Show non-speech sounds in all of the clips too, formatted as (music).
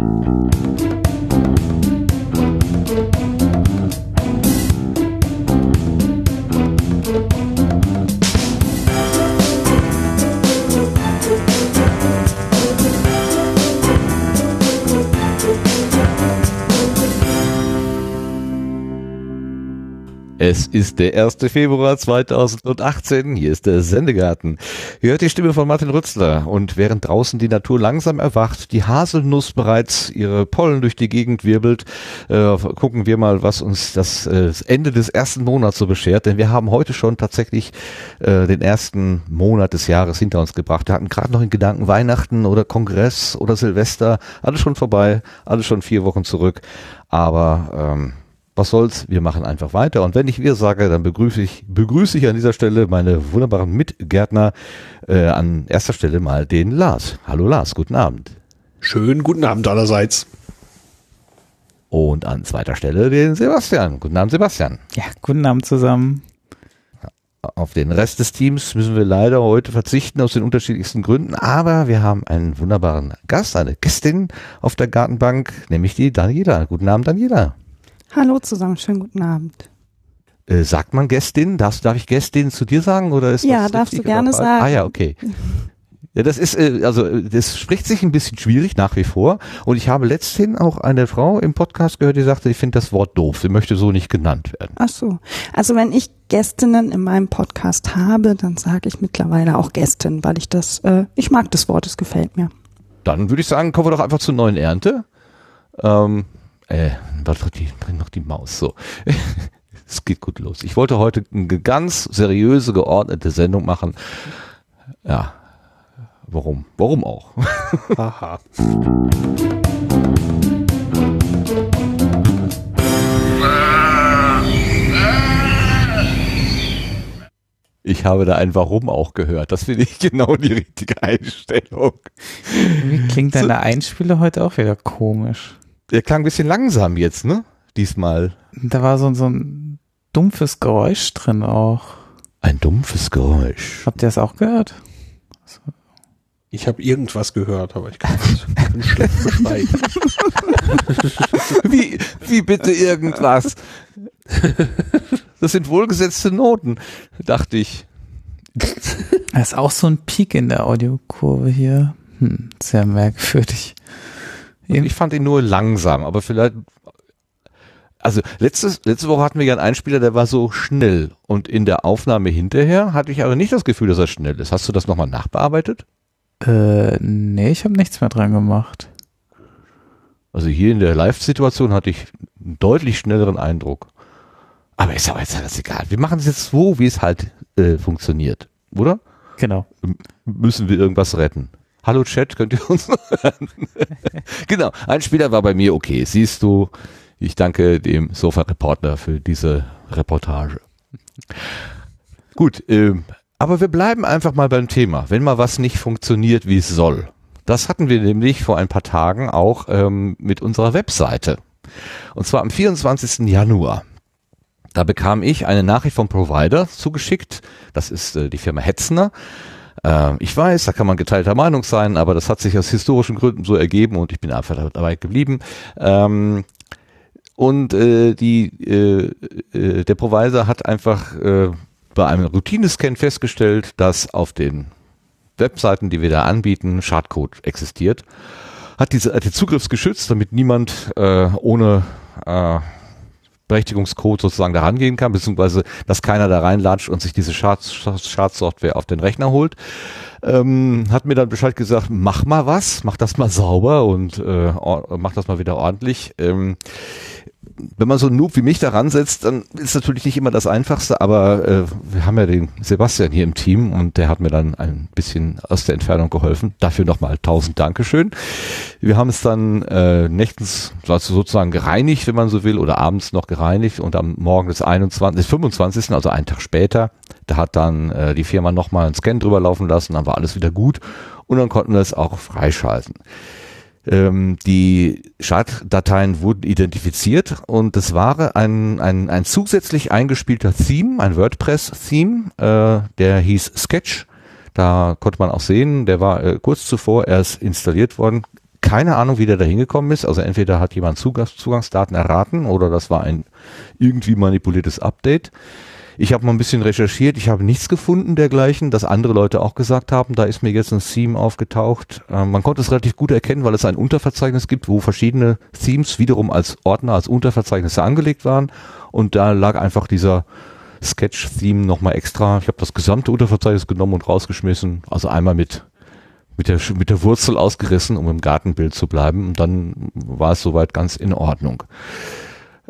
Mm-hmm. Ist der 1. Februar 2018. Hier ist der Sendegarten. Ihr hört die Stimme von Martin Rützler. Und während draußen die Natur langsam erwacht, die Haselnuss bereits ihre Pollen durch die Gegend wirbelt, äh, gucken wir mal, was uns das, äh, Ende des ersten Monats so beschert. Denn wir haben heute schon tatsächlich äh, den ersten Monat des Jahres hinter uns gebracht. Wir hatten gerade noch in Gedanken Weihnachten oder Kongress oder Silvester. Alles schon vorbei, alles schon vier Wochen zurück. Aber ähm, was soll's, wir machen einfach weiter. Und wenn ich wir sage, dann begrüße ich, begrüße ich an dieser Stelle meine wunderbaren Mitgärtner. Äh, an erster Stelle mal den Lars. Hallo Lars, guten Abend. Schönen guten Abend allerseits. Und an zweiter Stelle den Sebastian. Guten Abend, Sebastian. Ja, guten Abend zusammen. Auf den Rest des Teams müssen wir leider heute verzichten aus den unterschiedlichsten Gründen, aber wir haben einen wunderbaren Gast, eine Gästin auf der Gartenbank, nämlich die Daniela. Guten Abend, Daniela. Hallo zusammen, schönen guten Abend. Äh, sagt man Gästin? Darf, darf ich Gästin zu dir sagen oder ist ja, darfst du gerne sagen. Ah ja, okay. Ja, das ist, äh, also das spricht sich ein bisschen schwierig nach wie vor. Und ich habe letzthin auch eine Frau im Podcast gehört, die sagte, ich finde das Wort doof. Sie möchte so nicht genannt werden. Ach so. Also wenn ich Gästinnen in meinem Podcast habe, dann sage ich mittlerweile auch Gästin, weil ich das, äh, ich mag das Wort, es gefällt mir. Dann würde ich sagen, kommen wir doch einfach zur neuen Ernte. Ähm, äh, die, bring noch die Maus. So. (laughs) es geht gut los. Ich wollte heute eine ganz seriöse, geordnete Sendung machen. Ja. Warum? Warum auch? (laughs) Haha. Ich habe da ein Warum auch gehört. Das finde ich (laughs) genau die richtige Einstellung. Wie klingt deine so. Einspieler heute auch wieder komisch? Der klang ein bisschen langsam jetzt, ne? Diesmal. Da war so, so ein dumpfes Geräusch drin auch. Ein dumpfes Geräusch. Habt ihr das auch gehört? Ich habe irgendwas gehört, aber ich kann es schlecht beschreiben. (laughs) wie, wie bitte irgendwas? Das sind wohlgesetzte Noten, dachte ich. Da ist auch so ein Peak in der Audiokurve hier. Hm, sehr merkwürdig. Ich fand ihn nur langsam, aber vielleicht. Also letztes, letzte Woche hatten wir ja einen Einspieler, der war so schnell. Und in der Aufnahme hinterher hatte ich aber nicht das Gefühl, dass er schnell ist. Hast du das nochmal nachbearbeitet? Äh, nee, ich habe nichts mehr dran gemacht. Also hier in der Live-Situation hatte ich einen deutlich schnelleren Eindruck. Aber ist aber jetzt alles egal. Wir machen es jetzt so, wie es halt äh, funktioniert, oder? Genau. M müssen wir irgendwas retten? Hallo Chat, könnt ihr uns hören? (laughs) genau, ein Spieler war bei mir okay. Siehst du, ich danke dem Sofa-Reporter für diese Reportage. Gut, ähm, aber wir bleiben einfach mal beim Thema. Wenn mal was nicht funktioniert, wie es soll. Das hatten wir nämlich vor ein paar Tagen auch ähm, mit unserer Webseite. Und zwar am 24. Januar. Da bekam ich eine Nachricht vom Provider zugeschickt. Das ist äh, die Firma Hetzner. Ähm, ich weiß, da kann man geteilter Meinung sein, aber das hat sich aus historischen Gründen so ergeben und ich bin einfach dabei geblieben. Ähm, und äh, die, äh, äh, der Provider hat einfach äh, bei einem Routinescan festgestellt, dass auf den Webseiten, die wir da anbieten, Schadcode existiert. Hat diese hat den Zugriffs geschützt, damit niemand äh, ohne äh, Berechtigungscode sozusagen da rangehen kann, beziehungsweise dass keiner da reinlatscht und sich diese Schadsoftware auf den Rechner holt. Ähm, hat mir dann Bescheid gesagt, mach mal was, mach das mal sauber und äh, mach das mal wieder ordentlich. Ähm, wenn man so einen Noob wie mich da ransetzt, dann ist natürlich nicht immer das Einfachste, aber äh, wir haben ja den Sebastian hier im Team und der hat mir dann ein bisschen aus der Entfernung geholfen. Dafür nochmal tausend Dankeschön. Wir haben es dann äh, nächtens also sozusagen gereinigt, wenn man so will, oder abends noch gereinigt und am Morgen des 21., des 25., also einen Tag später, da hat dann äh, die Firma nochmal einen Scan drüber laufen lassen, dann war alles wieder gut und dann konnten wir es auch freischalten. Ähm, die Schaddateien wurden identifiziert und es war ein, ein, ein zusätzlich eingespielter Theme, ein WordPress-Theme, äh, der hieß Sketch. Da konnte man auch sehen, der war äh, kurz zuvor erst installiert worden. keine Ahnung, wie der da hingekommen ist. Also entweder hat jemand Zugangs Zugangsdaten erraten oder das war ein irgendwie manipuliertes Update. Ich habe mal ein bisschen recherchiert, ich habe nichts gefunden dergleichen, dass andere Leute auch gesagt haben, da ist mir jetzt ein Theme aufgetaucht. Äh, man konnte es relativ gut erkennen, weil es ein Unterverzeichnis gibt, wo verschiedene Themes wiederum als Ordner, als Unterverzeichnisse angelegt waren und da lag einfach dieser Sketch-Theme nochmal extra. Ich habe das gesamte Unterverzeichnis genommen und rausgeschmissen. Also einmal mit mit der, mit der Wurzel ausgerissen, um im Gartenbild zu bleiben. Und dann war es soweit ganz in Ordnung.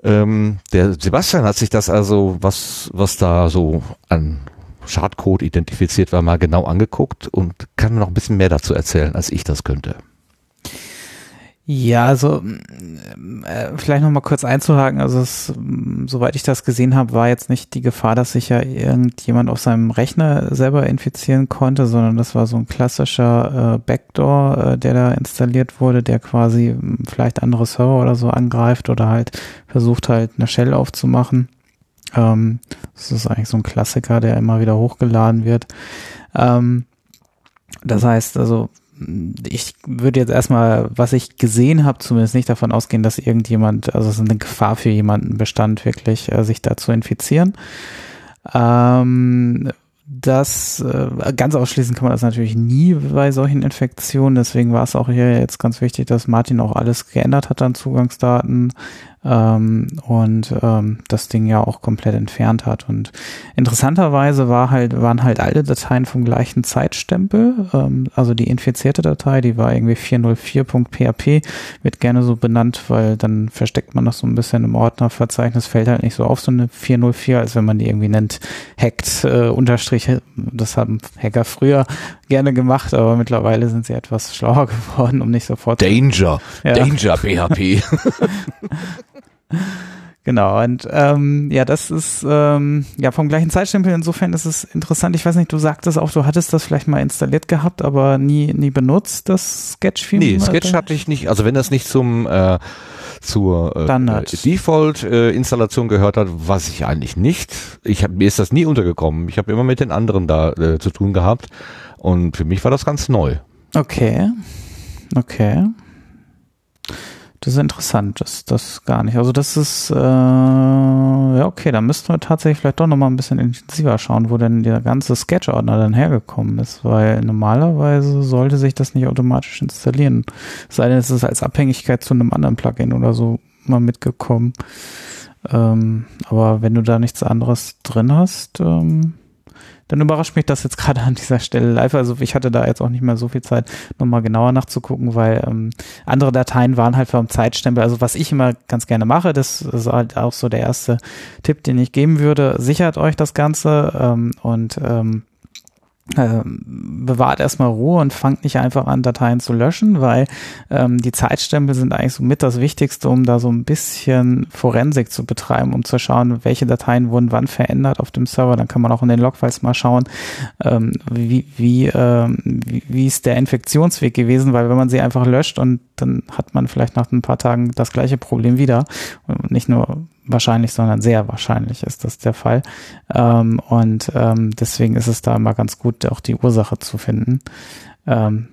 Ähm, der Sebastian hat sich das also, was, was da so an Schadcode identifiziert war, mal genau angeguckt und kann noch ein bisschen mehr dazu erzählen, als ich das könnte. Ja, also äh, vielleicht noch mal kurz einzuhaken. Also es, soweit ich das gesehen habe, war jetzt nicht die Gefahr, dass sich ja irgendjemand auf seinem Rechner selber infizieren konnte, sondern das war so ein klassischer äh, Backdoor, äh, der da installiert wurde, der quasi vielleicht andere Server oder so angreift oder halt versucht halt eine Shell aufzumachen. Ähm, das ist eigentlich so ein Klassiker, der immer wieder hochgeladen wird. Ähm, das heißt also, ich würde jetzt erstmal, was ich gesehen habe, zumindest nicht davon ausgehen, dass irgendjemand, also es ist eine Gefahr für jemanden bestand, wirklich äh, sich da zu infizieren. Ähm, das äh, ganz ausschließen kann man das natürlich nie bei solchen Infektionen. Deswegen war es auch hier jetzt ganz wichtig, dass Martin auch alles geändert hat an Zugangsdaten, ähm, und ähm, das Ding ja auch komplett entfernt hat. Und interessanterweise war halt, waren halt alle Dateien vom gleichen Zeitstempel. Ähm, also die infizierte Datei, die war irgendwie 404.php, wird gerne so benannt, weil dann versteckt man das so ein bisschen im Ordnerverzeichnis, fällt halt nicht so auf, so eine 404, als wenn man die irgendwie nennt, hackt, äh, Unterstrich, das haben Hacker früher gerne gemacht, aber mittlerweile sind sie etwas schlauer (laughs) geworden, um nicht sofort. Danger, ja. Danger PHP. (laughs) (laughs) Genau, und ähm, ja, das ist ähm, ja vom gleichen Zeitstempel, insofern ist es interessant. Ich weiß nicht, du sagtest auch, du hattest das vielleicht mal installiert gehabt, aber nie, nie benutzt, das Sketch-Theme? Nee, Sketch hatte ich nicht, also wenn das nicht zum äh, zur äh, Default-Installation äh, gehört hat, was ich eigentlich nicht. Ich hab, mir ist das nie untergekommen. Ich habe immer mit den anderen da äh, zu tun gehabt und für mich war das ganz neu. Okay, okay. Das ist interessant, das, das gar nicht. Also das ist, äh, ja okay, da müssten wir tatsächlich vielleicht doch nochmal ein bisschen intensiver schauen, wo denn der ganze Sketch-Ordner dann hergekommen ist, weil normalerweise sollte sich das nicht automatisch installieren. Sei denn, es ist als Abhängigkeit zu einem anderen Plugin oder so mal mitgekommen. Ähm, aber wenn du da nichts anderes drin hast, ähm, dann überrascht mich das jetzt gerade an dieser Stelle live. Also ich hatte da jetzt auch nicht mehr so viel Zeit, nochmal genauer nachzugucken, weil ähm, andere Dateien waren halt vom Zeitstempel. Also was ich immer ganz gerne mache, das ist halt auch so der erste Tipp, den ich geben würde. Sichert euch das Ganze ähm, und ähm, bewahrt erstmal Ruhe und fangt nicht einfach an, Dateien zu löschen, weil ähm, die Zeitstempel sind eigentlich so mit das Wichtigste, um da so ein bisschen Forensik zu betreiben, um zu schauen, welche Dateien wurden wann verändert auf dem Server. Dann kann man auch in den Logfiles mal schauen, ähm, wie, wie, ähm, wie, wie ist der Infektionsweg gewesen, weil wenn man sie einfach löscht und dann hat man vielleicht nach ein paar Tagen das gleiche Problem wieder. Und nicht nur wahrscheinlich, sondern sehr wahrscheinlich ist das der Fall. Ähm, und ähm, deswegen ist es da immer ganz gut, auch die Ursache zu finden. Ähm,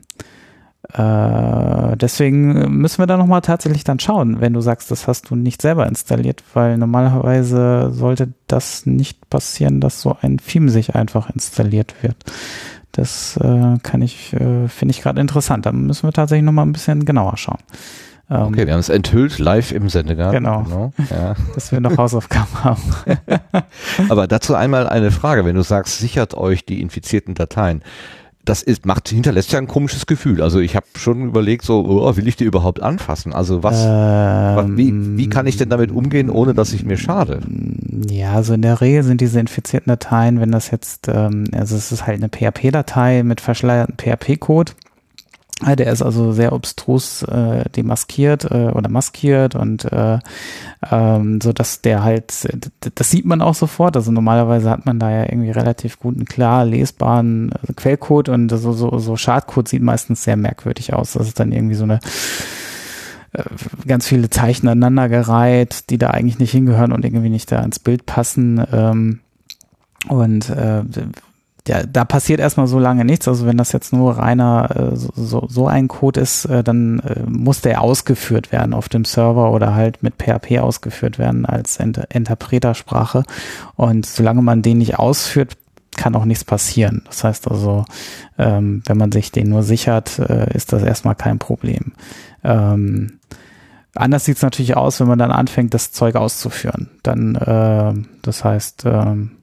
äh, deswegen müssen wir da nochmal tatsächlich dann schauen, wenn du sagst, das hast du nicht selber installiert, weil normalerweise sollte das nicht passieren, dass so ein Theme sich einfach installiert wird. Das äh, kann ich, äh, finde ich gerade interessant. Da müssen wir tatsächlich nochmal ein bisschen genauer schauen. Ähm, okay, wir haben es enthüllt live im Sendegarten. Genau. genau. Ja. (laughs) Dass wir noch Hausaufgaben haben. (laughs) Aber dazu einmal eine Frage. Wenn du sagst, sichert euch die infizierten Dateien. Das ist, macht, hinterlässt ja ein komisches Gefühl. Also ich habe schon überlegt, so, oh, will ich die überhaupt anfassen? Also was, ähm, wie, wie kann ich denn damit umgehen, ohne dass ich mir schade? Ja, also in der Regel sind diese infizierten Dateien, wenn das jetzt, ähm, also es ist halt eine PHP-Datei mit verschleierten PHP-Code der ist also sehr obstrus äh, demaskiert äh, oder maskiert und äh, ähm, so dass der halt, das sieht man auch sofort. Also normalerweise hat man da ja irgendwie relativ guten, klar lesbaren äh, Quellcode und so, so, so Schadcode sieht meistens sehr merkwürdig aus. Das ist dann irgendwie so eine äh, ganz viele Zeichen aneinandergereiht, die da eigentlich nicht hingehören und irgendwie nicht da ins Bild passen. Ähm, und äh, ja, da passiert erstmal so lange nichts. Also wenn das jetzt nur reiner äh, so, so ein Code ist, äh, dann äh, muss der ausgeführt werden auf dem Server oder halt mit PHP ausgeführt werden als Inter Interpretersprache. Und solange man den nicht ausführt, kann auch nichts passieren. Das heißt also, ähm, wenn man sich den nur sichert, äh, ist das erstmal kein Problem. Ähm, anders sieht es natürlich aus, wenn man dann anfängt, das Zeug auszuführen. Dann, äh, das heißt, ähm,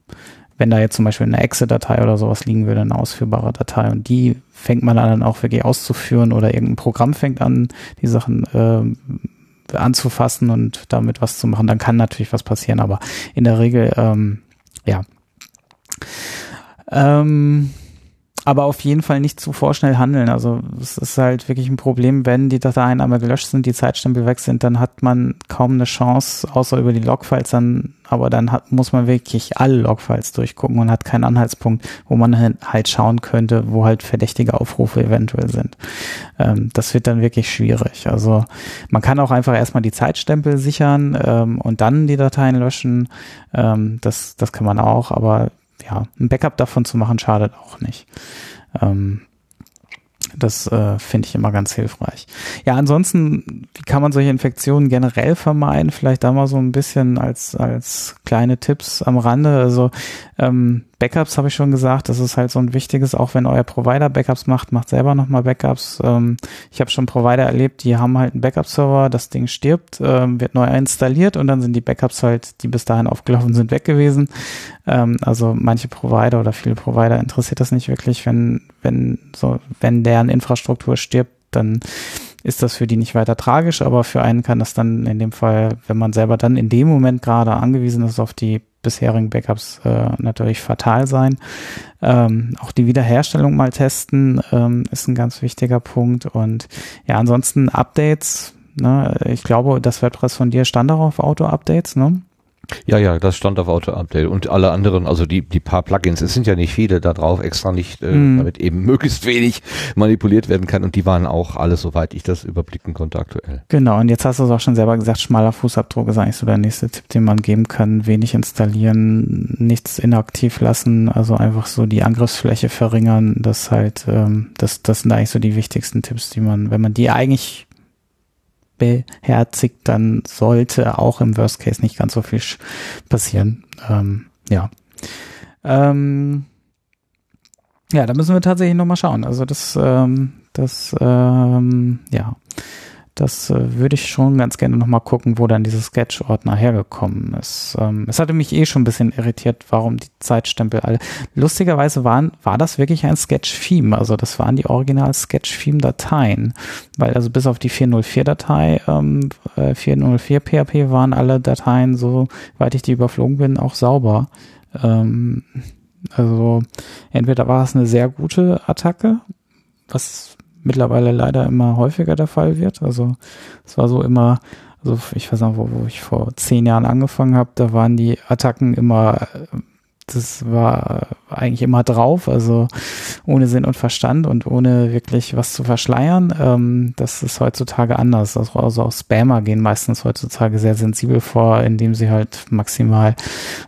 wenn da jetzt zum Beispiel eine Exe-Datei oder sowas liegen würde, eine ausführbare Datei und die fängt man dann auch wirklich auszuführen oder irgendein Programm fängt an, die Sachen äh, anzufassen und damit was zu machen, dann kann natürlich was passieren, aber in der Regel, ähm, ja. Ähm, aber auf jeden Fall nicht zu vorschnell handeln. Also es ist halt wirklich ein Problem, wenn die Dateien einmal gelöscht sind, die Zeitstempel weg sind, dann hat man kaum eine Chance, außer über die Logfiles dann, aber dann hat, muss man wirklich alle Logfiles durchgucken und hat keinen Anhaltspunkt, wo man halt schauen könnte, wo halt verdächtige Aufrufe eventuell sind. Ähm, das wird dann wirklich schwierig. Also man kann auch einfach erstmal die Zeitstempel sichern ähm, und dann die Dateien löschen. Ähm, das, das kann man auch, aber ja, ein Backup davon zu machen, schadet auch nicht. Ähm, das äh, finde ich immer ganz hilfreich. Ja, ansonsten, wie kann man solche Infektionen generell vermeiden? Vielleicht da mal so ein bisschen als, als kleine Tipps am Rande. Also ähm, Backups habe ich schon gesagt, das ist halt so ein wichtiges, auch wenn euer Provider Backups macht, macht selber nochmal Backups. Ähm, ich habe schon Provider erlebt, die haben halt einen Backup-Server, das Ding stirbt, ähm, wird neu installiert und dann sind die Backups halt, die bis dahin aufgelaufen sind, weg gewesen. Ähm, also manche Provider oder viele Provider interessiert das nicht wirklich, wenn, wenn so, wenn deren Infrastruktur stirbt, dann ist das für die nicht weiter tragisch, aber für einen kann das dann in dem Fall, wenn man selber dann in dem Moment gerade angewiesen ist auf die bisherigen Backups äh, natürlich fatal sein. Ähm, auch die Wiederherstellung mal testen ähm, ist ein ganz wichtiger Punkt. Und ja, ansonsten Updates. Ne? Ich glaube, das WordPress von dir stand auch auf Auto-Updates, ne? Ja, ja, das stand auf Auto-Update und alle anderen, also die, die paar Plugins, es sind ja nicht viele da drauf, extra nicht, äh, mm. damit eben (laughs) möglichst wenig manipuliert werden kann und die waren auch alle, soweit ich das überblicken konnte, aktuell. Genau, und jetzt hast du es auch schon selber gesagt, schmaler Fußabdruck ist eigentlich so der nächste Tipp, den man geben kann, wenig installieren, nichts inaktiv lassen, also einfach so die Angriffsfläche verringern, das halt, ähm, das, das sind eigentlich so die wichtigsten Tipps, die man, wenn man die eigentlich beherzigt, dann sollte auch im Worst Case nicht ganz so viel passieren. Ähm, ja. Ähm, ja, da müssen wir tatsächlich nochmal schauen. Also das, ähm, das, ähm, ja, das äh, würde ich schon ganz gerne nochmal gucken, wo dann dieser Sketch-Ordner hergekommen ist. Ähm, es hatte mich eh schon ein bisschen irritiert, warum die Zeitstempel alle. Lustigerweise waren, war das wirklich ein Sketch-Theme. Also das waren die original Sketch-Theme-Dateien. Weil also bis auf die 404-Datei, ähm, äh, 404 PHP waren alle Dateien, so weit ich die überflogen bin, auch sauber. Ähm, also entweder war es eine sehr gute Attacke, was mittlerweile leider immer häufiger der Fall wird. Also es war so immer, also ich weiß noch, wo, wo ich vor zehn Jahren angefangen habe, da waren die Attacken immer das war eigentlich immer drauf, also ohne Sinn und Verstand und ohne wirklich was zu verschleiern. Ähm, das ist heutzutage anders. Also, also auch Spammer gehen meistens heutzutage sehr sensibel vor, indem sie halt maximal,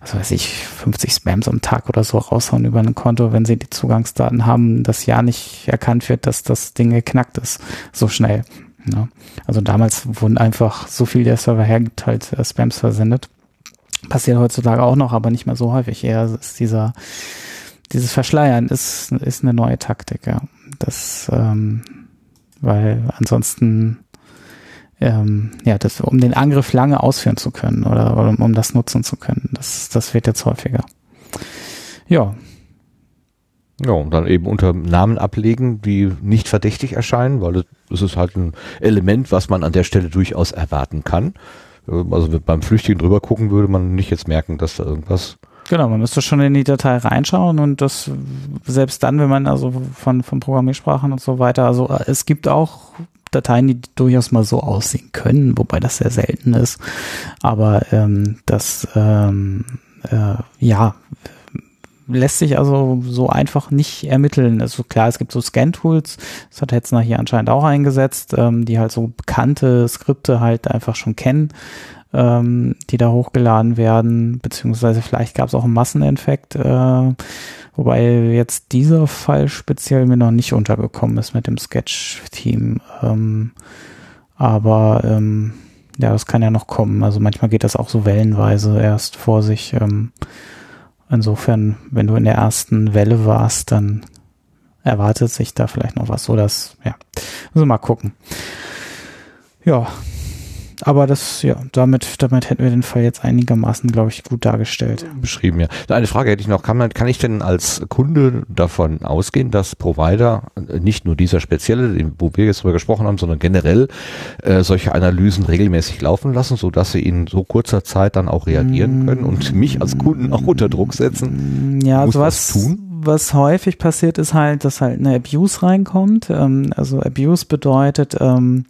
was weiß ich, 50 Spams am Tag oder so raushauen über ein Konto, wenn sie die Zugangsdaten haben, das ja nicht erkannt wird, dass das Ding geknackt ist, so schnell. Ne? Also damals wurden einfach so viel der Server hergibt halt äh, Spams versendet. Passiert heutzutage auch noch, aber nicht mehr so häufig. Eher ist dieser, dieses Verschleiern ist, ist eine neue Taktik, ja. Das, ähm, weil ansonsten, ähm, ja, das, um den Angriff lange ausführen zu können oder, oder um, das nutzen zu können, das, das wird jetzt häufiger. Ja, ja, und dann eben unter Namen ablegen, die nicht verdächtig erscheinen, weil es ist halt ein Element, was man an der Stelle durchaus erwarten kann. Also beim Flüchtigen drüber gucken würde man nicht jetzt merken, dass da irgendwas Genau, man müsste schon in die Datei reinschauen und das selbst dann, wenn man also von, von Programmiersprachen und so weiter, also äh, es gibt auch Dateien, die durchaus mal so aussehen können, wobei das sehr selten ist. Aber ähm, das ähm, äh, ja lässt sich also so einfach nicht ermitteln. Also klar, es gibt so Scan-Tools, das hat Hetzner hier anscheinend auch eingesetzt, ähm, die halt so bekannte Skripte halt einfach schon kennen. ähm, die da hochgeladen werden, beziehungsweise vielleicht gab es auch einen Masseninfekt, äh, wobei jetzt dieser Fall speziell mir noch nicht untergekommen ist mit dem Sketch-Team. Ähm, aber ähm, ja, das kann ja noch kommen. Also manchmal geht das auch so wellenweise erst vor sich. Ähm, insofern, wenn du in der ersten Welle warst, dann erwartet sich da vielleicht noch was. So das, ja, müssen wir mal gucken. Ja, aber das, ja, damit, damit hätten wir den Fall jetzt einigermaßen, glaube ich, gut dargestellt. Beschrieben, ja. Eine Frage hätte ich noch. Kann man, kann ich denn als Kunde davon ausgehen, dass Provider, äh, nicht nur dieser spezielle, wo wir jetzt drüber gesprochen haben, sondern generell äh, solche Analysen regelmäßig laufen lassen, so dass sie in so kurzer Zeit dann auch reagieren können und mich als Kunden auch unter Druck setzen? Ja, Muss sowas, das tun? was häufig passiert, ist halt, dass halt eine Abuse reinkommt. Ähm, also Abuse bedeutet, ähm,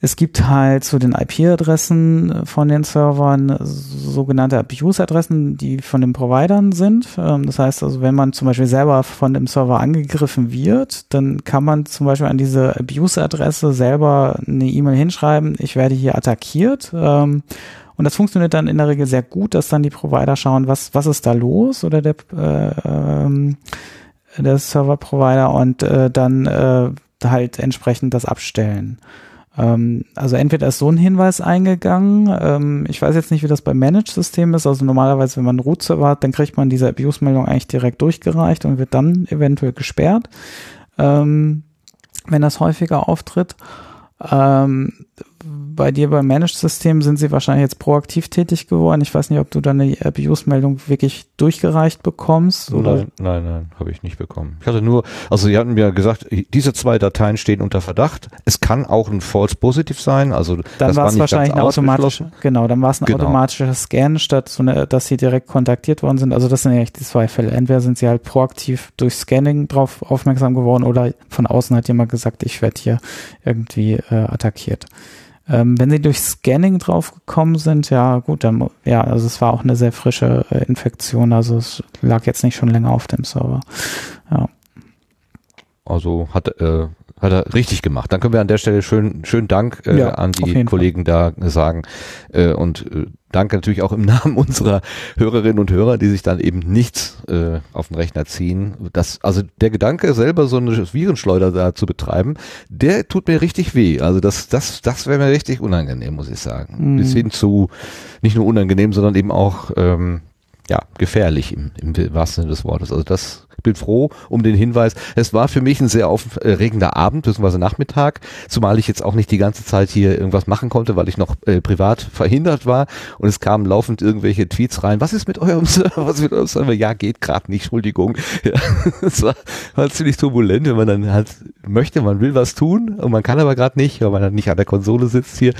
es gibt halt zu den IP-Adressen von den Servern sogenannte Abuse-Adressen, die von den Providern sind. Ähm, das heißt also, wenn man zum Beispiel selber von dem Server angegriffen wird, dann kann man zum Beispiel an diese Abuse-Adresse selber eine E-Mail hinschreiben, ich werde hier attackiert. Ähm, und das funktioniert dann in der Regel sehr gut, dass dann die Provider schauen, was, was ist da los oder der, äh, ähm, der Server-Provider und äh, dann äh, halt entsprechend das abstellen. Ähm, also entweder ist so ein Hinweis eingegangen. Ähm, ich weiß jetzt nicht, wie das beim Managed-System ist. Also normalerweise, wenn man einen Root-Server hat, dann kriegt man diese Abuse-Meldung eigentlich direkt durchgereicht und wird dann eventuell gesperrt, ähm, wenn das häufiger auftritt. Ähm, bei dir beim Managed-System sind sie wahrscheinlich jetzt proaktiv tätig geworden. Ich weiß nicht, ob du deine Abuse-Meldung wirklich durchgereicht bekommst. Oder? Nein, nein, nein, habe ich nicht bekommen. Ich hatte nur, also sie hatten mir gesagt, diese zwei Dateien stehen unter Verdacht. Es kann auch ein False Positive sein. Also dann war es wahrscheinlich ein automatisches, genau, dann war es ein Genau. automatischer Scan statt so eine, dass sie direkt kontaktiert worden sind. Also das sind ja echt die zwei Fälle. Entweder sind sie halt proaktiv durch Scanning drauf aufmerksam geworden oder von außen hat jemand gesagt, ich werde hier irgendwie äh, attackiert. Ähm, wenn sie durch Scanning draufgekommen sind, ja gut, dann ja, also es war auch eine sehr frische äh, Infektion, also es lag jetzt nicht schon länger auf dem Server. Ja. Also hat, äh, hat er richtig gemacht. Dann können wir an der Stelle schön, schön Dank äh, Ja, an die Kollegen da sagen. Äh, und äh, danke natürlich auch im (laughs) Namen unserer Hörerinnen und Hörer, die sich dann eben nichts äh, auf den Rechner ziehen. Das, also der Gedanke selber, so eine Virenschleuder da zu betreiben, der tut mir richtig weh. Also das, das, das wäre mir richtig unangenehm, muss ich sagen. Mhm. Bis hin zu nicht nur unangenehm, sondern eben auch ähm, ja, gefährlich im, im wahrsten Sinne des Wortes. Also das bin froh um den Hinweis. Es war für mich ein sehr aufregender Abend, beziehungsweise Nachmittag, zumal ich jetzt auch nicht die ganze Zeit hier irgendwas machen konnte, weil ich noch äh, privat verhindert war und es kamen laufend irgendwelche Tweets rein. Was ist mit eurem Server? Was ist mit eurem Server? Ja, geht gerade nicht, Entschuldigung. Es (laughs) war, war ziemlich turbulent, wenn man dann halt möchte, man will was tun und man kann aber gerade nicht, weil man dann nicht an der Konsole sitzt hier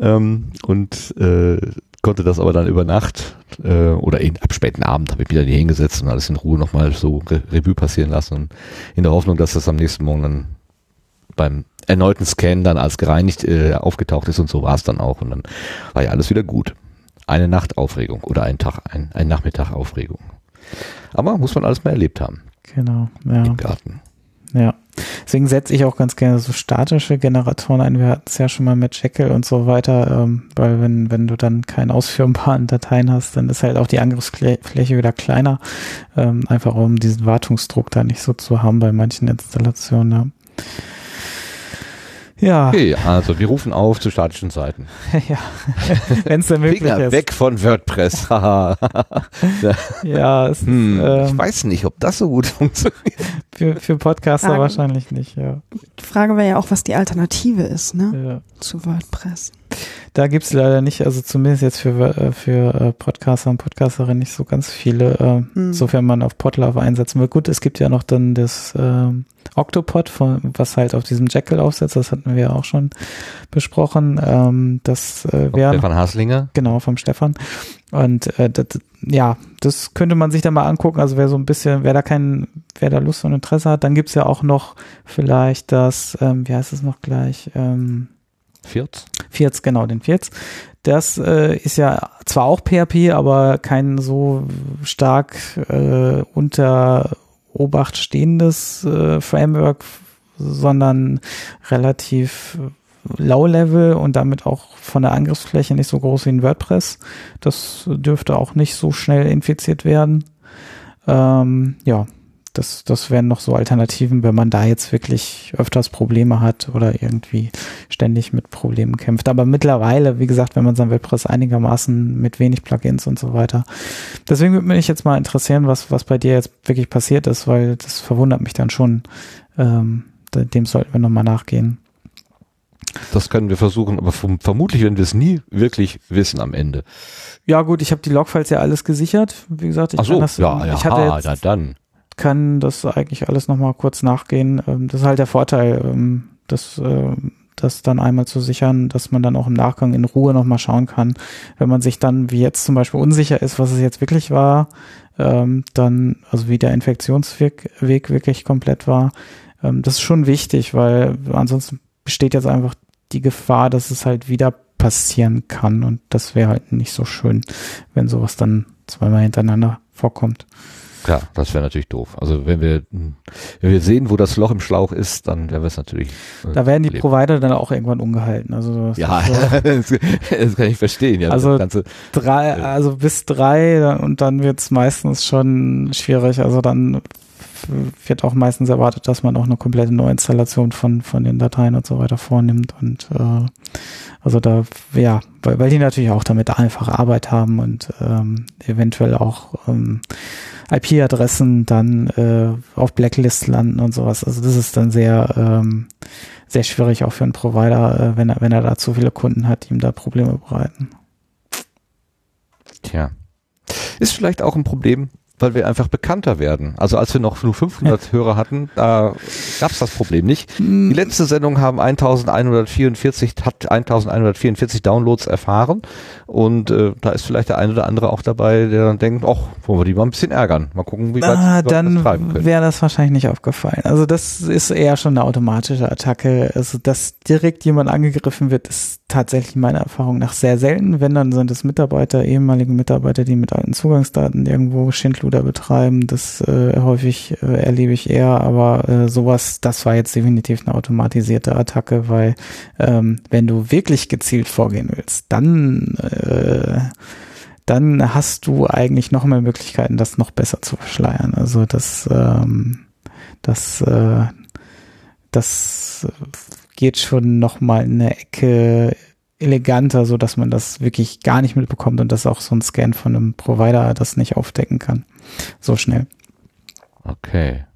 ähm, und äh, konnte das aber dann über Nacht äh, oder in, ab späten Abend habe ich wieder hier hingesetzt und alles in Ruhe nochmal so Re Revue passieren lassen und in der Hoffnung, dass das am nächsten Morgen dann beim erneuten Scan dann als gereinigt äh, aufgetaucht ist und so war es dann auch und dann war ja alles wieder gut. Eine Nacht Aufregung oder ein Tag, ein, ein Nachmittag Aufregung. Aber muss man alles mal erlebt haben Genau, ja. im Garten. Ja. Deswegen setze ich auch ganz gerne so statische Generatoren ein. Wir hatten es ja schon mal mit Jekyll und so weiter, ähm, weil wenn, wenn du dann keine ausführbaren Dateien hast, dann ist halt auch die Angriffsfläche wieder kleiner. Ähm, einfach um diesen Wartungsdruck da nicht so zu haben bei manchen Installationen. Ja, ja, Okay, also wir rufen auf zu statischen Seiten. (laughs) ja. wenn es denn möglich Finger ist. weg von WordPress. (laughs) Ja, es hm, ist, ähm, ich weiß nicht, ob das so gut (laughs) funktioniert. für, für Podcaster Fragen. wahrscheinlich nicht, ja. Die Frage wäre ja auch, was die Alternative ist, ne? ja. Zu WordPress. Da gibt's leider nicht, also zumindest jetzt für, äh, für äh, Podcaster und Podcasterinnen nicht so ganz viele, äh, Hm. sofern man auf Podlove einsetzen will. Gut, es gibt ja noch dann das ähm, Octopod, von, was halt auf diesem Jekyll aufsetzt, das hatten wir ja auch schon besprochen. Ähm, das äh, wäre Stefan Haslinger. genau vom Stefan. Und äh, das, ja, das könnte man sich dann mal angucken. Also wer so ein bisschen, wer da kein, wer da Lust und Interesse hat, dann gibt's ja auch noch vielleicht das, ähm, wie heißt es noch gleich? Ähm, Viert. Vierz, genau, den Vierz. Das äh, ist ja zwar auch PHP, aber kein so stark äh, unter Obacht stehendes äh, Framework, sondern relativ Low-Level und damit auch von der Angriffsfläche nicht so groß wie ein WordPress. Das dürfte auch nicht so schnell infiziert werden. Ähm, ja, das, das wären noch so Alternativen, wenn man da jetzt wirklich öfters Probleme hat oder irgendwie ständig mit Problemen kämpft. Aber mittlerweile, wie gesagt, wenn man sein WordPress einigermaßen mit wenig Plugins und so weiter. Deswegen würde mich jetzt mal interessieren, was, was bei dir jetzt wirklich passiert ist, weil das verwundert mich dann schon. Ähm, dem sollten wir nochmal nachgehen. Das können wir versuchen, aber vermutlich werden wir es nie wirklich wissen am Ende. Ja gut, ich habe die Logfiles ja alles gesichert. Wie gesagt, ich Ach so, kann das, ja, ja, ich hatte ha, jetzt, ja, dann. Kann das eigentlich alles nochmal kurz nachgehen. Ähm, Das ist halt der Vorteil, ähm, das, äh, das dann einmal zu sichern, dass man dann auch im Nachgang in Ruhe nochmal schauen kann. Wenn man sich dann, wie jetzt zum Beispiel, unsicher ist, was es jetzt wirklich war, ähm, dann, also wie der Infektionsweg Weg wirklich komplett war, ähm, das ist schon wichtig, weil ansonsten besteht jetzt einfach die Gefahr, dass es halt wieder passieren kann und das wäre halt nicht so schön, wenn sowas dann zweimal hintereinander vorkommt. Ja, das wäre natürlich doof. Also wenn wir, wenn wir sehen, wo das Loch im Schlauch ist, dann wäre es natürlich. äh, Da werden die Problem. Provider dann auch irgendwann ungehalten. Also Ja, so (laughs) das, kann ich verstehen. Ja, Also- ganze, drei, also bis drei und dann wird's meistens schon schwierig. Also dann wird auch meistens erwartet, dass man auch eine komplette Neuinstallation von von den Dateien und so weiter vornimmt und äh, also da ja, weil, weil die natürlich auch damit einfach Arbeit haben und ähm, eventuell auch ähm, IP-Adressen dann äh, auf Blacklist landen und sowas. Also das ist dann sehr ähm, sehr schwierig auch für einen Provider, äh, wenn er wenn er da zu viele Kunden hat, die ihm da Probleme bereiten. tja. Ist vielleicht auch ein Problem, weil wir einfach bekannter werden. Also als wir noch nur 500 Hörer hatten, da gab es das Problem nicht. Die letzte Sendung haben 1144, hat 1144 Downloads erfahren und äh, da ist vielleicht der eine oder andere auch dabei, der dann denkt, ach, wollen wir die mal ein bisschen ärgern. Mal gucken, wie weit Ah, dann wäre das wahrscheinlich nicht aufgefallen. Also das ist eher schon eine automatische Attacke. Also dass direkt jemand angegriffen wird, ist tatsächlich meiner Erfahrung nach sehr selten. Wenn, dann sind es Mitarbeiter, ehemalige Mitarbeiter, die mit alten Zugangsdaten irgendwo Schindluder betreiben. Das äh, häufig äh, erlebe ich eher, aber äh, sowas, das war jetzt definitiv eine automatisierte Attacke, weil ähm, wenn du wirklich gezielt vorgehen willst, dann äh, dann hast du eigentlich noch mehr Möglichkeiten, das noch besser zu verschleiern. Also das, ähm, das, äh, das geht schon noch mal eine Ecke eleganter, so dass man das wirklich gar nicht mitbekommt und dass auch so ein Scan von einem Provider das nicht aufdecken kann. So schnell. Okay.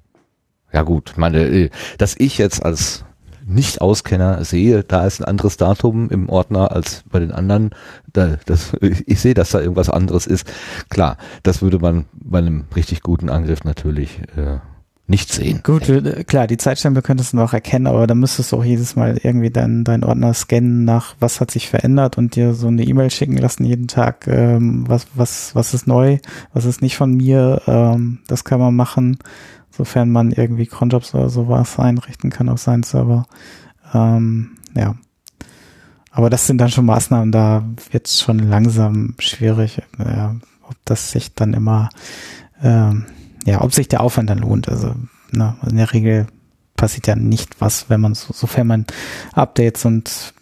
Ja gut, meine, äh, dass ich jetzt als Nicht-Auskenner sehe, da ist ein anderes Datum im Ordner als bei den anderen. Da, das, ich sehe, dass da irgendwas anderes ist. Klar, das würde man bei einem richtig guten Angriff natürlich äh, nicht sehen. Gut, klar, die Zeitstempel könntest du noch erkennen, aber da müsstest du auch jedes Mal irgendwie deinen dein Ordner scannen nach, was hat sich verändert und dir so eine E-Mail schicken lassen jeden Tag, ähm, was, was, was ist neu, was ist nicht von mir. Ähm, das kann man machen, sofern man irgendwie Cronjobs oder sowas einrichten kann auf seinen Server. Ähm, ja. Aber das sind dann schon Maßnahmen, da wird es schon langsam schwierig, äh, ob das sich dann immer ähm, ja, ob sich der Aufwand dann lohnt. Also ne, in der Regel passiert ja nicht was, wenn man so, sofern man Updates und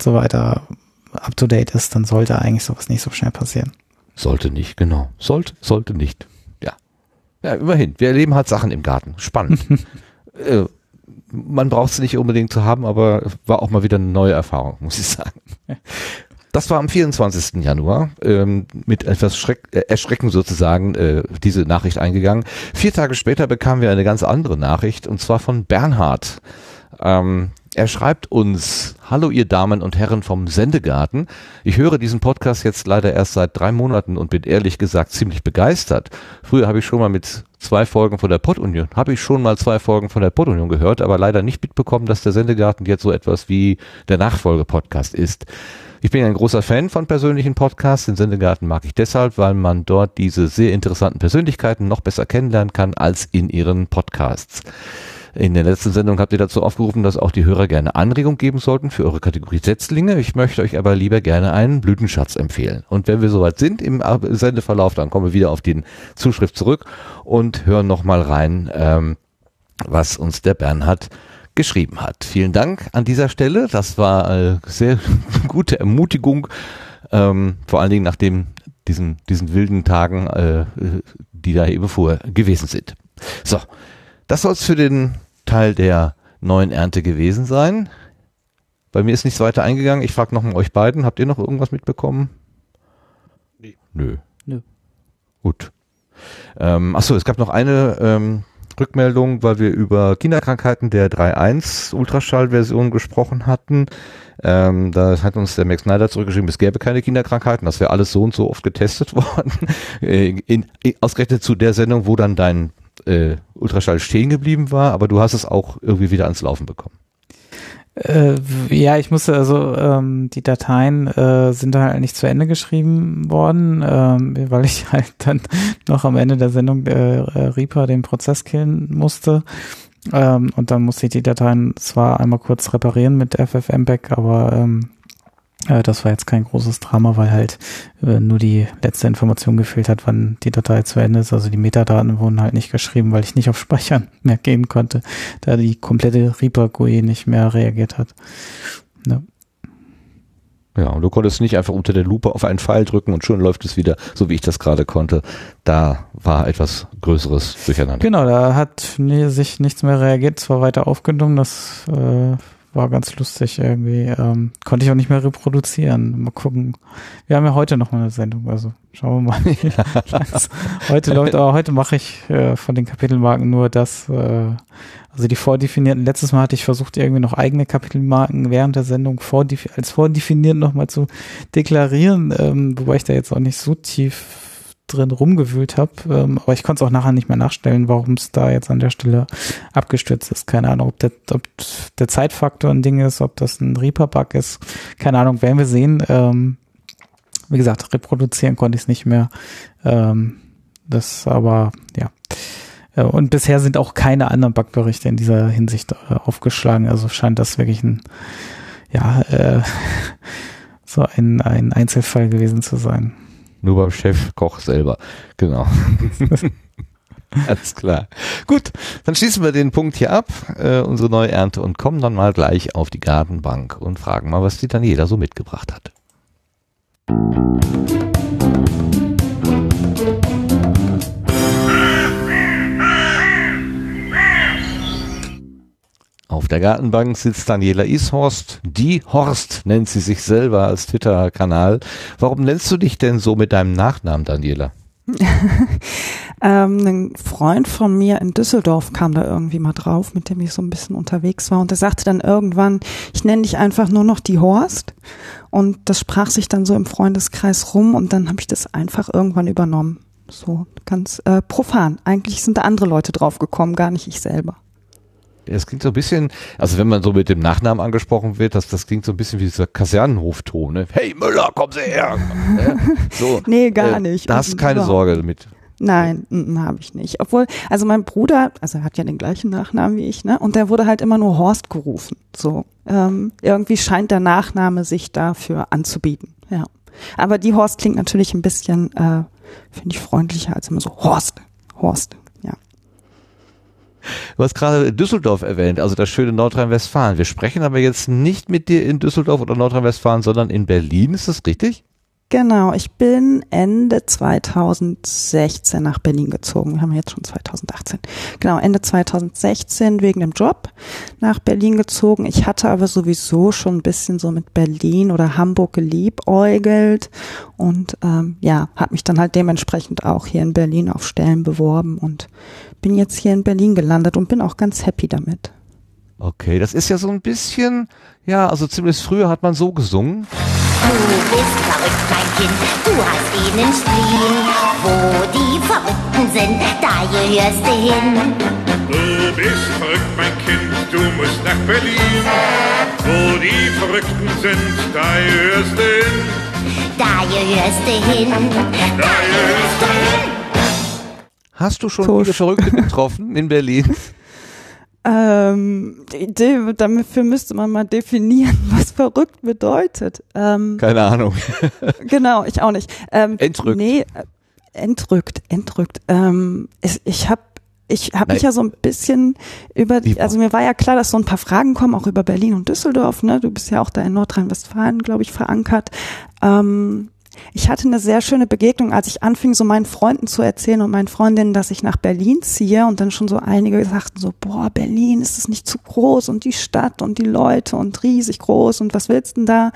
so weiter up to date ist, dann sollte eigentlich sowas nicht so schnell passieren. Sollte nicht, genau. Sollte, sollte nicht. Ja. Ja, immerhin. Wir erleben halt Sachen im Garten. Spannend. (laughs) äh, man braucht es nicht unbedingt zu haben, aber war auch mal wieder eine neue Erfahrung, muss ich sagen. (laughs) Das war am 24. Januar ähm, mit etwas Schreck, äh, Erschrecken sozusagen äh, diese Nachricht eingegangen. Vier Tage später bekamen wir eine ganz andere Nachricht und zwar von Bernhard. Ähm, er schreibt uns, hallo ihr Damen und Herren vom Sendegarten. Ich höre diesen Podcast jetzt leider erst seit drei Monaten und bin ehrlich gesagt ziemlich begeistert. Früher habe ich schon mal mit zwei Folgen von der Pottunion, habe ich schon mal zwei Folgen von der Pottunion gehört, aber leider nicht mitbekommen, dass der Sendegarten jetzt so etwas wie der Nachfolgepodcast ist. Ich bin ein großer Fan von persönlichen Podcasts. Den Sendegarten mag ich deshalb, weil man dort diese sehr interessanten Persönlichkeiten noch besser kennenlernen kann als in ihren Podcasts. In der letzten Sendung habt ihr dazu aufgerufen, dass auch die Hörer gerne Anregung geben sollten für eure Kategorie Setzlinge. Ich möchte euch aber lieber gerne einen Blütenschatz empfehlen. Und wenn wir soweit sind im Sendeverlauf, dann kommen wir wieder auf den Zuschrift zurück und hören nochmal rein, ähm, was uns der Bernhard geschrieben hat. Vielen Dank an dieser Stelle. Das war eine sehr (laughs) gute Ermutigung, ähm, vor allen Dingen nach dem, diesen, diesen wilden Tagen, äh, die da eben vor gewesen sind. So, das soll es für den Teil der neuen Ernte gewesen sein. Bei mir ist nichts weiter eingegangen. Ich frage nochmal euch beiden. Habt ihr noch irgendwas mitbekommen? Nee. Nö. Nö. Gut. Ähm, achso, es gab noch eine ähm, Rückmeldung, weil wir über Kinderkrankheiten der 3.1 Ultraschallversion gesprochen hatten. Ähm, da hat uns der Max Snyder zurückgeschrieben, es gäbe keine Kinderkrankheiten, das wäre alles so und so oft getestet (laughs) worden. Äh, in, in, ausgerechnet zu der Sendung, wo dann dein äh, Ultraschall stehen geblieben war, aber du hast es auch irgendwie wieder ans Laufen bekommen. Äh, ja, ich musste also ähm, die Dateien äh, sind halt nicht zu Ende geschrieben worden, ähm, weil ich (laughs) halt dann noch am Ende der Sendung äh, äh Reaper den Prozess killen musste. Ähm, und dann musste ich die Dateien zwar einmal kurz reparieren mit FFmpeg, aber ähm, äh, das war jetzt kein großes Drama, weil halt äh, nur die letzte Information gefehlt hat, wann die Datei zu Ende ist. Also die Metadaten wurden halt nicht geschrieben, weil ich nicht auf Speichern (laughs) mehr gehen konnte, da die komplette Reaper-GUI nicht mehr reagiert hat. Ja. Ja, und du konntest nicht einfach unter der Lupe auf einen Pfeil drücken und schon läuft es wieder, so wie ich das gerade konnte. Da war etwas Größeres Durcheinander. Genau, da hat nee, sich nichts mehr reagiert, zwar weiter aufgenommen, das äh, war ganz lustig irgendwie. Ähm, konnte ich auch nicht mehr reproduzieren. Mal gucken. Wir haben ja heute noch mal eine Sendung, also schauen wir mal. (laughs) heute läuft, aber heute mache ich äh, von den Kapitelmarken nur das, äh, also die vordefinierten. Letztes Mal hatte ich versucht, irgendwie noch eigene Kapitelmarken während der Sendung vordef als vordefiniert nochmal zu deklarieren, ähm, wobei ich da jetzt auch nicht so tief drin rumgewühlt habe. Ähm, aber ich konnte es auch nachher nicht mehr nachstellen, warum es da jetzt an der Stelle abgestürzt ist. Keine Ahnung, ob der, ob der Zeitfaktor ein Ding ist, ob das ein Reaper-Bug ist. Keine Ahnung, werden wir sehen. Ähm, wie gesagt, reproduzieren konnte ich es nicht mehr. Ähm, das aber, ja. Äh, und bisher sind auch keine anderen Bugberichte in dieser Hinsicht äh, aufgeschlagen. Also scheint das wirklich ein, ja, äh, (laughs) so ein, ein Einzelfall gewesen zu sein. Nur beim Chef Koch selber. Genau. (laughs) Alles klar. Gut, dann schließen wir den Punkt hier ab, äh, unsere neue Ernte, und kommen dann mal gleich auf die Gartenbank und fragen mal, was die Daniela so mitgebracht hat. Auf der Gartenbank sitzt Daniela Ishorst. Die Horst nennt sie sich selber als Twitter-Kanal. Warum nennst du dich denn so mit deinem Nachnamen, Daniela? (laughs) ähm, ein Freund von mir in Düsseldorf kam da irgendwie mal drauf, mit dem ich so ein bisschen unterwegs war. Und er sagte dann irgendwann, ich nenne dich einfach nur noch die Horst. Und das sprach sich dann so im Freundeskreis rum und dann habe ich das einfach irgendwann übernommen. So ganz äh, profan. Eigentlich sind da andere Leute drauf gekommen, gar nicht ich selber. Es klingt so ein bisschen, also wenn man so mit dem Nachnamen angesprochen wird, das, das klingt so ein bisschen wie dieser Kasernenhofton. Ne? Hey Müller, kommen Sie her! so, (laughs) nee, gar äh, nicht. Da hast du keine Sorge damit. Nein, habe ich nicht. Obwohl, also mein Bruder, also er hat ja den gleichen Nachnamen wie ich, ne? Und der wurde halt immer nur Horst gerufen. So, ähm, irgendwie scheint der Nachname sich dafür anzubieten. Ja, aber die Horst klingt natürlich ein bisschen, äh, finde ich freundlicher als immer so Horst, Horst. Du hast gerade Düsseldorf erwähnt, also das schöne Nordrhein-Westfalen. Wir sprechen aber jetzt nicht mit dir in Düsseldorf oder Nordrhein-Westfalen, sondern in Berlin. Ist das richtig? Genau, ich bin Ende 2016 nach Berlin gezogen. Wir haben jetzt schon 2018. Genau, Ende 2016 wegen dem Job nach Berlin gezogen. Ich hatte aber sowieso schon ein bisschen so mit Berlin oder Hamburg geliebäugelt und ähm, ja, habe mich dann halt dementsprechend auch hier in Berlin auf Stellen beworben und bin jetzt hier in Berlin gelandet und bin auch ganz happy damit. Okay, das ist ja so ein bisschen, ja, also zumindest früher hat man so gesungen. Du bist verrückt, mein Kind, du hast ihnen Spleen. Wo die Verrückten sind, da gehörst du hin. Du bist verrückt, mein Kind, du musst nach Berlin. Wo die Verrückten sind, da gehörst du hin. Da gehörst du hin. Da gehörst du hin. Hast du schon so viele Verrückte getroffen in Berlin? (laughs) Ähm, die, dafür müsste man mal definieren, (laughs) was verrückt bedeutet. Ähm, Keine Ahnung. (laughs) genau, ich auch nicht. Ähm, entrückt. Nee, äh, entrückt, entrückt. Ähm, ich ich habe ich habe mich ja so ein bisschen über, also mir war ja klar, dass so ein paar Fragen kommen, auch über Berlin und Düsseldorf. Ne? Du bist ja auch da in Nordrhein-Westfalen, glaube ich, verankert. Ähm, ich hatte eine sehr schöne Begegnung, als ich anfing, so meinen Freunden zu erzählen und meinen Freundinnen, dass ich nach Berlin ziehe und dann schon so einige sagten so, boah, Berlin, ist es nicht zu groß und die Stadt und die Leute und riesig groß und was willst denn da?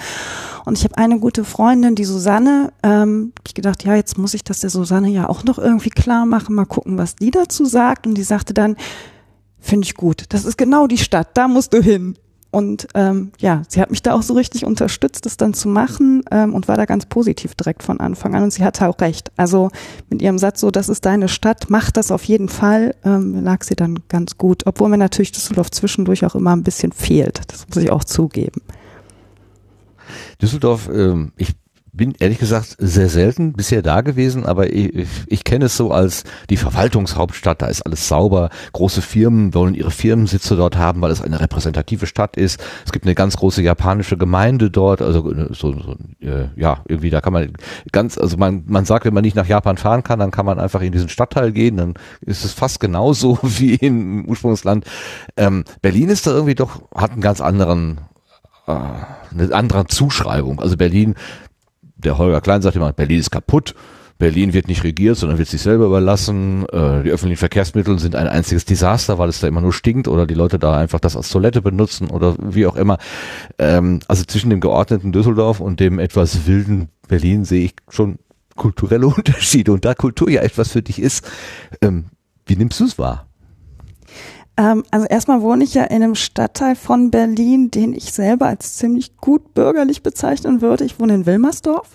Und ich habe eine gute Freundin, die Susanne, ähm, ich gedacht, ja, jetzt muss ich das der Susanne ja auch noch irgendwie klar machen, mal gucken, was die dazu sagt. Und die sagte dann, finde ich gut, das ist genau die Stadt, da musst du hin. Und ähm, ja, sie hat mich da auch so richtig unterstützt, das dann zu machen ähm, und war da ganz positiv direkt von Anfang an. Und sie hatte auch recht. Also mit ihrem Satz so, das ist deine Stadt, mach das auf jeden Fall, ähm, lag sie dann ganz gut. Obwohl mir natürlich Düsseldorf zwischendurch auch immer ein bisschen fehlt. Das muss ich auch zugeben. Düsseldorf, ähm, ich bin ehrlich gesagt sehr selten bisher da gewesen, aber ich, ich, kenne es so als die Verwaltungshauptstadt, da ist alles sauber, große Firmen wollen ihre Firmensitze dort haben, weil es eine repräsentative Stadt ist. Es gibt eine ganz große japanische Gemeinde dort, also äh, so, so äh, ja, irgendwie da kann man ganz, also man, man sagt, wenn man nicht nach Japan fahren kann, dann kann man einfach in diesen Stadtteil gehen, dann ist es fast genauso (laughs) wie im Ursprungsland. Ähm, Berlin ist da irgendwie doch, hat einen ganz anderen äh, eine andere Zuschreibung. Also Berlin, der Holger Klein sagt immer, Berlin ist kaputt. Berlin wird nicht regiert, sondern wird sich selber überlassen. Äh, die öffentlichen Verkehrsmittel sind ein einziges Desaster, weil es da immer nur stinkt oder die Leute da einfach das als Toilette benutzen oder wie auch immer. Ähm, also zwischen dem geordneten Düsseldorf und dem etwas wilden Berlin sehe ich schon kulturelle (laughs) Unterschiede. Und da Kultur ja etwas für dich ist, ähm, wie nimmst du es wahr? Ähm, also erstmal wohne ich ja in einem Stadtteil von Berlin, den ich selber als ziemlich gut bürgerlich bezeichnen würde. Ich wohne in Wilmersdorf.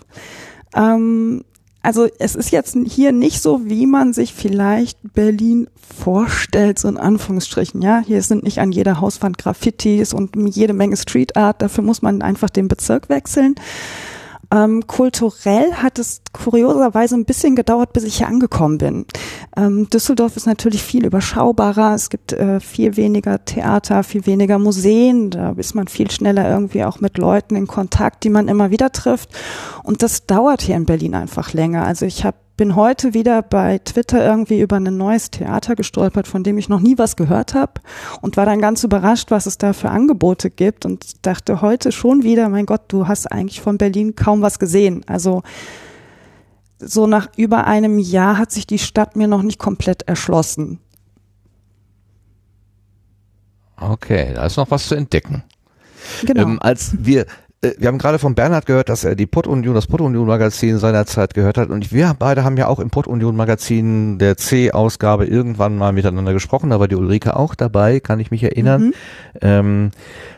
Ähm, also es ist jetzt hier nicht so, wie man sich vielleicht Berlin vorstellt, so in Anführungsstrichen. Ja, hier sind nicht an jeder Hauswand Graffitis und jede Menge Street Art. Dafür muss man einfach den Bezirk wechseln. Ähm, kulturell hat es kurioserweise ein bisschen gedauert, bis ich hier angekommen bin. Ähm, Düsseldorf ist natürlich viel überschaubarer. Es gibt äh, viel weniger Theater, viel weniger Museen. Da ist man viel schneller irgendwie auch mit Leuten in Kontakt, die man immer wieder trifft. Und das dauert hier in Berlin einfach länger. Also ich habe bin heute wieder bei Twitter irgendwie über ein neues Theater gestolpert, von dem ich noch nie was gehört habe und war dann ganz überrascht, was es da für Angebote gibt und dachte heute schon wieder, mein Gott, du hast eigentlich von Berlin kaum was gesehen. Also so nach über einem Jahr hat sich die Stadt mir noch nicht komplett erschlossen. Okay, da ist noch was zu entdecken. Genau. Ähm, als wir wir haben gerade von Bernhard gehört, dass er die Pott-Union, das Pott-Union-Magazin seinerzeit gehört hat. Und wir beide haben ja auch im Pott-Union-Magazin der C-Ausgabe irgendwann mal miteinander gesprochen. Da war die Ulrike auch dabei, kann ich mich erinnern. Mhm. Ähm,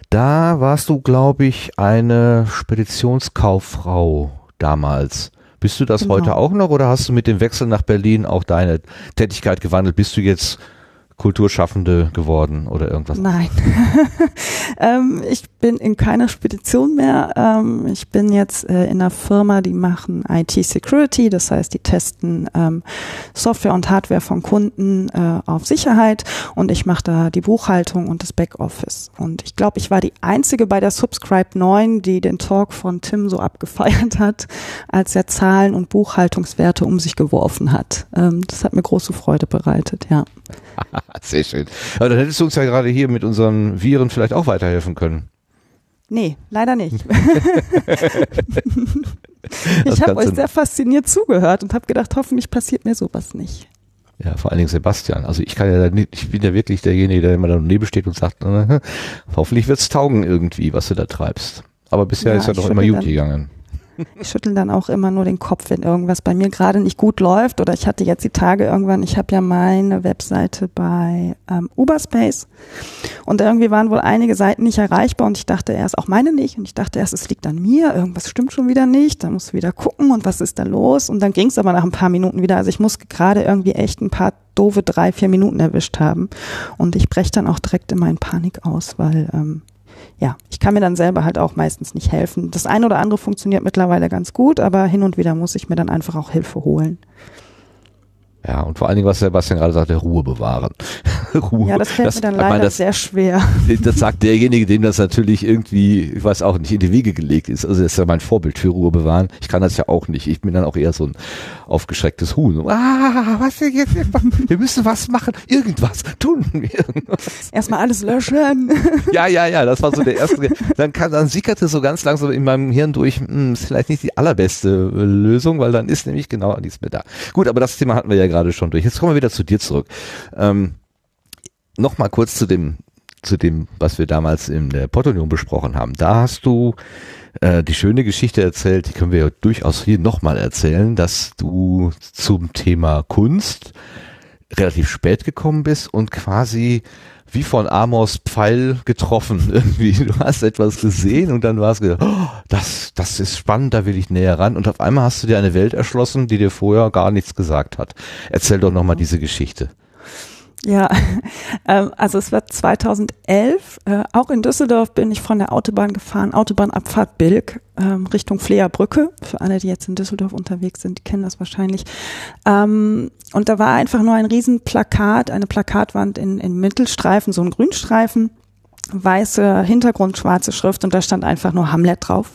da warst du, glaube ich, eine Speditionskauffrau damals. Bist du das Genau. heute auch noch oder hast du mit dem Wechsel nach Berlin auch deine Tätigkeit gewandelt? Bist du jetzt Kulturschaffende geworden oder irgendwas? Nein. (laughs) ähm, ich bin in keiner Spedition mehr. Ähm, ich bin jetzt äh, in einer Firma, die machen IT-Security, das heißt, die testen ähm, Software und Hardware von Kunden äh, auf Sicherheit und ich mache da die Buchhaltung und das Backoffice. Und ich glaube, ich war die einzige bei der Subscribe 9, die den Talk von Tim so abgefeiert hat, als er Zahlen und Buchhaltungswerte um sich geworfen hat. Ähm, das hat mir große Freude bereitet, ja. (laughs) (laughs) Sehr schön. Aber dann hättest du uns ja gerade hier mit unseren Viren vielleicht auch weiterhelfen können. Nee, leider nicht. (laughs) (laughs) Ich habe euch sehr fasziniert zugehört und habe gedacht, hoffentlich passiert mir sowas nicht. Ja, vor allen Dingen Sebastian. Also ich kann ja da nicht, ich bin ja wirklich derjenige, der immer daneben steht und sagt, hoffentlich wird's taugen irgendwie, was du da treibst. Aber bisher Ja, ist ja doch immer gut gegangen. Ich schüttel dann auch immer nur den Kopf, wenn irgendwas bei mir gerade nicht gut läuft. Oder ich hatte jetzt die Tage irgendwann, ich habe ja meine Webseite bei ähm, Uberspace und irgendwie waren wohl einige Seiten nicht erreichbar und ich dachte erst, auch meine nicht. Und ich dachte erst, es liegt an mir, irgendwas stimmt schon wieder nicht, da musst du wieder gucken und was ist da los. Und dann ging es aber nach ein paar Minuten wieder. Also ich muss gerade irgendwie echt ein paar doofe drei, vier Minuten erwischt haben. Und ich breche dann auch direkt in meinen Panik aus, weil ähm, ja, ich kann mir dann selber halt auch meistens nicht helfen. Das eine oder andere funktioniert mittlerweile ganz gut, aber hin und wieder muss ich mir dann einfach auch Hilfe holen. Ja, und vor allen Dingen, was Sebastian gerade sagte, Ruhe bewahren. (laughs) Ruhe. Ja, das fällt mir dann leider meine, das, sehr schwer. (laughs) das sagt derjenige, dem das natürlich irgendwie, ich weiß auch nicht, in die Wege gelegt ist. Also das ist ja mein Vorbild für Ruhe bewahren. Ich kann das ja auch nicht. Ich bin dann auch eher so ein aufgeschrecktes Huhn. So, ah, was wir jetzt? Wir müssen was machen. Irgendwas tun wir. (laughs) Erstmal alles löschen. Ja, ja, ja, das war so der erste. Dann, kam, dann sickerte so ganz langsam in meinem Hirn durch, hm, ist vielleicht nicht die allerbeste äh, Lösung, weil dann ist nämlich genau nichts mehr da. Gut, aber das Thema hatten wir ja gerade schon durch. Jetzt kommen wir wieder zu dir zurück. Ähm, Nochmal kurz zu dem, zu dem, was wir damals in der Portunion besprochen haben. Da hast du äh, die schöne Geschichte erzählt, die können wir ja durchaus hier nochmal erzählen, dass du zum Thema Kunst relativ spät gekommen bist und quasi wie von Amors Pfeil getroffen (laughs) irgendwie. Du hast etwas gesehen und dann war es gedacht, oh, das, das ist spannend, da will ich näher ran. Und auf einmal hast du dir eine Welt erschlossen, die dir vorher gar nichts gesagt hat. Erzähl doch nochmal diese Geschichte. Ja, (laughs) ähm, also es war 2011, äh, auch in Düsseldorf bin ich von der Autobahn gefahren, Autobahnabfahrt Bilk ähm, Richtung Fleerbrücke. Für alle, die jetzt in Düsseldorf unterwegs sind, die kennen das wahrscheinlich. Ähm, und da war einfach nur ein Riesenplakat, eine Plakatwand in, in Mittelstreifen, so ein Grünstreifen weiße Hintergrund, schwarze Schrift und da stand einfach nur Hamlet drauf.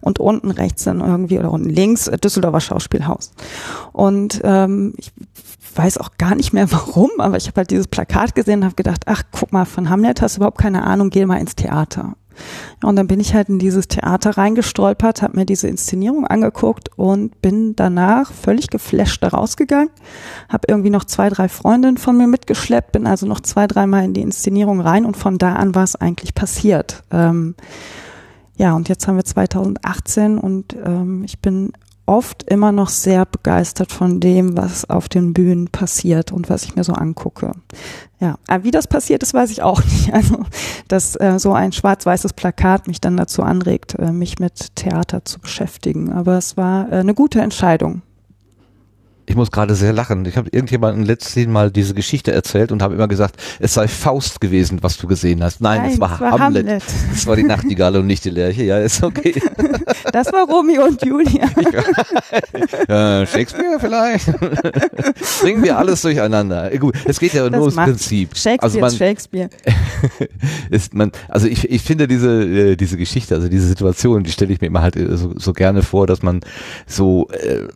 Und unten rechts dann irgendwie oder unten links Düsseldorfer Schauspielhaus. Und ähm, ich weiß auch gar nicht mehr (laughs) warum, aber ich habe halt dieses Plakat gesehen und habe gedacht, ach guck mal, von Hamlet hast du überhaupt keine Ahnung, geh mal ins Theater. Und dann bin ich halt in dieses Theater reingestolpert, habe mir diese Inszenierung angeguckt und bin danach völlig geflasht da rausgegangen. Habe irgendwie noch zwei, drei Freundinnen von mir mitgeschleppt, bin also noch zwei, dreimal in die Inszenierung rein und von da an war es eigentlich passiert. Ähm, ja, und jetzt haben wir 2018 und ähm, ich bin oft immer noch sehr begeistert von dem, was auf den Bühnen passiert und was ich mir so angucke. Ja, aber wie das passiert ist, weiß ich auch (laughs) nicht. Also, dass äh, so ein schwarz-weißes Plakat mich dann dazu anregt, äh, mich mit Theater zu beschäftigen. Aber es war äh, eine gute Entscheidung ich muss gerade sehr lachen. Ich habe irgendjemandem letztes Mal diese Geschichte erzählt und habe immer gesagt, es sei Faust gewesen, was du gesehen hast. Nein, Nein es war, war Hamlet. Hamlet. Es war die Nachtigall und nicht die Lerche. Ja, ist okay. (laughs) Das war Romeo und Julia. (laughs) äh, Shakespeare vielleicht. (laughs) Bringen wir alles durcheinander. Gut, es geht ja das nur ums Prinzip. Shakespeare also man, Shakespeare. ist man, also ich, ich finde diese, äh, diese Geschichte, also diese Situation, die stelle ich mir immer halt äh, so, so gerne vor, dass man so äh,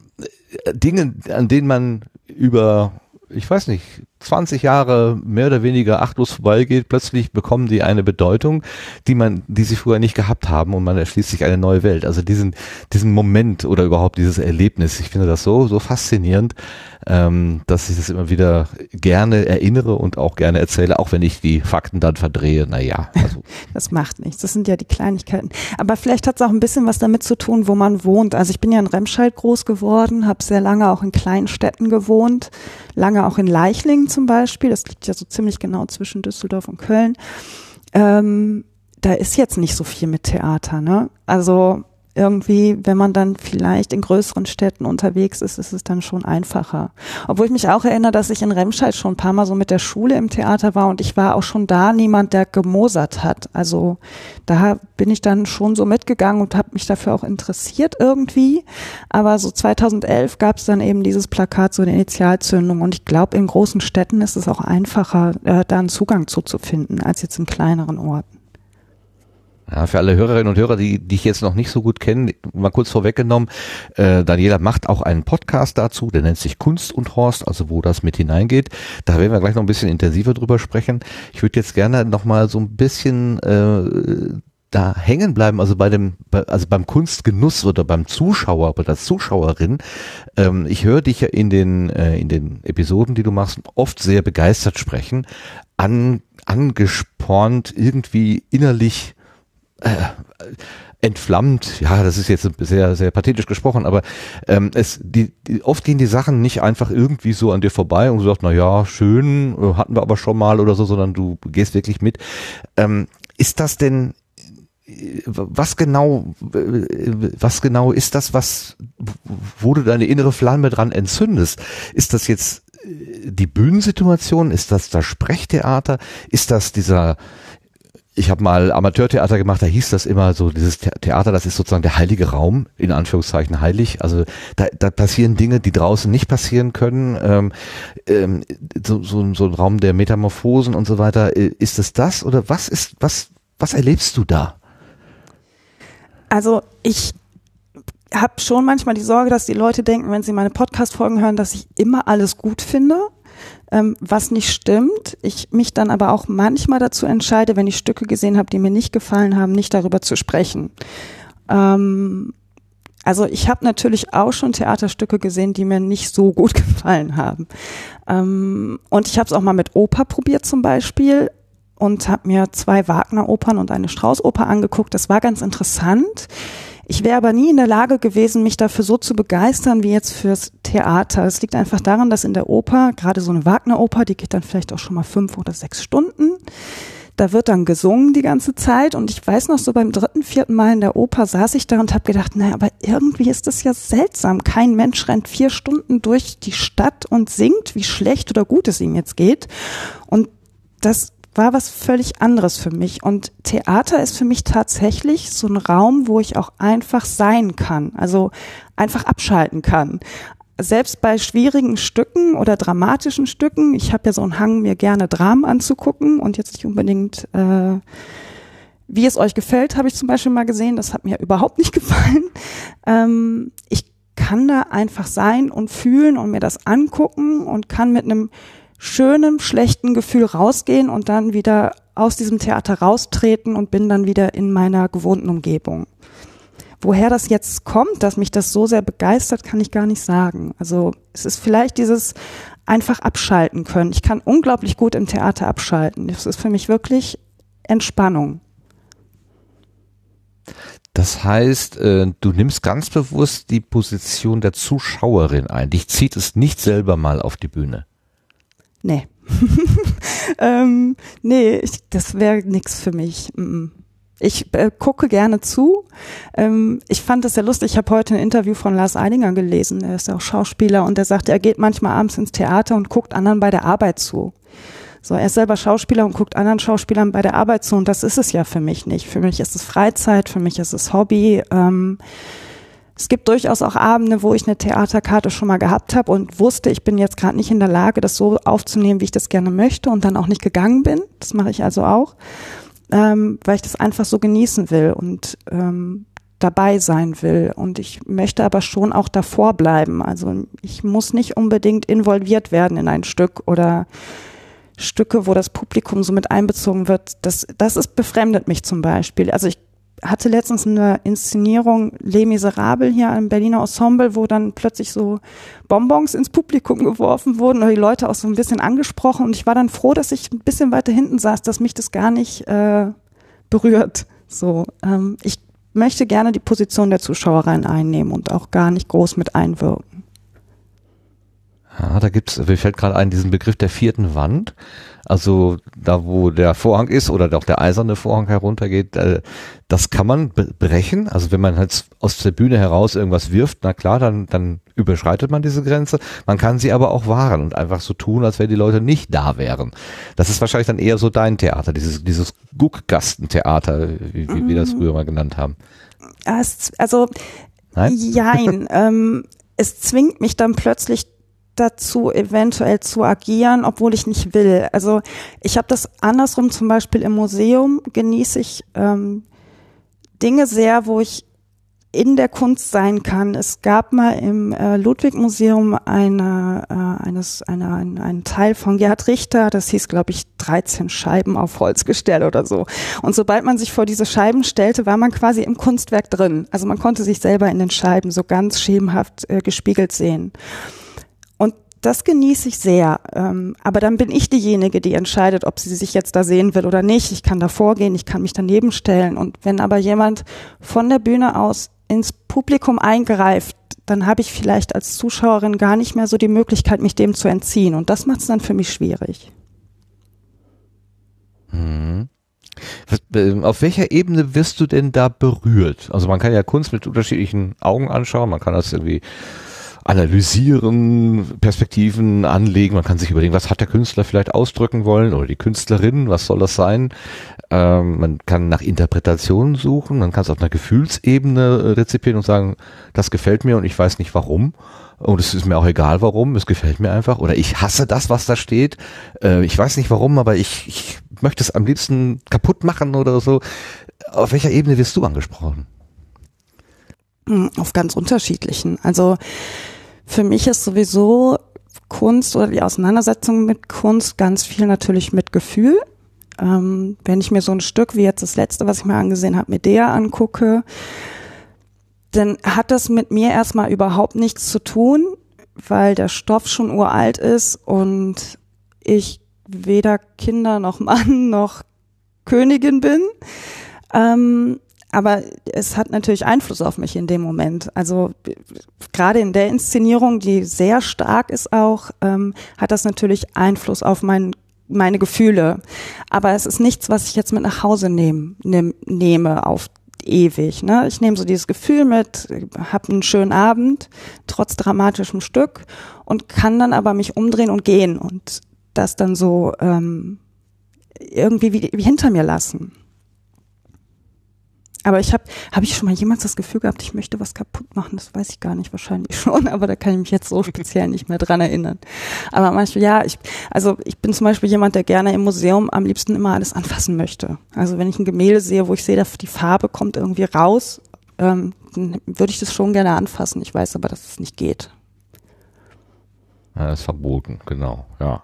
Dinge, an denen man über, ich weiß nicht, 20 Jahre mehr oder weniger achtlos vorbeigeht, plötzlich bekommen die eine Bedeutung, die man, die sie früher nicht gehabt haben und man erschließt sich eine neue Welt. Also diesen, diesen Moment oder überhaupt dieses Erlebnis, ich finde das so, so faszinierend, ähm, dass ich das immer wieder gerne erinnere und auch gerne erzähle, auch wenn ich die Fakten dann verdrehe. Naja, also. (laughs) Das macht nichts. Das sind ja die Kleinigkeiten. Aber vielleicht hat es auch ein bisschen was damit zu tun, wo man wohnt. Also ich bin ja in Remscheid groß geworden, habe sehr lange auch in kleinen Städten gewohnt, lange auch in Leichlingen zum Beispiel, das liegt ja so ziemlich genau zwischen Düsseldorf und Köln, ähm, da ist jetzt nicht so viel mit Theater, ne? Also irgendwie, wenn man dann vielleicht in größeren Städten unterwegs ist, ist es dann schon einfacher. Obwohl ich mich auch erinnere, dass ich in Remscheid schon ein paar Mal so mit der Schule im Theater war und ich war auch schon da niemand, der gemosert hat. Also da bin ich dann schon so mitgegangen und habe mich dafür auch interessiert irgendwie. Aber so 2011 gab es dann eben dieses Plakat, so eine Initialzündung. Und ich glaube, in großen Städten ist es auch einfacher, äh, da einen Zugang zuzufinden, als jetzt in kleineren Orten. Ja, für alle Hörerinnen und Hörer, die, die ich jetzt noch nicht so gut kenne, mal kurz vorweggenommen, äh, Daniela macht auch einen Podcast dazu, der nennt sich Kunst und Horst, also wo das mit hineingeht. Da werden wir gleich noch ein bisschen intensiver drüber sprechen. Ich würde jetzt gerne noch mal so ein bisschen äh, da hängen bleiben, also bei dem, also beim Kunstgenuss oder beim Zuschauer oder der Zuschauerin. Ähm, ich höre dich ja in den äh, in den Episoden, die du machst, oft sehr begeistert sprechen, an, angespornt, irgendwie innerlich äh, entflammt, ja, das ist jetzt sehr, sehr pathetisch gesprochen, aber ähm, es, die, die, oft gehen die Sachen nicht einfach irgendwie so an dir vorbei und du sagst, na ja, schön, äh, hatten wir aber schon mal oder so, sondern du gehst wirklich mit. Ähm, ist das denn, was genau, was genau ist das, was, wo du deine innere Flamme dran entzündest? Ist das jetzt äh, die Bühnensituation? Ist das das Sprechtheater? Ist das dieser ich habe mal Amateurtheater gemacht, da hieß das immer so, dieses The- Theater, das ist sozusagen der heilige Raum, in Anführungszeichen heilig. Also da, da passieren Dinge, die draußen nicht passieren können. Ähm, ähm, so, so, so ein Raum der Metamorphosen und so weiter. Äh, Ist es das oder was ist, was, was erlebst du da? Also ich habe schon manchmal die Sorge, dass die Leute denken, wenn sie meine Podcast-Folgen hören, dass ich immer alles gut finde, ähm, was nicht stimmt. Ich mich dann aber auch manchmal dazu entscheide, wenn ich Stücke gesehen habe, die mir nicht gefallen haben, nicht darüber zu sprechen. Ähm, also ich habe natürlich auch schon Theaterstücke gesehen, die mir nicht so gut (laughs) gefallen haben. Ähm, und ich habe es auch mal mit Oper probiert zum Beispiel und habe mir zwei Wagner-Opern und eine Strauß-Oper angeguckt. Das war ganz interessant. Ich wäre aber nie in der Lage gewesen, mich dafür so zu begeistern wie jetzt fürs Theater. Es liegt einfach daran, dass in der Oper, gerade so eine Wagner-Oper, die geht dann vielleicht auch schon mal fünf oder sechs Stunden. Da wird dann gesungen die ganze Zeit und ich weiß noch so beim dritten, vierten Mal in der Oper saß ich da und habe gedacht, naja, aber irgendwie ist das ja seltsam. Kein Mensch rennt vier Stunden durch die Stadt und singt, wie schlecht oder gut es ihm jetzt geht. Und das war was völlig anderes für mich. Und Theater ist für mich tatsächlich so ein Raum, wo ich auch einfach sein kann, also einfach abschalten kann. Selbst bei schwierigen Stücken oder dramatischen Stücken, ich habe ja so einen Hang, mir gerne Dramen anzugucken und jetzt nicht unbedingt, äh, wie es euch gefällt, habe ich zum Beispiel mal gesehen, das hat mir überhaupt nicht (laughs) gefallen. Ähm, ich kann da einfach sein und fühlen und mir das angucken und kann mit einem schönem, schlechten Gefühl rausgehen und dann wieder aus diesem Theater raustreten und bin dann wieder in meiner gewohnten Umgebung. Woher das jetzt kommt, dass mich das so sehr begeistert, kann ich gar nicht sagen. Also es ist vielleicht dieses einfach abschalten können. Ich kann unglaublich gut im Theater abschalten. Das ist für mich wirklich Entspannung. Das heißt, äh, du nimmst ganz bewusst die Position der Zuschauerin ein. Dich zieht es nicht selber mal auf die Bühne. Nee. (laughs) ähm, nee, ich, das wäre nix für mich. Ich äh, gucke gerne zu. Ähm, ich fand das sehr lustig. Ich habe heute ein Interview von Lars Eidinger gelesen. Er ist ja auch Schauspieler und er sagt, er geht manchmal abends ins Theater und guckt anderen bei der Arbeit zu. So, er ist selber Schauspieler und guckt anderen Schauspielern bei der Arbeit zu und das ist es ja für mich nicht. Für mich ist es Freizeit, für mich ist es Hobby. Ähm, es gibt durchaus auch Abende, wo ich eine Theaterkarte schon mal gehabt habe und wusste, ich bin jetzt gerade nicht in der Lage, das so aufzunehmen, wie ich das gerne möchte und dann auch nicht gegangen bin. Das mache ich also auch, ähm, weil ich das einfach so genießen will und ähm, dabei sein will. Und ich möchte aber schon auch davor bleiben. Also ich muss nicht unbedingt involviert werden in ein Stück oder Stücke, wo das Publikum so mit einbezogen wird. Das, das ist befremdet mich zum Beispiel. Also ich hatte letztens eine Inszenierung Les Miserables hier im Berliner Ensemble, wo dann plötzlich so Bonbons ins Publikum geworfen wurden oder die Leute auch so ein bisschen angesprochen und ich war dann froh, dass ich ein bisschen weiter hinten saß, dass mich das gar nicht äh, berührt. So, ähm, ich möchte gerne die Position der Zuschauerin einnehmen und auch gar nicht groß mit einwirken. Ja, da gibt's, mir fällt gerade ein, diesen Begriff der vierten Wand. Also da, wo der Vorhang ist oder auch der eiserne Vorhang heruntergeht, äh, das kann man brechen. Also wenn man halt aus der Bühne heraus irgendwas wirft, na klar, dann, dann überschreitet man diese Grenze. Man kann sie aber auch wahren und einfach so tun, als wenn die Leute nicht da wären. Das ist wahrscheinlich dann eher so dein Theater, dieses, dieses Guckgastentheater, wie, wie wir das früher mal genannt haben. Es, also Nein? Jein. (laughs) ähm, es zwingt mich dann plötzlich dazu, eventuell zu agieren, obwohl ich nicht will. Also ich habe das andersrum zum Beispiel im Museum genieße ich ähm, Dinge sehr, wo ich in der Kunst sein kann. Es gab mal im äh, Ludwig-Museum eine, äh, eines, eine, ein, einen Teil von Gerhard Richter, das hieß, glaube ich, 13 Scheiben auf Holzgestell oder so. Und sobald man sich vor diese Scheiben stellte, war man quasi im Kunstwerk drin. Also man konnte sich selber in den Scheiben so ganz schemenhaft äh, gespiegelt sehen. Das genieße ich sehr. Ähm, aber dann bin ich diejenige, die entscheidet, ob sie sich jetzt da sehen will oder nicht. Ich kann da vorgehen, ich kann mich daneben stellen. Und wenn aber jemand von der Bühne aus ins Publikum eingreift, dann habe ich vielleicht als Zuschauerin gar nicht mehr so die Möglichkeit, mich dem zu entziehen. Und das macht es dann für mich schwierig. Mhm. Was, äh, Auf welcher Ebene wirst du denn da berührt? Also man kann ja Kunst mit unterschiedlichen Augen anschauen, man kann das irgendwie analysieren, Perspektiven anlegen. Man kann sich überlegen, was hat der Künstler vielleicht ausdrücken wollen oder die Künstlerin, was soll das sein? Ähm, man kann nach Interpretationen suchen, man kann es auf einer Gefühlsebene rezipieren und sagen, das gefällt mir und ich weiß nicht warum. Und es ist mir auch egal warum, es gefällt mir einfach. Oder ich hasse das, was da steht. Äh, ich weiß nicht warum, aber ich, ich möchte es am liebsten kaputt machen oder so. Auf welcher Ebene wirst du angesprochen? Auf ganz unterschiedlichen. Also für mich ist sowieso Kunst oder die Auseinandersetzung mit Kunst ganz viel natürlich mit Gefühl. Ähm, wenn ich mir so ein Stück wie jetzt das letzte, was ich mir angesehen habe, Medea angucke, dann hat das mit mir erstmal überhaupt nichts zu tun, weil der Stoff schon uralt ist und ich weder Kinder noch Mann (laughs) noch Königin bin. Ähm, aber es hat natürlich Einfluss auf mich in dem Moment. Also gerade in der Inszenierung, die sehr stark ist auch, ähm, hat das natürlich Einfluss auf mein, meine Gefühle. Aber es ist nichts, was ich jetzt mit nach Hause nehm, nehm, nehme auf ewig. Ne? Ich nehme so dieses Gefühl mit, habe einen schönen Abend, trotz dramatischem Stück und kann dann aber mich umdrehen und gehen und das dann so ähm, irgendwie wie, wie hinter mir lassen. Aber ich habe, habe ich schon mal jemals das Gefühl gehabt, ich möchte was kaputt machen? Das weiß ich gar nicht, wahrscheinlich (laughs) schon, aber da kann ich mich jetzt so speziell nicht mehr dran erinnern. Aber manchmal, ja, ich, also ich bin zum Beispiel jemand, der gerne im Museum am liebsten immer alles anfassen möchte. Also wenn ich ein Gemälde sehe, wo ich sehe, dass die Farbe kommt irgendwie raus, ähm, dann würde ich das schon gerne anfassen. Ich weiß aber, dass es nicht geht. Ja, das ist verboten, genau, ja.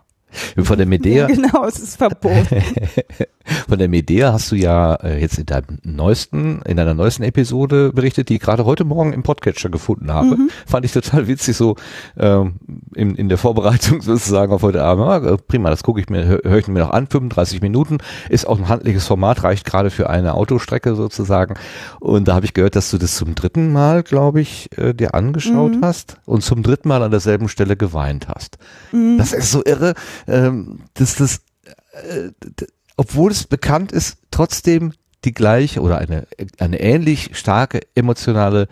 Von der Medea, (laughs) genau, es ist verboten. (laughs) von der Medea hast du ja äh, jetzt in deinem neuesten, in deiner neuesten Episode berichtet, die ich gerade heute Morgen im Podcatcher gefunden habe. Fand ich total witzig, so ähm, in, in der Vorbereitung (laughs) sozusagen auf heute Abend. Ah, äh, prima, das gucke ich mir, hö- höre ich mir noch an. 35 Minuten ist auch ein handliches Format, reicht gerade für eine Autostrecke sozusagen. Und da habe ich gehört, dass du das zum dritten Mal, glaube ich, äh, dir angeschaut hast und zum dritten Mal an derselben Stelle geweint hast. Das ist so irre, ähm, dass das äh, obwohl es bekannt ist, trotzdem die gleiche oder eine, eine ähnlich starke emotionale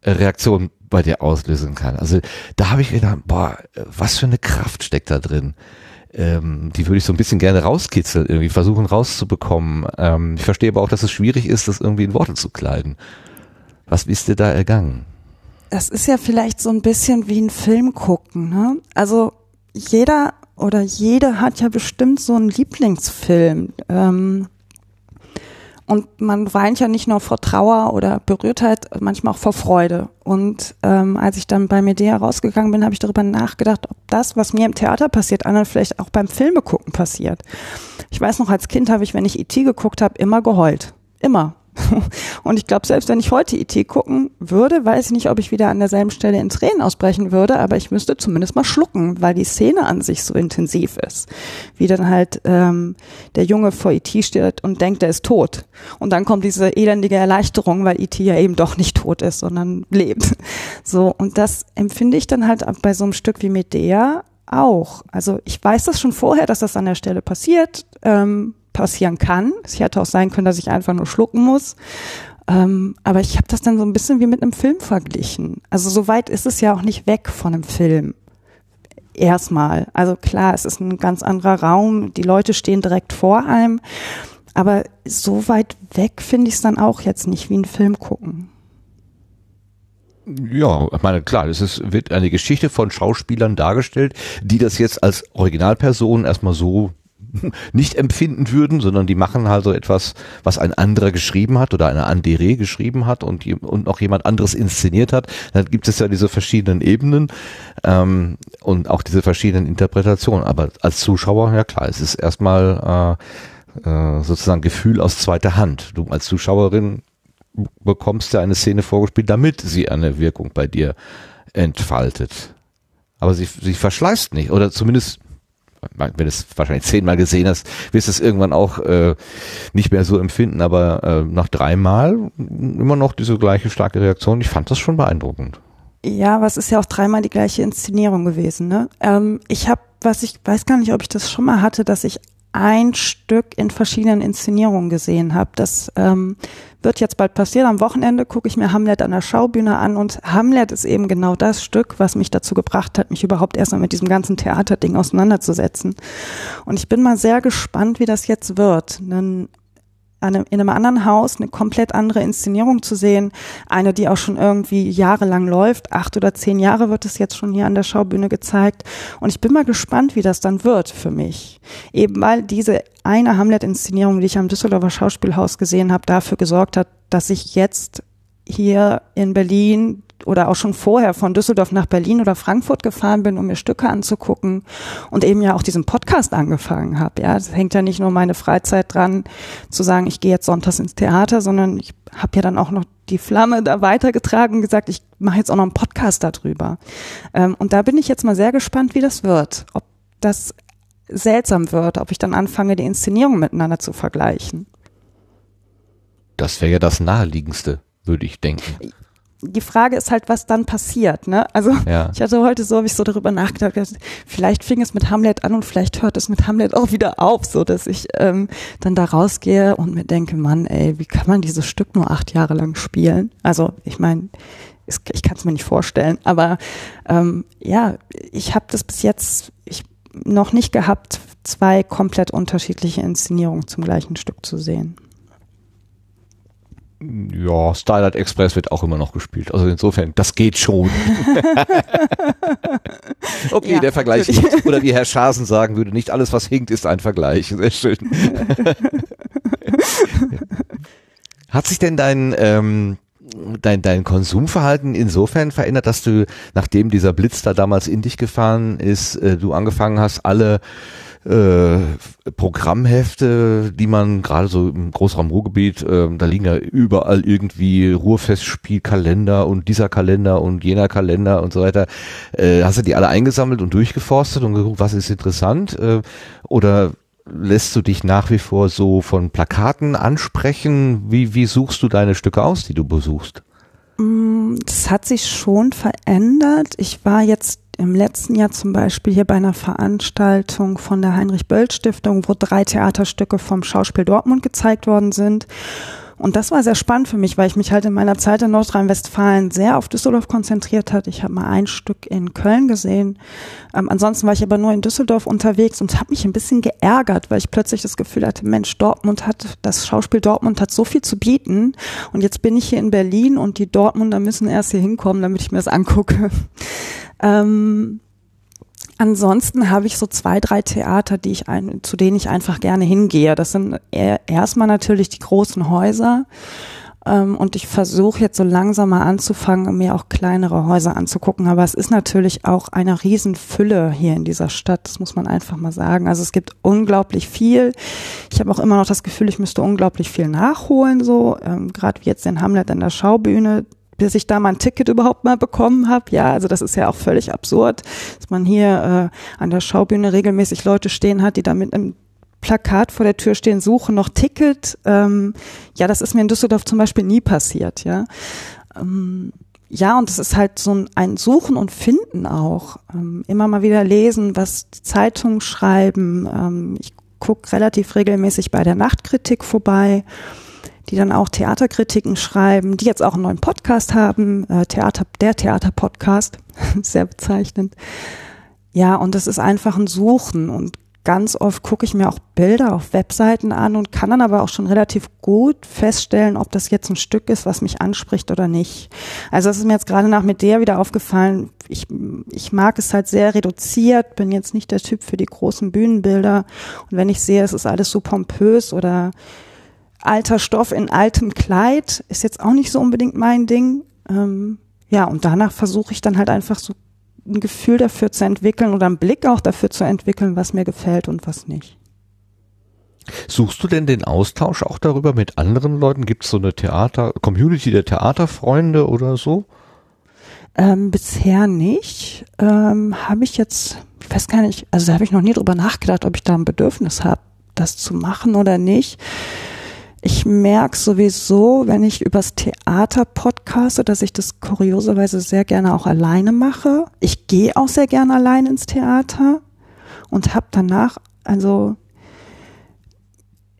äh, Reaktion bei dir auslösen kann. Also da habe ich gedacht, boah, was für eine Kraft steckt da drin. Ähm, die würde ich so ein bisschen gerne rauskitzeln, irgendwie versuchen rauszubekommen. Ähm, ich verstehe aber auch, dass es schwierig ist, das irgendwie in Worte zu kleiden. Was ist dir da ergangen? das ist ja vielleicht so ein bisschen wie ein Film gucken. Ne? Also jeder oder jede hat ja bestimmt so einen Lieblingsfilm. Ähm, und man weint ja nicht nur vor Trauer oder Berührtheit, manchmal auch vor Freude. Und ähm, als ich dann bei Medea rausgegangen bin, habe ich darüber nachgedacht, ob das, was mir im Theater passiert, anderen vielleicht auch beim Filme gucken passiert. Ich weiß noch, als Kind habe ich, wenn ich E.T. geguckt habe, immer geheult. Immer. (laughs) Und ich glaube, selbst wenn ich heute IT gucken würde, weiß ich nicht, ob ich wieder an derselben Stelle in Tränen ausbrechen würde, aber ich müsste zumindest mal schlucken, weil die Szene an sich so intensiv ist. Wie dann halt ähm, der Junge vor IT steht und denkt, er ist tot. Und dann kommt diese elendige Erleichterung, weil IT ja eben doch nicht tot ist, sondern lebt. (laughs) So, und das empfinde ich dann halt bei so einem Stück wie Medea auch. Also ich weiß das schon vorher, dass das an der Stelle passiert. Ähm, passieren kann. Es hätte auch sein können, dass ich einfach nur schlucken muss. Ähm, aber ich habe das dann so ein bisschen wie mit einem Film verglichen. Also so weit ist es ja auch nicht weg von einem Film. Erstmal. Also klar, es ist ein ganz anderer Raum. Die Leute stehen direkt vor einem. Aber so weit weg finde ich es dann auch jetzt nicht wie ein Film gucken. Ja, ich meine, klar, es ist, wird eine Geschichte von Schauspielern dargestellt, die das jetzt als Originalperson erstmal so (laughs) nicht empfinden würden, sondern die machen also etwas, was ein anderer geschrieben hat oder eine Andere geschrieben hat und, und noch jemand anderes inszeniert hat. Dann gibt es ja diese verschiedenen Ebenen ähm, und auch diese verschiedenen Interpretationen. Aber als Zuschauer, ja klar, es ist erstmal äh, äh, sozusagen Gefühl aus zweiter Hand. Du als Zuschauerin bekommst ja eine Szene vorgespielt, damit sie eine Wirkung bei dir entfaltet. Aber sie, sie verschleißt nicht, oder zumindest, wenn du es wahrscheinlich zehnmal gesehen hast, wirst du es irgendwann auch äh, nicht mehr so empfinden, aber äh, nach dreimal immer noch diese gleiche starke Reaktion. Ich fand das schon beeindruckend. Ja, aber es ist ja auch dreimal die gleiche Inszenierung gewesen. Ne? Ähm, ich habe, was ich weiß gar nicht, ob ich das schon mal hatte, dass ich ein Stück in verschiedenen Inszenierungen gesehen habe. Das ähm, wird jetzt bald passieren. Am Wochenende gucke ich mir Hamlet an der Schaubühne an und Hamlet ist eben genau das Stück, was mich dazu gebracht hat, mich überhaupt erstmal mit diesem ganzen Theaterding auseinanderzusetzen. Und ich bin mal sehr gespannt, wie das jetzt wird. Einem, in einem anderen Haus eine komplett andere Inszenierung zu sehen. Eine, die auch schon irgendwie jahrelang läuft. Acht oder zehn Jahre wird es jetzt schon hier an der Schaubühne gezeigt. Und ich bin mal gespannt, wie das dann wird für mich. Eben weil diese eine Hamlet-Inszenierung, die ich am Düsseldorfer Schauspielhaus gesehen habe, dafür gesorgt hat, dass ich jetzt hier in Berlin oder auch schon vorher von Düsseldorf nach Berlin oder Frankfurt gefahren bin, um mir Stücke anzugucken und eben ja auch diesen Podcast angefangen habe. Ja, das hängt ja nicht nur meine Freizeit dran, zu sagen, ich gehe jetzt sonntags ins Theater, sondern ich habe ja dann auch noch die Flamme da weitergetragen und gesagt, ich mache jetzt auch noch einen Podcast darüber. Ähm, und da bin ich jetzt mal sehr gespannt, wie das wird. Ob das seltsam wird, ob ich dann anfange, die Inszenierung miteinander zu vergleichen. Das wäre ja das Naheliegendste, würde ich denken die Frage ist halt, was dann passiert. Ne? Also ja. (laughs) ich hatte heute so, habe ich so darüber nachgedacht, vielleicht fing es mit Hamlet an und vielleicht hört es mit Hamlet auch wieder auf, so dass ich ähm, dann da rausgehe und mir denke, Mann, ey, wie kann man dieses Stück nur acht Jahre lang spielen? Also ich meine, ich kann es mir nicht vorstellen, aber ähm, ja, ich habe das bis jetzt ich, noch nicht gehabt, zwei komplett unterschiedliche Inszenierungen zum gleichen Stück zu sehen ja, Starlight Express wird auch immer noch gespielt. Also insofern, das geht schon. (laughs) okay, ja, der Vergleich hinkt. Oder wie Herr Schasen sagen würde, nicht alles, was hinkt, ist ein Vergleich. Sehr schön. (laughs) Hat sich denn dein, ähm, dein, dein Konsumverhalten insofern verändert, dass du, nachdem dieser Blitz da damals in dich gefahren ist, äh, du angefangen hast, alle äh, Programmhefte, die man gerade so im Großraum Ruhrgebiet, äh, da liegen ja überall irgendwie Ruhrfestspielkalender und dieser Kalender und jener Kalender und so weiter. Äh, hast du die alle eingesammelt und durchgeforstet und geguckt, was ist interessant? Äh, oder lässt du dich nach wie vor so von Plakaten ansprechen? Wie, wie suchst du deine Stücke aus, die du besuchst? Mm, das hat sich schon verändert. Ich war jetzt im letzten Jahr zum Beispiel hier bei einer Veranstaltung von der Heinrich-Böll-Stiftung, wo drei Theaterstücke vom Schauspiel Dortmund gezeigt worden sind. Und das war sehr spannend für mich, weil ich mich halt in meiner Zeit in Nordrhein-Westfalen sehr auf Düsseldorf konzentriert hat. Ich habe mal ein Stück in Köln gesehen. Ähm, ansonsten war ich aber nur in Düsseldorf unterwegs und habe mich ein bisschen geärgert, weil ich plötzlich das Gefühl hatte, Mensch, Dortmund hat, das Schauspiel Dortmund hat so viel zu bieten. Und jetzt bin ich hier in Berlin und die Dortmunder müssen erst hier hinkommen, damit ich mir das angucke. (laughs) Ähm, Ansonsten habe ich so zwei, drei Theater, die ich ein, zu denen ich einfach gerne hingehe. Das sind erstmal natürlich die großen Häuser. Ähm, und ich versuche jetzt so langsam mal anzufangen, mir auch kleinere Häuser anzugucken. Aber es ist natürlich auch eine Riesenfülle hier in dieser Stadt. Das muss man einfach mal sagen. Also es gibt unglaublich viel. Ich habe auch immer noch das Gefühl, ich müsste unglaublich viel nachholen. So ähm, gerade wie jetzt in Hamlet an der Schaubühne bis ich da mal ein Ticket überhaupt mal bekommen habe. Ja, also das ist ja auch völlig absurd, dass man hier äh, an der Schaubühne regelmäßig Leute stehen hat, die da mit einem Plakat vor der Tür stehen, suchen noch Ticket. Ähm, ja, das ist mir in Düsseldorf zum Beispiel nie passiert, ja. Ähm, ja, und es ist halt so ein, Suchen und Finden auch. Ähm, immer mal wieder lesen, was Zeitungen schreiben. Ähm, ich gucke relativ regelmäßig bei der Nachtkritik vorbei die dann auch Theaterkritiken schreiben, die jetzt auch einen neuen Podcast haben, äh, Theater, der Theaterpodcast, (laughs) sehr bezeichnend. Ja, und das ist einfach ein Suchen und ganz oft gucke ich mir auch Bilder auf Webseiten an und kann dann aber auch schon relativ gut feststellen, ob das jetzt ein Stück ist, was mich anspricht oder nicht. Also das ist mir jetzt gerade nach mit der wieder aufgefallen. Ich, ich mag es halt sehr reduziert, bin jetzt nicht der Typ für die großen Bühnenbilder. Und wenn ich sehe, es ist alles so pompös oder alter Stoff in altem Kleid ist jetzt auch nicht so unbedingt mein Ding. Ähm, ja, und danach versuche ich dann halt einfach so ein Gefühl dafür zu entwickeln oder einen Blick auch dafür zu entwickeln, was mir gefällt und was nicht. Suchst du denn den Austausch auch darüber mit anderen Leuten? Gibt es so eine Theater, Community der Theaterfreunde oder so? Ähm, bisher nicht. Ähm, habe ich jetzt, ich weiß gar nicht, also da habe ich noch nie drüber nachgedacht, ob ich da ein Bedürfnis habe, das zu machen oder nicht. Ich merke sowieso, wenn ich übers Theater podcaste, dass ich das kurioserweise sehr gerne auch alleine mache. Ich gehe auch sehr gerne allein ins Theater und habe danach, also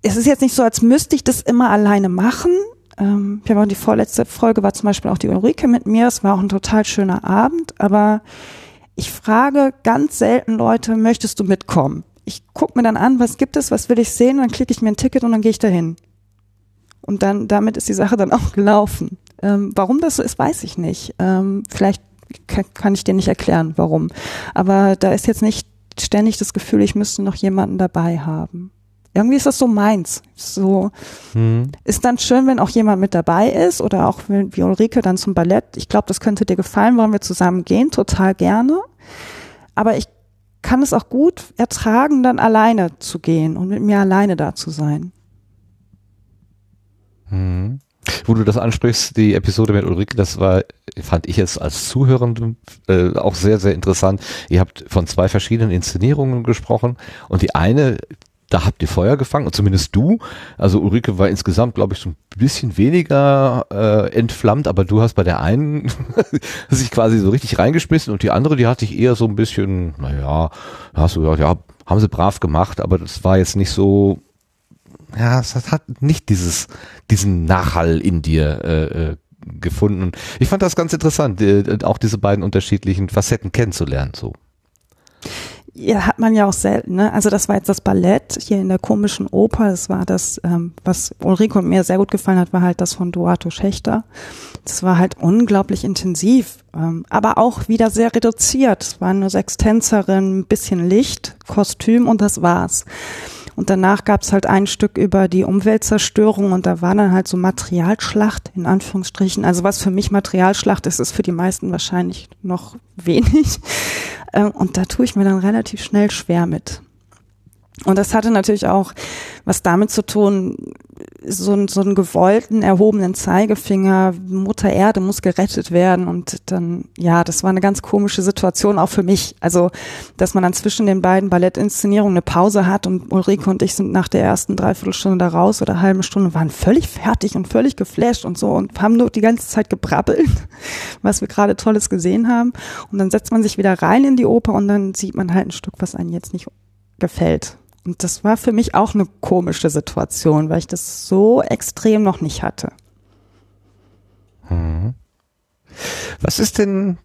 es ist jetzt nicht so, als müsste ich das immer alleine machen. Ähm, ich auch die vorletzte Folge war zum Beispiel auch die Ulrike mit mir. Es war auch ein total schöner Abend, aber ich frage ganz selten Leute, möchtest du mitkommen? Ich gucke mir dann an, was gibt es, was will ich sehen, dann klicke ich mir ein Ticket und dann gehe ich dahin. Und dann, damit ist die Sache dann (laughs) auch gelaufen. Ähm, warum das so ist, weiß ich nicht. Ähm, vielleicht kann, kann ich dir nicht erklären, warum. Aber da ist jetzt nicht ständig das Gefühl, ich müsste noch jemanden dabei haben. Irgendwie ist das so meins. So Hm. ist dann schön, wenn auch jemand mit dabei ist oder auch wenn, wie Ulrike dann zum Ballett. Ich glaube, das könnte dir gefallen, wollen wir zusammen gehen, total gerne. Aber ich kann es auch gut ertragen, dann alleine zu gehen und mit mir alleine da zu sein. Mhm. Wo du das ansprichst, die Episode mit Ulrike, das war, fand ich jetzt als Zuhörenden äh, auch sehr, sehr interessant. Ihr habt von zwei verschiedenen Inszenierungen gesprochen und die eine, da habt ihr Feuer gefangen und zumindest du. Also Ulrike war insgesamt, glaube ich, so ein bisschen weniger äh, entflammt, aber du hast bei der einen (laughs) sich quasi so richtig reingeschmissen und die andere, die hatte ich eher so ein bisschen, naja, hast du gesagt, ja, haben sie brav gemacht, aber das war jetzt nicht so, ja, es hat- nicht dieses, diesen Nachhall in dir äh, äh, gefunden. Und ich fand das ganz interessant, äh, auch diese beiden unterschiedlichen Facetten kennenzulernen. So. Ja, hat man ja auch selten. Ne? Also das war jetzt das Ballett hier in der komischen Oper. Das war das, ähm, was Ulrike und mir sehr gut gefallen hat, war halt das von Duato Schächter. Das war halt unglaublich intensiv, ähm, aber auch wieder sehr reduziert. Es waren nur sechs Tänzerinnen, ein bisschen Licht, Kostüm und das war's. Und danach gab's halt ein Stück über die Umweltzerstörung und da war dann halt so Materialschlacht in Anführungsstrichen. Also was für mich Materialschlacht ist, ist für die meisten wahrscheinlich noch wenig. Ähm, Und da tue ich mir dann relativ schnell schwer mit. Und das hatte natürlich auch was damit zu tun, so, so einen gewollten, erhobenen Zeigefinger, Mutter Erde muss gerettet werden. Und dann, ja, das war eine ganz komische Situation auch für mich. Also, dass man dann zwischen den beiden Ballettinszenierungen eine Pause hat und Ulrike und ich sind nach der ersten Dreiviertelstunde da raus oder halben Stunde, waren völlig fertig und völlig geflasht und so und haben nur die ganze Zeit gebrabbelt, (laughs) was wir gerade Tolles gesehen haben. Und dann setzt man sich wieder rein in die Oper und dann sieht man halt ein Stück, was einem jetzt nicht gefällt. Und das war für mich auch eine komische Situation, weil ich das so extrem noch nicht hatte. Was ist denn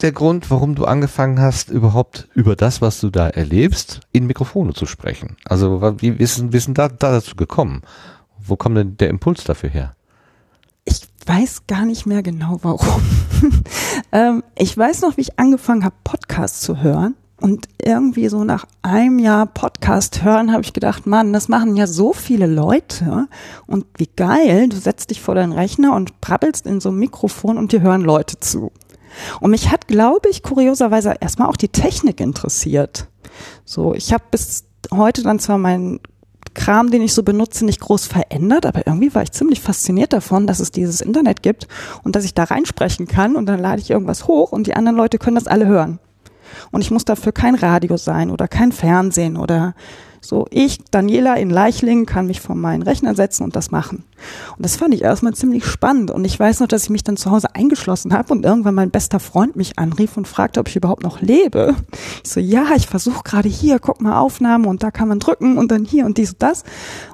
der Grund, warum du angefangen hast, überhaupt über das, was du da erlebst, in Mikrofone zu sprechen? Also wa- wie wie ist, denn- wie ist denn da, da dazu gekommen? Wo kommt denn der Impuls dafür her? Ich weiß gar nicht mehr genau warum. (laughs) ähm, ich weiß noch, wie ich angefangen habe, Podcasts zu hören. Und irgendwie so nach einem Jahr Podcast hören, habe ich gedacht, Mann, das machen ja so viele Leute. Und wie geil, du setzt dich vor deinen Rechner und brabbelst in so ein Mikrofon und dir hören Leute zu. Und mich hat, glaube ich, kurioserweise erstmal auch die Technik interessiert. So, ich habe bis heute dann zwar meinen Kram, den ich so benutze, nicht groß verändert, aber irgendwie war ich ziemlich fasziniert davon, dass es dieses Internet gibt und dass ich da reinsprechen kann und dann lade ich irgendwas hoch und die anderen Leute können das alle hören. Und ich muss dafür kein Radio sein oder kein Fernsehen oder so. Ich, Daniela in Leichlingen, kann mich vor meinen Rechner setzen und das machen. Und das fand ich erstmal ziemlich spannend. Und ich weiß noch, dass ich mich dann zu Hause eingeschlossen habe und irgendwann mein bester Freund mich anrief und fragte, ob ich überhaupt noch lebe. Ich so, ja, ich versuche gerade hier, guck mal Aufnahme und da kann man drücken und dann hier und dies und das.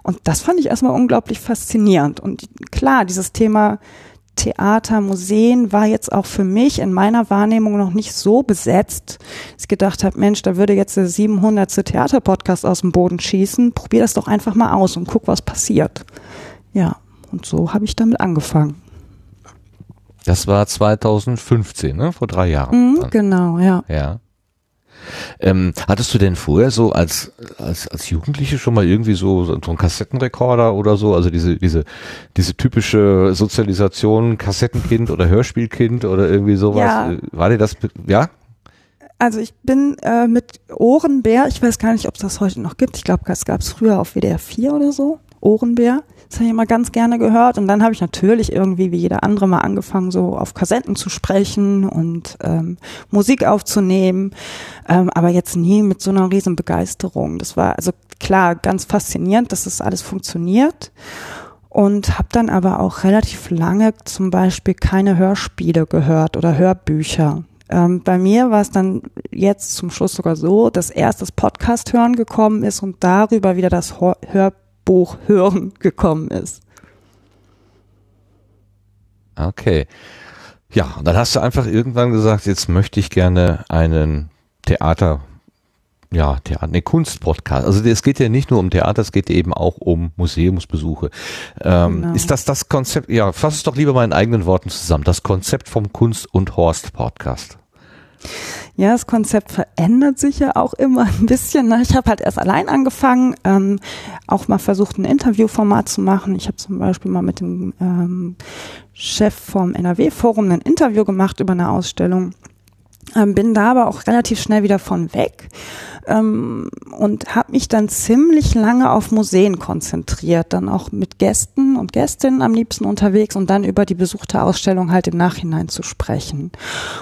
Und das fand ich erstmal unglaublich faszinierend. Und klar, dieses Thema Theater, Museen war jetzt auch für mich in meiner Wahrnehmung noch nicht so besetzt, dass ich gedacht habe, Mensch, da würde jetzt der 700. Theaterpodcast aus dem Boden schießen. Probier das doch einfach mal aus und guck, was passiert. Ja, und so habe ich damit angefangen. Das war 2015, ne? Vor drei Jahren. Mhm, genau, ja. Ja. Ähm, hattest du denn vorher so als, als, als Jugendliche schon mal irgendwie so, so einen Kassettenrekorder oder so, also diese, diese, diese typische Sozialisation, Kassettenkind oder Hörspielkind oder irgendwie sowas? Ja. Äh, War dir das, ja? Also ich bin äh, mit Ohrenbär, ich weiß gar nicht, ob es das heute noch gibt. Ich glaube, das gab es früher auf WDR 4 oder so. Ohrenbär. Das habe ich immer ganz gerne gehört. Und dann habe ich natürlich irgendwie wie jeder andere mal angefangen, so auf Kassetten zu sprechen und ähm, Musik aufzunehmen. Ähm, aber jetzt nie mit so einer riesen Begeisterung. Das war also klar ganz faszinierend, dass das alles funktioniert. Und habe dann aber auch relativ lange zum Beispiel keine Hörspiele gehört oder Hörbücher. Ähm, bei mir war es dann jetzt zum Schluss sogar so, dass erst das Podcast hören gekommen ist und darüber wieder das Hor- Hörbuch Buch hören gekommen ist. Okay. Ja, und dann hast du einfach irgendwann gesagt, jetzt möchte ich gerne einen Theater, ja, Theater, ne, Kunstpodcast. Also es geht ja nicht nur um Theater, es geht eben auch um Museumsbesuche. Ähm, Genau. Ist das das Konzept, ja, fass es doch lieber mal in eigenen Worten zusammen, das Konzept vom Kunst- und Horst-Podcast. Ja, das Konzept verändert sich ja auch immer ein bisschen. Ne? Ich habe halt erst allein angefangen, ähm, auch mal versucht, ein Interviewformat zu machen. Ich habe zum Beispiel mal mit dem ähm, Chef vom NRW-Forum ein Interview gemacht über eine Ausstellung. Ähm, bin da aber auch relativ schnell wieder von weg ähm, und habe mich dann ziemlich lange auf Museen konzentriert, dann auch mit Gästen und Gästinnen am liebsten unterwegs und dann über die besuchte Ausstellung halt im Nachhinein zu sprechen.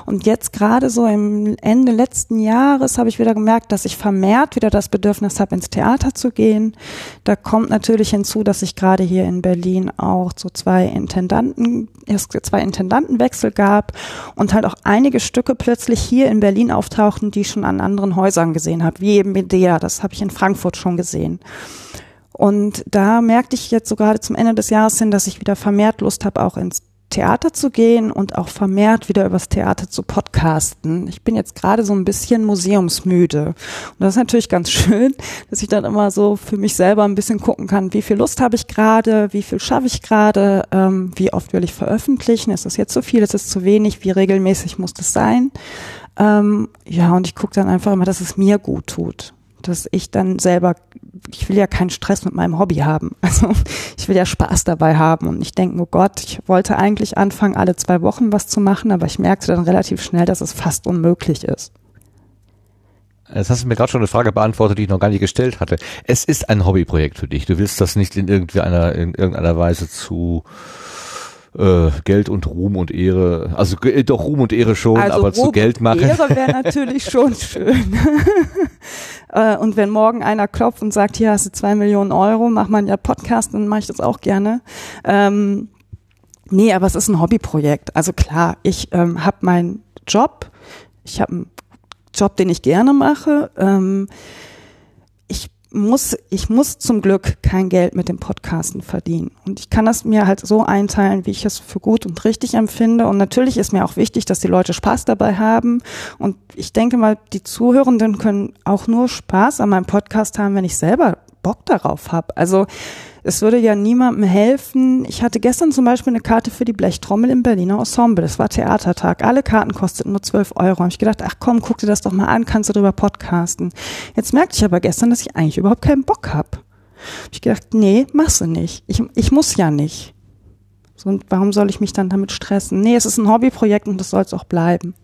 Und jetzt gerade so im Ende letzten Jahres habe ich wieder gemerkt, dass ich vermehrt wieder das Bedürfnis habe, ins Theater zu gehen. Da kommt natürlich hinzu, dass ich gerade hier in Berlin auch so zwei Intendanten, es zwei Intendantenwechsel gab und halt auch einige Stücke plötzlich hier in Berlin auftauchten, die ich schon an anderen Häusern gesehen habe, wie eben Medea, das habe ich in Frankfurt schon gesehen. Und da merkte ich jetzt so gerade zum Ende des Jahres hin, dass ich wieder vermehrt Lust habe, auch ins Theater zu gehen und auch vermehrt wieder übers Theater zu podcasten. Ich bin jetzt gerade so ein bisschen museumsmüde. Und das ist natürlich ganz (laughs) schön, dass ich dann immer so für mich selber ein bisschen gucken kann, wie viel Lust habe ich gerade, wie viel schaffe ich gerade, ähm, wie oft will ich veröffentlichen, ist das jetzt zu viel, ist es zu wenig, wie regelmäßig muss das sein. Ähm, ja, und ich gucke dann einfach immer, dass es mir gut tut. Dass ich dann selber, ich will ja keinen Stress mit meinem Hobby haben. (laughs) Also ich will ja Spaß dabei haben und nicht denken, oh Gott, ich wollte eigentlich anfangen, alle zwei Wochen was zu machen, aber ich merkte dann relativ schnell, dass es fast unmöglich ist. Jetzt hast du mir gerade schon eine Frage beantwortet, die ich noch gar nicht gestellt hatte. Es ist ein Hobbyprojekt für dich. Du willst das nicht in irgendwie einer, in irgendeiner Weise zu äh, Geld und Ruhm und Ehre, also äh, doch Ruhm und Ehre schon, aber Ruhm zu Geld machen. Ehre wäre natürlich (laughs) schon schön. (laughs) Äh, und wenn morgen einer klopft und sagt, hier hast du zwei Millionen Euro, mach mal ja Podcast, dann mache ich das auch gerne. Ähm, nee, aber es ist ein Hobbyprojekt. Also klar, ich ähm, habe meinen Job, ich habe einen Job, den ich gerne mache. Ähm, muss, ich muss zum Glück kein Geld mit dem Podcasten verdienen. Und ich kann das mir halt so einteilen, wie ich es für gut und richtig empfinde. Und natürlich ist mir auch wichtig, dass die Leute Spaß dabei haben. Und ich denke mal, die Zuhörenden können auch nur Spaß an meinem Podcast haben, wenn ich selber Bock darauf habe. Also es würde ja niemandem helfen. Ich hatte gestern zum Beispiel eine Karte für die Blechtrommel im Berliner Ensemble. Das war Theatertag. Alle Karten kosteten nur 12 Euro. Habe ich gedacht, ach komm, guck dir das doch mal an, kannst du drüber podcasten. Jetzt merkte ich aber gestern, dass ich eigentlich überhaupt keinen Bock hab. Hab ich gedacht, nee, machst du nicht. Ich, ich muss ja nicht. So, und warum soll ich mich dann damit stressen? Nee, es ist ein Hobbyprojekt und das soll es auch bleiben.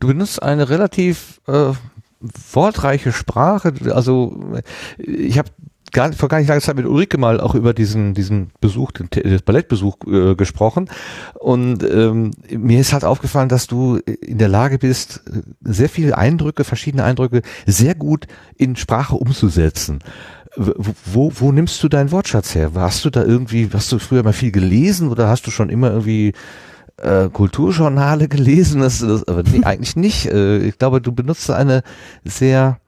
Du benutzt eine relativ äh, wortreiche Sprache. Also ich habe gar, vor gar nicht langer Zeit mit Ulrike mal auch über diesen diesen Besuch, den, den Ballettbesuch äh, gesprochen. Und ähm, mir ist halt aufgefallen, dass du in der Lage bist, sehr viele Eindrücke, verschiedene Eindrücke sehr gut in Sprache umzusetzen. Wo, wo, wo nimmst du deinen Wortschatz her? Hast du da irgendwie, hast du früher mal viel gelesen oder hast du schon immer irgendwie äh, Kulturjournale (laughs) gelesen? Das, das, aber nee, eigentlich nicht. Äh, ich glaube, du benutzt eine sehr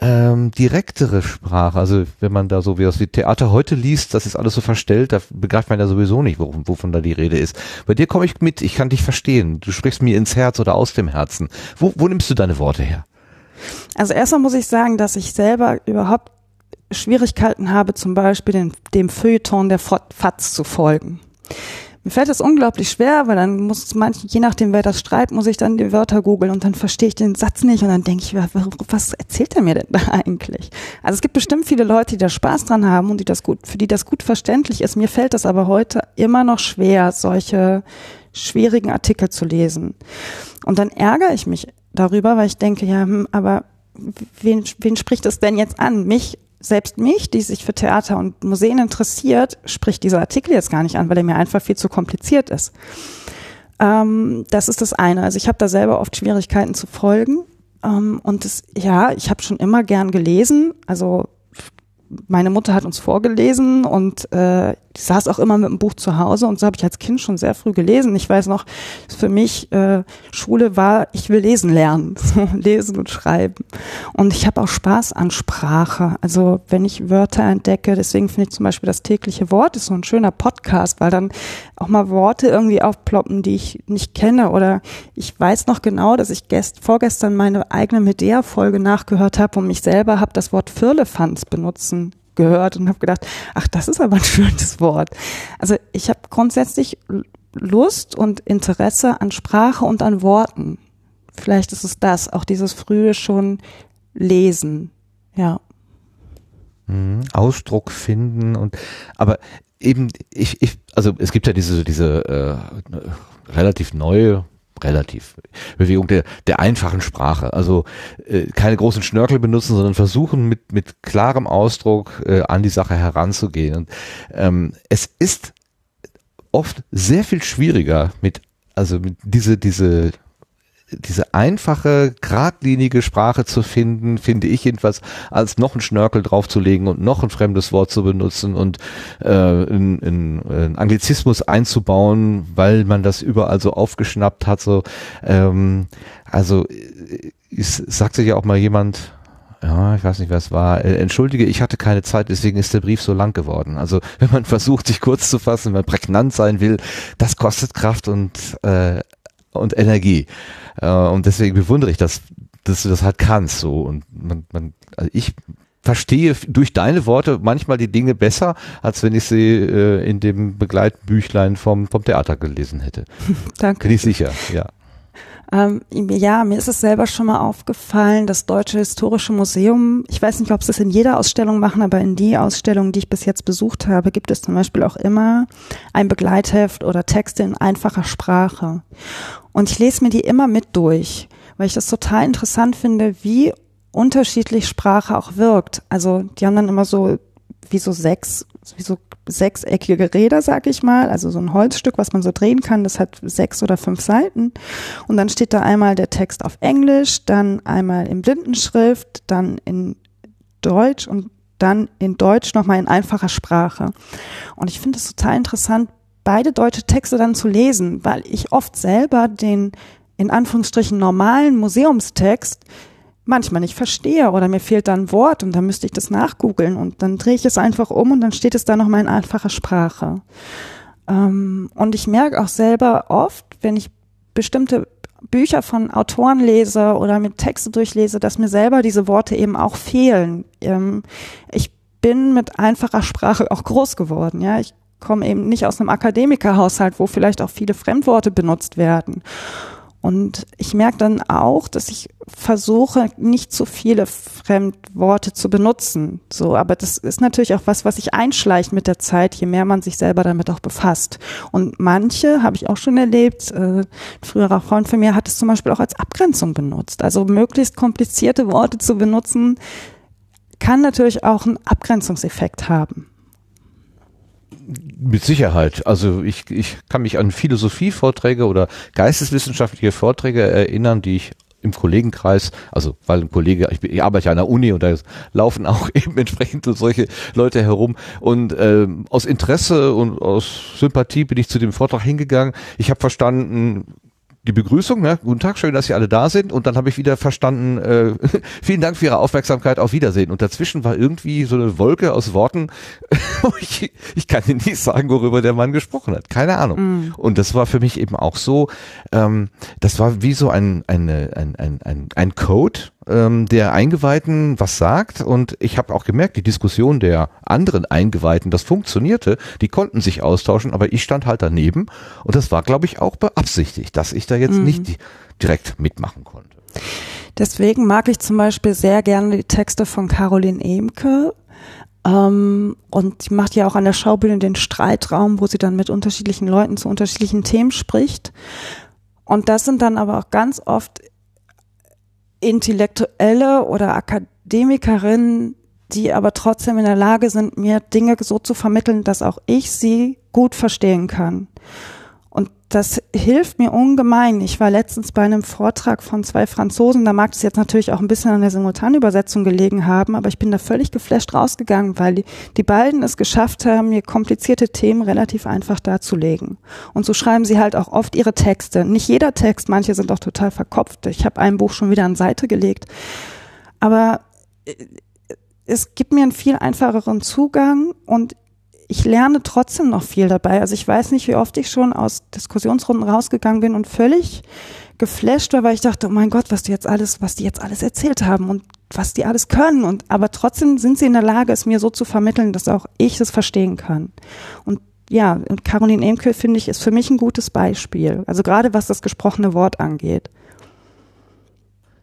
ähm, direktere Sprache. Also wenn man da so wie das wie Theater heute liest, das ist alles so verstellt, da begreift man ja sowieso nicht, worum, wovon da die Rede ist. Bei dir komme ich mit, ich kann dich verstehen. Du sprichst mir ins Herz oder aus dem Herzen. Wo, wo nimmst du deine Worte her? Also erstmal muss ich sagen, dass ich selber überhaupt Schwierigkeiten habe, zum Beispiel den, dem Feuilleton der FATS zu folgen. Mir fällt das unglaublich schwer, weil dann muss manch, je nachdem wer das schreibt, muss ich dann die Wörter googeln und dann verstehe ich den Satz nicht und dann denke ich, wa- wa- was erzählt er mir denn da (laughs) eigentlich? Also es gibt bestimmt viele Leute, die da Spaß dran haben und die das gut, für die das gut verständlich ist. Mir fällt das aber heute immer noch schwer, solche schwierigen Artikel zu lesen. Und dann ärgere ich mich darüber, weil ich denke, ja, hm, aber wen, wen spricht es denn jetzt an? Mich, selbst mich, die sich für Theater und Museen interessiert, spricht dieser Artikel jetzt gar nicht an, weil er mir einfach viel zu kompliziert ist. Ähm, das ist das eine. Also ich habe da selber oft Schwierigkeiten zu folgen. Ähm, und das, ja, ich habe schon immer gern gelesen. Also meine Mutter hat uns vorgelesen und äh, saß auch immer mit dem Buch zu Hause und so habe ich als Kind schon sehr früh gelesen. Ich weiß noch, für mich äh, Schule war, ich will lesen lernen, (laughs) lesen und schreiben. Und ich habe auch Spaß an Sprache. Also wenn ich Wörter entdecke, deswegen finde ich zum Beispiel das tägliche Wort ist so ein schöner Podcast, weil dann auch mal Worte irgendwie aufploppen, die ich nicht kenne. Oder ich weiß noch genau, dass ich gest vorgestern meine eigene Medea-Folge nachgehört habe und mich selber habe das Wort Firlefanz benutzen gehört und habe gedacht, ach, das ist aber ein (laughs) schönes Wort. Also ich habe grundsätzlich Lust und Interesse an Sprache und an Worten. Vielleicht ist es das, auch dieses frühe schon Lesen. Ja. Mhm. Ausdruck finden und aber eben ich ich also es gibt ja diese diese äh, relativ neue relativ Bewegung der der einfachen Sprache. Also äh, keine großen Schnörkel benutzen sondern versuchen mit mit klarem Ausdruck äh, an die Sache heranzugehen. Und ähm, es ist oft sehr viel schwieriger mit also mit diese diese diese einfache, geradlinige Sprache zu finden, finde ich jedenfalls, als noch ein Schnörkel draufzulegen und noch ein fremdes Wort zu benutzen und äh, ein, ein, ein Anglizismus einzubauen, weil man das überall so aufgeschnappt hat. So, ähm, also es sagte ja auch mal jemand, ja, ich weiß nicht, es war. Äh, entschuldige, ich hatte keine Zeit, deswegen ist der Brief so lang geworden. Also wenn man versucht, sich kurz zu fassen, wenn man prägnant sein will, das kostet Kraft und äh, und Energie. Äh, und deswegen bewundere ich das, dass du das halt kannst. So und man, man, also ich verstehe durch deine Worte manchmal die Dinge besser, als wenn ich sie äh, in dem Begleitbüchlein vom, vom Theater gelesen hätte. (laughs) Danke. Bin ich sicher, ja. Ähm, ja, mir ist es selber schon mal aufgefallen, das Deutsche Historische Museum, ich weiß nicht, ob sie es in jeder Ausstellung machen, aber in die Ausstellungen, die ich bis jetzt besucht habe, gibt es zum Beispiel auch immer ein Begleitheft oder Texte in einfacher Sprache. Und ich lese mir die immer mit durch, weil ich das total interessant finde, wie unterschiedlich Sprache auch wirkt. Also die haben dann immer so wie so sechs, wie so sechseckige Räder, sag ich mal, also so ein Holzstück, was man so drehen kann, das hat sechs oder fünf Seiten. Und dann steht da einmal der Text auf Englisch, dann einmal in Blindenschrift, dann in Deutsch und dann in Deutsch nochmal in einfacher Sprache. Und ich finde es total interessant, beide deutsche Texte dann zu lesen, weil ich oft selber den in Anführungsstrichen normalen Museumstext manchmal nicht verstehe oder mir fehlt da ein Wort und dann müsste ich das nachgoogeln und dann drehe ich es einfach um und dann steht es da nochmal in einfacher Sprache. Ähm, und ich merke auch selber oft, wenn ich bestimmte Bücher von Autoren lese oder mit Texte durchlese, dass mir selber diese Worte eben auch fehlen. Ähm, ich bin mit einfacher Sprache auch groß geworden, ja. Ich komme eben nicht aus einem Akademikerhaushalt, wo vielleicht auch viele Fremdworte benutzt werden. Und ich merke dann auch, dass ich versuche, nicht zu viele Fremdworte zu benutzen. So, aber das ist natürlich auch was, was sich einschleicht mit der Zeit, je mehr man sich selber damit auch befasst. Und manche habe ich auch schon erlebt. Äh, früherer Freund von mir hat es zum Beispiel auch als Abgrenzung benutzt. Also möglichst komplizierte Worte zu benutzen, kann natürlich auch einen Abgrenzungseffekt haben. Mit Sicherheit. Also ich, ich kann mich an Philosophievorträge oder geisteswissenschaftliche Vorträge erinnern, die ich im Kollegenkreis, also weil ein Kollege, ich, ich arbeite ja an der Uni und da laufen auch (laughs) eben entsprechend solche Leute herum und ähm, aus Interesse und aus Sympathie bin ich zu dem Vortrag hingegangen. Ich habe verstanden, die Begrüßung, ne? guten Tag, schön, dass Sie alle da sind. Und dann habe ich wieder verstanden, äh, (laughs) vielen Dank für Ihre Aufmerksamkeit, auf Wiedersehen. Und dazwischen war irgendwie so eine Wolke aus Worten. (laughs) ich, ich kann Ihnen nicht sagen, worüber der Mann gesprochen hat. Keine Ahnung. Mm. Und das war für mich eben auch so, ähm, das war wie so ein, eine, ein, ein, ein, ein Code, ähm, der Eingeweihten was sagt. Und ich habe auch gemerkt, die Diskussion der anderen Eingeweihten, das funktionierte. Die konnten sich austauschen, aber ich stand halt daneben. Und das war, glaube ich, auch beabsichtigt, dass ich da jetzt mhm. nicht direkt mitmachen konnte. Deswegen mag ich zum Beispiel sehr gerne die Texte von Caroline Emke. Ähm, und sie macht ja auch an der Schaubühne den Streitraum, wo sie dann mit unterschiedlichen Leuten zu unterschiedlichen Themen spricht. Und das sind dann aber auch ganz oft Intellektuelle oder Akademikerinnen, die aber trotzdem in der Lage sind, mir Dinge so zu vermitteln, dass auch ich sie gut verstehen kann. Und das hilft mir ungemein. Ich war letztens bei einem Vortrag von zwei Franzosen, da mag es jetzt natürlich auch ein bisschen an der Simultanübersetzung gelegen haben, aber ich bin da völlig geflasht rausgegangen, weil die, die beiden es geschafft haben, mir komplizierte Themen relativ einfach darzulegen. Und so schreiben sie halt auch oft ihre Texte. Nicht jeder Text, manche sind auch total verkopft. Ich habe ein Buch schon wieder an Seite gelegt. Aber äh, es gibt mir einen viel einfacheren Zugang und ich lerne trotzdem noch viel dabei. Also ich weiß nicht, wie oft ich schon aus Diskussionsrunden rausgegangen bin und völlig geflasht war, weil ich dachte, oh mein Gott, was die jetzt alles, was die jetzt alles erzählt haben und was die alles können. Und aber trotzdem sind sie in der Lage, es mir so zu vermitteln, dass auch ich es verstehen kann. Und ja, und Caroline Emke, finde ich, ist für mich ein gutes Beispiel. Also gerade was das gesprochene Wort angeht.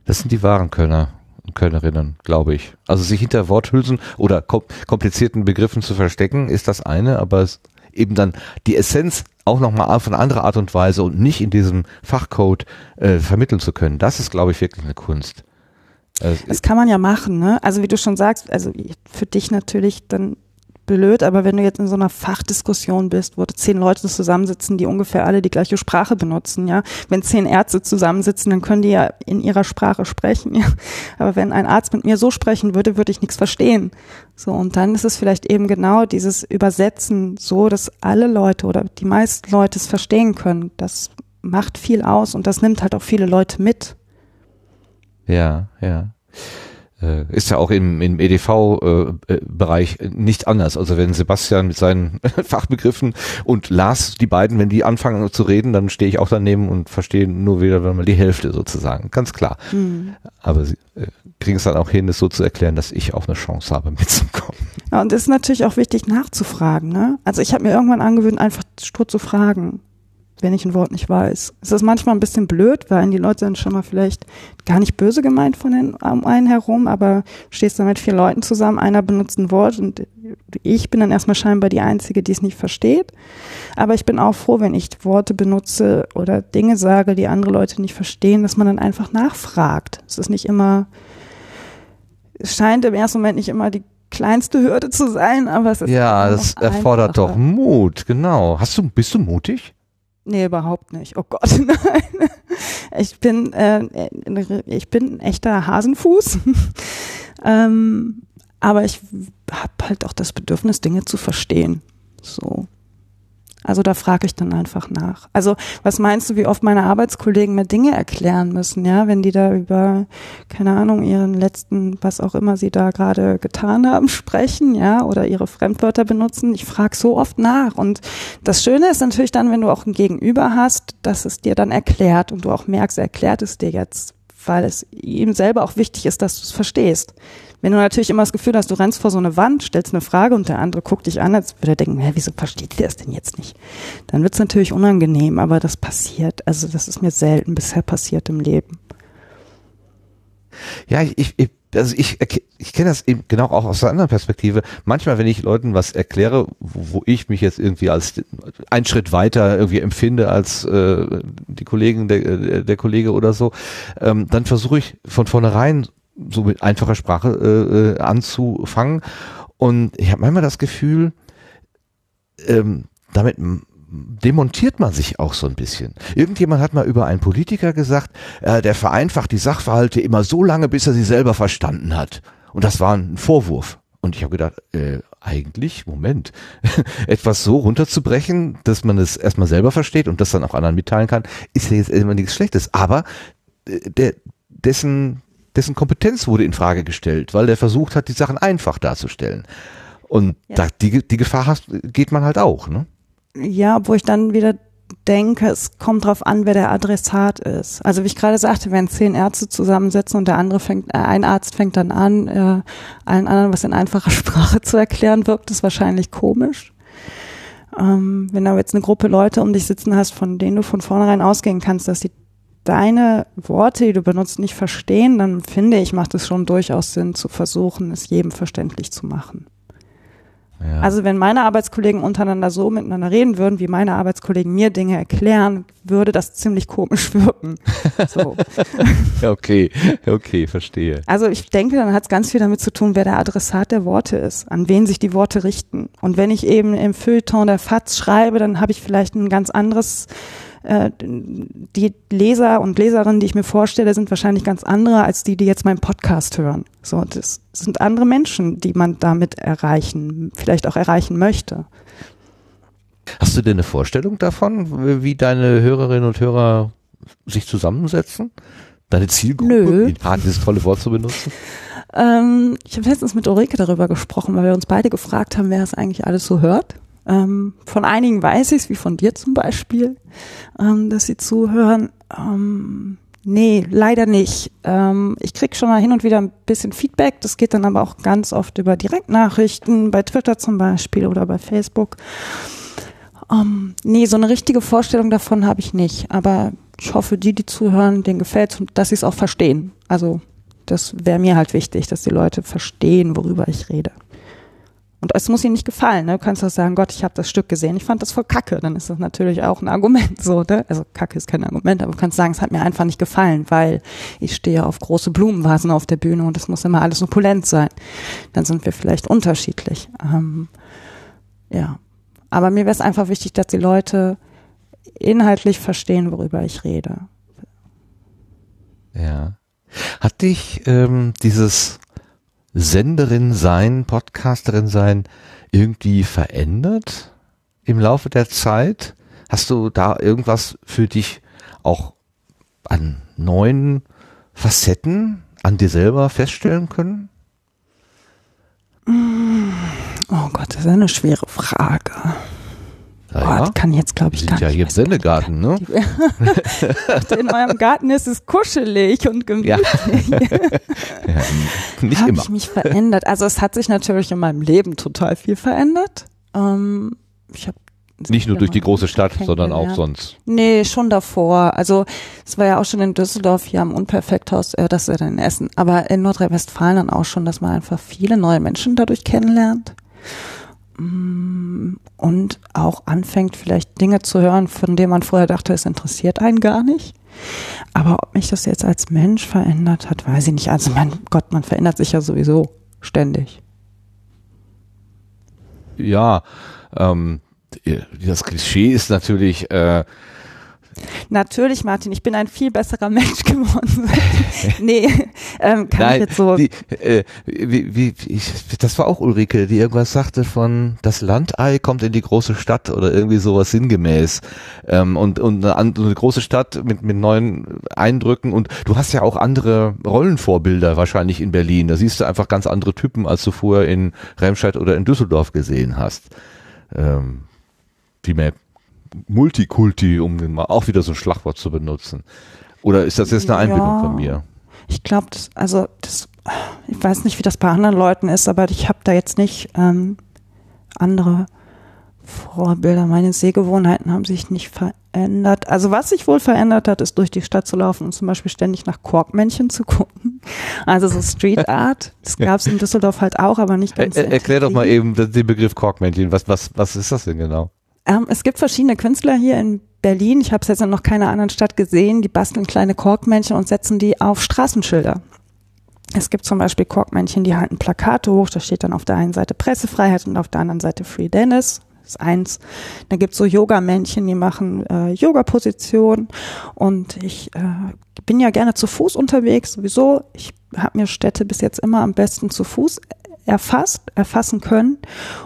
Das sind die wahren Kölner Kölnerinnen, glaube ich. Also sich hinter Worthülsen oder kom komplizierten Begriffen zu verstecken, ist das eine, aber eben dann die Essenz auch nochmal auf eine andere Art und Weise und nicht in diesem Fachcode äh, vermitteln zu können. Das ist, glaube ich, wirklich eine Kunst. Also, das kann man ja machen, ne? Also wie du schon sagst, also für dich natürlich dann blöd, aber wenn du jetzt in so einer Fachdiskussion bist, wo zehn Leute zusammensitzen, die ungefähr alle die gleiche Sprache benutzen, ja, wenn zehn Ärzte zusammensitzen, dann können die ja in ihrer Sprache sprechen, (laughs) ja. Aber wenn ein Arzt mit mir so sprechen würde, würde ich nichts verstehen. So, und dann ist es vielleicht eben genau dieses Übersetzen so, dass alle Leute oder die meisten Leute es verstehen können. Das macht viel aus und das nimmt halt auch viele Leute mit. Ja, ja ist ja auch im, im EDV-Bereich äh, äh nicht anders. Also wenn Sebastian mit seinen (laughs) Fachbegriffen und Lars, die beiden, wenn die anfangen zu reden, dann stehe ich auch daneben und verstehe nur wieder mal die Hälfte sozusagen. Ganz klar. Mhm. Aber sie äh, kriegen es dann auch hin, es so zu erklären, dass ich auch eine Chance habe, (laughs) mitzukommen. Ja, und es ist natürlich auch wichtig nachzufragen. Ne? Also ich habe mir irgendwann angewöhnt, einfach stur zu fragen wenn ich ein Wort nicht weiß. Es ist manchmal ein bisschen blöd, weil die Leute sind schon mal vielleicht gar nicht böse gemeint von den, um einen herum, aber stehst da mit vier Leuten zusammen, einer benutzt ein Wort und ich bin dann erstmal scheinbar die Einzige, die es nicht versteht. Aber ich bin auch froh, wenn ich Worte benutze oder Dinge sage, die andere Leute nicht verstehen, dass man dann einfach nachfragt. Es ist nicht immer, es scheint im ersten Moment nicht immer die kleinste Hürde zu sein, aber es ist ja, das erfordert einfacher. doch Mut, genau. Hast du, bist du mutig? Nee, überhaupt nicht. Oh Gott, (laughs) nein. Ich bin, äh, ich bin ein echter Hasenfuß. (laughs) ähm, aber ich habe halt auch das Bedürfnis, Dinge zu verstehen. So. Also da frage ich dann einfach nach. Also was meinst du, wie oft meine Arbeitskollegen mir Dinge erklären müssen, ja, wenn die da über, keine Ahnung, ihren letzten, was auch immer sie da gerade getan haben, sprechen, ja, oder ihre Fremdwörter benutzen. Ich frage so oft nach. Und das Schöne ist natürlich dann, wenn du auch ein Gegenüber hast, dass es dir dann erklärt und du auch merkst, er erklärt es dir jetzt, weil es ihm selber auch wichtig ist, dass du es verstehst. Wenn du natürlich immer das Gefühl hast, du rennst vor so eine Wand, stellst eine Frage und der andere guckt dich an, als würde er denken, hä, wieso versteht der es denn jetzt nicht? Dann wird es natürlich unangenehm, aber das passiert. Also das ist mir selten bisher passiert im Leben. Ja, ich, ich also ich, ich kenne das eben genau auch aus einer anderen Perspektive. Manchmal, wenn ich Leuten was erkläre, wo, wo ich mich jetzt irgendwie als einen Schritt weiter irgendwie empfinde als äh, die Kollegen, der, der Kollege oder so, ähm, dann versuche ich von vornherein so mit einfacher Sprache äh, äh, anzufangen. Und ich habe manchmal das Gefühl, ähm, damit demontiert man sich auch so ein bisschen. Irgendjemand hat mal über einen Politiker gesagt, äh, der vereinfacht die Sachverhalte immer so lange, bis er sie selber verstanden hat. Und das war ein Vorwurf. Und ich habe gedacht, äh, eigentlich, Moment, (laughs) etwas so runterzubrechen, dass man es erstmal selber versteht und das dann auch anderen mitteilen kann, ist ja jetzt immer nichts Schlechtes. Aber äh, der, dessen dessen Kompetenz wurde in Frage gestellt, weil der versucht hat, die Sachen einfach darzustellen. Und ja. da, die, die Gefahr hast, geht man halt auch, ne? Ja, obwohl ich dann wieder denke, es kommt drauf an, wer der Adressat ist. Also wie ich gerade sagte, wenn zehn Ärzte zusammensitzen und der andere fängt, äh, ein Arzt fängt dann an, äh, allen anderen was in einfacher (laughs) Sprache zu erklären, wirkt es wahrscheinlich komisch. Ähm, wenn du jetzt eine Gruppe Leute um dich sitzen hast, von denen du von vornherein ausgehen kannst, dass die deine Worte, die du benutzt, nicht verstehen, dann finde ich, macht es schon durchaus Sinn zu versuchen, es jedem verständlich zu machen. Ja. Also wenn meine Arbeitskollegen untereinander so miteinander reden würden, wie meine Arbeitskollegen mir Dinge erklären, würde das ziemlich komisch (laughs) wirken. So. (laughs) Okay, okay, verstehe. Also ich denke, dann hat es ganz viel damit zu tun, wer der Adressat der Worte ist, an wen sich die Worte richten. Und wenn ich eben im Feuilleton der FAZ schreibe, dann habe ich vielleicht ein ganz anderes äh, die Leser und Leserinnen, die ich mir vorstelle, sind wahrscheinlich ganz andere als die, die jetzt meinen Podcast hören. So, das sind andere Menschen, die man damit erreichen, vielleicht auch erreichen möchte. Hast du denn eine Vorstellung davon, wie deine Hörerinnen und Hörer sich zusammensetzen? Deine Zielgruppe? Nö. Dieses tolle Wort zu benutzen? Ähm, ich habe letztens mit Ulrike darüber gesprochen, weil wir uns beide gefragt haben, wer es eigentlich alles so hört. Ähm, von einigen weiß ich es, wie von dir zum Beispiel, ähm, dass sie zuhören. Ähm, nee, leider nicht. Ähm, ich krieg schon mal hin und wieder ein bisschen Feedback. Das geht dann aber auch ganz oft über Direktnachrichten, bei Twitter zum Beispiel oder bei Facebook. Ähm, nee, so eine richtige Vorstellung davon habe ich nicht. Aber ich hoffe, die, die zuhören, denen gefällt und dass sie es auch verstehen. Also das wäre mir halt wichtig, dass die Leute verstehen, worüber ich rede. Und es muss ihnen nicht gefallen. Ne? Du kannst auch sagen, Gott, ich habe das Stück gesehen, ich fand das voll kacke. Dann ist das natürlich auch ein Argument. So, ne? Also kacke ist kein Argument, aber du kannst sagen, es hat mir einfach nicht gefallen, weil ich stehe auf große Blumenvasen auf der Bühne und es muss immer alles opulent sein. Dann sind wir vielleicht unterschiedlich. Ähm, ja. Aber mir wäre es einfach wichtig, dass die Leute inhaltlich verstehen, worüber ich rede. Ja. Hat dich ähm, dieses Senderin sein, Podcasterin sein irgendwie verändert im Laufe der Zeit? Hast du da irgendwas für dich auch an neuen Facetten an dir selber feststellen können? Oh Gott, das ist eine schwere Frage. Oh, Naja, das kann jetzt, glaube ich, sind gar ja nicht. hier im Sendegarten, ne? (laughs) In eurem Garten ist es kuschelig und Ja. gemütlich. (laughs) Ja, nicht Habe immer. ich mich verändert? Also es hat sich natürlich in meinem Leben total viel verändert. Ähm, ich hab Nicht nur durch die große Stadt, sondern auch sonst. Nee, schon davor. Also es war ja auch schon in Düsseldorf hier am Unperfekthaus, äh, das ist ja dann in Essen, aber in Nordrhein-Westfalen dann auch schon, dass man einfach viele neue Menschen dadurch kennenlernt. Mm, Und auch anfängt, vielleicht Dinge zu hören, von denen man vorher dachte, es interessiert einen gar nicht. Aber ob mich das jetzt als Mensch verändert hat, weiß ich nicht. Also mein Gott, man verändert sich ja sowieso ständig. Ja, ähm, das Klischee ist natürlich, äh, Natürlich, Martin, ich bin ein viel besserer Mensch (laughs) geworden. nee, ähm, kann ich Nein, jetzt so. die, äh, wie, wie, ich, das war auch Ulrike, die irgendwas sagte von das Landei kommt in die große Stadt oder irgendwie sowas sinngemäß ähm, und und eine, eine große Stadt mit mit neuen Eindrücken und du hast ja auch andere Rollenvorbilder wahrscheinlich in Berlin. Da siehst du einfach ganz andere Typen, als du vorher in Remscheid oder in Düsseldorf gesehen hast. Ähm, viel mehr Multikulti, um auch wieder so ein Schlagwort zu benutzen. Oder ist das jetzt eine Einbildung Ja. von mir? Ich glaube, das, also das, ich weiß nicht, wie das bei anderen Leuten ist, aber ich habe da jetzt nicht ähm, andere Vorbilder. Meine Sehgewohnheiten haben sich nicht verändert. Also was sich wohl verändert hat, ist durch die Stadt zu laufen und zum Beispiel ständig nach Korkmännchen zu gucken. Also so Street (laughs) Art. Das gab es in Düsseldorf halt auch, aber nicht ganz. Er, erklär doch mal eben den Begriff Korkmännchen. Was, was, was ist das denn genau? Ähm, es gibt verschiedene Künstler hier in Berlin. Ich habe es jetzt in noch keiner anderen Stadt gesehen. Die basteln kleine Korkmännchen und setzen die auf Straßenschilder. Es gibt zum Beispiel Korkmännchen, die halten Plakate hoch. Da steht dann auf der einen Seite Pressefreiheit und auf der anderen Seite Free Dennis. Das ist eins. Dann gibt's so Yoga-Männchen, die machen äh, Yoga-Positionen. Und ich äh, bin ja gerne zu Fuß unterwegs, sowieso. Ich habe mir Städte bis jetzt immer am besten zu Fuß erfasst, erfassen können.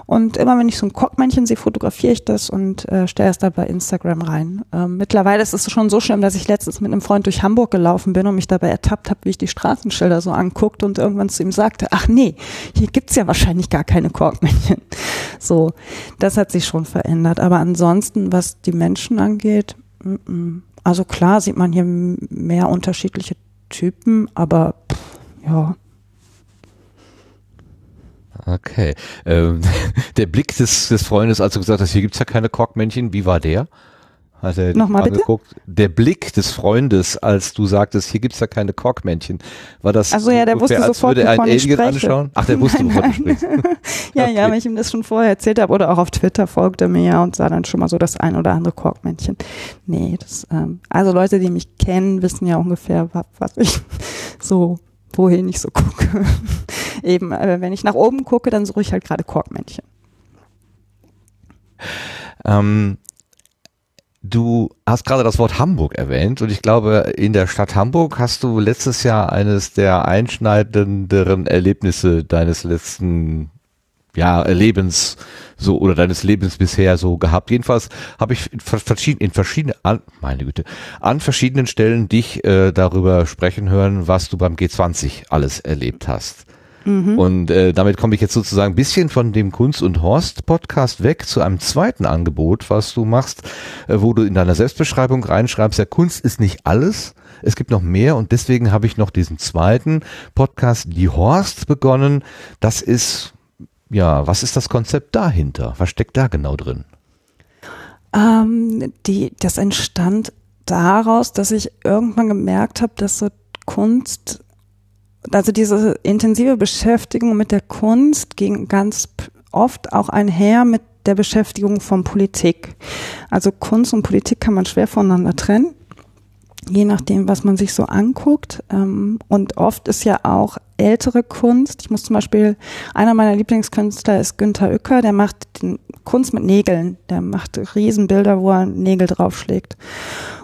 Und immer wenn ich so ein Korkmännchen sehe, fotografiere ich das und äh, stelle es da bei Instagram rein. Ähm, mittlerweile ist es schon so schlimm, dass ich letztens mit einem Freund durch Hamburg gelaufen bin und mich dabei ertappt habe, wie ich die Straßenschilder so anguckt und irgendwann zu ihm sagte, ach nee, hier gibt's ja wahrscheinlich gar keine Korkmännchen. (laughs) So, das hat sich schon verändert. Aber ansonsten, was die Menschen angeht, mm, mm. also klar sieht man hier m- mehr unterschiedliche Typen, aber pff, ja, Okay. Ähm, (laughs) der Blick des, des Freundes, als du gesagt hast, hier gibt's ja keine Korkmännchen, wie war der? Hat er Nochmal bitte? angeguckt? Der Blick des Freundes, als du sagtest, hier gibt's ja keine Korkmännchen, war das Also ja, der wusste sofort, würde er ein wovon ich Alien anschauen? Ach, der (laughs) wusste, Nein, wovon du nein. sprichst. (laughs) Ja, Okay. ja, weil ich ihm das schon vorher erzählt habe oder auch auf Twitter folgte mir ja und sah dann schon mal so das ein oder andere Korkmännchen. Nee, das, ähm, also Leute, die mich kennen, wissen ja ungefähr, was ich so, wohin ich so gucke. (laughs) Eben, äh, wenn ich nach oben gucke, dann suche ich halt gerade Korkmännchen. Ähm, du hast gerade das Wort Hamburg erwähnt und ich glaube, in der Stadt Hamburg hast du letztes Jahr eines der einschneidenderen Erlebnisse deines letzten ja, Lebens so oder deines Lebens bisher so gehabt. Jedenfalls habe ich in verschiedenen, in verschiedenen, an, meine Güte, an verschiedenen Stellen dich äh, darüber sprechen hören, was du beim G20 alles erlebt hast. Und äh, damit komme ich jetzt sozusagen ein bisschen von dem Kunst und Horst Podcast weg zu einem zweiten Angebot, was du machst, äh, wo du in deiner Selbstbeschreibung reinschreibst, ja, Kunst ist nicht alles. Es gibt noch mehr und deswegen habe ich noch diesen zweiten Podcast, Die Horst, begonnen. Das ist, ja, was ist das Konzept dahinter? Was steckt da genau drin? Ähm, die, das entstand daraus, dass ich irgendwann gemerkt habe, dass so Kunst, also diese intensive Beschäftigung mit der Kunst ging ganz oft auch einher mit der Beschäftigung von Politik. Also Kunst und Politik kann man schwer voneinander trennen, je nachdem, was man sich so anguckt. Ähm, und oft ist ja auch ältere Kunst. Ich muss zum Beispiel, einer meiner Lieblingskünstler ist Günther Uecker, der macht Kunst mit Nägeln. Der macht Riesenbilder, wo er Nägel draufschlägt.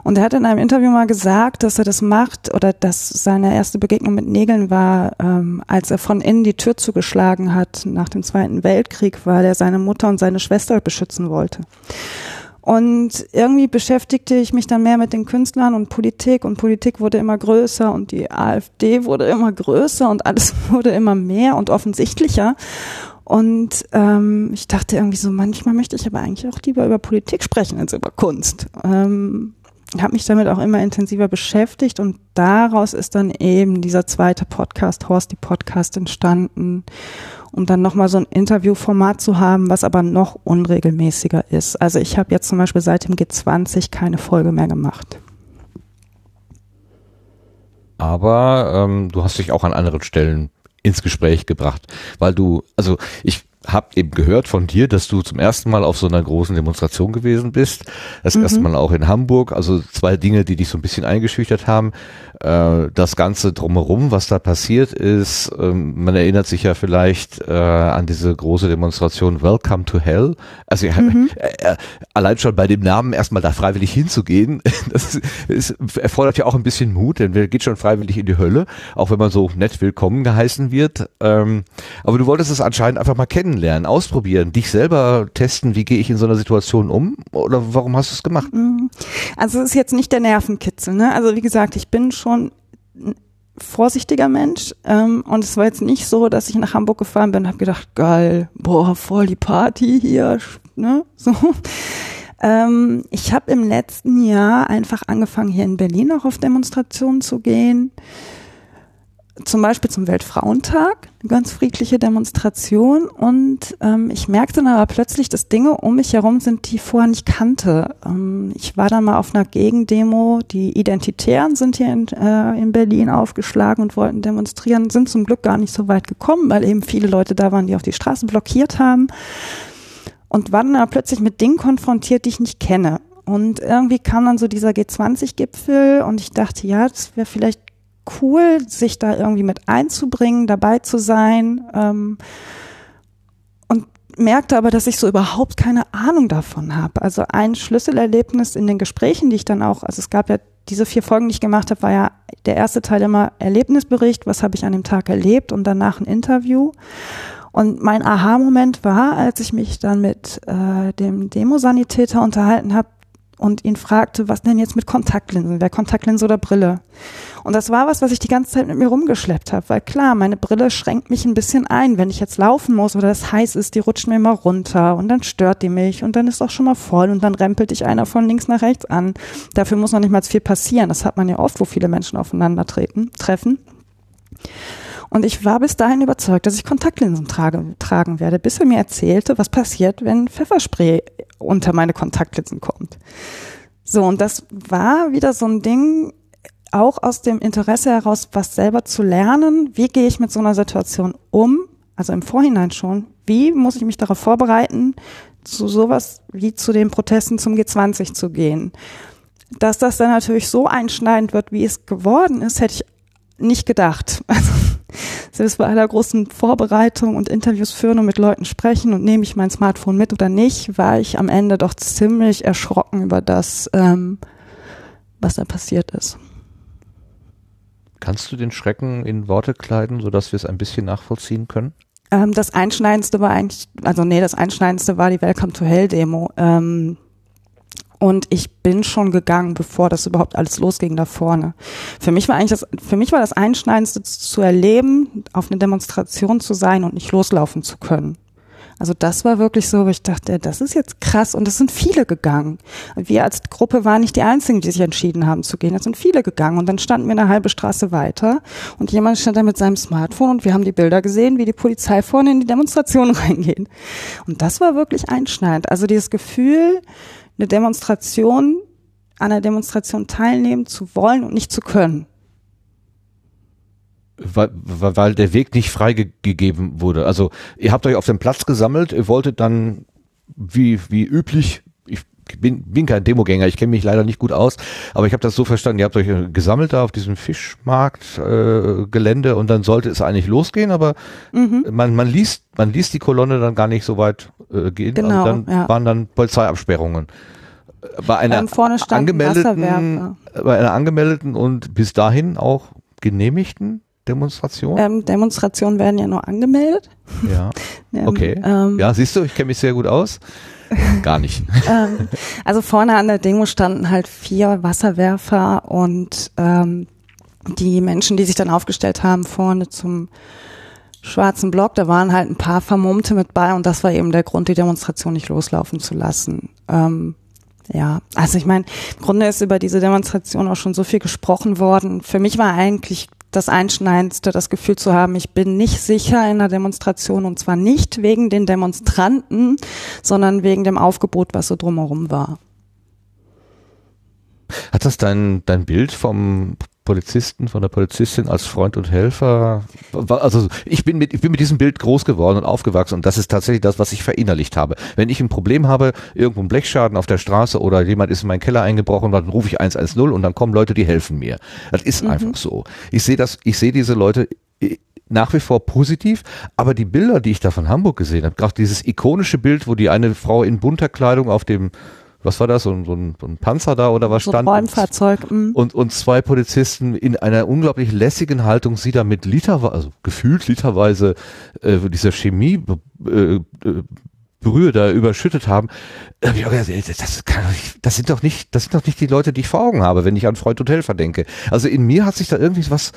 Und er hat in einem Interview mal gesagt, dass er das macht oder dass seine erste Begegnung mit Nägeln war, ähm, als er von innen die Tür zugeschlagen hat nach dem Zweiten Weltkrieg, weil er seine Mutter und seine Schwester beschützen wollte. Und irgendwie beschäftigte ich mich dann mehr mit den Künstlern und Politik und Politik wurde immer größer und die AfD wurde immer größer und alles (laughs) wurde immer mehr und offensichtlicher. Und ähm, ich dachte irgendwie so, manchmal möchte ich aber eigentlich auch lieber über Politik sprechen als über Kunst. Ähm, habe mich damit auch immer intensiver beschäftigt und daraus ist dann eben dieser zweite Podcast, Horst die Podcast, entstanden, um dann nochmal so ein Interviewformat zu haben, was aber noch unregelmäßiger ist. Also ich habe jetzt zum Beispiel seit dem G20 keine Folge mehr gemacht. Aber ähm, du hast dich auch an anderen Stellen ins Gespräch gebracht, weil du, also ich habe eben gehört von dir, dass du zum ersten Mal auf so einer großen Demonstration gewesen bist. Das erste Mal auch in Hamburg. Also zwei Dinge, die dich so ein bisschen eingeschüchtert haben. Äh, das Ganze drumherum, was da passiert ist. Ähm, man erinnert sich ja vielleicht äh, an diese große Demonstration Welcome to Hell. Also ja, äh, allein schon bei dem Namen erstmal da freiwillig hinzugehen, (laughs) das ist, ist, erfordert ja auch ein bisschen Mut, denn wer geht schon freiwillig in die Hölle, auch wenn man so nett willkommen geheißen wird. Ähm, aber du wolltest es anscheinend einfach mal kennenlernen, ausprobieren, dich selber testen, wie gehe ich in so einer Situation um oder warum hast du es gemacht? Also es ist jetzt nicht der Nervenkitzel. Ne? Also wie gesagt, ich bin schon vorsichtiger Mensch ähm, und es war jetzt nicht so, dass ich nach Hamburg gefahren bin und habe gedacht, geil, boah, voll die Party hier, ne? So. Ähm, ich habe im letzten Jahr einfach angefangen, hier in Berlin auch auf Demonstrationen zu gehen. Zum Beispiel zum Weltfrauentag, eine ganz friedliche Demonstration. Und ähm, ich merkte dann aber plötzlich, dass Dinge um mich herum sind, die ich vorher nicht kannte. Ähm, ich war dann mal auf einer Gegendemo. Die Identitären sind hier in, äh, in Berlin aufgeschlagen und wollten demonstrieren, sind zum Glück gar nicht so weit gekommen, weil eben viele Leute da waren, die auch die Straßen blockiert haben. Und war dann plötzlich mit Dingen konfrontiert, die ich nicht kenne. Und irgendwie kam dann so dieser G20-Gipfel und ich dachte, ja, das wäre vielleicht cool, sich da irgendwie mit einzubringen, dabei zu sein. Ähm, und merkte aber, dass ich so überhaupt keine Ahnung davon habe. Also ein Schlüsselerlebnis in den Gesprächen, die ich dann auch, also es gab ja diese vier Folgen, die ich gemacht habe, war ja der erste Teil immer Erlebnisbericht, was habe ich an dem Tag erlebt und danach ein Interview. Und mein Aha-Moment war, als ich mich dann mit äh, dem Demosanitäter unterhalten habe und ihn fragte, was denn jetzt mit Kontaktlinsen, wer Kontaktlinse oder Brille? Und das war was, was ich die ganze Zeit mit mir rumgeschleppt habe, weil klar, meine Brille schränkt mich ein bisschen ein, wenn ich jetzt laufen muss oder es heiß ist, die rutscht mir immer runter und dann stört die mich und dann ist auch schon mal voll und dann rempelt dich einer von links nach rechts an. Dafür muss noch nicht mal viel passieren. Das hat man ja oft, wo viele Menschen aufeinander treten, treffen. Und ich war bis dahin überzeugt, dass ich Kontaktlinsen trage, tragen werde, bis er mir erzählte, was passiert, wenn Pfefferspray unter meine Kontaktlinsen kommt. So, und das war wieder so ein Ding, auch aus dem Interesse heraus, was selber zu lernen. Wie gehe ich mit so einer Situation um? Also im Vorhinein schon. Wie muss ich mich darauf vorbereiten, zu sowas wie zu den Protesten zum G20 zu gehen? Dass das dann natürlich so einschneidend wird, wie es geworden ist, hätte ich nicht gedacht. (laughs) Also selbst bei aller großen Vorbereitung und Interviews führen und mit Leuten sprechen und nehme ich mein Smartphone mit oder nicht, war ich am Ende doch ziemlich erschrocken über das, ähm, was da passiert ist. Kannst du den Schrecken in Worte kleiden, sodass wir es ein bisschen nachvollziehen können? Ähm, das Einschneidendste war eigentlich, also nee, das Einschneidendste war die Welcome to Hell Demo. Ähm, und ich bin schon gegangen, bevor das überhaupt alles losging da vorne. Für mich war eigentlich das, für mich war das Einschneidendste zu erleben, auf eine Demonstration zu sein und nicht loslaufen zu können. Also das war wirklich so, wo ich dachte, das ist jetzt krass und es sind viele gegangen. Wir als Gruppe waren nicht die Einzigen, die sich entschieden haben zu gehen. Es sind viele gegangen und dann standen wir eine halbe Straße weiter und jemand stand da mit seinem Smartphone und wir haben die Bilder gesehen, wie die Polizei vorne in die Demonstration (laughs) reingeht. Und das war wirklich einschneidend. Also dieses Gefühl, eine Demonstration, an einer Demonstration teilnehmen zu wollen und nicht zu können. Weil, weil der Weg nicht freigegeben wurde. Also ihr habt euch auf dem Platz gesammelt, ihr wolltet dann wie, wie üblich, ich bin, bin kein Demogänger, ich kenne mich leider nicht gut aus, aber ich habe das so verstanden, ihr habt euch gesammelt da auf diesem Fischmarktgelände äh, Gelände und dann sollte es eigentlich losgehen, aber Mhm. man, man liest, man liest die Kolonne dann gar nicht so weit äh, gehen. Genau, und dann ja. waren dann Polizeiabsperrungen. Bei einer Ähm, angemeldeten, bei einer angemeldeten und bis dahin auch genehmigten Demonstration. Ähm, Demonstrationen werden ja nur angemeldet. ja. (laughs) Ähm, Okay. Ähm, Ja, siehst du, ich kenne mich sehr gut aus. (laughs) Gar nicht. ähm, also vorne an der Demo standen halt vier Wasserwerfer und ähm, die Menschen, die sich dann aufgestellt haben vorne zum schwarzen Block, da waren halt ein paar Vermummte mit bei und das war eben der Grund, die Demonstration nicht loslaufen zu lassen. Ähm, ja, also ich meine, im Grunde ist über diese Demonstration auch schon so viel gesprochen worden. Für mich war eigentlich das Einschneidendste, das Gefühl zu haben, ich bin nicht sicher in einer Demonstration und zwar nicht wegen den Demonstranten, sondern wegen dem Aufgebot, was so drumherum war. Hat das dein, dein Bild vom Polizisten, von der Polizistin als Freund und Helfer? Also ich bin mit, ich bin mit diesem Bild groß geworden und aufgewachsen und das ist tatsächlich das, was ich verinnerlicht habe. Wenn ich ein Problem habe, irgendwo ein Blechschaden auf der Straße oder jemand ist in meinen Keller eingebrochen, dann rufe ich 110 und dann kommen Leute, die helfen mir. Das ist einfach so. Ich sehe das, ich sehe diese Leute äh, nach wie vor positiv, aber die Bilder, die ich da von Hamburg gesehen habe, gerade dieses ikonische Bild, wo die eine Frau in bunter Kleidung auf dem was war das, so ein, so ein, Panzer da oder was So ein stand? Räumfahrzeug. mm. und, und zwei Polizisten in einer unglaublich lässigen Haltung sie da mit literweise, also gefühlt literweise äh, dieser Chemie äh, äh, Brühe da überschüttet haben. Das, kann das sind doch nicht, das sind doch nicht die Leute, die ich vor Augen habe, wenn ich an Freund und Helfer denke. Also in mir hat sich da irgendwie was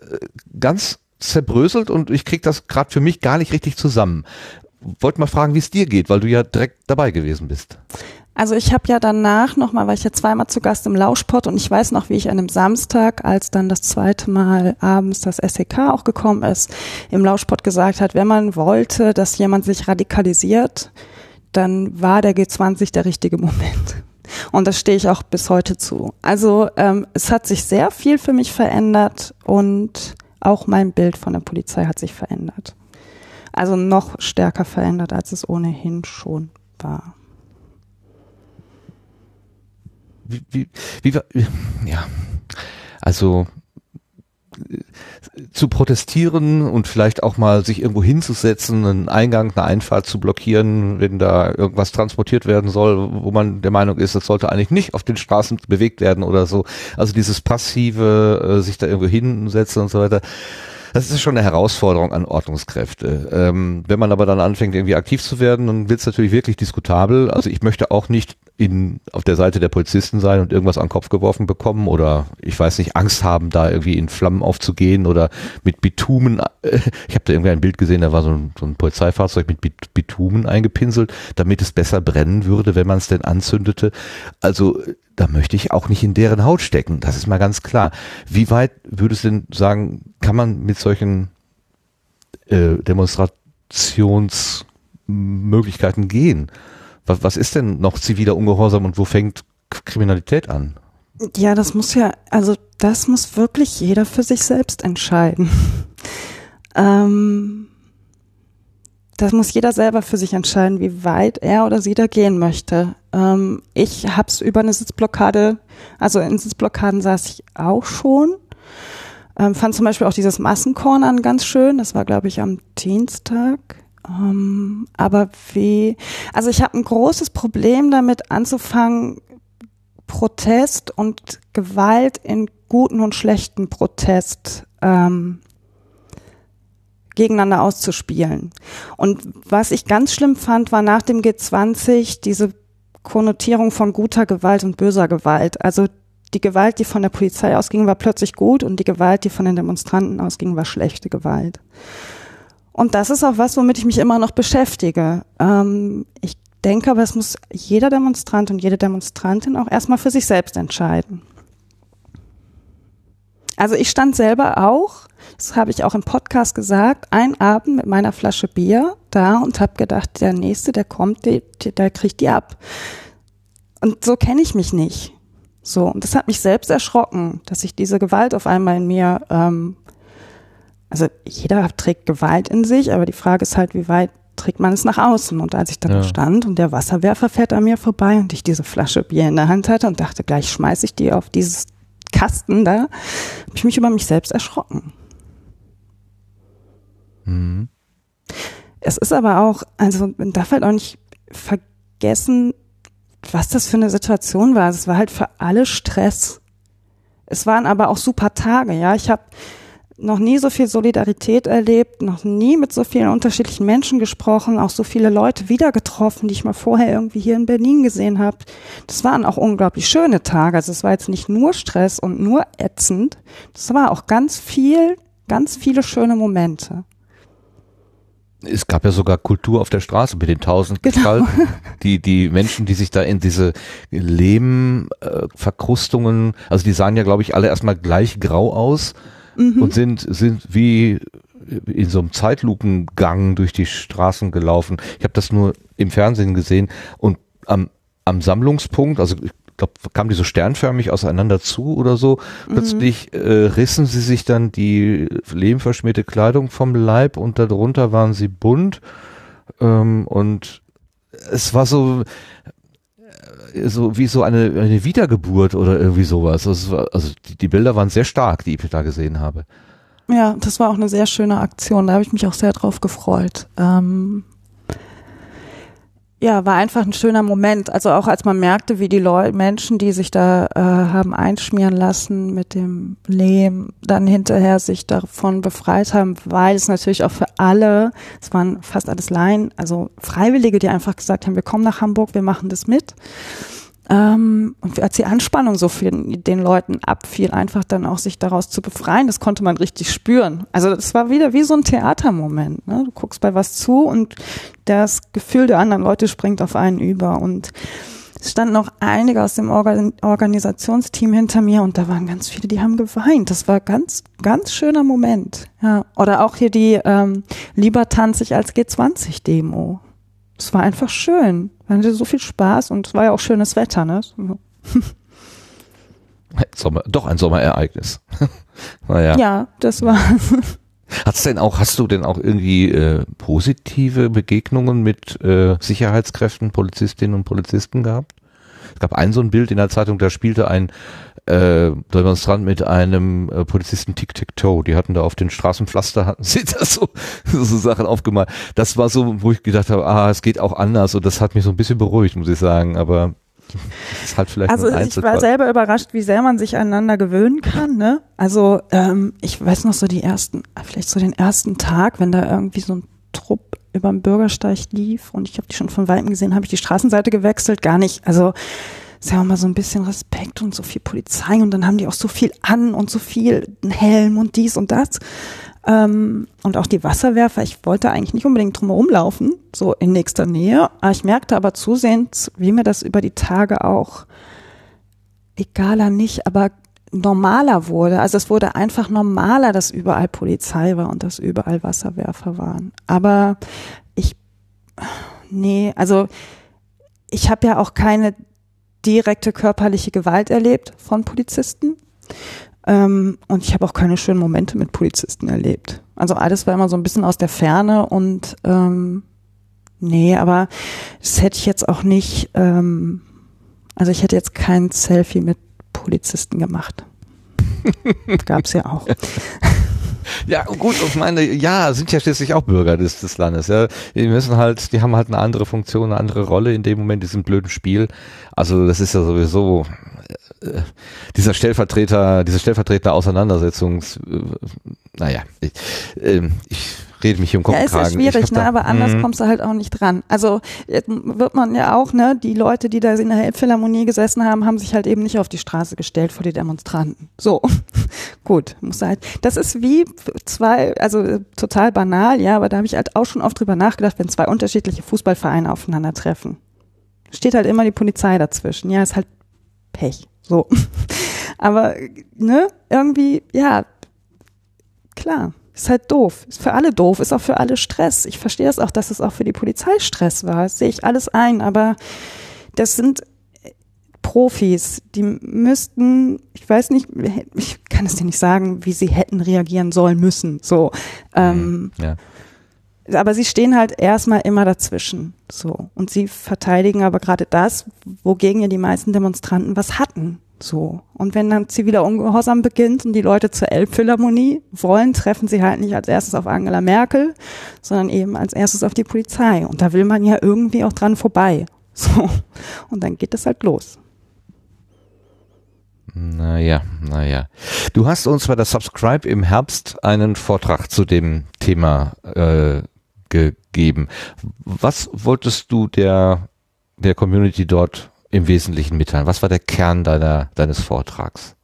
äh, ganz zerbröselt und ich krieg das gerade für mich gar nicht richtig zusammen. Wollte mal fragen, wie es dir geht, weil du ja direkt dabei gewesen bist. Also ich habe ja danach nochmal, war ich ja zweimal zu Gast im Lauschpott und ich weiß noch, wie ich an einem Samstag, als dann das zweite Mal abends das SEK auch gekommen ist, im Lauschpott gesagt hat, wenn man wollte, dass jemand sich radikalisiert, dann war der G20 der richtige Moment. Und das stehe ich auch bis heute zu. Also ähm, es hat sich sehr viel für mich verändert und auch mein Bild von der Polizei hat sich verändert. Also noch stärker verändert, als es ohnehin schon war. Wie, wie, wie, ja, also äh, zu protestieren und vielleicht auch mal sich irgendwo hinzusetzen, einen Eingang, eine Einfahrt zu blockieren, wenn da irgendwas transportiert werden soll, wo man der Meinung ist, das sollte eigentlich nicht auf den Straßen bewegt werden oder so. Also dieses passive, äh, sich da irgendwo hinsetzen und so weiter. Das ist schon eine Herausforderung an Ordnungskräfte. Ähm, wenn man aber dann anfängt, irgendwie aktiv zu werden, dann wird es natürlich wirklich diskutabel. Also ich möchte auch nicht in, auf der Seite der Polizisten sein und irgendwas an den Kopf geworfen bekommen oder ich weiß nicht, Angst haben, da irgendwie in Flammen aufzugehen oder mit Bitumen. Äh, ich habe da irgendwie ein Bild gesehen, da war so ein, so ein Polizeifahrzeug mit Bit- Bitumen eingepinselt, damit es besser brennen würde, wenn man es denn anzündete. Also da möchte ich auch nicht in deren Haut stecken. Das ist mal ganz klar. Wie weit würdest du denn sagen, kann man mit solchen äh, Demonstrationsmöglichkeiten gehen? Was, was ist denn noch ziviler Ungehorsam und wo fängt Kriminalität an. Ja, das muss ja, also das muss wirklich jeder für sich selbst entscheiden. (laughs) ähm, das muss jeder selber für sich entscheiden, wie weit er oder sie da gehen möchte. Ähm, ich habe es über eine Sitzblockade, also in Sitzblockaden saß ich auch schon. Ähm, fand zum Beispiel auch dieses Massenkornern ganz schön. Das war, glaube ich, am Dienstag. Ähm, aber wie, also ich habe ein großes Problem damit anzufangen, Protest und Gewalt in guten und schlechten Protest ähm, gegeneinander auszuspielen. Und was ich ganz schlimm fand, war nach dem G20 diese Konnotierung von guter Gewalt und böser Gewalt. Also die Gewalt, die von der Polizei ausging, war plötzlich gut und die Gewalt, die von den Demonstranten ausging, war schlechte Gewalt. Und das ist auch was, womit ich mich immer noch beschäftige. Ähm, ich denke aber, es muss jeder Demonstrant und jede Demonstrantin auch erstmal für sich selbst entscheiden. Also ich stand selber auch, das habe ich auch im Podcast gesagt, ein Abend mit meiner Flasche Bier da und habe gedacht, der nächste, der kommt, der, der kriegt die ab. Und so kenne ich mich nicht. So, und das hat mich selbst erschrocken, dass ich diese Gewalt auf einmal in mir, ähm, also jeder trägt Gewalt in sich, aber die Frage ist halt, wie weit trägt man es nach außen? Und als ich dann Ja. stand und der Wasserwerfer fährt an mir vorbei und ich diese Flasche Bier in der Hand hatte und dachte, gleich schmeiße ich die auf dieses Kasten da, habe ich mich über mich selbst erschrocken. Mhm. Es ist aber auch, also man darf halt auch nicht vergessen, was das für eine Situation war. Es war halt für alle Stress. Es waren aber auch super Tage, ja. Ich habe noch nie so viel Solidarität erlebt, noch nie mit so vielen unterschiedlichen Menschen gesprochen, auch so viele Leute wieder getroffen, die ich mal vorher irgendwie hier in Berlin gesehen habe. Das waren auch unglaublich schöne Tage. Also es war jetzt nicht nur Stress und nur ätzend. Das war auch ganz viel, ganz viele schöne Momente. Es gab ja sogar Kultur auf der Straße mit den tausend Genau. Gestalten. Die, die Menschen, die sich da in diese Lehmverkrustungen, also die sahen ja, glaube ich, alle erstmal gleich grau aus Mhm. und sind, sind wie in so einem Zeitlupengang durch die Straßen gelaufen. Ich habe das nur im Fernsehen gesehen und am, am Sammlungspunkt, also ich glaube, kamen die so sternförmig auseinander zu oder so. Plötzlich äh, rissen sie sich dann die lehmverschmierte Kleidung vom Leib und darunter waren sie bunt ähm, und es war so so wie so eine, eine Wiedergeburt oder irgendwie sowas. War, also die, die Bilder waren sehr stark, die ich da gesehen habe. Ja, das war auch eine sehr schöne Aktion. Da habe ich mich auch sehr drauf gefreut. Ähm ja, war einfach ein schöner Moment. Also auch als man merkte, wie die Leute, Menschen, die sich da äh, haben einschmieren lassen mit dem Lehm, dann hinterher sich davon befreit haben, weil es natürlich auch für alle, es waren fast alles Laien, also Freiwillige, die einfach gesagt haben, wir kommen nach Hamburg, wir machen das mit. Ähm, und als die Anspannung so für den Leuten abfiel, einfach dann auch sich daraus zu befreien, das konnte man richtig spüren. Also das war wieder wie so ein Theatermoment. Ne? Du guckst bei was zu und das Gefühl der anderen Leute springt auf einen über. Und es standen noch einige aus dem Organ Organisationsteam hinter mir und da waren ganz viele, die haben geweint. Das war ganz, ganz schöner Moment. Ja. Oder auch hier die ähm, Lieber tanze ich als G20-Demo. Es war einfach schön. Man hatte so viel Spaß und es war ja auch schönes Wetter, ne? (laughs) Sommer, doch ein Sommerereignis. (laughs) naja. Ja, das war. (laughs) Hat's denn auch, hast du denn auch irgendwie äh, positive Begegnungen mit äh, Sicherheitskräften, Polizistinnen und Polizisten gehabt? Es gab ein so ein Bild in der Zeitung, da spielte ein äh, Demonstrant mit einem äh, Polizisten Tic-Tac-Toe. Die hatten da auf den Straßenpflaster, hatten (laughs) sie da so, so Sachen aufgemalt. Das war so, wo ich gedacht habe, ah, es geht auch anders und das hat mich so ein bisschen beruhigt, muss ich sagen, aber (laughs) das ist halt vielleicht Also ein ich war selber überrascht, wie sehr man sich aneinander gewöhnen kann. Ne? Also ähm, ich weiß noch so die ersten, vielleicht so den ersten Tag, wenn da irgendwie so ein Trupp über dem Bürgersteig lief und ich habe die schon von Weitem gesehen, habe ich die Straßenseite gewechselt, gar nicht. Also ist ja auch mal so ein bisschen Respekt und so viel Polizei und dann haben die auch so viel an und so viel Helm und dies und das. Ähm, und auch die Wasserwerfer, ich wollte eigentlich nicht unbedingt drumherum laufen, so in nächster Nähe. Ich merkte aber zusehends, wie mir das über die Tage auch egaler nicht, aber normaler wurde. Also es wurde einfach normaler, dass überall Polizei war und dass überall Wasserwerfer waren. Aber ich, nee, also ich habe ja auch keine direkte körperliche Gewalt erlebt von Polizisten. Ähm, und ich habe auch keine schönen Momente mit Polizisten erlebt. Also alles war immer so ein bisschen aus der Ferne und ähm, nee, aber das hätte ich jetzt auch nicht, ähm, also ich hätte jetzt kein Selfie mit Polizisten gemacht. (laughs) Gab's ja auch. Ja, gut, ich meine, ja, sind ja schließlich auch Bürger des, des Landes, ja. Die müssen halt, die haben halt eine andere Funktion, eine andere Rolle in dem Moment, diesem blöden Spiel. Also, das ist ja sowieso, äh, dieser Stellvertreter, diese Stellvertreter-Auseinandersetzung, äh, naja, ich, äh, ich rede mich hier um Kopf Ja, ist ja schwierig, ne? aber anders Mhm. kommst du halt auch nicht dran. Also jetzt wird man ja auch, ne, die Leute, die da in der Elbphilharmonie gesessen haben, haben sich halt eben nicht auf die Straße gestellt vor die Demonstranten. So, (laughs) gut, muss halt. Das ist wie zwei, also äh, total banal, ja, aber da habe ich halt auch schon oft drüber nachgedacht, wenn zwei unterschiedliche Fußballvereine aufeinandertreffen. Steht halt immer die Polizei dazwischen. Ja, ist halt Pech. So. (laughs) Aber, ne, irgendwie, ja, klar. Ist halt doof. Ist für alle doof. Ist auch für alle Stress. Ich verstehe das auch, dass es auch für die Polizei Stress war. Das sehe ich alles ein. Aber das sind äh, Profis. Die müssten, ich weiß nicht, ich kann es dir nicht sagen, wie sie hätten reagieren sollen müssen. So. Ähm, Ja. Aber sie stehen halt erstmal immer dazwischen. So. Und sie verteidigen aber gerade das, wogegen ja die meisten Demonstranten was hatten. So. Und wenn dann ziviler Ungehorsam beginnt und die Leute zur Elbphilharmonie wollen, treffen sie halt nicht als erstes auf Angela Merkel, sondern eben als erstes auf die Polizei. Und da will man ja irgendwie auch dran vorbei. So. Und dann geht es halt los. Naja, naja. Du hast uns bei der Subscribe im Herbst einen Vortrag zu dem Thema äh, gegeben. Was wolltest du der, der Community dort im Wesentlichen mitteilen? Was war der Kern deiner, deines Vortrags?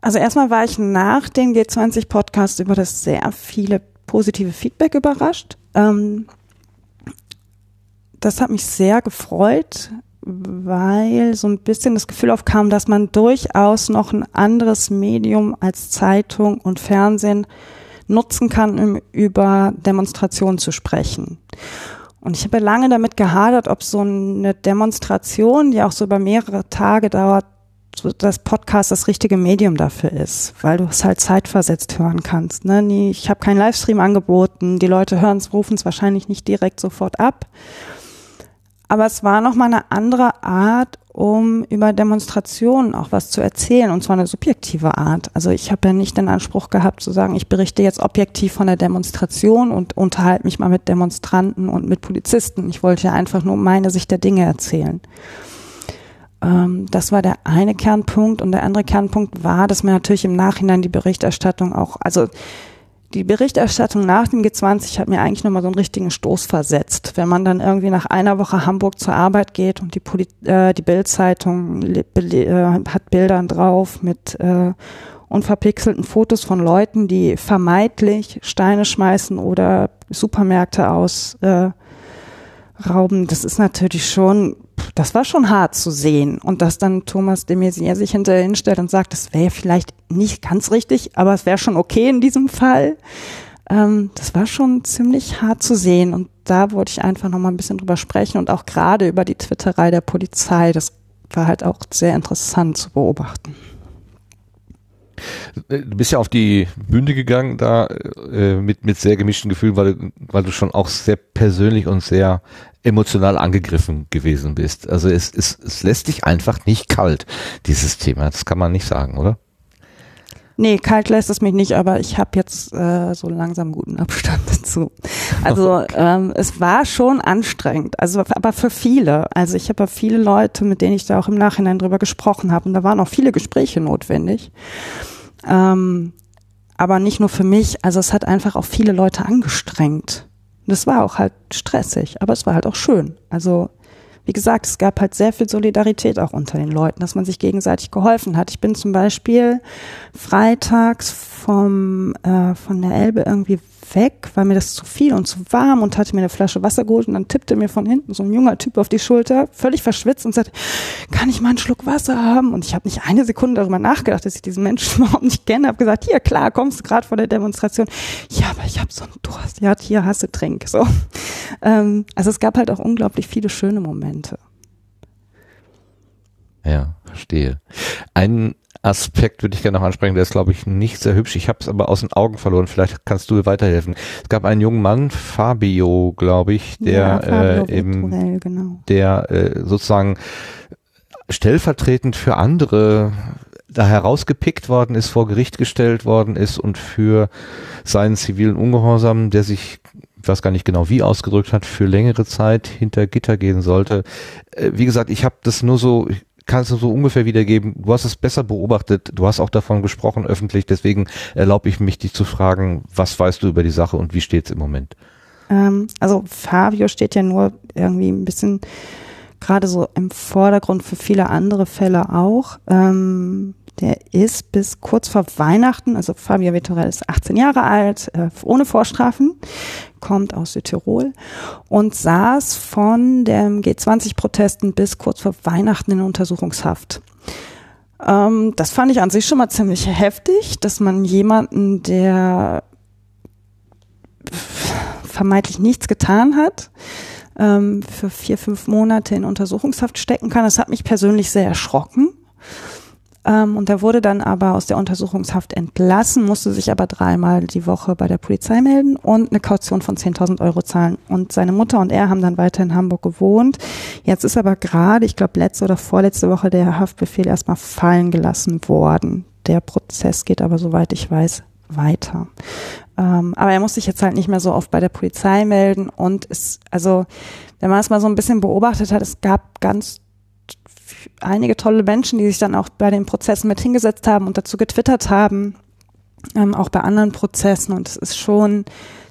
Also erstmal war ich nach dem G20-Podcast über das sehr viele positive Feedback überrascht. Ähm, das hat mich sehr gefreut, weil so ein bisschen das Gefühl aufkam, dass man durchaus noch ein anderes Medium als Zeitung und Fernsehen nutzen kann, um über Demonstrationen zu sprechen. Und ich habe lange damit gehadert, ob so eine Demonstration, die auch so über mehrere Tage dauert, das Podcast das richtige Medium dafür ist, weil du es halt zeitversetzt hören kannst. Ne? Ich habe keinen Livestream angeboten, die Leute hören es, rufen es wahrscheinlich nicht direkt sofort ab. Aber es war nochmal eine andere Art, um über Demonstrationen auch was zu erzählen, und zwar eine subjektive Art. Also ich habe ja nicht den Anspruch gehabt zu sagen, ich berichte jetzt objektiv von der Demonstration und unterhalte mich mal mit Demonstranten und mit Polizisten. Ich wollte ja einfach nur meine Sicht der Dinge erzählen. Ähm, das war der eine Kernpunkt. Und der andere Kernpunkt war, dass mir natürlich im Nachhinein die Berichterstattung auch, also die Berichterstattung nach dem G20 hat mir eigentlich nochmal so einen richtigen Stoß versetzt. Wenn man dann irgendwie nach einer Woche Hamburg zur Arbeit geht und die, Poli äh, die Bild-Zeitung äh, hat Bildern drauf mit äh, unverpixelten Fotos von Leuten, die vermeintlich Steine schmeißen oder Supermärkte aus äh, das ist natürlich schon, das war schon hart zu sehen. Und dass dann Thomas de Maizière sich hinterher hinstellt und sagt, das wäre vielleicht nicht ganz richtig, aber es wäre schon okay in diesem Fall. Ähm, das war schon ziemlich hart zu sehen. Und da wollte ich einfach nochmal ein bisschen drüber sprechen und auch gerade über die Twitterei der Polizei. Das war halt auch sehr interessant zu beobachten. Du bist ja auf die Bühne gegangen, da äh, mit, mit sehr gemischten Gefühlen, weil, du- weil du schon auch sehr persönlich und sehr emotional angegriffen gewesen bist. Also es, es, es lässt dich einfach nicht kalt, dieses Thema. Das kann man nicht sagen, oder? Nee, kalt lässt es mich nicht, aber ich habe jetzt äh, so langsam guten Abstand (laughs) dazu. Also ähm, es war schon anstrengend, also aber für viele. Also ich habe ja viele Leute, mit denen ich da auch im Nachhinein drüber gesprochen habe und da waren auch viele Gespräche notwendig. Ähm, aber nicht nur für mich, also es hat einfach auch viele Leute angestrengt. Das war auch halt stressig, aber es war halt auch schön. Also wie gesagt, es gab halt sehr viel Solidarität auch unter den Leuten, dass man sich gegenseitig geholfen hat. Ich bin zum Beispiel freitags vom, äh, von der Elbe irgendwie weg, weil mir das zu viel und zu warm und hatte mir eine Flasche Wasser geholt und dann tippte mir von hinten so ein junger Typ auf die Schulter, völlig verschwitzt und sagte, kann ich mal einen Schluck Wasser haben? Und ich habe nicht eine Sekunde darüber nachgedacht, dass ich diesen Menschen (laughs) überhaupt nicht kenne. Habe gesagt, hier, klar, kommst du gerade vor der Demonstration. Ja, aber ich habe so einen Durst. Ja, hier hast du Trink. So. Ähm, also es gab halt auch unglaublich viele schöne Momente. Ja, verstehe. Einen Aspekt würde ich gerne noch ansprechen, der ist, glaube ich, nicht sehr hübsch. Ich habe es aber aus den Augen verloren. Vielleicht kannst du weiterhelfen. Es gab einen jungen Mann, Fabio, glaube ich, der ja, äh, eben, genau. der äh, sozusagen stellvertretend für andere da herausgepickt worden ist, vor Gericht gestellt worden ist und für seinen zivilen Ungehorsam, der sich ich weiß gar nicht genau wie ausgedrückt hat, für längere Zeit hinter Gitter gehen sollte. Äh, wie gesagt, ich habe das nur so, ich kann es nur so ungefähr wiedergeben. Du hast es besser beobachtet, du hast auch davon gesprochen öffentlich, deswegen erlaube ich mich, dich zu fragen, was weißt du über die Sache und wie steht es im Moment? Ähm, also Fabio steht ja nur irgendwie ein bisschen gerade so im Vordergrund für viele andere Fälle auch. Ähm, der ist bis kurz vor Weihnachten, also Fabio Vitorel ist 18 Jahre alt, äh, ohne Vorstrafen, kommt aus Südtirol und saß von dem G20-Protesten bis kurz vor Weihnachten in Untersuchungshaft. Ähm, das fand ich an sich schon mal ziemlich heftig, dass man jemanden, der vermeintlich nichts getan hat, ähm, für vier, fünf Monate in Untersuchungshaft stecken kann. Das hat mich persönlich sehr erschrocken. Ähm, und er wurde dann aber aus der Untersuchungshaft entlassen, musste sich aber dreimal die Woche bei der Polizei melden und eine Kaution von 10.000 Euro zahlen. Und seine Mutter und er haben dann weiter in Hamburg gewohnt. Jetzt ist aber gerade, ich glaube letzte oder vorletzte Woche der Haftbefehl erstmal fallen gelassen worden. Der Prozess geht aber, soweit ich weiß, weiter. Ähm, aber er muss sich jetzt halt nicht mehr so oft bei der Polizei melden und es, also, wenn man es mal so ein bisschen beobachtet hat, es gab ganz einige tolle Menschen, die sich dann auch bei den Prozessen mit hingesetzt haben und dazu getwittert haben, ähm, auch bei anderen Prozessen. Und es ist schon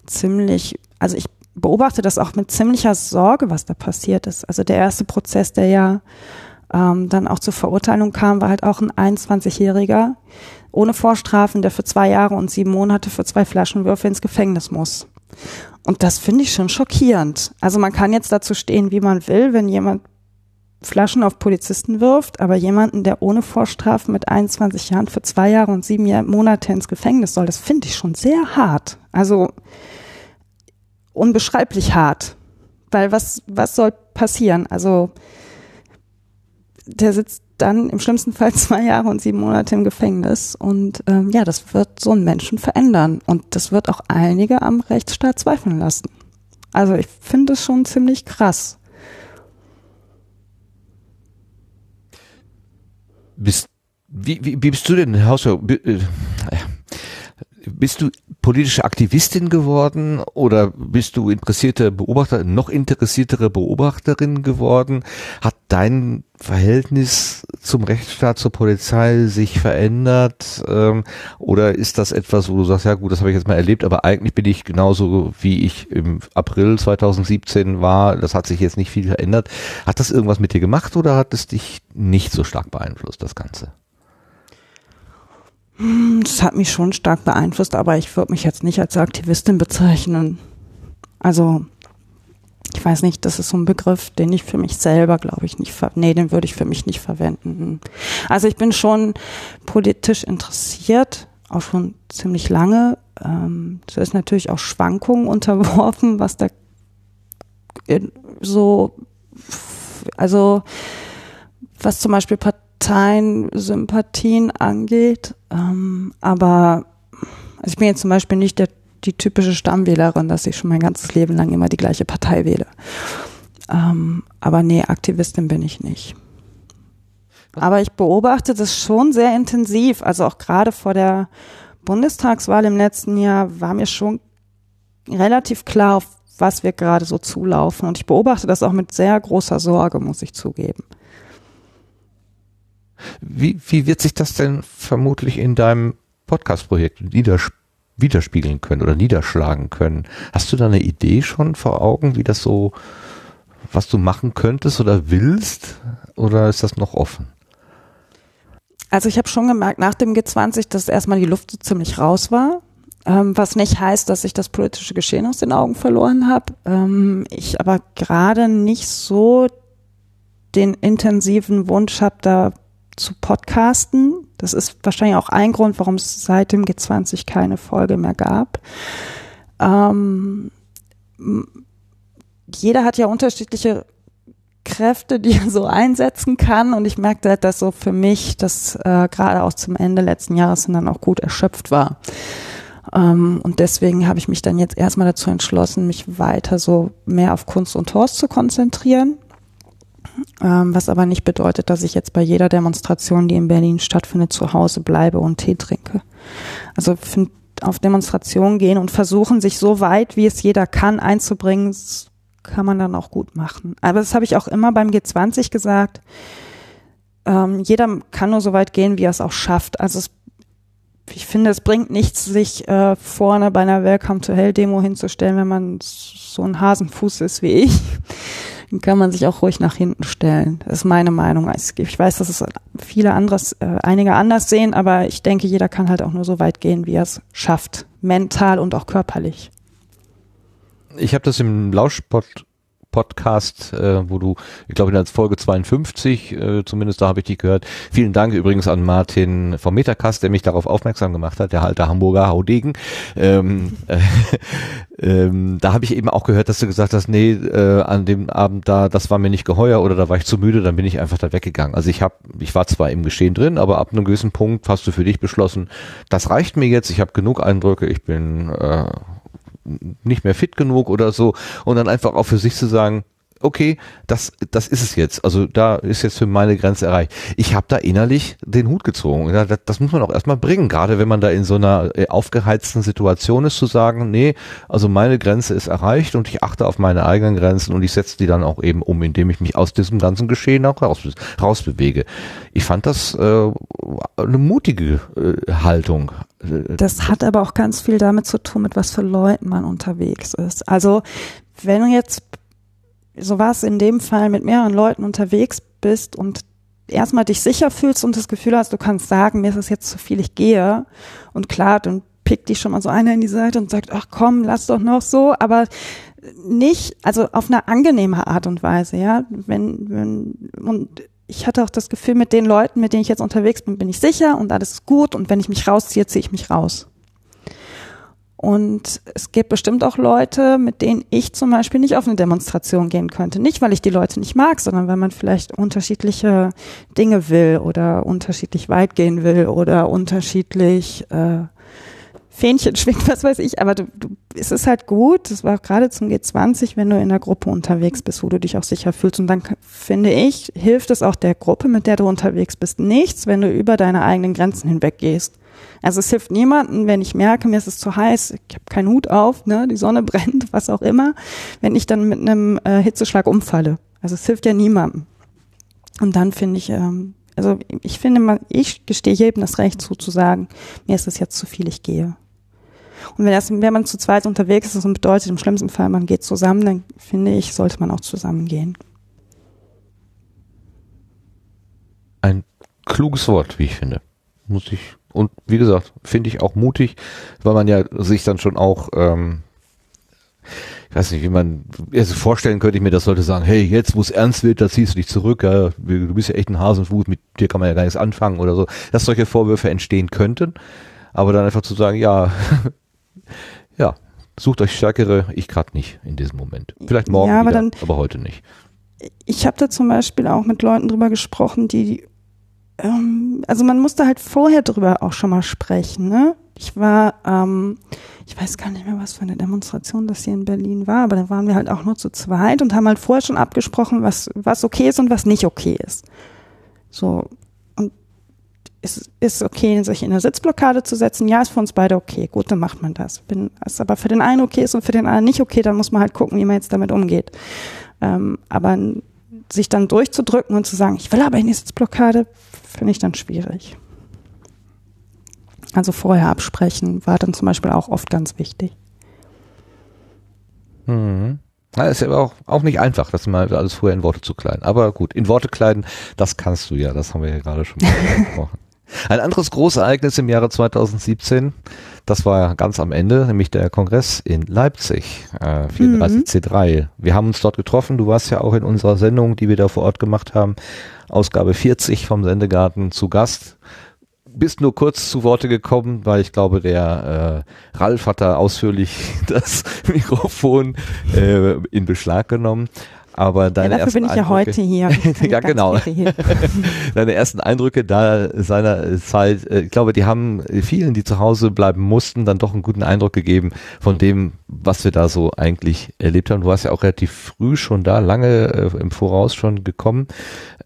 ziemlich, also ich beobachte das auch mit ziemlicher Sorge, was da passiert ist. Also der erste Prozess, der ja ähm, dann auch zur Verurteilung kam, war halt auch ein 21-Jähriger ohne Vorstrafen, der für zwei Jahre und sieben Monate für zwei Flaschenwürfe ins Gefängnis muss. Und das finde ich schon schockierend. Also man kann jetzt dazu stehen, wie man will, wenn jemand Flaschen auf Polizisten wirft, aber jemanden, der ohne Vorstrafen mit 21 Jahren für zwei Jahre und sieben Monate ins Gefängnis soll, das finde ich schon sehr hart. Also unbeschreiblich hart. Weil was, was soll passieren? Also der sitzt dann im schlimmsten Fall (laughs) zwei Jahre und sieben Monate im Gefängnis. Und ähm, ja, das wird so einen Menschen verändern. Und das wird auch einige am Rechtsstaat zweifeln lassen. Also ich finde es schon ziemlich krass. Bist, wie, wie, wie bist du denn, Hausfrau, äh, bist du politische Aktivistin geworden oder bist du interessierte Beobachter, noch interessiertere Beobachterin geworden? Hat dein Verhältnis zum Rechtsstaat, zur Polizei sich verändert? Ähm, oder ist das etwas, wo du sagst, ja gut, das habe ich jetzt mal erlebt, aber eigentlich bin ich genauso, wie ich im April 2017 war. Das hat sich jetzt nicht viel verändert. Hat das irgendwas mit dir gemacht oder hat es dich nicht so stark beeinflusst, das Ganze? Das hat mich schon stark beeinflusst, aber ich würde mich jetzt nicht als Aktivistin bezeichnen. Also, ich weiß nicht, das ist so ein Begriff, den ich für mich selber, glaube ich, nicht, ver nee, den würde ich für mich nicht verwenden. Also ich bin schon politisch interessiert, auch schon ziemlich lange. Ähm, das ist natürlich auch Schwankungen (laughs) unterworfen, was da so, also was zum Beispiel Parteiensympathien angeht. Ähm, aber also ich bin jetzt zum Beispiel nicht der, die typische Stammwählerin, dass ich schon mein ganzes Leben lang immer die gleiche Partei wähle. Ähm, aber nee, Aktivistin bin ich nicht. Aber ich beobachte das schon sehr intensiv. Also auch gerade vor der Bundestagswahl im letzten Jahr war mir schon relativ klar, auf was wir gerade so zulaufen. Und ich beobachte das auch mit sehr großer Sorge, muss ich zugeben. Wie, wie wird sich das denn vermutlich in deinem Podcast-Projekt widerspiegeln können oder niederschlagen können? Hast du da eine Idee schon vor Augen, wie das so, was du machen könntest oder willst? Oder ist das noch offen? Also ich habe schon gemerkt nach dem G20, dass erstmal die Luft so ziemlich raus war. Ähm, was nicht heißt, dass ich das politische Geschehen aus den Augen verloren habe. Ähm, ich aber gerade nicht so den intensiven Wunsch habe, da zu podcasten. Das ist wahrscheinlich auch ein Grund, warum es seit dem G20 keine Folge mehr gab. Ähm, jeder hat ja unterschiedliche Kräfte, die er so einsetzen kann. Und ich merkte halt, dass so für mich das äh, gerade auch zum Ende letzten Jahres dann auch gut erschöpft war. Ähm, und deswegen habe ich mich dann jetzt erstmal dazu entschlossen, mich weiter so mehr auf Kunst und Horst zu konzentrieren. Ähm, was aber nicht bedeutet, dass ich jetzt bei jeder Demonstration, die in Berlin stattfindet, zu Hause bleibe und Tee trinke. Also find, auf Demonstrationen gehen und versuchen, sich so weit, wie es jeder kann, einzubringen, kann man dann auch gut machen. Aber das habe ich auch immer beim G20 gesagt. Ähm, jeder kann nur so weit gehen, wie er es auch schafft. Also es, ich finde, es bringt nichts, sich äh, vorne bei einer Welcome to Hell Demo hinzustellen, wenn man so ein Hasenfuß ist wie ich dann kann man sich auch ruhig nach hinten stellen. Das ist meine Meinung. Ich weiß, dass es viele anderes, äh, einige anders sehen, aber ich denke, jeder kann halt auch nur so weit gehen, wie er es schafft. Mental und auch körperlich. Ich habe das im Lauschpod Podcast, äh, wo du, ich glaube in der Folge 52, äh, zumindest da habe ich dich gehört. Vielen Dank übrigens an Martin vom Metacast, der mich darauf aufmerksam gemacht hat, der alte Hamburger Haudegen. Ähm, äh, (laughs) ähm, da habe ich eben auch gehört, dass du gesagt hast, nee, äh, an dem Abend da, das war mir nicht geheuer oder da war ich zu müde, dann bin ich einfach da weggegangen. Also ich habe, ich war zwar im Geschehen drin, aber ab einem gewissen Punkt hast du für dich beschlossen, das reicht mir jetzt, ich habe genug Eindrücke, ich bin äh, nicht mehr fit genug oder so. Und dann einfach auch für sich zu sagen, okay, das, das ist es jetzt. Also da ist jetzt für meine Grenze erreicht. Ich habe da innerlich den Hut gezogen. Das, das muss man auch erstmal bringen, gerade wenn man da in so einer äh, aufgeheizten Situation ist, zu sagen, nee, also meine Grenze ist erreicht und ich achte auf meine eigenen Grenzen und ich setze die dann auch eben um, indem ich mich aus diesem ganzen Geschehen auch raus, rausbewege. Ich fand das äh, eine mutige äh, Haltung. Das hat aber auch ganz viel damit zu tun, mit was für Leuten man unterwegs ist. Also wenn jetzt so war es in dem Fall mit mehreren Leuten unterwegs bist und erstmal dich sicher fühlst und das Gefühl hast, du kannst sagen, mir ist es jetzt zu viel, ich gehe. Und klar, dann pickt dich schon mal so einer in die Seite und sagt, ach komm, lass doch noch so, aber nicht, also auf eine angenehme Art und Weise, ja. Wenn, wenn, und ich hatte auch das Gefühl, mit den Leuten, mit denen ich jetzt unterwegs bin, bin ich sicher und alles ist gut und wenn ich mich rausziehe, ziehe ich mich raus. Und es gibt bestimmt auch Leute, mit denen ich zum Beispiel nicht auf eine Demonstration gehen könnte. Nicht, weil ich die Leute nicht mag, sondern weil man vielleicht unterschiedliche Dinge will oder unterschiedlich weit gehen will oder unterschiedlich äh, Fähnchen (laughs) schwingt, was weiß ich. Aber du, du, es ist halt gut, das war gerade zum G20, wenn du in der Gruppe unterwegs bist, wo du dich auch sicher fühlst. Und dann finde ich, hilft es auch der Gruppe, mit der du unterwegs bist, nichts, wenn du über deine eigenen Grenzen hinweg gehst. Also es hilft niemandem, wenn ich merke, mir ist es zu heiß, ich habe keinen Hut auf, ne, die Sonne (laughs) brennt, was auch immer, wenn ich dann mit einem äh, Hitzeschlag umfalle. Also es hilft ja niemandem. Und dann finde ich, ähm, also ich finde, man, ich gestehe jedem das Recht zu, zu sagen, mir ist es jetzt zu viel, ich gehe. Und wenn, das, wenn man zu zweit unterwegs ist und bedeutet im schlimmsten Fall, man geht zusammen, dann finde ich, sollte man auch zusammen gehen. Ein kluges Wort, wie ich finde. Muss ich und wie gesagt, finde ich auch mutig, weil man ja sich dann schon auch, ähm, ich weiß nicht, wie man, also vorstellen könnte ich mir, dass Leute sagen, hey, jetzt wo es ernst wird, da ziehst du dich zurück, ja, du bist ja echt ein Hasenfuß, mit dir kann man ja gar nichts anfangen oder so, dass solche Vorwürfe entstehen könnten, aber dann einfach zu sagen, ja, (laughs) ja, sucht euch stärkere, ich gerade nicht in diesem Moment. Vielleicht morgen ja, aber wieder, dann, aber heute nicht. Ich habe da zum Beispiel auch mit Leuten drüber gesprochen, die ähm, also man musste halt vorher drüber auch schon mal sprechen, ne? Ich war, ähm, ich weiß gar nicht mehr, was für eine Demonstration das hier in Berlin war, aber da waren wir halt auch nur zu zweit und haben halt vorher schon abgesprochen, was, was okay ist und was nicht okay ist. So. Und es ist okay, sich in eine Sitzblockade zu setzen. Ja, ist für uns beide okay. Gut, dann macht man das. Wenn es aber für den einen okay ist und für den anderen nicht okay, dann muss man halt gucken, wie man jetzt damit umgeht. Ähm, aber sich dann durchzudrücken und zu sagen, ich will aber in die Sitzblockade, finde ich dann schwierig. Also vorher absprechen war dann zum Beispiel auch oft ganz wichtig. Mhm. Ja, ist ja aber auch, auch nicht einfach, das mal alles vorher in Worte zu kleiden. Aber gut, in Worte kleiden, das kannst du ja, das haben wir ja gerade schon mal (laughs) gesprochen. Ein anderes Großereignis im Jahre 2017, das war ganz am Ende, nämlich der Kongress in Leipzig, äh, 34C3. Mhm. Wir haben uns dort getroffen, du warst ja auch in unserer Sendung, die wir da vor Ort gemacht haben, Ausgabe 40 vom Sendegarten zu Gast. Bist nur kurz zu Worte gekommen, weil ich glaube, der äh, Ralf hat da ausführlich (laughs) das Mikrofon äh, in Beschlag genommen. Aber deine ja, dafür ersten bin ich ja Eindrücke, heute hier. (laughs) Ja, genau. (laughs) deine ersten Eindrücke da seiner Zeit, äh, ich glaube, die haben vielen, die zu Hause bleiben mussten, dann doch einen guten Eindruck gegeben von dem, was wir da so eigentlich erlebt haben. Du warst ja auch relativ früh schon da, lange äh, im Voraus schon gekommen.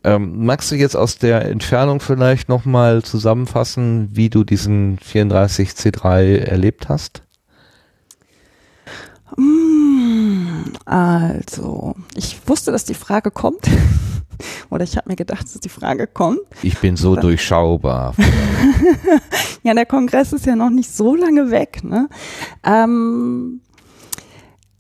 Ähm, magst du jetzt aus der Entfernung vielleicht nochmal zusammenfassen, wie du diesen 34 C3 erlebt hast? Mm, Also, ich wusste, dass die Frage kommt. (laughs) Oder ich habe mir gedacht, dass die Frage kommt. Ich bin so durchschaubar. (laughs) Ja, der Kongress ist ja noch nicht so lange weg. Ne? Ähm,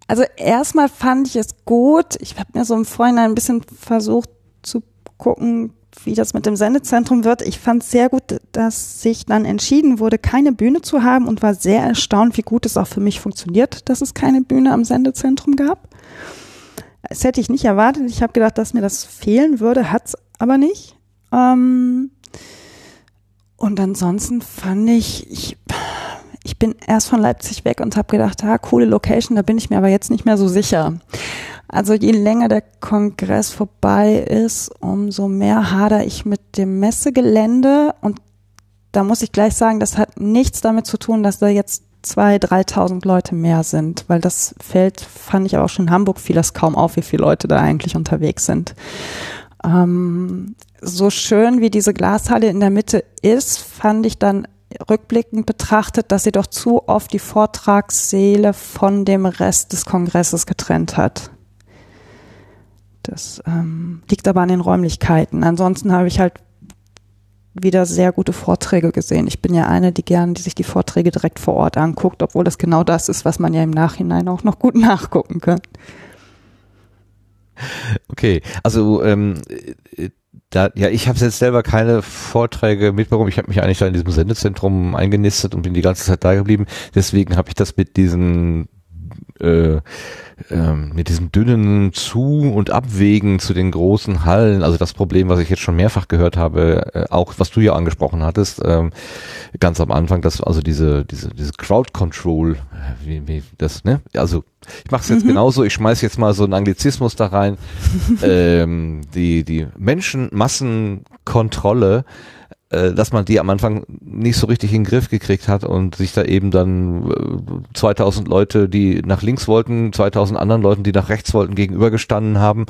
also erstmal fand ich es gut. Ich habe mir so im Vorhinein ein bisschen versucht zu gucken, wie das mit dem Sendezentrum wird. Ich fand es sehr gut, dass sich dann entschieden wurde, keine Bühne zu haben und war sehr erstaunt, wie gut es auch für mich funktioniert, dass es keine Bühne am Sendezentrum gab. Das hätte ich nicht erwartet. Ich habe gedacht, dass mir das fehlen würde, hat's aber nicht. Ähm und ansonsten fand ich, ich, ich bin erst von Leipzig weg und habe gedacht, ah, coole Location, da bin ich mir aber jetzt nicht mehr so sicher. Also je länger der Kongress vorbei ist, umso mehr hader ich mit dem Messegelände und da muss ich gleich sagen, das hat nichts damit zu tun, dass da jetzt zwei, dreitausend Leute mehr sind, weil das Feld fand ich aber auch schon in Hamburg fiel das kaum auf, wie viele Leute da eigentlich unterwegs sind. Ähm, so schön wie diese Glashalle in der Mitte ist, fand ich dann rückblickend betrachtet, dass sie doch zu oft die Vortragssäle von dem Rest des Kongresses getrennt hat. Das ähm, liegt aber an den Räumlichkeiten. Ansonsten habe ich halt wieder sehr gute Vorträge gesehen. Ich bin ja eine, die gern, die sich die Vorträge direkt vor Ort anguckt, obwohl das genau das ist, was man ja im Nachhinein auch noch gut (laughs) nachgucken kann. Okay, also ähm, äh, da, ja, ich habe jetzt selber keine Vorträge mitbekommen. Ich habe mich eigentlich da in diesem Sendezentrum eingenistet und bin die ganze Zeit da geblieben. Deswegen habe ich das mit diesen äh, ähm, mit diesem dünnen Zu- und Abwägen zu den großen Hallen, also das Problem, was ich jetzt schon mehrfach gehört habe, äh, auch was du ja angesprochen hattest, ähm, ganz am Anfang, dass also diese diese diese Crowd Control, äh, wie, wie das ne, also ich mache es jetzt genauso, ich schmeiß jetzt mal so einen Anglizismus da rein, (laughs) ähm, die die Menschenmassenkontrolle dass man die am Anfang nicht so richtig in den Griff gekriegt hat und sich da eben dann äh, 2000 Leute, die nach links wollten, 2000 anderen Leuten, die nach rechts wollten, gegenübergestanden haben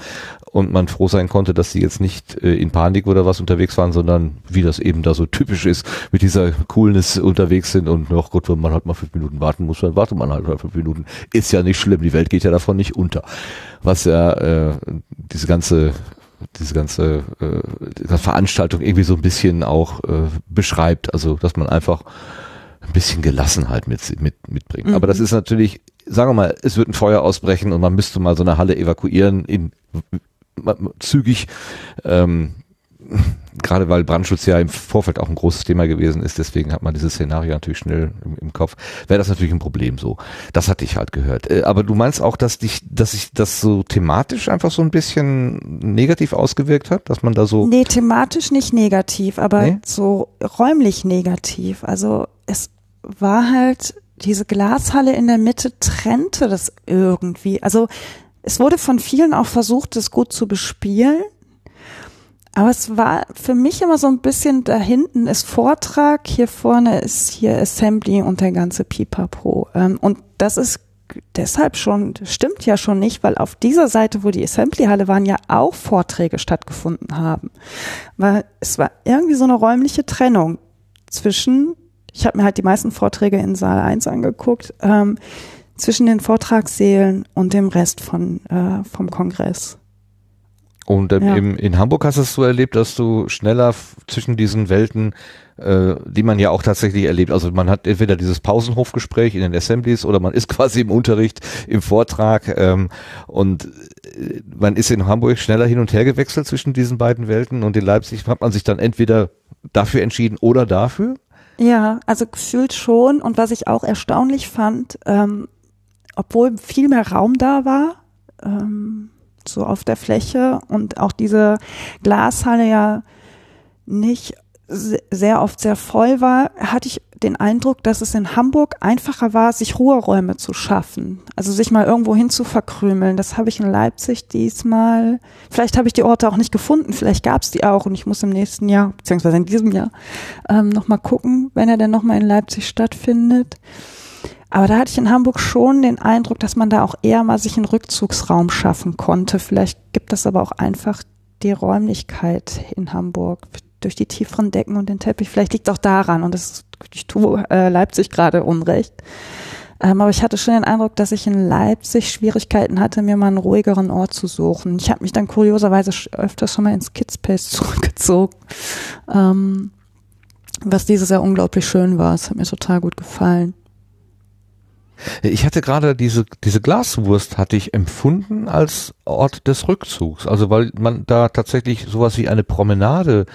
und man froh sein konnte, dass sie jetzt nicht äh, in Panik oder was unterwegs waren, sondern wie das eben da so typisch ist, mit dieser Coolness unterwegs sind und noch gut, wenn man halt mal fünf Minuten warten muss, dann wartet man halt mal fünf Minuten. Ist ja nicht schlimm, die Welt geht ja davon nicht unter. Was ja äh, diese ganze diese ganze äh, Veranstaltung irgendwie so ein bisschen auch äh, beschreibt, also dass man einfach ein bisschen Gelassenheit mit, mit, mitbringt. Aber das ist natürlich, sagen wir mal, es wird ein Feuer ausbrechen und man müsste mal so eine Halle evakuieren in zügig, ähm, gerade weil Brandschutz ja im Vorfeld auch ein großes Thema gewesen ist, deswegen hat man dieses Szenario natürlich schnell im, im Kopf, wäre das natürlich ein Problem so. Das hatte ich halt gehört. Äh, aber du meinst auch, dass dich, dass sich das so thematisch einfach so ein bisschen negativ ausgewirkt hat, dass man da so. Nee, thematisch nicht negativ, aber Nee? so räumlich negativ. Also es war halt, diese Glashalle in der Mitte trennte das irgendwie. Also es wurde von vielen auch versucht, das gut zu bespielen. Aber es war für mich immer so ein bisschen, da hinten ist Vortrag, hier vorne ist hier Assembly und der ganze Pipapo. Ähm, Und das ist deshalb schon, stimmt ja schon nicht, weil auf dieser Seite, wo die Assembly-Halle waren, ja auch Vorträge stattgefunden haben. Weil es war irgendwie so eine räumliche Trennung zwischen, ich habe mir halt die meisten Vorträge in Saal 1 angeguckt, ähm, zwischen den Vortragssälen und dem Rest von, äh, vom Kongress. Und ähm, Ja. im, in Hamburg hast du es so erlebt, dass du schneller zwischen diesen Welten, äh, die man ja auch tatsächlich erlebt, also man hat entweder dieses Pausenhofgespräch in den Assemblies oder man ist (laughs) quasi im Unterricht, im Vortrag ähm, und äh, man ist in Hamburg schneller hin und her gewechselt zwischen diesen beiden Welten und in Leipzig hat man sich dann entweder dafür entschieden oder dafür. Ja, also gefühlt schon. Und was ich auch erstaunlich fand, ähm, obwohl viel mehr Raum da war, ähm, so auf der Fläche und auch diese Glashalle ja nicht se- sehr oft sehr voll war, hatte ich den Eindruck, dass es in Hamburg einfacher war, sich Ruheräume zu schaffen. Also sich mal irgendwo hin zu verkrümeln. Das habe ich in Leipzig diesmal. Vielleicht habe ich die Orte auch nicht gefunden. Vielleicht gab es die auch und ich muss im nächsten Jahr, beziehungsweise in diesem Jahr, ähm, nochmal gucken, wenn er denn nochmal in Leipzig stattfindet. Aber da hatte ich in Hamburg schon den Eindruck, dass man da auch eher mal sich einen Rückzugsraum schaffen konnte. Vielleicht gibt es aber auch einfach die Räumlichkeit in Hamburg durch die tieferen Decken und den Teppich. Vielleicht liegt auch daran und das, ich tue äh, Leipzig gerade Unrecht. Ähm, aber ich hatte schon den Eindruck, dass ich in Leipzig Schwierigkeiten hatte, mir mal einen ruhigeren Ort zu suchen. Ich habe mich dann kurioserweise öfters schon mal ins Kidspace (laughs) zurückgezogen, ähm, was dieses Jahr unglaublich schön war. Es hat mir total gut gefallen. Ich hatte gerade diese, diese Glaswurst hatte ich empfunden als Ort des Rückzugs. Also weil man da tatsächlich sowas wie eine Promenade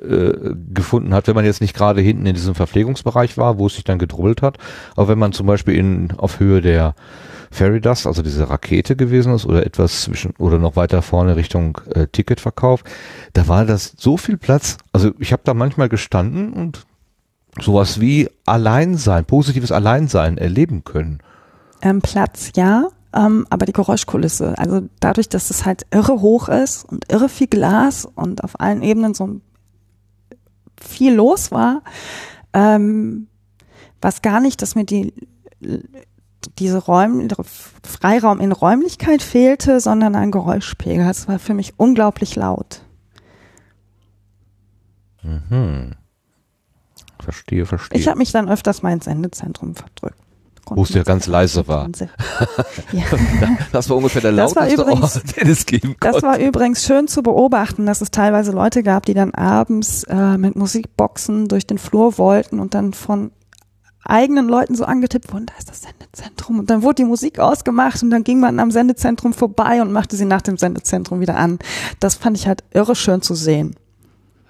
äh, gefunden hat, wenn man jetzt nicht gerade hinten in diesem Verpflegungsbereich war, wo es sich dann gedrubbelt hat. Aber wenn man zum Beispiel in, auf Höhe der Fairy Dust, also diese Rakete gewesen ist oder etwas zwischen oder noch weiter vorne Richtung äh, Ticketverkauf, da war das so viel Platz. Also ich habe da manchmal gestanden und sowas wie Alleinsein, positives Alleinsein erleben können. Ähm, Platz ja, ähm, aber die Geräuschkulisse, also dadurch, dass es halt irre hoch ist und irre viel Glas und auf allen Ebenen so viel los war, ähm, was gar nicht, dass mir die diese Räum, Freiraum in Räumlichkeit fehlte, sondern ein Geräuschpegel. Das war für mich unglaublich laut. Mhm. Verstehe, verstehe. Ich habe mich dann öfters mal ins Sendezentrum verdrückt. Wo es ja ganz leise war. (laughs) Ja. Das war ungefähr der Das lauteste übrigens- Ort, den es geben Das konnte. war übrigens schön zu beobachten, dass es teilweise Leute gab, die dann abends äh, mit Musikboxen durch den Flur wollten und dann von eigenen Leuten so angetippt wurden, da ist das Sendezentrum. Und dann wurde die Musik ausgemacht und dann ging man am Sendezentrum vorbei und machte sie nach dem Sendezentrum wieder an. Das fand ich halt irre schön zu sehen.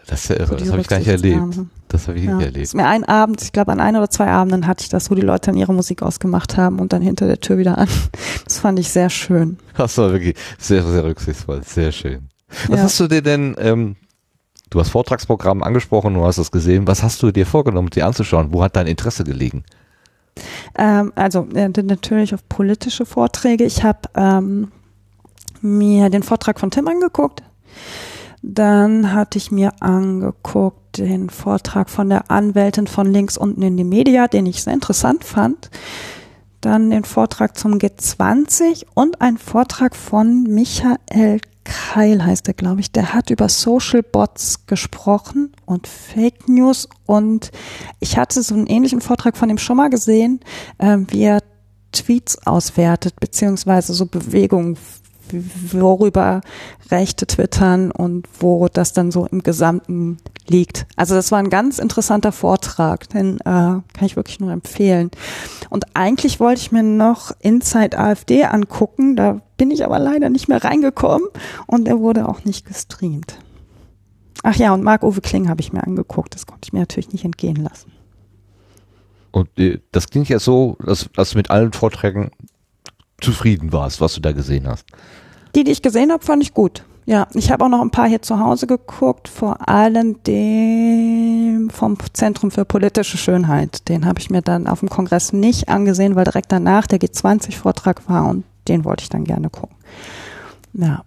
Das ist ja irre, das habe ich gar nicht erlebt. Das habe ich Ja. nicht Ist erlebt. mir ein Abend, ich glaube an ein oder zwei Abenden hatte ich das, wo die Leute dann ihre Musik ausgemacht haben und dann hinter der Tür wieder an. (laughs) Das fand ich sehr schön. Das war wirklich sehr, sehr rücksichtsvoll. Sehr schön. Was Ja. hast du dir denn, ähm, du hast Vortragsprogramm angesprochen, du hast es gesehen. Was hast du dir vorgenommen, dir anzuschauen? Wo hat dein Interesse gelegen? Ähm, also äh, natürlich auf politische Vorträge. Ich habe ähm, mir den Vortrag von Tim angeguckt. Dann hatte ich mir angeguckt den Vortrag von der Anwältin von links unten in die Media, den ich sehr interessant fand. Dann den Vortrag zum G20 und ein Vortrag von Michael Keil heißt er, glaube ich. Der hat über Social Bots gesprochen und Fake News und ich hatte so einen ähnlichen Vortrag von ihm schon mal gesehen, ähm, wie er Tweets auswertet, beziehungsweise so Bewegungen, worüber Rechte twittern und wo das dann so im Gesamten liegt. Also das war ein ganz interessanter Vortrag, den äh, kann ich wirklich nur empfehlen. Und eigentlich wollte ich mir noch Inside AfD angucken, da bin ich aber leider nicht mehr reingekommen und der wurde auch nicht gestreamt. Ach ja, und Marc-Uwe Kling habe ich mir angeguckt, das konnte ich mir natürlich nicht entgehen lassen. Und äh, das klingt ja so, dass, dass mit allen Vorträgen zufrieden warst, was du da gesehen hast. Die, die ich gesehen habe, fand ich gut. Ja, ich habe auch noch ein paar hier zu Hause geguckt, vor allem dem vom Zentrum für politische Schönheit. Den habe ich mir dann auf dem Kongress nicht angesehen, weil direkt danach der G20-Vortrag war und den wollte ich dann gerne gucken. Ja,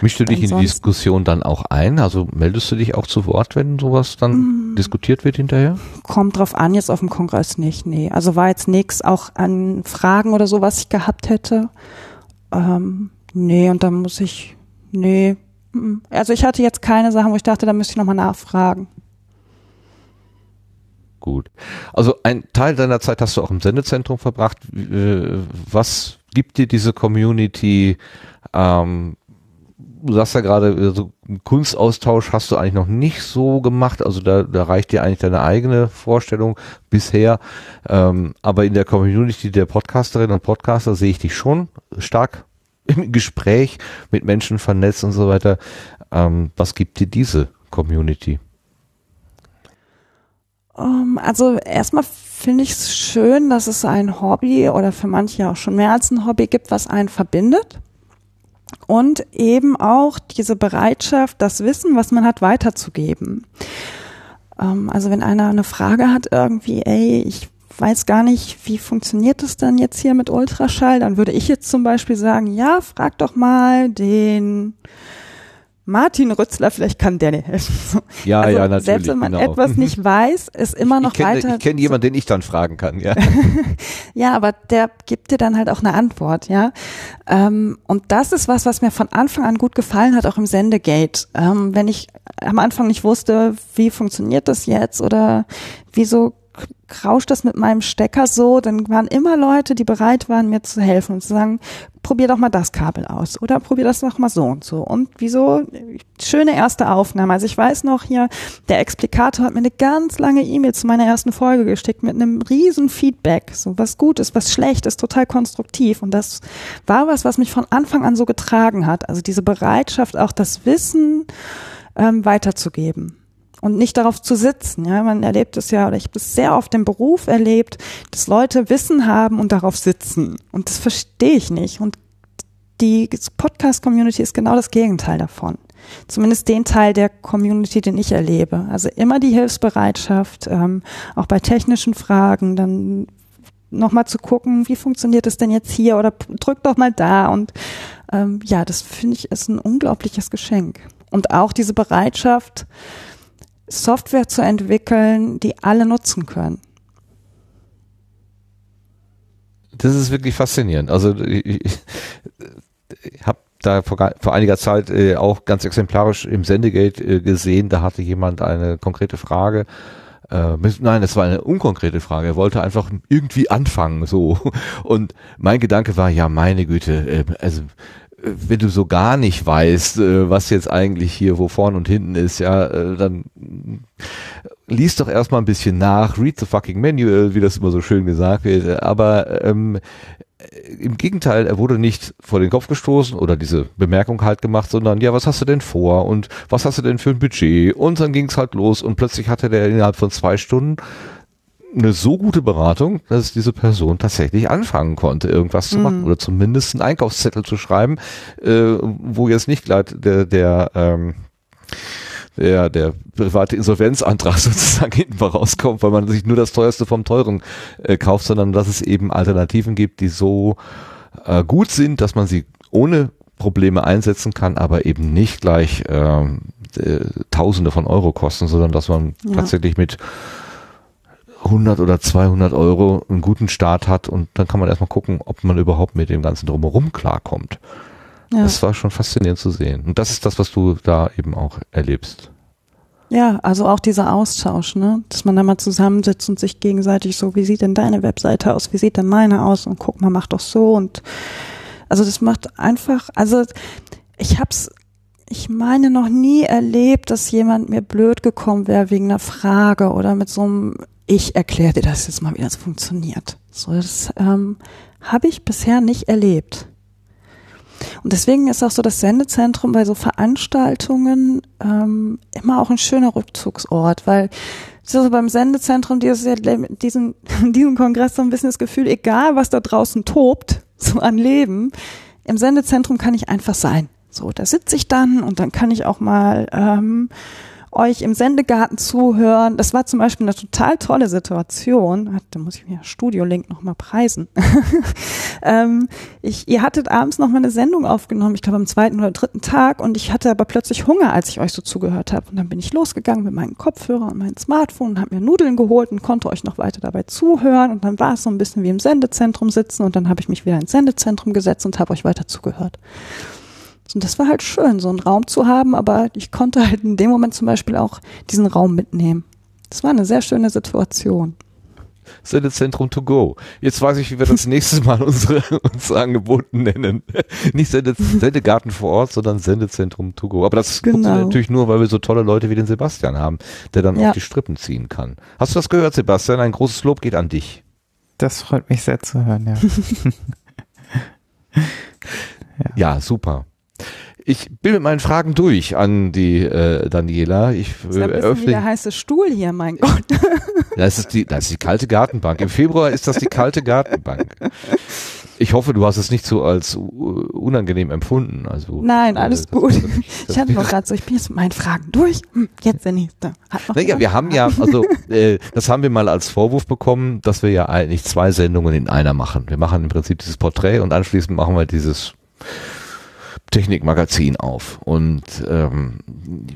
Mischst du dich in die Diskussion dann auch ein? Also meldest du dich auch zu Wort, wenn sowas dann diskutiert wird hinterher? kommt drauf an, jetzt auf dem Kongress nicht, nee. Also war jetzt nichts auch an Fragen oder so, was ich gehabt hätte. Ähm, nee, und dann muss ich, nee. mm. Also ich hatte jetzt keine Sachen, wo ich dachte, da müsste ich nochmal nachfragen. Gut. Also ein Teil deiner Zeit hast du auch im Sendezentrum verbracht. Äh, Was gibt dir diese Community? Ähm, du sagst ja gerade, äh, so einen Kunstaustausch hast du eigentlich noch nicht so gemacht. Also da, da reicht dir eigentlich deine eigene Vorstellung bisher. Ähm, aber in der Community der Podcasterinnen und Podcaster sehe ich dich schon stark (laughs) im Gespräch mit Menschen vernetzt und so weiter. Ähm, was gibt dir diese Community? Ähm, also erstmal finde ich es schön, dass es ein Hobby oder für manche auch schon mehr als ein Hobby gibt, was einen verbindet. Und eben auch diese Bereitschaft, das Wissen, was man hat, weiterzugeben. Ähm, also wenn einer eine Frage hat irgendwie, ey, ich weiß gar nicht, wie funktioniert das denn jetzt hier mit Ultraschall, dann würde ich jetzt zum Beispiel sagen, ja, frag doch mal den Martin Rützler, vielleicht kann der dir helfen. Ja, also ja, natürlich. Selbst wenn man genau. etwas nicht (laughs) weiß, ist immer noch ich kenne, weiter. Ich kenne jemanden, den ich dann fragen kann, ja. (laughs) Ja, aber der gibt dir dann halt auch eine Antwort, ja. Ähm, und das ist was, was mir von Anfang an gut gefallen hat, auch im Sendegate. Ähm, wenn ich am Anfang nicht wusste, wie funktioniert das jetzt oder wieso krauscht das mit meinem Stecker so, dann waren immer Leute, die bereit waren, mir zu helfen und zu sagen, probier doch mal das Kabel aus oder probier das doch mal so und so. Und wieso? Schöne erste Aufnahme. Also ich weiß noch hier, der Explikator hat mir eine ganz lange E-Mail zu meiner ersten Folge geschickt mit einem riesen Feedback. So was gut ist, was schlecht ist, total konstruktiv. Und das war was, was mich von Anfang an so getragen hat. Also diese Bereitschaft, auch das Wissen ähm, weiterzugeben und nicht darauf zu sitzen. Ja, man erlebt es ja, oder ich habe es sehr oft im Beruf erlebt, dass Leute Wissen haben und darauf sitzen. Und das verstehe ich nicht. Und die Podcast-Community ist genau das Gegenteil davon. Zumindest den Teil der Community, den ich erlebe. Also immer die Hilfsbereitschaft, ähm, auch bei technischen Fragen, dann nochmal zu gucken, wie funktioniert es denn jetzt hier oder drück doch mal da. Und ähm, ja, das finde ich ist ein unglaubliches Geschenk. Und auch diese Bereitschaft, Software zu entwickeln, die alle nutzen können. Das ist wirklich faszinierend. Also ich, ich, habe da vor, vor, einiger Zeit äh, auch ganz exemplarisch im Sendegate äh, gesehen, da hatte jemand eine konkrete Frage. Äh, nein, es war eine unkonkrete Frage. Er wollte einfach irgendwie anfangen, so. (laughs) Und mein Gedanke war, ja, meine Güte, äh, also wenn du so gar nicht weißt, äh, was jetzt eigentlich hier wo vorn und hinten ist, ja, äh, dann liest doch erstmal ein bisschen nach, read the fucking manual, wie das immer so schön gesagt wird. Aber ähm, im Gegenteil, er wurde nicht vor den Kopf gestoßen oder diese Bemerkung halt gemacht, sondern ja, was hast du denn vor und was hast du denn für ein Budget? Und dann ging es halt los und plötzlich hatte der innerhalb von zwei Stunden eine so gute Beratung, dass diese Person tatsächlich anfangen konnte, irgendwas zu machen Mhm. oder zumindest einen Einkaufszettel zu schreiben, äh, wo jetzt nicht gleich der, der, ähm, der, der private Insolvenzantrag (laughs) sozusagen hinten rauskommt, weil man sich nur das teuerste vom teuren äh, kauft, sondern dass es eben Alternativen gibt, die so äh, gut sind, dass man sie ohne Probleme einsetzen kann, aber eben nicht gleich ähm, äh, Tausende von Euro kosten, sondern dass man Ja. tatsächlich mit 100 oder 200 Euro einen guten Start hat und dann kann man erstmal gucken, ob man überhaupt mit dem Ganzen drumherum klarkommt. Ja. Das war schon faszinierend zu sehen. Und das ist das, was du da eben auch erlebst. Ja, also auch dieser Austausch, ne? Dass man da mal zusammensitzt und sich gegenseitig so, wie sieht denn deine Webseite aus, wie sieht denn meine aus und guck mal, mach doch so und also das macht einfach, also ich hab's, ich meine noch nie erlebt, dass jemand mir blöd gekommen wäre wegen einer Frage oder mit so einem, ich erkläre dir das jetzt mal, wie das funktioniert. So, das ähm, habe ich bisher nicht erlebt. Und deswegen ist auch so das Sendezentrum bei so Veranstaltungen ähm, immer auch ein schöner Rückzugsort, weil so beim Sendezentrum dieses, diesen, (laughs) diesen Kongress so ein bisschen das Gefühl, egal was da draußen tobt, (laughs) so an Leben, im Sendezentrum kann ich einfach sein. So, da sitze ich dann und dann kann ich auch mal ähm, euch im Sendegarten zuhören. Das war zum Beispiel eine total tolle Situation. Da muss ich mir Studio-Link nochmal preisen. (laughs) ähm, ich, ihr hattet abends nochmal eine Sendung aufgenommen, ich glaube am zweiten oder dritten Tag und ich hatte aber plötzlich Hunger, als ich euch so zugehört habe. Und dann bin ich losgegangen mit meinem Kopfhörer und meinem Smartphone und habe mir Nudeln geholt und konnte euch noch weiter dabei zuhören. Und dann war es so ein bisschen wie im Sendezentrum sitzen und dann habe ich mich wieder ins Sendezentrum gesetzt und habe euch weiter zugehört. Und das war halt schön, so einen Raum zu haben, aber ich konnte halt in dem Moment zum Beispiel auch diesen Raum mitnehmen. Das war eine sehr schöne Situation. Sendezentrum to go. Jetzt weiß ich, wie wir das (laughs) nächste Mal unsere, unsere Angebote nennen. Nicht Sende, Sendegarten vor Ort, sondern Sendezentrum to go. Aber das Genau. funktioniert natürlich nur, weil wir so tolle Leute wie den Sebastian haben, der dann Ja. auch die Strippen ziehen kann. Hast du das gehört, Sebastian? Ein großes Lob geht an dich. Das freut mich sehr zu hören, ja. (laughs) (laughs) Ja, super. Ich bin mit meinen Fragen durch an die äh, Daniela. Ich ist äh, eröffne. der heiße Stuhl hier, mein Gott. (laughs) Das ist, die, das ist die kalte Gartenbank. Im Februar ist das die kalte Gartenbank. Ich hoffe, du hast es nicht so als unangenehm empfunden. Also, Nein, äh, alles gut. das- Ich hatte noch gerade so, ich bin jetzt mit meinen Fragen durch. Hm, Jetzt der nächste. Naja, wir haben ja, also (laughs) äh, das haben wir mal als Vorwurf bekommen, dass wir ja eigentlich zwei Sendungen in einer machen. Wir machen im Prinzip dieses Porträt und anschließend machen wir dieses Technikmagazin auf. Und ähm,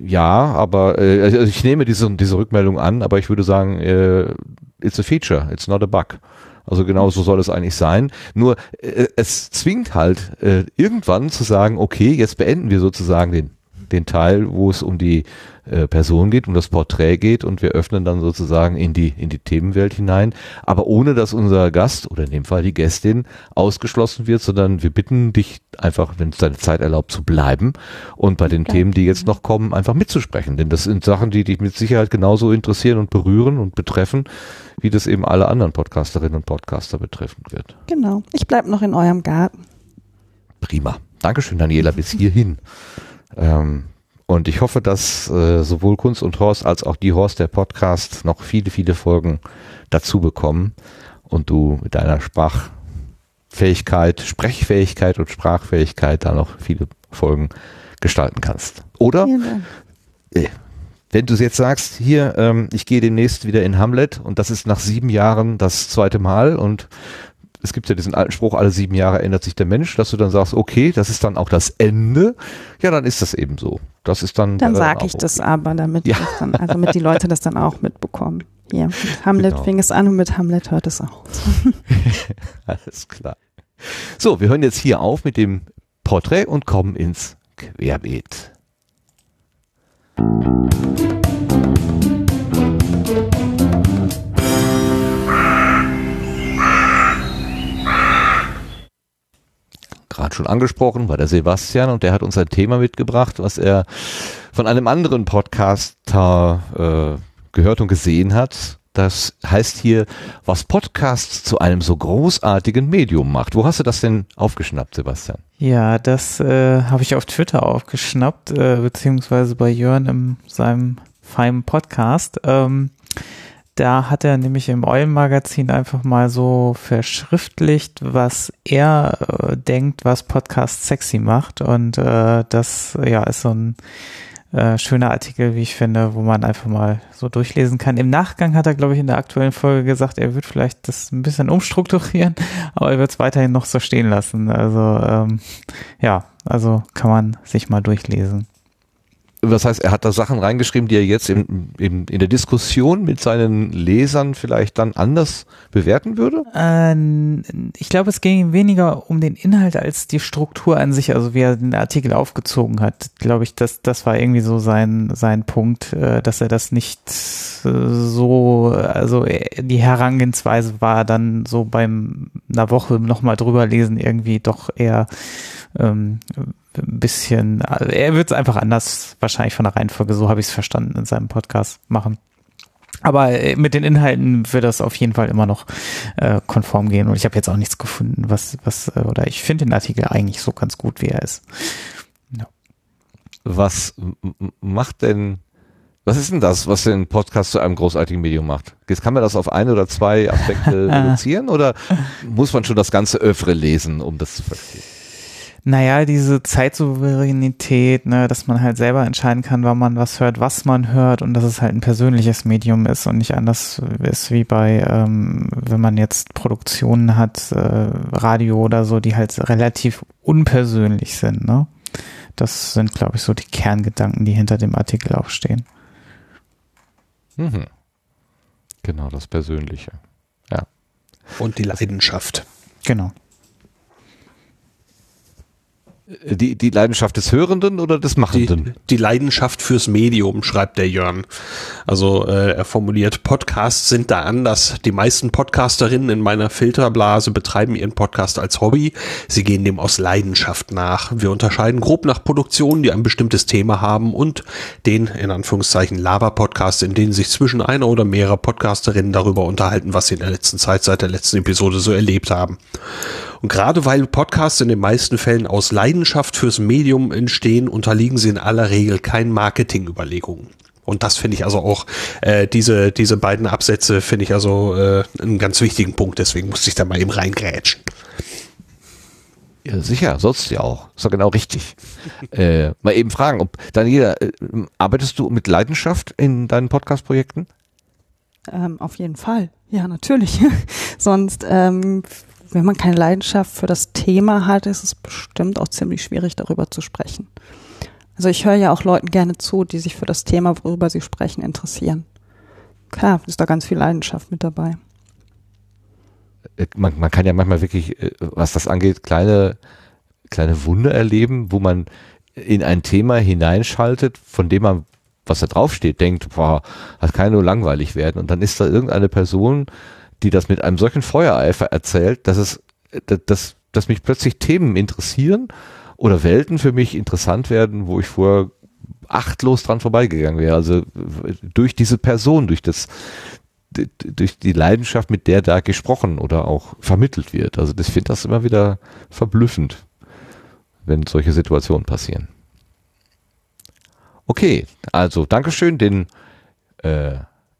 ja, aber äh, also ich nehme diese, diese Rückmeldung an, aber ich würde sagen, äh, it's a feature, it's not a bug. Also genau so soll es eigentlich sein. Nur äh, es zwingt halt äh, irgendwann zu sagen, okay, jetzt beenden wir sozusagen den, den Teil, wo es um die äh, Person geht, um das Porträt geht und wir öffnen dann sozusagen in die, in die Themenwelt hinein, aber ohne dass unser Gast oder in dem Fall die Gästin ausgeschlossen wird, sondern wir bitten dich einfach, wenn es deine Zeit erlaubt, zu bleiben und bei den Themen, die jetzt noch kommen, einfach mitzusprechen. Denn das sind Sachen, die dich mit Sicherheit genauso interessieren und berühren und betreffen, wie das eben alle anderen Podcasterinnen und Podcaster betreffen wird. Genau. Ich bleib noch in eurem Garten. Prima. Dankeschön, Daniela, bis hierhin. Ähm, und ich hoffe, dass äh, sowohl Kunst und Horst als auch die Horst der Podcast noch viele, viele Folgen dazu bekommen und du mit deiner Sprachfähigkeit, Sprechfähigkeit und Sprachfähigkeit da noch viele Folgen gestalten kannst. Oder Dank. wenn du jetzt sagst, hier, ähm, ich gehe demnächst wieder in Hamlet und das ist nach sieben Jahren das zweite Mal und es gibt ja diesen alten Spruch, alle sieben Jahre ändert sich der Mensch, dass du dann sagst, okay, das ist dann auch das Ende, ja, dann ist das eben so. Das ist dann. Dann wäre sage ich das okay. aber, damit Ja. das dann, also damit die Leute das dann auch mitbekommen. Hier, mit Hamlet Genau. fing es an und mit Hamlet hört es auch. (laughs) Alles klar. So, wir hören jetzt hier auf mit dem Porträt und kommen ins Querbeet. Gerade schon angesprochen, war der Sebastian und der hat uns ein Thema mitgebracht, was er von einem anderen Podcaster äh, gehört und gesehen hat. Das heißt hier, was Podcasts zu einem so großartigen Medium macht. Wo hast du das denn aufgeschnappt, Sebastian? Ja, das äh, habe ich auf Twitter aufgeschnappt, äh, beziehungsweise bei Jörn in seinem feinen Podcast. Ähm, da hat er nämlich im Eulen-Magazin einfach mal so verschriftlicht, was er äh, denkt, was Podcast sexy macht. Und äh, das ja ist so ein äh, schöner Artikel, wie ich finde, wo man einfach mal so durchlesen kann. Im Nachgang hat er, glaube ich, in der aktuellen Folge gesagt, er wird vielleicht das ein bisschen umstrukturieren, (laughs) aber er wird es weiterhin noch so stehen lassen. Also ähm, ja, also kann man sich mal durchlesen. Was heißt, er hat da Sachen reingeschrieben, die er jetzt in, in, in der Diskussion mit seinen Lesern vielleicht dann anders bewerten würde? Ähm, ich glaube, es ging weniger um den Inhalt als die Struktur an sich, also wie er den Artikel aufgezogen hat. Glaube ich, das, das war irgendwie so sein, sein Punkt, äh, dass er das nicht äh, so, also äh, die Herangehensweise war dann so beim einer Woche nochmal drüber lesen irgendwie doch eher ähm, ein bisschen, er wird es einfach anders wahrscheinlich von der Reihenfolge, so habe ich es verstanden, in seinem Podcast machen. Aber äh, mit den Inhalten wird das auf jeden Fall immer noch äh, konform gehen. Und ich habe jetzt auch nichts gefunden, was, was, äh, oder ich finde den Artikel eigentlich so ganz gut, wie er ist. Was m- m- macht denn, was ist denn das, was den Podcast zu einem großartigen Medium macht? Jetzt kann man das auf ein oder zwei Aspekte (laughs) reduzieren oder muss man schon das ganze Öffre lesen, um das zu verstehen? Naja, diese Zeitsouveränität, ne, dass man halt selber entscheiden kann, wann man was hört, was man hört und dass es halt ein persönliches Medium ist und nicht anders ist wie bei, ähm, wenn man jetzt Produktionen hat, äh, Radio oder so, die halt relativ unpersönlich sind, ne? Das sind, glaube ich, so die Kerngedanken, die hinter dem Artikel auch stehen. Mhm. Genau, das Persönliche. Und die Leidenschaft. Genau. Die, die Leidenschaft des Hörenden oder des Die, Machenden? die Leidenschaft fürs Medium, schreibt der Jörn. Also äh, er formuliert, Podcasts sind da anders. Die meisten Podcasterinnen in meiner Filterblase betreiben ihren Podcast als Hobby. Sie gehen dem aus Leidenschaft nach. Wir unterscheiden grob nach Produktionen, die ein bestimmtes Thema haben und den, in Anführungszeichen, Laber-Podcasts, in denen sich zwischen einer oder mehrerer Podcasterinnen darüber unterhalten, was sie in der letzten Zeit seit der letzten Episode so erlebt haben. Und gerade weil Podcasts in den meisten Fällen aus Leidenschaft fürs Medium entstehen, unterliegen sie in aller Regel keinen Marketingüberlegungen. Und das finde ich also auch, äh, diese, diese beiden Absätze finde ich also äh, einen ganz wichtigen Punkt, deswegen musste ich da mal eben reingrätschen. Ja, sicher, sonst ja auch. Ist doch genau richtig. (laughs) äh, mal eben fragen, ob Daniela, äh, arbeitest du mit Leidenschaft in deinen Podcast-Projekten? Ähm, auf jeden Fall. Ja, natürlich. (laughs) Sonst, ähm, wenn man keine Leidenschaft für das Thema hat, ist es bestimmt auch ziemlich schwierig, darüber zu sprechen. Also ich höre ja auch Leuten gerne zu, die sich für das Thema, worüber sie sprechen, interessieren. Klar, ist da ganz viel Leidenschaft mit dabei. Äh, man, man kann ja manchmal wirklich, äh, was das angeht, kleine, kleine Wunder erleben, wo man in ein Thema hineinschaltet, von dem man, was da draufsteht, denkt, boah, das kann ja nur langweilig werden. Und dann ist da irgendeine Person, die das mit einem solchen Feuereifer erzählt, dass es, dass, dass mich plötzlich Themen interessieren oder Welten für mich interessant werden, wo ich vorher achtlos dran vorbeigegangen wäre. Also durch diese Person, durch das, durch die Leidenschaft, mit der da gesprochen oder auch vermittelt wird. Also ich finde das immer wieder verblüffend, wenn solche Situationen passieren. Okay, also Dankeschön den äh,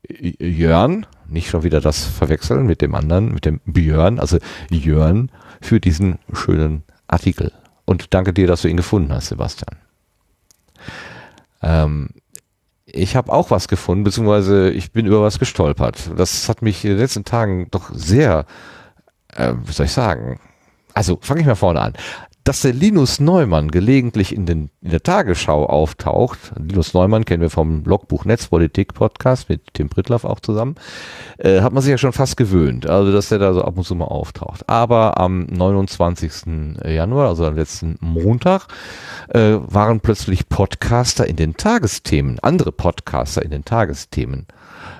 Jörn, nicht schon wieder das verwechseln mit dem anderen, mit dem Björn, also Jörn für diesen schönen Artikel. Und danke dir, dass du ihn gefunden hast, Sebastian. Ähm, ich habe auch was gefunden, beziehungsweise ich bin über was gestolpert. Das hat mich in den letzten Tagen doch sehr, äh, wie soll ich sagen, also fange ich mal vorne an dass der Linus Neumann gelegentlich in, den, in der Tagesschau auftaucht. Linus Neumann kennen wir vom Logbuch Netzpolitik Podcast mit Tim Pritlaff auch zusammen. Äh, hat man sich ja schon fast gewöhnt, also dass der da so ab und zu mal auftaucht. Aber am 29. Januar, also am letzten Montag, äh, waren plötzlich Podcaster in den Tagesthemen, andere Podcaster in den Tagesthemen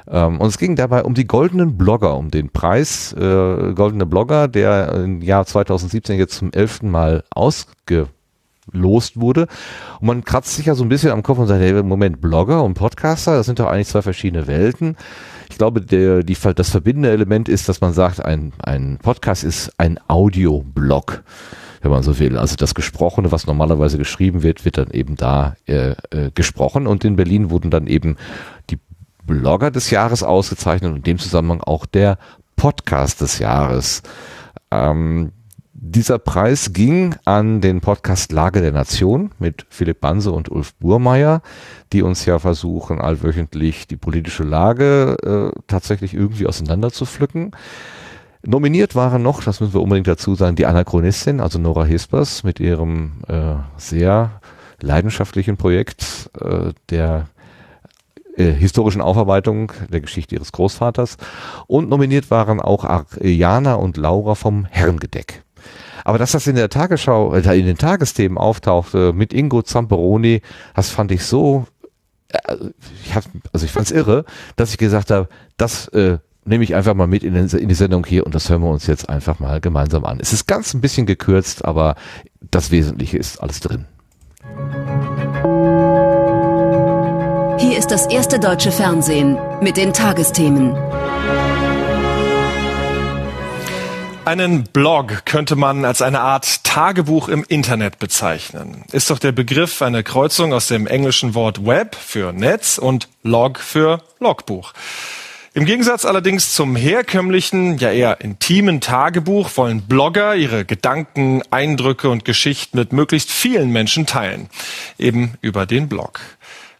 ähm, und es ging dabei um die goldenen Blogger, um den Preis äh, Goldene Blogger, der im Jahr 2017 jetzt zum elften Mal ausgelost wurde. Und man kratzt sich ja so ein bisschen am Kopf und sagt, hey, Moment, Blogger und Podcaster, das sind doch eigentlich zwei verschiedene Welten. Ich glaube, der, die, das verbindende Element ist, dass man sagt, ein, ein Podcast ist ein Audioblog wenn man so will. Also das Gesprochene, was normalerweise geschrieben wird, wird dann eben da äh, äh, gesprochen. Und in Berlin wurden dann eben die Blogger des Jahres ausgezeichnet und in dem Zusammenhang auch der Podcast des Jahres. Ähm, dieser Preis ging an den Podcast Lage der Nation mit Philipp Banse und Ulf Burmeier, die uns ja versuchen, allwöchentlich die politische Lage äh, tatsächlich irgendwie auseinander zu pflücken. Nominiert waren noch, das müssen wir unbedingt dazu sagen, die Anachronistin, also Nora Hispers mit ihrem äh, sehr leidenschaftlichen Projekt äh, der äh, historischen Aufarbeitung der Geschichte ihres Großvaters. Und nominiert waren auch Jana und Laura vom Herrengedeck. Aber dass das in der Tagesschau, äh, in den Tagesthemen auftauchte mit Ingo Zamperoni, das fand ich so, äh, ich hab, also ich fand's irre, dass ich gesagt habe, das äh, nehme ich einfach mal mit in, den, in die Sendung hier und das hören wir uns jetzt einfach mal gemeinsam an. Es ist ganz ein bisschen gekürzt, aber das Wesentliche ist alles drin. Hier ist das erste deutsche Fernsehen mit den Tagesthemen. Einen Blog könnte man als eine Art Tagebuch im Internet bezeichnen. Ist doch der Begriff eine Kreuzung aus dem englischen Wort Web für Netz und Log für Logbuch. Im Gegensatz allerdings zum herkömmlichen, ja eher intimen Tagebuch wollen Blogger ihre Gedanken, Eindrücke und Geschichten mit möglichst vielen Menschen teilen. Eben über den Blog.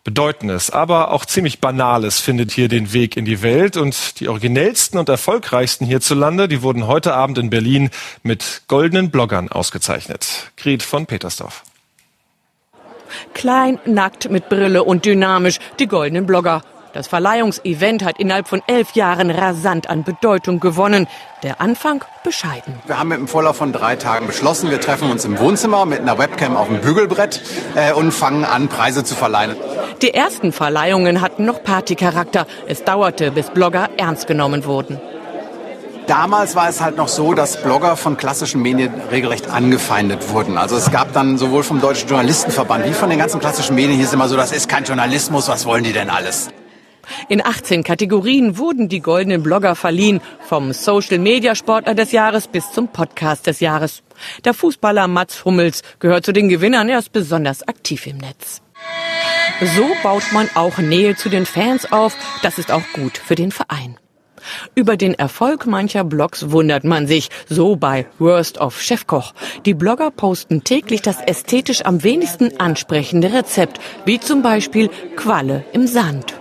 Bedeutendes, aber auch ziemlich Banales findet hier den Weg in die Welt und die originellsten und erfolgreichsten hierzulande, die wurden heute Abend in Berlin mit goldenen Bloggern ausgezeichnet. Gret von Petersdorf. Klein, nackt, mit Brille und dynamisch, die goldenen Blogger. Das Verleihungsevent hat innerhalb von elf Jahren rasant an Bedeutung gewonnen. Der Anfang bescheiden. Wir haben im Vorlauf von drei Tagen beschlossen, wir treffen uns im Wohnzimmer mit einer Webcam auf dem Bügelbrett äh, und fangen an, Preise zu verleihen. Die ersten Verleihungen hatten noch Partycharakter. Es dauerte, bis Blogger ernst genommen wurden. Damals war es halt noch so, dass Blogger von klassischen Medien regelrecht angefeindet wurden. Also es gab dann sowohl vom Deutschen Journalistenverband wie von den ganzen klassischen Medien hier ist immer so, das ist kein Journalismus, was wollen die denn alles? In 18 Kategorien wurden die goldenen Blogger verliehen, vom Social Media Sportler des Jahres bis zum Podcast des Jahres. Der Fußballer Mats Hummels gehört zu den Gewinnern, er ist besonders aktiv im Netz. So baut man auch Nähe zu den Fans auf, das ist auch gut für den Verein. Über den Erfolg mancher Blogs wundert man sich, so bei Worst of Chefkoch. Die Blogger posten täglich das ästhetisch am wenigsten ansprechende Rezept, wie zum Beispiel Qualle im Sand.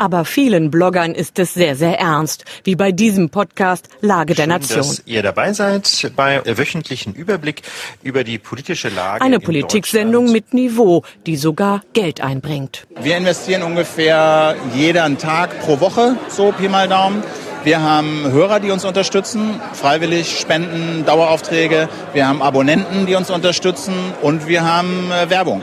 Aber vielen Bloggern ist es sehr, sehr ernst, wie bei diesem Podcast Lage der Schön, Nation. dass ihr dabei seid bei wöchentlichen Überblick über die politische Lage. Eine in Politiksendung mit Niveau, die sogar Geld einbringt. Wir investieren ungefähr jeden Tag pro Woche, so Pi mal Daumen. Wir haben Hörer, die uns unterstützen, freiwillig Spenden, Daueraufträge. Wir haben Abonnenten, die uns unterstützen und wir haben äh, Werbung.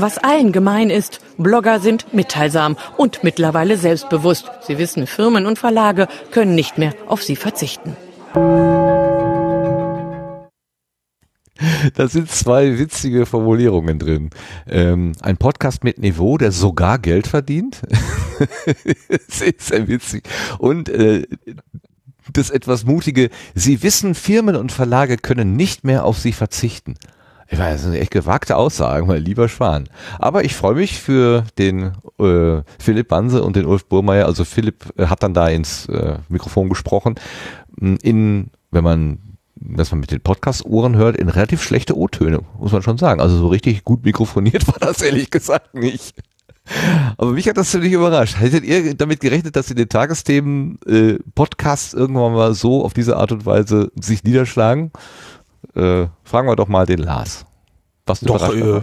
Was allen gemein ist, Blogger sind mitteilsam und mittlerweile selbstbewusst. Sie wissen, Firmen und Verlage können nicht mehr auf sie verzichten. Da sind zwei witzige Formulierungen drin. Ähm, ein Podcast mit Niveau, der sogar Geld verdient. (laughs) ist sehr witzig. Und äh, das etwas mutige, Sie wissen, Firmen und Verlage können nicht mehr auf Sie verzichten. Ich weiß, das sind echt gewagte Aussagen, mein lieber Schwan. Aber ich freue mich für den äh, Philipp Banse und den Ulf Burmeier. Also Philipp äh, hat dann da ins äh, Mikrofon gesprochen. In, wenn man dass man mit den Podcast-Ohren hört, in relativ schlechte O-Töne, muss man schon sagen. Also so richtig gut mikrofoniert (laughs) war das ehrlich gesagt nicht. Aber mich hat das ziemlich überrascht. Hättet ihr damit gerechnet, dass in den Tagesthemen äh, Podcasts irgendwann mal so auf diese Art und Weise sich niederschlagen? Äh, fragen wir doch mal den Lars. Was Doch, äh,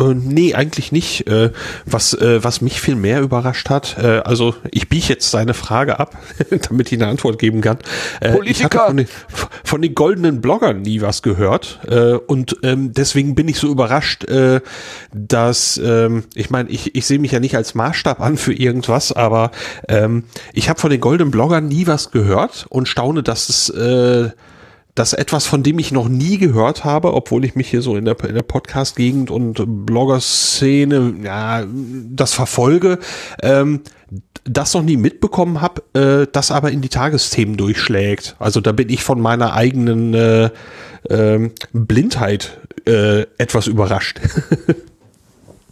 äh, nee, eigentlich nicht. Äh, was, äh, was mich viel mehr überrascht hat, äh, also ich biege jetzt seine Frage ab, (laughs) damit ich eine Antwort geben kann. Äh, Politiker! von den, von den goldenen Bloggern nie was gehört äh, und ähm, deswegen bin ich so überrascht, äh, dass, ähm, ich meine, ich, ich sehe mich ja nicht als Maßstab an für irgendwas, aber ähm, ich habe von den goldenen Bloggern nie was gehört und staune, dass es äh, das etwas, von dem ich noch nie gehört habe, obwohl ich mich hier so in der, in der Podcast-Gegend und Blogger-Szene, ja, das verfolge, ähm, das noch nie mitbekommen habe, äh, das aber in die Tagesthemen durchschlägt. Also da bin ich von meiner eigenen äh, ähm, Blindheit äh, etwas überrascht. (laughs)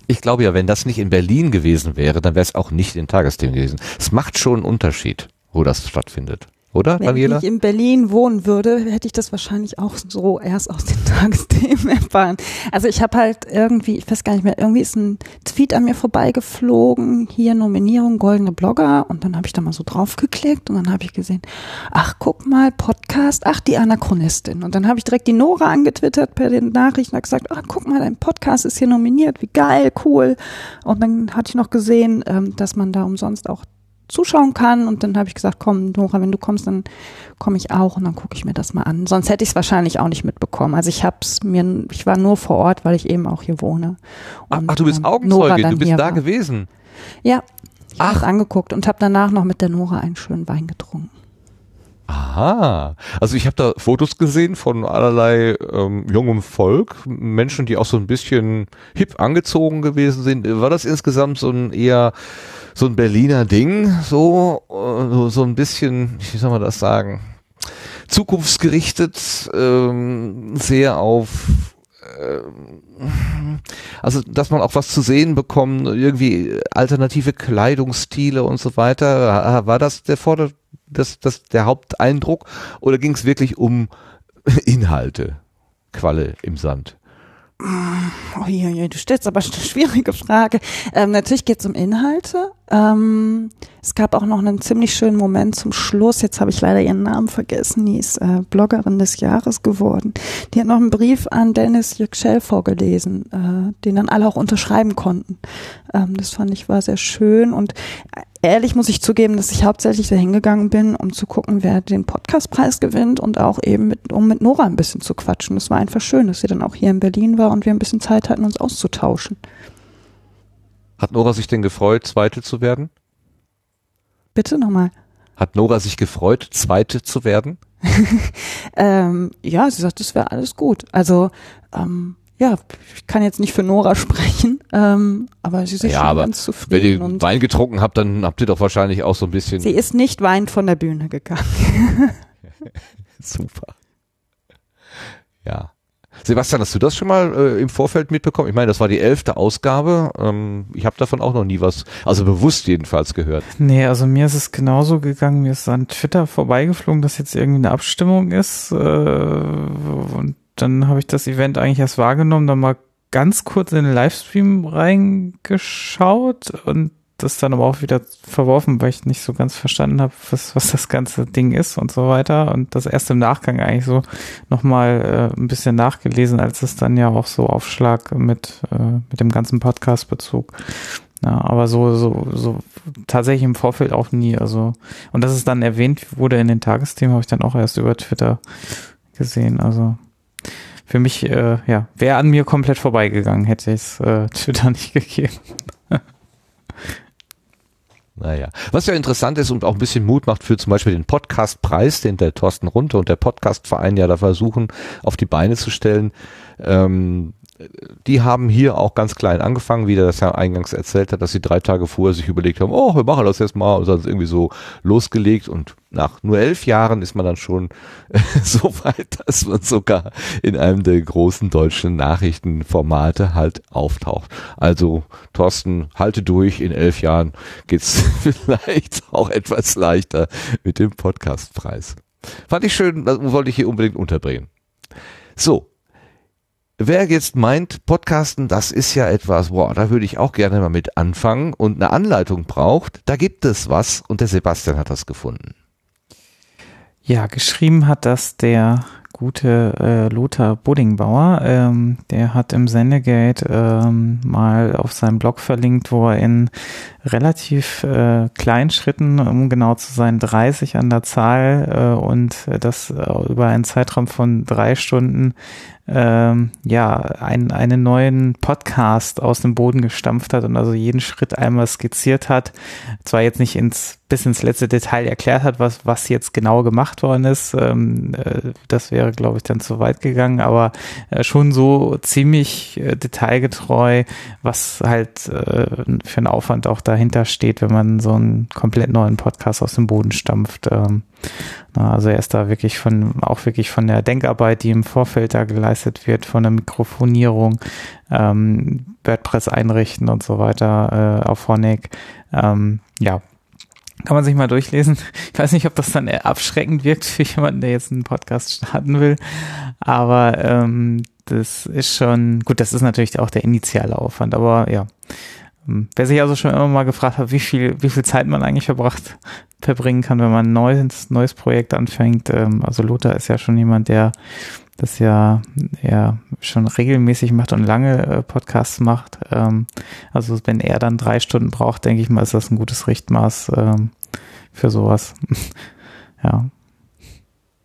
Ich glaube ja, wenn das nicht in Berlin gewesen wäre, dann wäre es auch nicht in Tagesthemen gewesen. Es macht schon einen Unterschied, wo das stattfindet. Oder, Wenn Daniela? ich in Berlin wohnen würde, hätte ich das wahrscheinlich auch so erst aus den (laughs) Tagesthemen erfahren. Also ich habe halt irgendwie, ich weiß gar nicht mehr, irgendwie ist ein Tweet an mir vorbeigeflogen, hier Nominierung Goldene Blogger und dann habe ich da mal so draufgeklickt und dann habe ich gesehen, ach guck mal, Podcast, ach die Anachronistin. Und dann habe ich direkt die Nora angetwittert per den Nachrichten und gesagt, ach guck mal, dein Podcast ist hier nominiert, wie geil, cool. Und dann hatte ich noch gesehen, ähm, dass man da umsonst auch zuschauen kann. Und dann habe ich gesagt, komm, Nora, wenn du kommst, dann komme ich auch und dann gucke ich mir das mal an. Sonst hätte ich es wahrscheinlich auch nicht mitbekommen. Also ich hab's mir, ich war nur vor Ort, weil ich eben auch hier wohne. Ach, Und, ach, du bist ähm, dann du bist da war. gewesen. Ja, ich habe angeguckt und habe danach noch mit der Nora einen schönen Wein getrunken. Aha. Also ich habe da Fotos gesehen von allerlei ähm, jungem Volk, Menschen, die auch so ein bisschen hip angezogen gewesen sind. War das insgesamt so ein eher so ein Berliner Ding, so äh, so- so ein bisschen, wie soll man das sagen, zukunftsgerichtet, ähm, sehr auf ähm, also, dass man auch was zu sehen bekommt, irgendwie alternative Kleidungsstile und so weiter. War das der Vorder das, das der Haupteindruck oder ging es wirklich um (laughs) Inhalte? Qualle im Sand. Oh, je, je, du stellst aber eine schwierige Frage. Ähm, natürlich geht es um Inhalte. Ähm, es gab auch noch einen ziemlich schönen Moment zum Schluss. Jetzt habe ich leider ihren Namen vergessen. Die ist äh, Bloggerin des Jahres geworden. Die hat noch einen Brief an Dennis Yüksel vorgelesen, äh, den dann alle auch unterschreiben konnten. Ähm, das fand ich war sehr schön und ehrlich muss ich zugeben, dass ich hauptsächlich dahin gegangen bin, um zu gucken, wer den Podcastpreis gewinnt und auch eben mit, um mit Nora ein bisschen zu quatschen. Das war einfach schön, dass sie dann auch hier in Berlin war und wir ein bisschen Zeit hatten, uns auszutauschen. Hat Nora sich denn gefreut, Zweite zu werden? Bitte nochmal. Hat Nora sich gefreut, Zweite zu werden? (laughs) Ähm, ja, sie sagt, das wäre alles gut. Also ähm, ja, ich kann jetzt nicht für Nora (laughs) sprechen, ähm, aber sie ist ja, schon aber ganz wenn zufrieden. ihr und Wein getrunken habt, dann habt ihr doch wahrscheinlich auch so ein bisschen. sie ist nicht weinend von der Bühne gegangen. (laughs) Super. Ja. Sebastian, hast du das schon mal äh, im Vorfeld mitbekommen? Ich meine, das war die elfte Ausgabe. Ähm, ich habe davon auch noch nie was, also bewusst jedenfalls gehört. Nee, also mir ist es genauso gegangen. Mir ist an Twitter vorbeigeflogen, dass jetzt irgendwie eine Abstimmung ist. Äh, und dann habe ich das Event eigentlich erst wahrgenommen, dann mal ganz kurz in den Livestream reingeschaut und das dann aber auch wieder verworfen, weil ich nicht so ganz verstanden habe, was, was das ganze Ding ist und so weiter. Und das erst im Nachgang eigentlich so nochmal äh, ein bisschen nachgelesen, als es dann ja auch so Aufschlag mit, äh, mit dem ganzen Podcast-Bezug. Ja, aber so, so, so tatsächlich im Vorfeld auch nie. Also, und dass es dann erwähnt wurde in den Tagesthemen, habe ich dann auch erst über Twitter gesehen. Also für mich, äh, ja, wäre an mir komplett vorbeigegangen, hätte es äh, (laughs) Twitter nicht gegeben. Naja. Was ja interessant ist und auch ein bisschen Mut macht für zum Beispiel den Podcastpreis, den der Thorsten Runte und der Podcastverein ja da versuchen, auf die Beine zu stellen. Ähm, die haben hier auch ganz klein angefangen, wie der das ja eingangs erzählt hat, dass sie drei Tage vorher sich überlegt haben, oh, wir machen das jetzt mal und dann irgendwie so losgelegt und nach nur elf Jahren ist man dann schon (laughs) so weit, dass man sogar in einem der großen deutschen Nachrichtenformate halt auftaucht. Also Thorsten, halte durch, in elf Jahren geht's (laughs) vielleicht auch etwas leichter mit dem Podcastpreis. Fand ich schön, das wollte ich hier unbedingt unterbringen. So, Wer jetzt meint, Podcasten, das ist ja etwas, boah, da würde ich auch gerne mal mit anfangen und eine Anleitung braucht, da gibt es was und der Sebastian hat das gefunden. Ja, geschrieben hat das der gute äh, Lothar Buddingbauer. Ähm, der hat im Sendegate ähm, mal auf seinem Blog verlinkt, wo er in relativ äh, kleinen Schritten, um genau zu sein, 30 an der Zahl äh, und das äh, über einen Zeitraum von drei Stunden ähm, ja, einen, einen neuen Podcast aus dem Boden gestampft hat und also jeden Schritt einmal skizziert hat. Zwar jetzt nicht ins bis ins letzte Detail erklärt hat, was, was jetzt genau gemacht worden ist. Ähm, äh, das wäre, glaube ich, dann zu weit gegangen, aber äh, schon so ziemlich äh, detailgetreu, was halt äh, für einen Aufwand auch dahinter steht, wenn man so einen komplett neuen Podcast aus dem Boden stampft. Ähm, also er ist da wirklich von, auch wirklich von der Denkarbeit, die im Vorfeld da geleistet wird, von der Mikrofonierung, ähm, WordPress einrichten und so weiter äh, auf Honig. Ähm, ja, kann man sich mal durchlesen. (laughs) Ich weiß nicht, ob das dann abschreckend wirkt für jemanden, der jetzt einen Podcast starten will. Aber ähm, das ist schon, gut, das ist natürlich auch der initiale Aufwand, aber ja. Ähm, Wer sich also schon immer mal gefragt hat, wie viel, wie viel Zeit man eigentlich verbracht, verbringen kann, wenn man ein neues, neues Projekt anfängt. Ähm, also Lothar ist ja schon jemand, der das ja, ja schon regelmäßig macht und lange äh, Podcasts macht. Ähm, also wenn er dann drei Stunden braucht, denke ich mal, ist das ein gutes Richtmaß für sowas. (laughs) ja.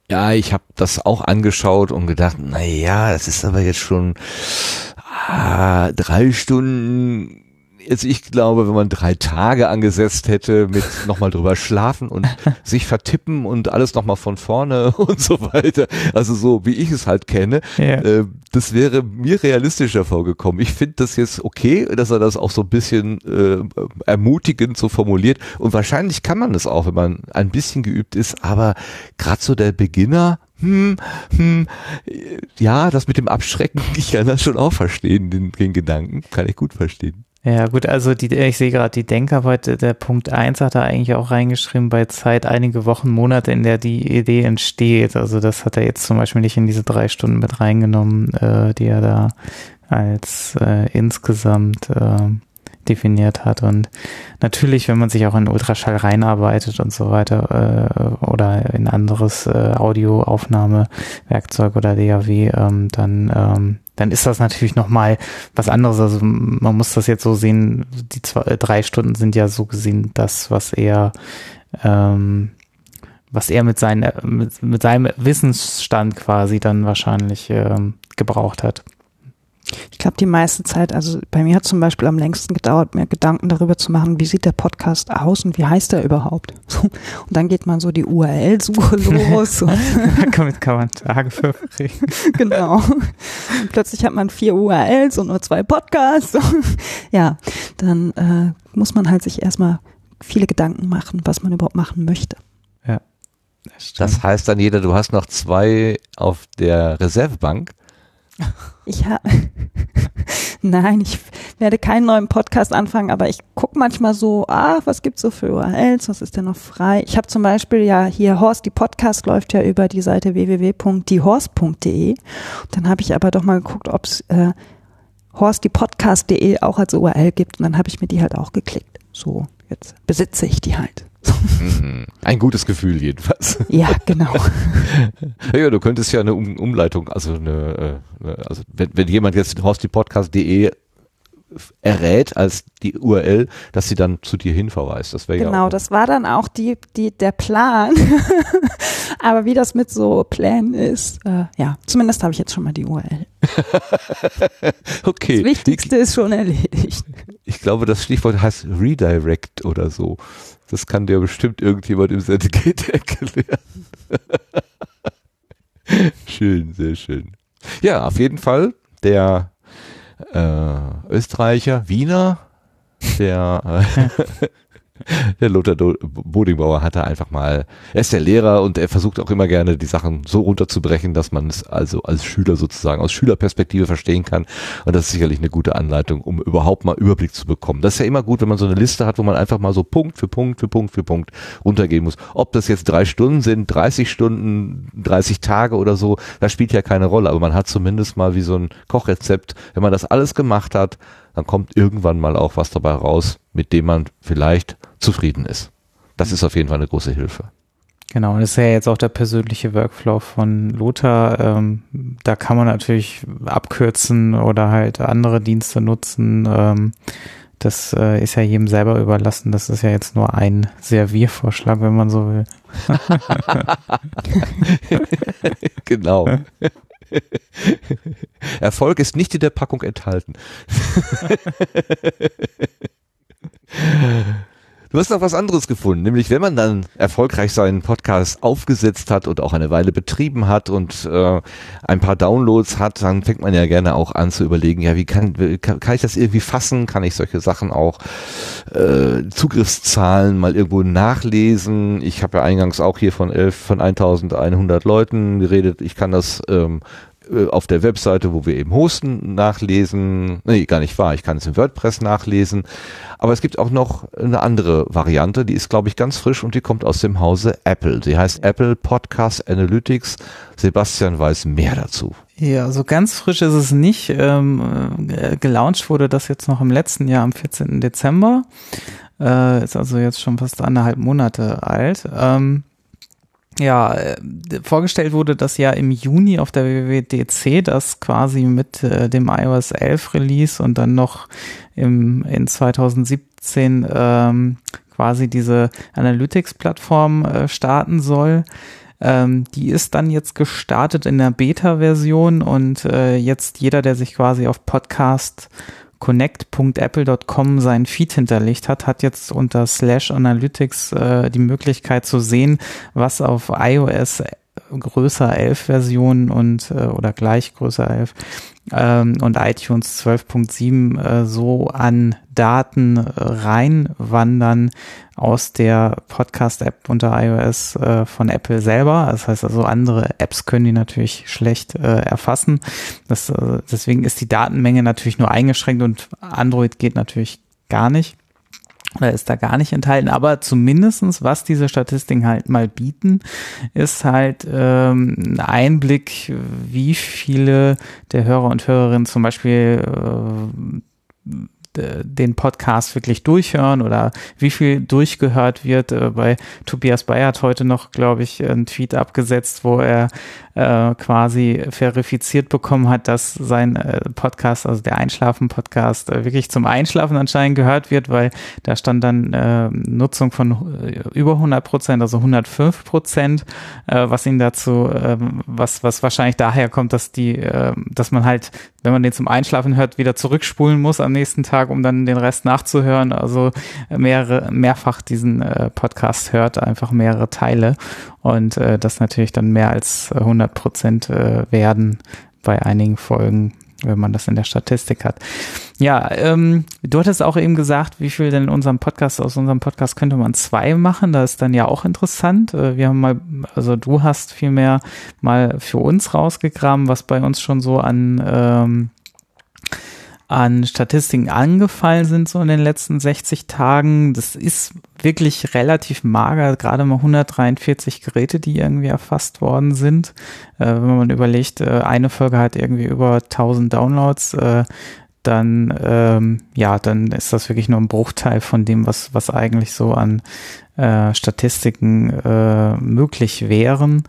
Ja, ich habe das auch angeschaut und gedacht, na ja, das ist aber jetzt schon ah, drei Stunden jetzt ich glaube, wenn man drei Tage angesetzt hätte mit (laughs) nochmal drüber schlafen und sich vertippen und alles nochmal von vorne (laughs) und so weiter, also so wie ich es halt kenne, Ja. äh, das wäre mir realistischer vorgekommen. Ich finde das jetzt okay, dass er das auch so ein bisschen äh, ermutigend so formuliert und wahrscheinlich kann man das auch, wenn man ein bisschen geübt ist, aber gerade so der Beginner, hm, hm, ja, das mit dem Abschrecken, (laughs) ich kann das schon auch verstehen, den, den Gedanken, kann ich gut verstehen. Ja, gut, also die, ich sehe gerade die Denkarbeit, der Punkt eins hat er eigentlich auch reingeschrieben bei Zeit einige Wochen, Monate, in der die Idee entsteht. Also das hat er jetzt zum Beispiel nicht in diese drei Stunden mit reingenommen, äh, die er da als äh, insgesamt äh, definiert hat. Und natürlich, wenn man sich auch in Ultraschall reinarbeitet und so weiter äh, oder in anderes äh, Audioaufnahmewerkzeug oder DAW, ähm, dann ähm, dann ist das natürlich nochmal was anderes. Also man muss das jetzt so sehen, die zwei, äh, drei Stunden sind ja so gesehen das, was er ähm, was er mit, seinen, mit, mit seinem Wissensstand quasi dann wahrscheinlich ähm, gebraucht hat. Ich glaube, die meiste Zeit, also bei mir hat zum Beispiel am längsten gedauert, mir Gedanken darüber zu machen, wie sieht der Podcast aus und wie heißt er überhaupt. (laughs) Und dann geht man so die URL-Suche (laughs) los. Damit kann man Tage verbringen. (laughs) genau. Und plötzlich hat man vier URLs und nur zwei Podcasts. ja, dann äh, muss man halt sich erstmal viele Gedanken machen, was man überhaupt machen möchte. Ja. Das heißt dann jeder, du hast noch zwei auf der Reservebank. Ich ha (laughs) Nein, ich werde keinen neuen Podcast anfangen, aber ich gucke manchmal so, ah, was gibt's so für URLs, was ist denn noch frei? Ich habe zum Beispiel ja hier Horst, die Podcast läuft ja über die Seite www.diehorst.de. Dann habe ich aber doch mal geguckt, ob's äh, horstdiepodcast.de auch als URL gibt und dann habe ich mir die halt auch geklickt. So, jetzt besitze ich die halt. Mhm. Ein gutes Gefühl jedenfalls. Ja, genau. (laughs) Ja, du könntest ja eine um Umleitung, also eine, äh, also wenn, wenn jemand jetzt horstdiepodcast.de errät als die URL, dass sie dann zu dir hin verweist. Das wäre ja Genau, auch das war dann auch die, die, der Plan. (laughs) Aber wie das mit so Plänen ist, äh, ja, zumindest habe ich jetzt schon mal die URL. (laughs) okay. Das Wichtigste ist schon erledigt. Ich glaube, das Stichwort heißt Redirect oder so. Das kann dir bestimmt irgendjemand im Syndicate (laughs) erklären. schön, sehr schön. Ja, auf jeden Fall der äh, Österreicher, Wiener, der äh, (laughs) (laughs) der Lothar Bodingbauer hatte einfach mal, er ist der Lehrer und er versucht auch immer gerne die Sachen so runterzubrechen, dass man es also als Schüler sozusagen aus Schülerperspektive verstehen kann. Und das ist sicherlich eine gute Anleitung, um überhaupt mal Überblick zu bekommen. Das ist ja immer gut, wenn man so eine Liste hat, wo man einfach mal so Punkt für Punkt für Punkt für Punkt runtergehen muss. Ob das jetzt drei Stunden sind, 30 Stunden, 30 Tage oder so, das spielt ja keine Rolle. Aber man hat zumindest mal wie so ein Kochrezept, wenn man das alles gemacht hat, dann kommt irgendwann mal auch was dabei raus, mit dem man vielleicht zufrieden ist. Das ist auf jeden Fall eine große Hilfe. Genau, und das ist ja jetzt auch der persönliche Workflow von Lothar. Ähm, da kann man natürlich abkürzen oder halt andere Dienste nutzen. Ähm, das äh, ist ja jedem selber überlassen. Das ist ja jetzt nur ein Serviervorschlag, wenn man so will. (laughs) genau. Erfolg ist nicht in der Packung enthalten. (laughs) Du hast noch was anderes gefunden, nämlich wenn man dann erfolgreich seinen Podcast aufgesetzt hat und auch eine Weile betrieben hat und äh, ein paar Downloads hat, dann fängt man ja gerne auch an zu überlegen, ja, wie kann, kann, kann ich das irgendwie fassen? Kann ich solche Sachen auch äh, Zugriffszahlen mal irgendwo nachlesen? Ich habe ja eingangs auch hier von elf, von 1100 Leuten geredet. Ich kann das ähm, äh, auf der Webseite, wo wir eben hosten, nachlesen. Nee, gar nicht wahr. Ich kann es im WordPress nachlesen. Aber es gibt auch noch eine andere Variante, die ist, glaube ich, ganz frisch und die kommt aus dem Hause Apple. Sie heißt Apple Podcast Analytics. Sebastian weiß mehr dazu. Ja, so ganz frisch ist es nicht. Ähm, äh, gelauncht wurde das jetzt noch im letzten Jahr am 14. Dezember. Äh, ist also jetzt schon fast anderthalb Monate alt. Ähm, ja, äh, vorgestellt wurde das ja im Juni auf der WWDC, das quasi mit äh, dem iOS 11 Release und dann noch im, in 2017 ähm, quasi diese Analytics-Plattform äh, starten soll. Ähm, die ist dann jetzt gestartet in der Beta-Version und äh, jetzt jeder, der sich quasi auf Podcast connect.apple.com seinen Feed hinterlegt hat, hat jetzt unter slash analytics äh, die Möglichkeit zu sehen, was auf iOS größer 11 Versionen und äh, oder gleich größer 11 ähm, und iTunes 12.7 äh, so an Daten äh, reinwandern aus der Podcast-App unter iOS äh, von Apple selber. Das heißt also, andere Apps können die natürlich schlecht äh, erfassen. Das, äh, deswegen ist die Datenmenge natürlich nur eingeschränkt und Android geht natürlich gar nicht oder ist da gar nicht enthalten, aber zumindestens was diese Statistiken halt mal bieten, ist halt ähm, ein Einblick, wie viele der Hörer und Hörerinnen zum Beispiel äh, den Podcast wirklich durchhören oder wie viel durchgehört wird. Äh, bei Tobias Bayer hat heute noch, glaube ich, einen Tweet abgesetzt, wo er äh, quasi verifiziert bekommen hat, dass sein äh, Podcast, also der Einschlafen-Podcast, äh, wirklich zum Einschlafen anscheinend gehört wird, weil da stand dann äh, Nutzung von äh, über 100 Prozent, also 105 Prozent, äh, was ihn dazu, äh, was, was wahrscheinlich daher kommt, dass die, äh, dass man halt, wenn man den zum Einschlafen hört, wieder zurückspulen muss am nächsten Tag, um dann den Rest nachzuhören. Also mehrere, mehrfach diesen äh, Podcast hört, einfach mehrere Teile und äh, das natürlich dann mehr als 100 Prozent äh, werden bei einigen Folgen, wenn man das in der Statistik hat. Ja, ähm, du hattest auch eben gesagt, wie viel denn in unserem Podcast, aus unserem Podcast könnte man zwei machen. Das ist dann ja auch interessant. Äh, wir haben mal, also du hast vielmehr mal für uns rausgegraben, was bei uns schon so an ähm, an Statistiken angefallen sind so in den letzten 60 Tagen. Das ist wirklich relativ mager, gerade mal 143 Geräte, die irgendwie erfasst worden sind. Äh, wenn man überlegt, äh, eine Folge hat irgendwie über 1000 Downloads, äh, dann ähm, ja, dann ist das wirklich nur ein Bruchteil von dem, was was eigentlich so an äh, Statistiken äh, möglich wären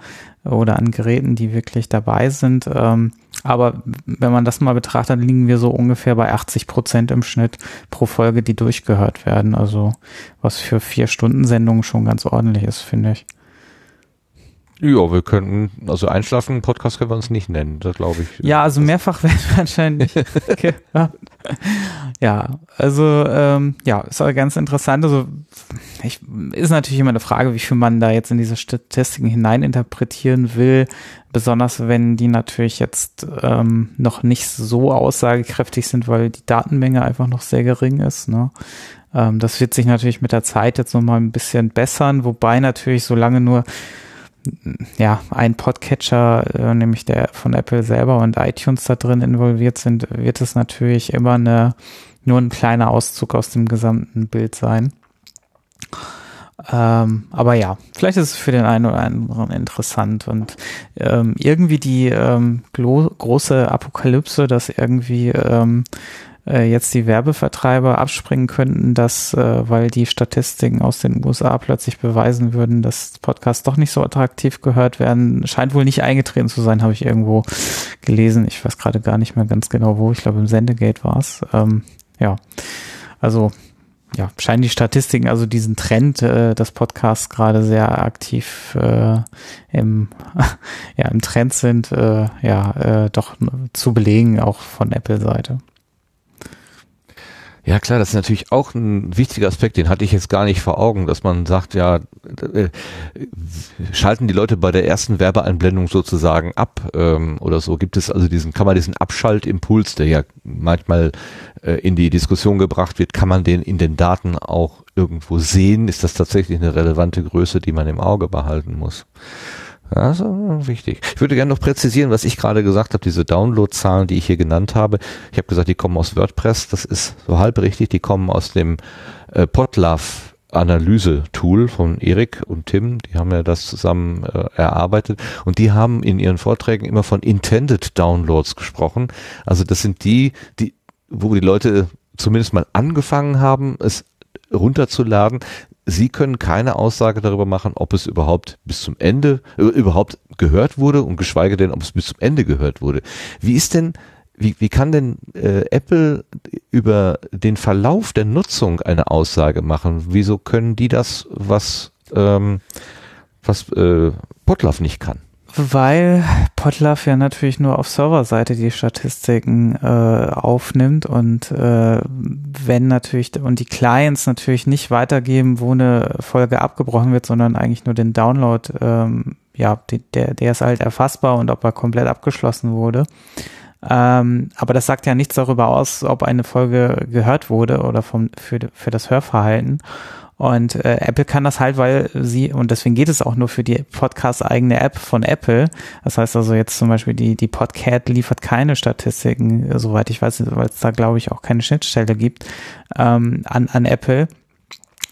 oder an Geräten, die wirklich dabei sind. Ähm, aber wenn man das mal betrachtet, liegen wir so ungefähr bei 80 Prozent im Schnitt pro Folge, die durchgehört werden. Also was für vier Stunden Sendungen schon ganz ordentlich ist, finde ich. Ja, wir könnten, also einschlafen, Podcast können wir uns nicht nennen, das glaube ich. Ja, also mehrfach werden wir anscheinend nicht (laughs) gehört. Ja, also ähm, ja, ist aber ganz interessant. Also ich, ist natürlich immer eine Frage, wie viel man da jetzt in diese Statistiken hineininterpretieren will, besonders wenn die natürlich jetzt ähm, noch nicht so aussagekräftig sind, weil die Datenmenge einfach noch sehr gering ist. Ne? Ähm, das wird sich natürlich mit der Zeit jetzt nochmal ein bisschen bessern, wobei natürlich solange nur ja, ein Podcatcher, äh, nämlich der von Apple selber und iTunes da drin involviert sind, wird es natürlich immer eine, nur ein kleiner Auszug aus dem gesamten Bild sein. Ähm, aber ja, vielleicht ist es für den einen oder anderen interessant und ähm, irgendwie die ähm, große Apokalypse, dass irgendwie ähm, äh, jetzt die Werbevertreiber abspringen könnten, dass, äh, weil die Statistiken aus den USA plötzlich beweisen würden, dass Podcasts doch nicht so attraktiv gehört werden, scheint wohl nicht eingetreten zu sein, habe ich irgendwo gelesen. Ich weiß gerade gar nicht mehr ganz genau wo. Ich glaube, im Sendegate war es. Ähm, ja, also ja, scheinen die Statistiken, also diesen Trend äh, des Podcasts gerade sehr aktiv äh, im, (laughs) ja, im Trend sind, äh, ja, äh, doch zu belegen, auch von Apple-Seite. Ja klar, das ist natürlich auch ein wichtiger Aspekt, den hatte ich jetzt gar nicht vor Augen, dass man sagt, ja, äh, schalten die Leute bei der ersten Werbeeinblendung sozusagen ab ähm, oder so. Gibt es also diesen, kann man diesen Abschaltimpuls, der ja manchmal äh, in die Diskussion gebracht wird, kann man den in den Daten auch irgendwo sehen? Ist das tatsächlich eine relevante Größe, die man im Auge behalten muss? Also wichtig. Ich würde gerne noch präzisieren, was ich gerade gesagt habe, diese Download-Zahlen, die ich hier genannt habe. Ich habe gesagt, die kommen aus WordPress, das ist so halb richtig, die kommen aus dem äh, Podlove Analyse-Tool von Erik und Tim, die haben ja das zusammen äh, erarbeitet und die haben in ihren Vorträgen immer von Intended Downloads gesprochen. Also das sind die, die, wo die Leute zumindest mal angefangen haben, es runterzuladen. Sie können keine Aussage darüber machen, ob es überhaupt bis zum Ende, äh, überhaupt gehört wurde und geschweige denn, ob es bis zum Ende gehört wurde. Wie ist denn, wie, wie kann denn äh, Apple über den Verlauf der Nutzung eine Aussage machen? Wieso können die das, was, ähm, was äh, Potlove nicht kann? Weil Potlove ja natürlich nur auf Serverseite die Statistiken äh, aufnimmt und äh, wenn natürlich und die Clients natürlich nicht weitergeben, wo eine Folge abgebrochen wird, sondern eigentlich nur den Download, ähm, ja, der, der ist halt erfassbar und ob er komplett abgeschlossen wurde. Ähm, aber das sagt ja nichts darüber aus, ob eine Folge gehört wurde oder vom, für, für das Hörverhalten. Und äh, Apple kann das halt, weil sie, und deswegen geht es auch nur für die Podcast-eigene App von Apple. Das heißt also jetzt zum Beispiel die, die Podcat liefert keine Statistiken, soweit ich weiß, weil es da glaube ich auch keine Schnittstelle gibt, ähm, an, an Apple.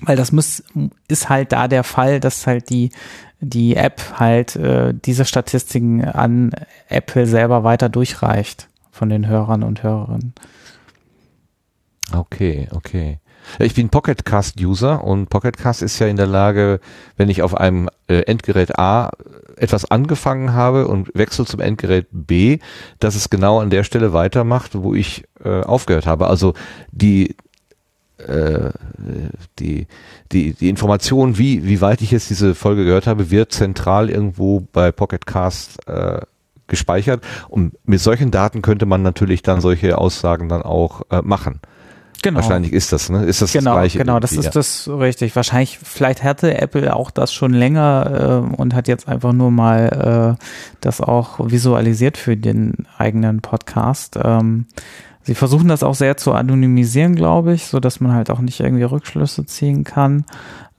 Weil das muss, ist halt da der Fall, dass halt die, die App halt äh, diese Statistiken an Apple selber weiter durchreicht von den Hörern und Hörerinnen. Okay, okay. Ich bin Pocketcast-User und Pocketcast ist ja in der Lage, wenn ich auf einem äh, Endgerät A etwas angefangen habe und wechsle zum Endgerät B, dass es genau an der Stelle weitermacht, wo ich äh, aufgehört habe. Also die äh, die, die, die Information, wie, wie weit ich jetzt diese Folge gehört habe, wird zentral irgendwo bei Pocketcast äh, gespeichert. Und mit solchen Daten könnte man natürlich dann solche Aussagen dann auch äh, machen. Genau. Wahrscheinlich ist das, ne? Ist das genau, das gleiche? Genau, das ist das richtig. Wahrscheinlich, vielleicht hatte Apple auch das schon länger äh, und hat jetzt einfach nur mal äh, das auch visualisiert für den eigenen Podcast. Ähm, sie versuchen das auch sehr zu anonymisieren, glaube ich, so dass man halt auch nicht irgendwie Rückschlüsse ziehen kann.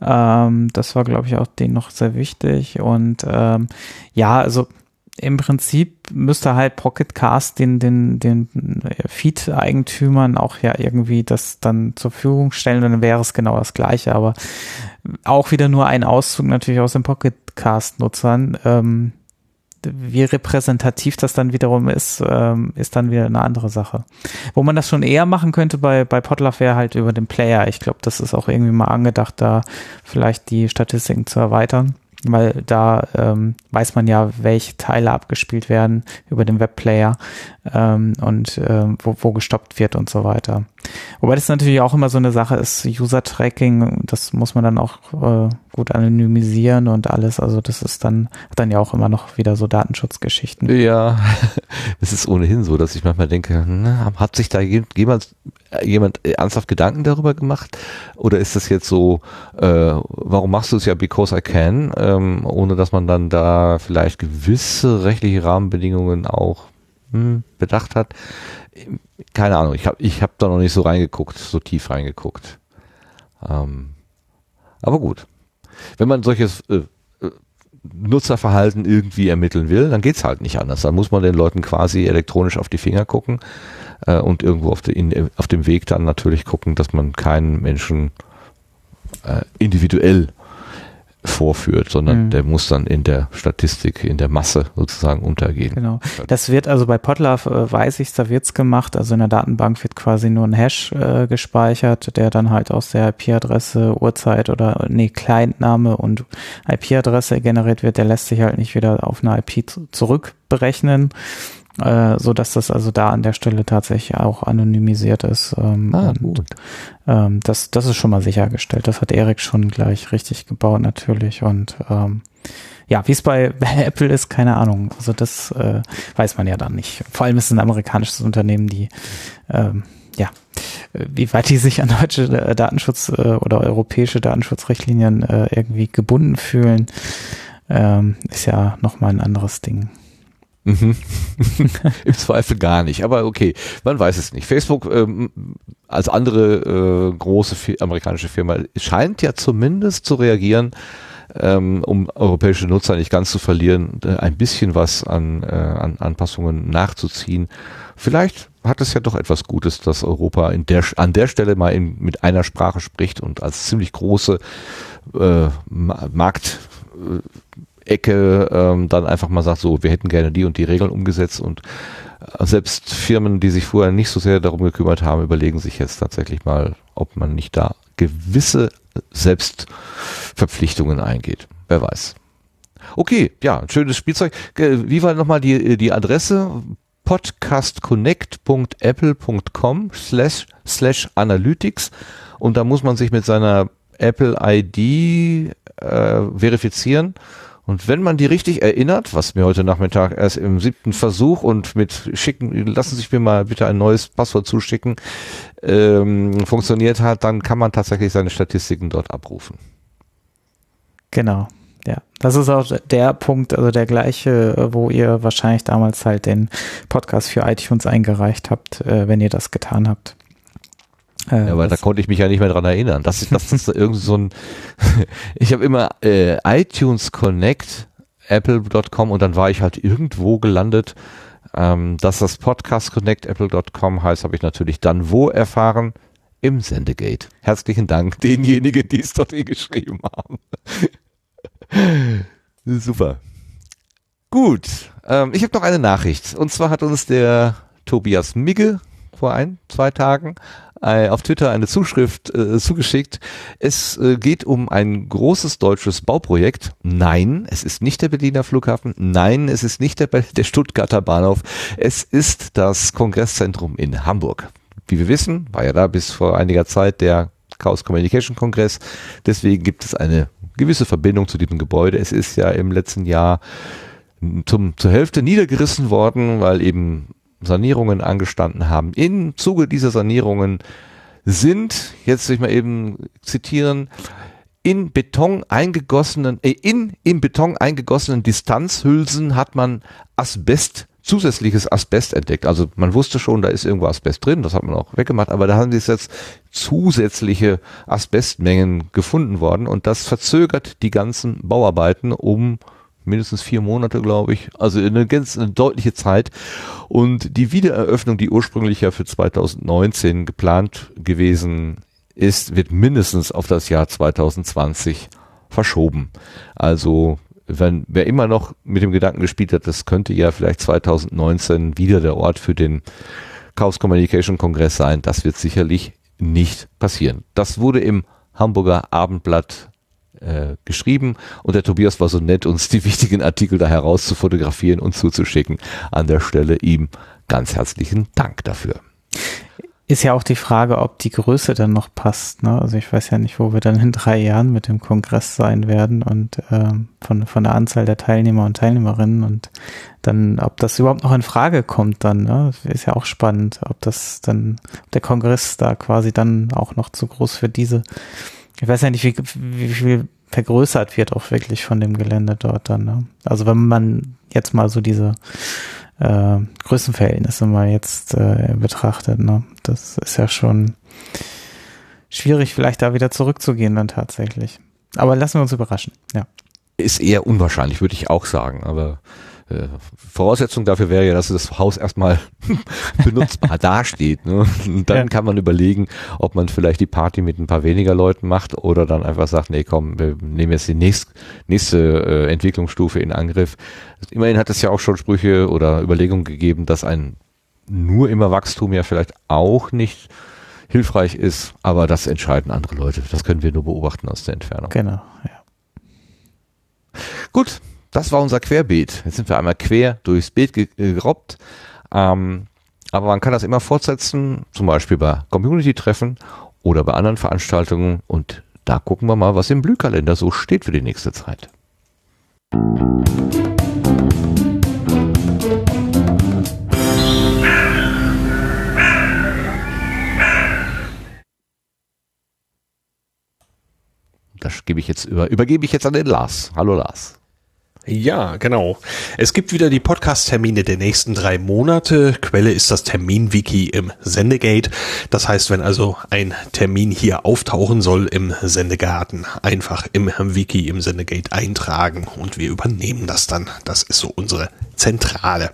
Ähm, das war, glaube ich, auch denen noch sehr wichtig. Und ähm, ja, also im Prinzip müsste halt Pocket Cast den, den, den Feed-Eigentümern auch ja irgendwie das dann zur Verfügung stellen, dann wäre es genau das Gleiche, aber auch wieder nur ein Auszug natürlich aus den Pocket Cast-Nutzern. Ähm, wie repräsentativ das dann wiederum ist, ähm, ist dann wieder eine andere Sache. Wo man das schon eher machen könnte bei, bei Potluck wäre halt über den Player. Ich glaube, das ist auch irgendwie mal angedacht, da vielleicht die Statistiken zu erweitern weil da ähm, weiß man ja, welche Teile abgespielt werden über den Webplayer ähm, und ähm, wo, wo gestoppt wird und so weiter. Wobei das natürlich auch immer so eine Sache ist, User-Tracking, das muss man dann auch äh, gut anonymisieren und alles. Also das ist dann, hat dann ja auch immer noch wieder so Datenschutzgeschichten. Ja, (laughs) es ist ohnehin so, dass ich manchmal denke, na, hat sich da jemand, jemand ernsthaft Gedanken darüber gemacht? Oder ist das jetzt so, äh, warum machst du es ja because I can, ähm, ohne dass man dann da vielleicht gewisse rechtliche Rahmenbedingungen auch hm, bedacht hat? Keine Ahnung, ich habe ich hab da noch nicht so reingeguckt, so tief reingeguckt. Ähm, aber gut. Wenn man solches äh, äh, Nutzerverhalten irgendwie ermitteln will, dann geht's halt nicht anders. Dann muss man den Leuten quasi elektronisch auf die Finger gucken äh, und irgendwo auf, de, in, auf dem Weg dann natürlich gucken, dass man keinen Menschen äh, individuell vorführt, sondern Mhm. der muss dann in der Statistik, in der Masse sozusagen untergehen. Genau. Das wird also bei Potlove, äh, weiß ich, da wird's gemacht. Also in der Datenbank wird quasi nur ein Hash äh, gespeichert, der dann halt aus der IP-Adresse, Uhrzeit oder nee, Clientname und IP-Adresse generiert wird. Der lässt sich halt nicht wieder auf eine IP zu- zurückberechnen. Äh, so dass das also da an der Stelle tatsächlich auch anonymisiert ist. Ähm, Ah, und, gut. Ähm, das, das ist schon mal sichergestellt. Das hat Erik schon gleich richtig gebaut natürlich. Und ähm, ja, wie es (laughs) bei, Apple ist, keine Ahnung. Also das äh, weiß man ja dann nicht. Vor allem ist es ein amerikanisches Unternehmen, die ähm, ja, wie weit die sich an deutsche äh, Datenschutz äh, oder europäische Datenschutzrichtlinien äh, irgendwie gebunden fühlen, ähm, ist ja nochmal ein anderes Ding. Mhm. (laughs) Im Zweifel gar nicht, aber okay, man weiß es nicht. Facebook ähm, als andere äh, große amerikanische Firma scheint ja zumindest zu reagieren, ähm, um europäische Nutzer nicht ganz zu verlieren, äh, ein bisschen was an, äh, an Anpassungen nachzuziehen. Vielleicht hat es ja doch etwas Gutes, dass Europa in der, an der Stelle mal in, mit einer Sprache spricht und als ziemlich große äh, Ma- Markt äh, Ecke ähm, dann einfach mal sagt, so, wir hätten gerne die und die Regeln umgesetzt und äh, selbst Firmen, die sich vorher nicht so sehr darum gekümmert haben, überlegen sich jetzt tatsächlich mal, ob man nicht da gewisse Selbstverpflichtungen eingeht. Wer weiß. Okay, ja, schönes Spielzeug. Äh, Wie war nochmal die, die Adresse? podcastconnect.apple.com slash, slash analytics und da muss man sich mit seiner Apple ID äh, verifizieren und wenn man die richtig erinnert, was mir heute Nachmittag erst im siebten Versuch und mit schicken, lassen Sie sich mir mal bitte ein neues Passwort zuschicken, ähm, funktioniert hat, dann kann man tatsächlich seine Statistiken dort abrufen. Genau. Ja, das ist auch der Punkt, also der gleiche, wo ihr wahrscheinlich damals halt den Podcast für iTunes eingereicht habt, äh, wenn ihr das getan habt. Ja, aber da konnte ich mich ja nicht mehr dran erinnern. Das ist, das ist irgend so ein, (laughs) ich habe immer äh, iTunes Connect, apple.com und dann war ich halt irgendwo gelandet. Ähm, dass das Podcast Connect apple.com heißt, habe ich natürlich dann wo erfahren? Im Sendegate. Herzlichen Dank (laughs) denjenigen, die es dort eh geschrieben haben. (laughs) Super. Gut. Ähm, ich habe noch eine Nachricht. Und zwar hat uns der Tobias Migge vor ein, zwei Tagen äh, auf Twitter eine Zuschrift äh, zugeschickt. Es äh, geht um ein großes deutsches Bauprojekt. Nein, es ist nicht der Berliner Flughafen. Nein, es ist nicht der, (laughs) der Stuttgarter Bahnhof. Es ist das Kongresszentrum in Hamburg. Wie wir wissen, war ja da bis vor einiger Zeit der Chaos Communication Kongress. Deswegen gibt es eine gewisse Verbindung zu diesem Gebäude. Es ist ja im letzten Jahr zum, zur Hälfte niedergerissen worden, weil eben Sanierungen angestanden haben. Im Zuge dieser Sanierungen sind, jetzt will ich mal eben zitieren, in Beton eingegossenen, äh, in im Beton eingegossenen Distanzhülsen hat man Asbest, zusätzliches Asbest entdeckt. Also man wusste schon, da ist irgendwo Asbest drin, das hat man auch weggemacht, aber da haben sie jetzt zusätzliche Asbestmengen gefunden worden und das verzögert die ganzen Bauarbeiten um mindestens vier Monate, glaube ich. Also eine ganz eine deutliche Zeit. Und die Wiedereröffnung, die ursprünglich ja für 2019 geplant gewesen ist, wird mindestens auf das Jahr 2020 verschoben. Also wenn wer immer noch mit dem Gedanken gespielt hat, das könnte ja vielleicht 2019 wieder der Ort für den Chaos Communication Kongress sein, das wird sicherlich nicht passieren. Das wurde im Hamburger Abendblatt äh, geschrieben und der Tobias war so nett, uns die wichtigen Artikel da heraus zu fotografieren und zuzuschicken. An der Stelle ihm ganz herzlichen Dank dafür. Ist ja auch die Frage, ob die Größe dann noch passt. Ne? Also ich weiß ja nicht, wo wir dann in drei Jahren mit dem Kongress sein werden und ähm, von, von der Anzahl der Teilnehmer und Teilnehmerinnen und dann, ob das überhaupt noch in Frage kommt dann. Ne? Ist ja auch spannend, ob das dann, ob der Kongress da quasi dann auch noch zu groß für diese ich weiß ja nicht, wie, wie viel vergrößert wird auch wirklich von dem Gelände dort dann. Ne? Also wenn man jetzt mal so diese äh, Größenverhältnisse mal jetzt äh, betrachtet, ne? das ist ja schon schwierig, vielleicht da wieder zurückzugehen dann tatsächlich. Aber lassen wir uns überraschen, ja. Ist eher unwahrscheinlich, würde ich auch sagen, aber äh, Voraussetzung dafür wäre ja, dass das Haus erstmal (laughs) benutzbar dasteht. Ne? Und dann ja. kann man überlegen, ob man vielleicht die Party mit ein paar weniger Leuten macht oder dann einfach sagt, nee, komm, wir nehmen jetzt die nächst, nächste äh, Entwicklungsstufe in Angriff. Immerhin hat es ja auch schon Sprüche oder Überlegungen gegeben, dass ein nur immer Wachstum ja vielleicht auch nicht hilfreich ist, aber das entscheiden andere Leute. Das können wir nur beobachten aus der Entfernung. Genau, ja. Gut, das war unser Querbeet. Jetzt sind wir einmal quer durchs Beet gerobbt. Ähm, aber man kann das immer fortsetzen, zum Beispiel bei Community-Treffen oder bei anderen Veranstaltungen. Und da gucken wir mal, was im Blühkalender so steht für die nächste Zeit. Das gebe ich jetzt über, übergebe ich jetzt an den Lars. Hallo Lars. Ja, genau. Es gibt wieder die Podcast-Termine der nächsten drei Monate. Quelle ist das Termin-Wiki im Sendegate. Das heißt, wenn also ein Termin hier auftauchen soll im Sendegarten, einfach im Wiki im Sendegate eintragen und wir übernehmen das dann. Das ist so unsere Zentrale.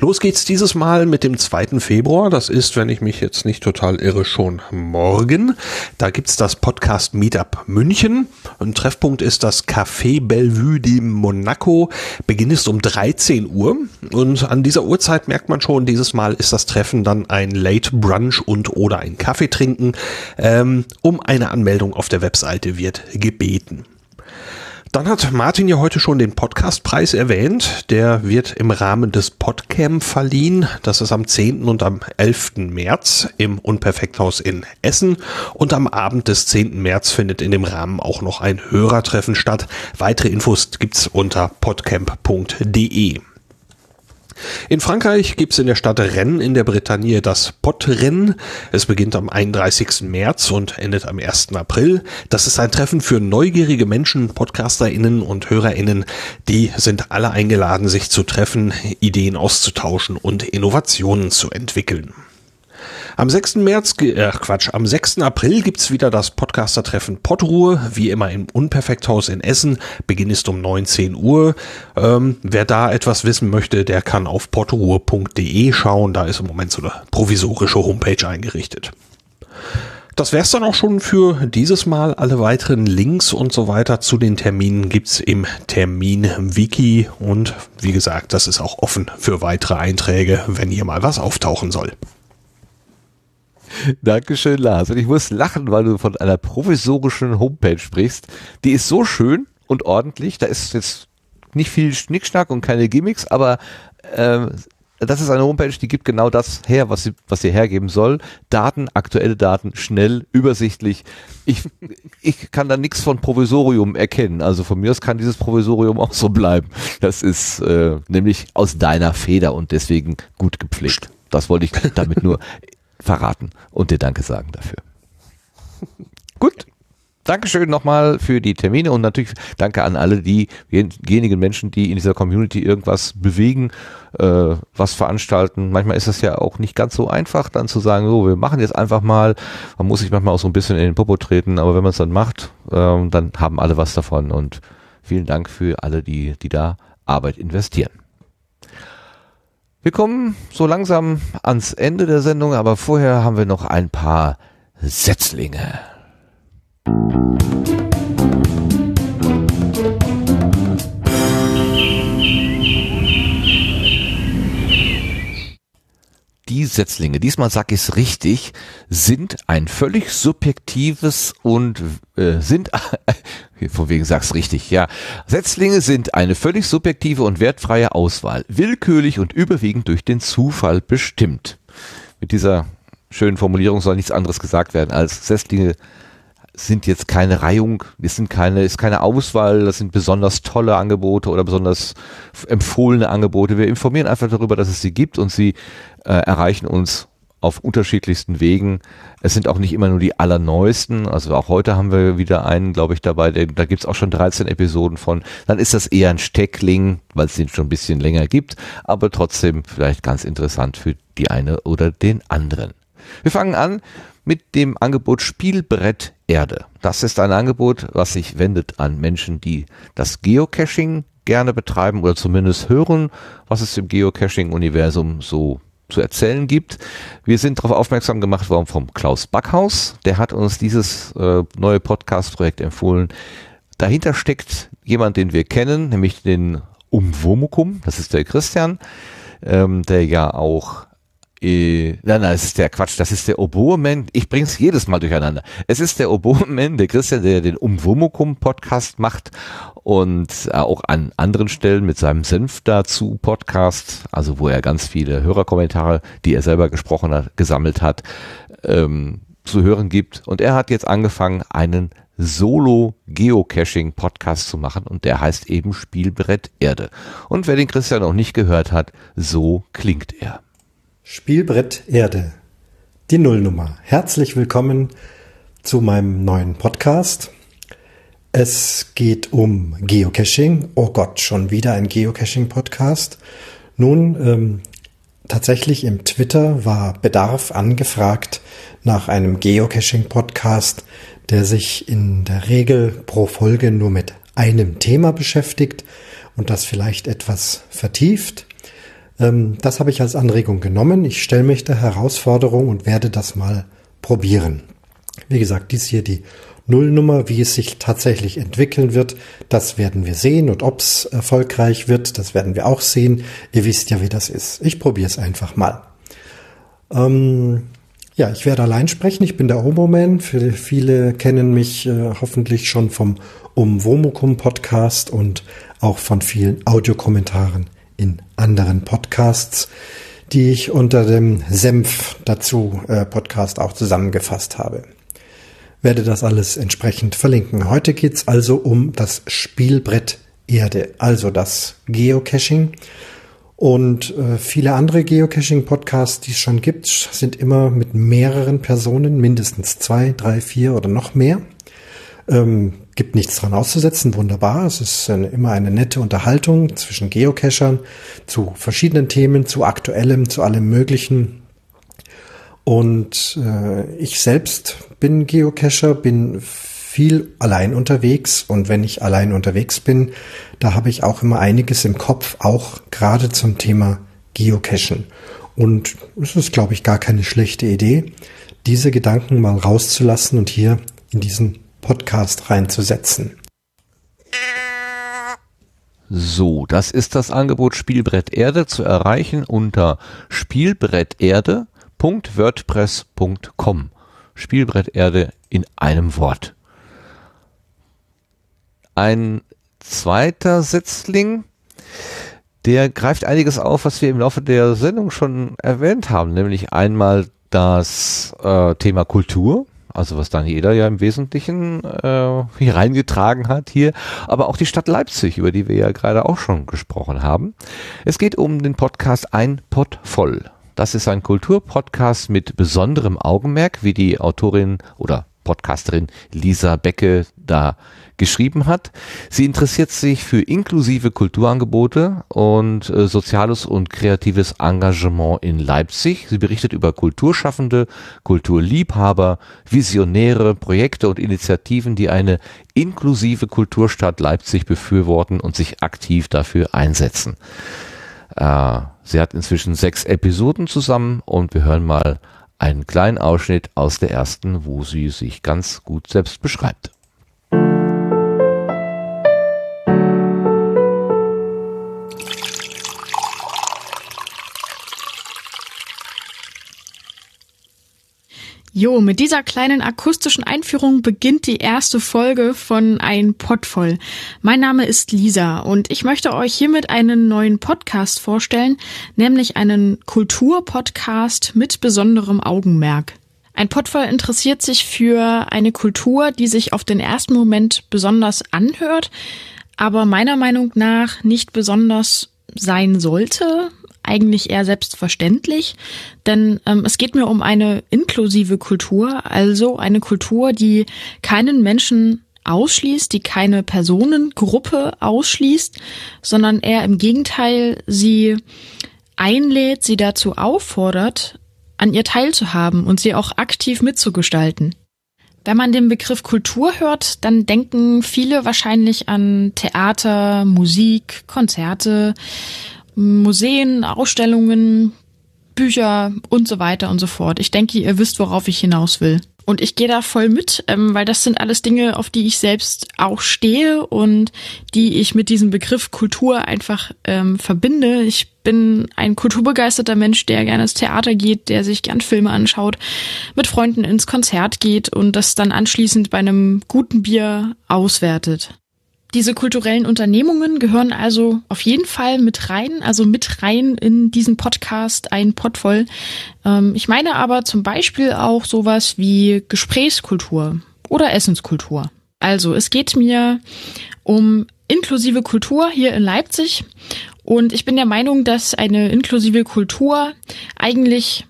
Los geht's dieses Mal mit dem 2. Februar. Das ist, wenn ich mich jetzt nicht total irre, schon morgen. Da gibt's das Podcast Meetup München. Ein Treffpunkt ist das Café Bellevue de Monaco. Beginn ist um 13 Uhr. Und an dieser Uhrzeit merkt man schon, dieses Mal ist das Treffen dann ein Late Brunch und oder ein Kaffee trinken. Ähm, um eine Anmeldung auf der Webseite wird gebeten. Dann hat Martin ja heute schon den Podcastpreis erwähnt. Der wird im Rahmen des Podcamp verliehen. Das ist am 10. und am 11. März im Unperfekthaus in Essen. Und am Abend des 10. März findet in dem Rahmen auch noch ein Hörertreffen statt. Weitere Infos gibt's unter podcamp.de. In Frankreich gibt's in der Stadt Rennes in der Bretagne das Podrennen. Es beginnt am 31. März und endet am 1. April. Das ist ein Treffen für neugierige Menschen, PodcasterInnen und HörerInnen. Die sind alle eingeladen, sich zu treffen, Ideen auszutauschen und Innovationen zu entwickeln. Am 6. März, äh, Quatsch, am 6. April gibt's wieder das Podcaster-Treffen Podruhe, wie immer im Unperfekthaus in Essen. Beginn ist um 19 Uhr. Ähm, wer da etwas wissen möchte, der kann auf podruhe.de schauen. Da ist im Moment so eine provisorische Homepage eingerichtet. Das wär's dann auch schon für dieses Mal. Alle weiteren Links und so weiter zu den Terminen gibt's im Termin-Wiki und wie gesagt, das ist auch offen für weitere Einträge, wenn hier mal was auftauchen soll. Dankeschön, Lars. Und ich muss lachen, weil du von einer provisorischen Homepage sprichst. Die ist so schön und ordentlich. Da ist jetzt nicht viel Schnickschnack und keine Gimmicks, aber ähm, das ist eine Homepage, die gibt genau das her, was sie, was sie hergeben soll. Daten, aktuelle Daten, schnell, übersichtlich. Ich, ich kann da nichts von Provisorium erkennen. Also von mir aus kann dieses Provisorium auch so bleiben. Das ist äh, nämlich aus deiner Feder und deswegen gut gepflegt. Das wollte ich damit nur verraten und dir Danke sagen dafür. (laughs) Gut. Dankeschön nochmal für die Termine und natürlich danke an alle diejenigen Menschen, die in dieser Community irgendwas bewegen, äh, was veranstalten. Manchmal ist es ja auch nicht ganz so einfach, dann zu sagen, so, wir machen jetzt einfach mal. Man muss sich manchmal auch so ein bisschen in den Popo treten, aber wenn man es dann macht, äh, dann haben alle was davon und vielen Dank für alle, die, die da Arbeit investieren. Wir kommen so langsam ans Ende der Sendung, aber vorher haben wir noch ein paar Setzlinge. Die Setzlinge, diesmal sag ich es richtig, sind ein völlig subjektives und äh, sind, (laughs) von wegen sag's richtig, ja. Setzlinge sind eine völlig subjektive und wertfreie Auswahl, willkürlich und überwiegend durch den Zufall bestimmt. Mit dieser schönen Formulierung soll nichts anderes gesagt werden als Setzlinge sind jetzt keine Reihung, es sind keine, ist keine Auswahl, das sind besonders tolle Angebote oder besonders empfohlene Angebote. Wir informieren einfach darüber, dass es sie gibt und sie äh, erreichen uns auf unterschiedlichsten Wegen. Es sind auch nicht immer nur die allerneuesten. Also auch heute haben wir wieder einen, glaube ich, dabei. Der, da gibt's auch schon 13 Episoden von. Dann ist das eher ein Steckling, weil es den schon ein bisschen länger gibt, aber trotzdem vielleicht ganz interessant für die eine oder den anderen. Wir fangen an mit dem Angebot Spielbrett Erde. Das ist ein Angebot, was sich wendet an Menschen, die das Geocaching gerne betreiben oder zumindest hören, was es im Geocaching-Universum so zu erzählen gibt. Wir sind darauf aufmerksam gemacht worden vom Klaus Backhaus. Der hat uns dieses äh, neue Podcast-Projekt empfohlen. Dahinter steckt jemand, den wir kennen, nämlich den Umwomukum. Das ist der Christian, ähm, der ja auch äh, nein, nein, es ist der Quatsch, das ist der Oboeman. Ich bring's jedes Mal durcheinander. Es ist der Oboeman, der Christian, der den Umwomukum Podcast macht und äh, auch an anderen Stellen mit seinem Senf dazu Podcast, also wo er ganz viele Hörerkommentare, die er selber gesprochen hat, gesammelt hat, ähm, zu hören gibt. Und er hat jetzt angefangen, einen Solo-Geocaching-Podcast zu machen und der heißt eben Spielbrett Erde. Und wer den Christian noch nicht gehört hat, so klingt er. Spielbrett Erde. Die Nullnummer. Herzlich willkommen zu meinem neuen Podcast. Es geht um Geocaching. Oh Gott, schon wieder ein Geocaching-Podcast. Nun, ähm, tatsächlich im Twitter war Bedarf angefragt nach einem Geocaching-Podcast, der sich in der Regel pro Folge nur mit einem Thema beschäftigt und das vielleicht etwas vertieft. Ähm, das habe ich als Anregung genommen. Ich stelle mich der Herausforderung und werde das mal probieren. Wie gesagt, dies hier die Nullnummer, wie es sich tatsächlich entwickeln wird, das werden wir sehen und ob es erfolgreich wird, das werden wir auch sehen. Ihr wisst ja, wie das ist. Ich probiere es einfach mal. Ähm, ja, ich werde allein sprechen. Ich bin der Omo-Man. Viele kennen mich äh, hoffentlich schon vom Umwomukum Podcast und auch von vielen Audiokommentaren in anderen Podcasts, die ich unter dem Senf dazu äh, Podcast auch zusammengefasst habe. Werde das alles entsprechend verlinken. Heute geht's also um das Spielbrett Erde, also das Geocaching. Und äh, viele andere Geocaching-Podcasts, die es schon gibt, sind immer mit mehreren Personen, mindestens zwei, drei, vier oder noch mehr. Ähm, gibt nichts dran auszusetzen, wunderbar. Es ist eine, immer eine nette Unterhaltung zwischen Geocachern zu verschiedenen Themen, zu aktuellem, zu allem Möglichen. Und äh, ich selbst bin Geocacher, bin viel allein unterwegs und wenn ich allein unterwegs bin, da habe ich auch immer einiges im Kopf, auch gerade zum Thema Geocachen. Und es ist, glaube ich, gar keine schlechte Idee, diese Gedanken mal rauszulassen und hier in diesen Podcast reinzusetzen. So, das ist das Angebot Spielbrett Erde zu erreichen unter Spielbrett Erde in einem Wort. Ein zweiter Setzling, der greift einiges auf, was wir im Laufe der Sendung schon erwähnt haben, nämlich einmal das äh, Thema Kultur, also was Daniela ja im Wesentlichen äh, hier reingetragen hat hier, aber auch die Stadt Leipzig, über die wir ja gerade auch schon gesprochen haben. Es geht um den Podcast Ein Pott voll. Das ist ein Kulturpodcast mit besonderem Augenmerk, wie die Autorin oder Podcasterin Lisa Becke da geschrieben hat. Sie interessiert sich für inklusive Kulturangebote und äh, soziales und kreatives Engagement in Leipzig. Sie berichtet über Kulturschaffende, Kulturliebhaber, Visionäre, Projekte und Initiativen, die eine inklusive Kulturstadt Leipzig befürworten und sich aktiv dafür einsetzen. Äh, sie hat inzwischen sechs Episoden zusammen und wir hören mal einen kleinen Ausschnitt aus der ersten, wo sie sich ganz gut selbst beschreibt. Jo, mit dieser kleinen akustischen Einführung beginnt die erste Folge von Ein Pott voll. Mein Name ist Lisa und ich möchte euch hiermit einen neuen Podcast vorstellen, nämlich einen Kulturpodcast mit besonderem Augenmerk. Ein Pottvoll interessiert sich für eine Kultur, die sich auf den ersten Moment besonders anhört, aber meiner Meinung nach nicht besonders sein sollte, eigentlich eher selbstverständlich, denn ähm, es geht mir um eine inklusive Kultur, also eine Kultur, die keinen Menschen ausschließt, die keine Personengruppe ausschließt, sondern eher im Gegenteil sie einlädt, sie dazu auffordert, an ihr teilzuhaben und sie auch aktiv mitzugestalten. Wenn man den Begriff Kultur hört, dann denken viele wahrscheinlich an Theater, Musik, Konzerte, Museen, Ausstellungen, Bücher und so weiter und so fort. Ich denke, ihr wisst, worauf ich hinaus will. Und ich gehe da voll mit, ähm, weil das sind alles Dinge, auf die ich selbst auch stehe und die ich mit diesem Begriff Kultur einfach ähm, verbinde. Ich bin ein kulturbegeisterter Mensch, der gerne ins Theater geht, der sich gern Filme anschaut, mit Freunden ins Konzert geht und das dann anschließend bei einem guten Bier auswertet. Diese kulturellen Unternehmungen gehören also auf jeden Fall mit rein, also mit rein in diesen Podcast, ein Pott voll. Ähm, ich meine aber zum Beispiel auch sowas wie Gesprächskultur oder Essenskultur. Also es geht mir um inklusive Kultur hier in Leipzig und ich bin der Meinung, dass eine inklusive Kultur eigentlich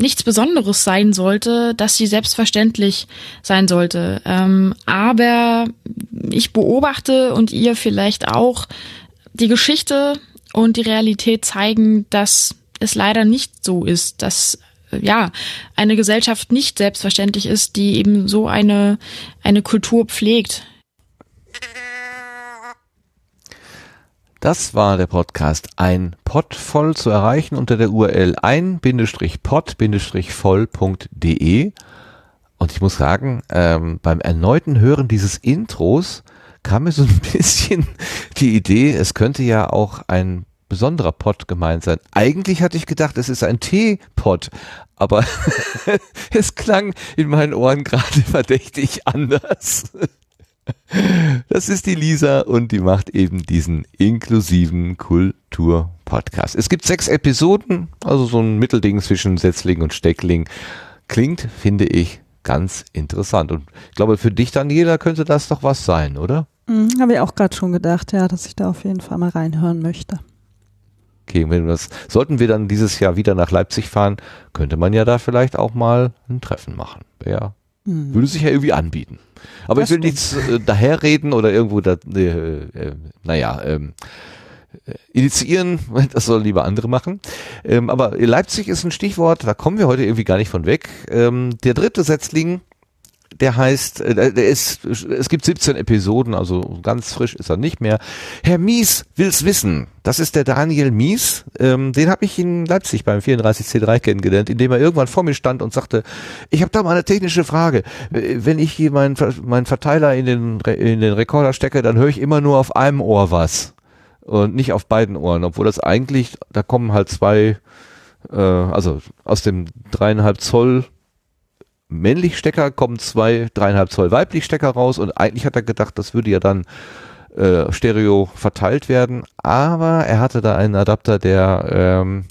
nichts Besonderes sein sollte, dass sie selbstverständlich sein sollte. Ähm, aber ich beobachte und ihr vielleicht auch die Geschichte und die Realität zeigen, dass es leider nicht so ist, dass ja eine Gesellschaft nicht selbstverständlich ist, die eben so eine eine Kultur pflegt. Das war der Podcast Ein Pott voll zu erreichen unter der URL ein-pott-voll.de. Und ich muss sagen, ähm, beim erneuten Hören dieses Intros kam mir so ein (laughs) bisschen die Idee, es könnte ja auch ein besonderer Pott gemeint sein. Eigentlich hatte ich gedacht, es ist ein Teepott, aber (laughs) es klang in meinen Ohren gerade (laughs) verdächtig anders. Das ist die Lisa und die macht eben diesen inklusiven Kultur-Podcast. Es gibt sechs Episoden, also so ein Mittelding zwischen Setzling und Steckling. Klingt, finde ich, ganz interessant. Und ich glaube, für dich, Daniela, könnte das doch was sein, oder? Mhm, Habe ich auch gerade schon gedacht, ja, dass ich da auf jeden Fall mal reinhören möchte. Okay, wenn das, sollten wir dann dieses Jahr wieder nach Leipzig fahren, könnte man ja da vielleicht auch mal ein Treffen machen. Ja, Mhm. würde sich ja irgendwie anbieten. Aber Das ich will stimmt. nichts äh, daherreden oder irgendwo, da, äh, äh, naja, ähm, äh, initiieren, (laughs) das sollen lieber andere machen. Ähm, aber Leipzig ist ein Stichwort, da kommen wir heute irgendwie gar nicht von weg. Ähm, der dritte Setzling, der heißt, äh, der ist, es gibt 17 Episoden, also ganz frisch ist er nicht mehr. Herr Mies will's wissen. Das ist der Daniel Mies. Ähm, den habe ich in Leipzig beim 34C3 kennengelernt, indem er irgendwann vor mir stand und sagte, ich habe da mal eine technische Frage. Wenn ich hier meinen meinen Verteiler in den, in den Rekorder stecke, dann höre ich immer nur auf einem Ohr was und nicht auf beiden Ohren, obwohl das eigentlich, da kommen halt zwei äh, also aus dem dreieinhalb Zoll männlich Stecker kommen zwei dreieinhalb Zoll weiblich Stecker raus und eigentlich hat er gedacht, das würde ja dann äh, Stereo verteilt werden, aber er hatte da einen Adapter, der ähm,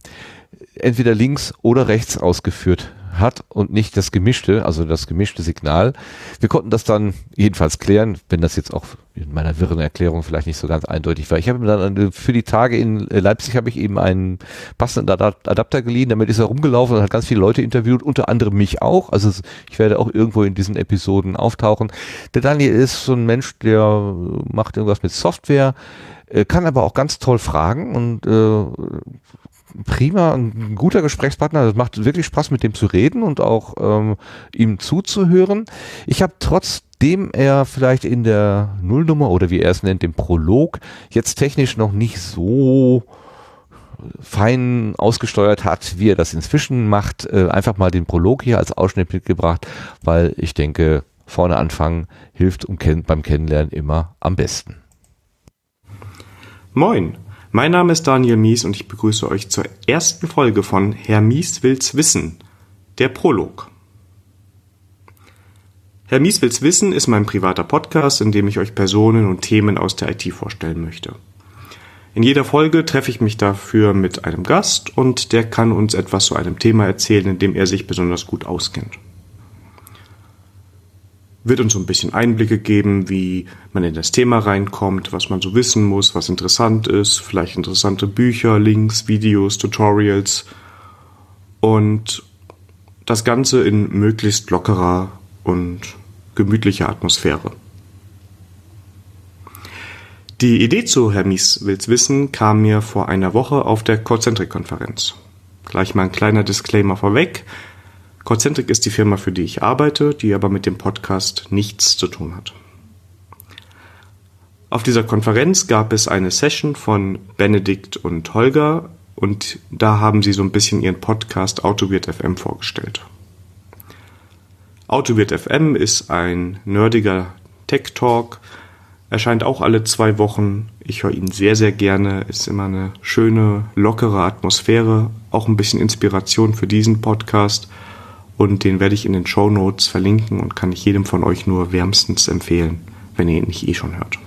entweder links oder rechts ausgeführt hat und nicht das gemischte, also das gemischte Signal. Wir konnten das dann jedenfalls klären, wenn das jetzt auch in meiner wirren Erklärung vielleicht nicht so ganz eindeutig war. Ich habe mir dann für die Tage in Leipzig habe ich eben einen passenden Adapter geliehen, damit ist er rumgelaufen und hat ganz viele Leute interviewt, unter anderem mich auch. Also ich werde auch irgendwo in diesen Episoden auftauchen. Der Daniel ist so ein Mensch, der macht irgendwas mit Software, äh, kann aber auch ganz toll fragen und äh, prima, ein guter Gesprächspartner. Das macht wirklich Spaß, mit dem zu reden und auch ähm, ihm zuzuhören. Ich habe trotzdem er vielleicht in der Nullnummer oder wie er es nennt, dem Prolog, jetzt technisch noch nicht so fein ausgesteuert hat, wie er das inzwischen macht, äh, einfach mal den Prolog hier als Ausschnitt mitgebracht, weil ich denke, vorne anfangen hilft um beim Kennenlernen immer am besten. Moin, mein Name ist Daniel Mies und ich begrüße euch zur ersten Folge von Herr Mies will's wissen, der Prolog. Herr Mies will's wissen ist mein privater Podcast, in dem ich euch Personen und Themen aus der IT vorstellen möchte. In jeder Folge treffe ich mich dafür mit einem Gast und der kann uns etwas zu einem Thema erzählen, in dem er sich besonders gut auskennt wird uns so ein bisschen Einblicke geben, wie man in das Thema reinkommt, was man so wissen muss, was interessant ist, vielleicht interessante Bücher, Links, Videos, Tutorials und das Ganze in möglichst lockerer und gemütlicher Atmosphäre. Die Idee zu Hermies Wills Wissen kam mir vor einer Woche auf der Concentric-Konferenz. Gleich mal ein kleiner Disclaimer vorweg. Concentric ist die Firma, für die ich arbeite, die aber mit dem Podcast nichts zu tun hat. Auf dieser Konferenz gab es eine Session von Benedikt und Holger und da haben sie so ein bisschen ihren Podcast Autowirt FM vorgestellt. Autowirt FM ist ein nerdiger Tech Talk, erscheint auch alle zwei Wochen. Ich höre ihn sehr, sehr gerne. Ist immer eine schöne, lockere Atmosphäre, auch ein bisschen Inspiration für diesen Podcast und den werde ich in den Show Notes verlinken und kann ich jedem von euch nur wärmstens empfehlen, wenn ihr ihn nicht eh schon hört.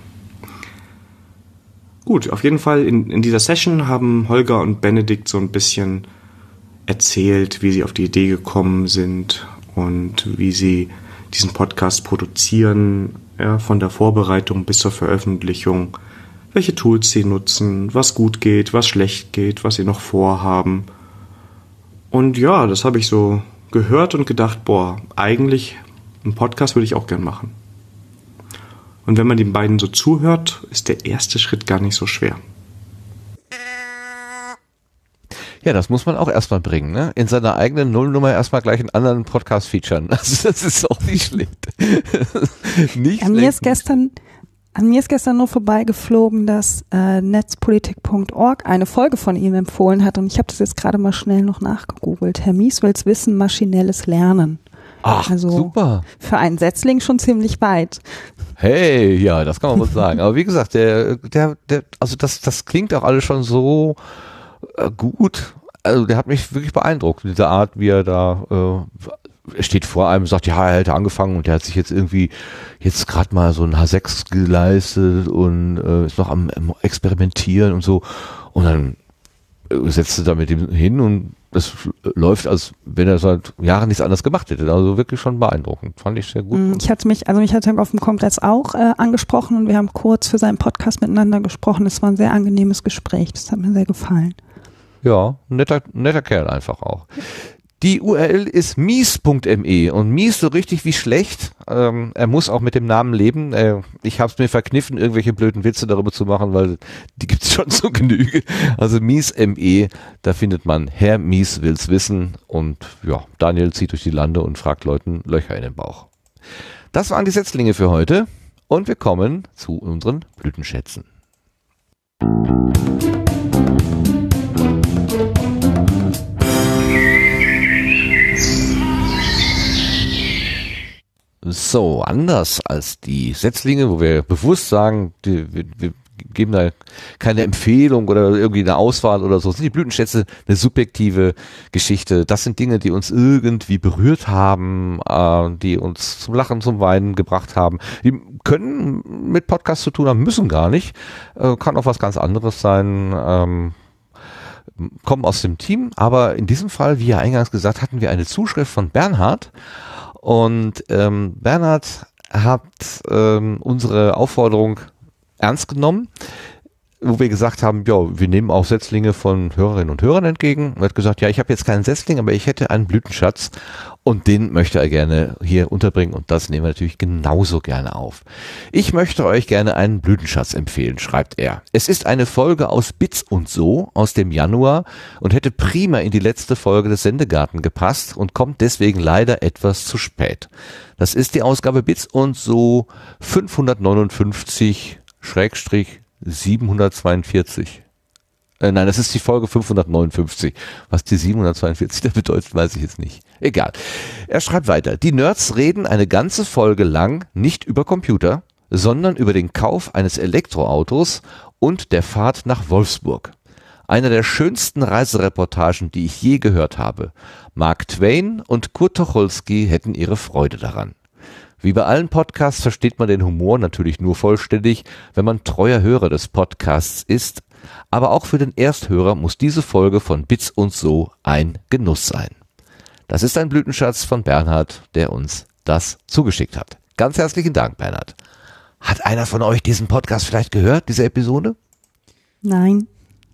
Gut, auf jeden Fall in, in dieser Session haben Holger und Benedikt so ein bisschen erzählt, wie sie auf die Idee gekommen sind und wie sie diesen Podcast produzieren, ja, von der Vorbereitung bis zur Veröffentlichung, welche Tools sie nutzen, was gut geht, was schlecht geht, was sie noch vorhaben. Und ja, das habe ich so gehört und gedacht, boah, eigentlich einen Podcast würde ich auch gern machen. Und wenn man den beiden so zuhört, ist der erste Schritt gar nicht so schwer. Ja, das muss man auch erstmal bringen, ne? In seiner eigenen Nullnummer erstmal gleich einen anderen Podcast featuren. (laughs) Also das ist auch nicht schlecht. (laughs) nicht ja, mir ist gestern, an mir ist gestern nur vorbeigeflogen, dass äh, netzpolitik.org eine Folge von ihm empfohlen hat und ich habe das jetzt gerade mal schnell noch nachgegoogelt. Herr Mies will's wissen, maschinelles Lernen. Ach, also super. Für einen Setzling schon ziemlich weit. Hey, ja, das kann man wohl sagen. Aber wie gesagt, der, der, der, also das, das klingt auch alles schon so äh, gut. Also der hat mich wirklich beeindruckt, diese Art, wie er da äh, steht vor einem und sagt, ja, er hätte angefangen und der hat sich jetzt irgendwie jetzt gerade mal so ein H6 geleistet und äh, ist noch am, am Experimentieren und so. Und dann äh, setzt er da mit ihm hin und das läuft, als wenn er seit Jahren nichts anderes gemacht hätte. Also wirklich schon beeindruckend. Fand ich sehr gut. Mm, ich hatte mich, also mich hat er auf dem Kongress auch äh, angesprochen und wir haben kurz für seinen Podcast miteinander gesprochen. Es war ein sehr angenehmes Gespräch. Das hat mir sehr gefallen. Ja, netter, netter Kerl einfach auch. Die URL ist mies.me und mies so richtig wie schlecht. Ähm, er muss auch mit dem Namen leben. Äh, ich habe es mir verkniffen, irgendwelche blöden Witze darüber zu machen, weil die gibt's schon zu Genüge. Also mies.me, da findet man Herr Mies will's wissen und ja, Daniel zieht durch die Lande und fragt Leuten Löcher in den Bauch. Das waren die Setzlinge für heute und wir kommen zu unseren Blütenschätzen. So, anders als die Setzlinge, wo wir bewusst sagen, die, wir, wir geben da keine Empfehlung oder irgendwie eine Auswahl oder so. Sind die Blütenschätze eine subjektive Geschichte? Das sind Dinge, die uns irgendwie berührt haben, äh, die uns zum Lachen, zum Weinen gebracht haben. Die können mit Podcast zu tun haben, müssen gar nicht. Äh, kann auch was ganz anderes sein. Ähm, kommen aus dem Team, aber in diesem Fall, wie ja eingangs gesagt, hatten wir eine Zuschrift von Bernhard und ähm, Bernhard hat ähm, unsere Aufforderung ernst genommen, wo wir gesagt haben, ja, wir nehmen auch Setzlinge von Hörerinnen und Hörern entgegen. Er hat gesagt, ja, ich habe jetzt keinen Setzling, aber ich hätte einen Blütenschatz und den möchte er gerne hier unterbringen und das nehmen wir natürlich genauso gerne auf. Ich möchte euch gerne einen Blütenschatz empfehlen, schreibt er. Es ist eine Folge aus Bits und so aus dem Januar und hätte prima in die letzte Folge des Sendegarten gepasst und kommt deswegen leider etwas zu spät. Das ist die Ausgabe Bits und so 559 Schrägstrich 742. Äh, nein, das ist die Folge 559. Was die 742 da bedeutet, weiß ich jetzt nicht. Egal. Er schreibt weiter. Die Nerds reden eine ganze Folge lang nicht über Computer, sondern über den Kauf eines Elektroautos und der Fahrt nach Wolfsburg. Einer der schönsten Reisereportagen, die ich je gehört habe. Mark Twain und Kurt Tucholsky hätten ihre Freude daran. Wie bei allen Podcasts versteht man den Humor natürlich nur vollständig, wenn man treuer Hörer des Podcasts ist, aber auch für den Ersthörer muss diese Folge von Bits und so ein Genuss sein. Das ist ein Blütenschatz von Bernhard, der uns das zugeschickt hat. Ganz herzlichen Dank, Bernhard. Hat einer von euch diesen Podcast vielleicht gehört, diese Episode? Nein.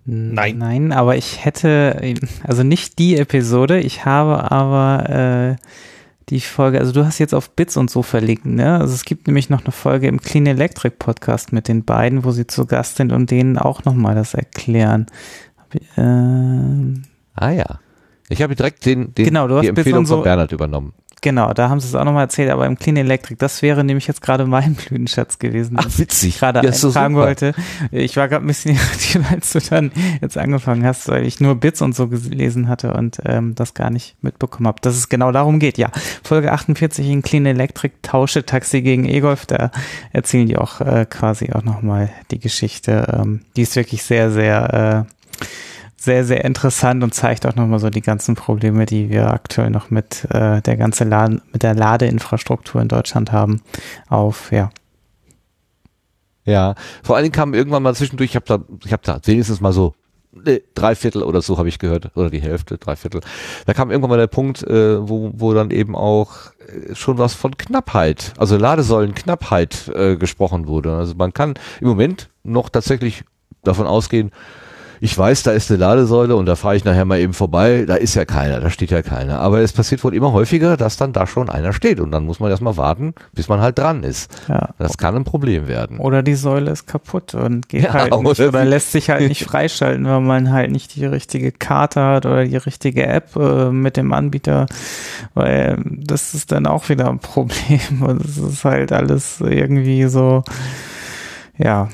Nein. Nein, aber ich hätte, also nicht die Episode, ich habe aber äh, die Folge, also du hast jetzt auf Bits und so verlinkt, ne? Also es gibt nämlich noch eine Folge im Clean Electric Podcast mit den beiden, wo sie zu Gast sind und denen auch nochmal das erklären. Ähm, ah ja. Ich habe direkt den, den genau, du hast die Empfehlung so, von Bernhard übernommen. Genau, da haben sie es auch nochmal erzählt, aber im Clean Electric, das wäre nämlich jetzt gerade mein (laughs) Blütenschatz gewesen, Ach, witzig. ich gerade Ja, eintragen so wollte. Ich war gerade ein bisschen (laughs) irritiert, als du dann jetzt angefangen hast, weil ich nur Bits und so gelesen hatte und ähm, das gar nicht mitbekommen habe, dass es genau darum geht. Ja, Folge 48 in Clean Electric, Tausche Taxi gegen E-Golf, da erzählen die auch äh, quasi auch nochmal die Geschichte. Ähm, die ist wirklich sehr, sehr äh, sehr, sehr interessant und zeigt auch nochmal so die ganzen Probleme, die wir aktuell noch mit äh, der ganze Laden, mit der Ladeinfrastruktur in Deutschland haben, auf, ja. Ja, vor allen Dingen kam irgendwann mal zwischendurch, ich habe da, ich habe da wenigstens mal so äh, drei Viertel oder so habe ich gehört, oder die Hälfte, drei Viertel. Da kam irgendwann mal der Punkt, äh, wo, wo dann eben auch äh, schon was von Knappheit, also Ladesäulenknappheit äh, gesprochen wurde. Also man kann im Moment noch tatsächlich davon ausgehen, ich weiß, da ist eine Ladesäule und da fahre ich nachher mal eben vorbei, da ist ja keiner, da steht ja keiner. Aber es passiert wohl immer häufiger, dass dann da schon einer steht und dann muss man erstmal warten, bis man halt dran ist. Ja. Das kann ein Problem werden. Oder die Säule ist kaputt und geht Ja, halt nicht oder oder lässt sich halt nicht (laughs) freischalten, weil man halt nicht die richtige Karte hat oder die richtige App äh, mit dem Anbieter, weil das ist dann auch wieder ein (laughs) Problem und es ist halt alles irgendwie so, ja,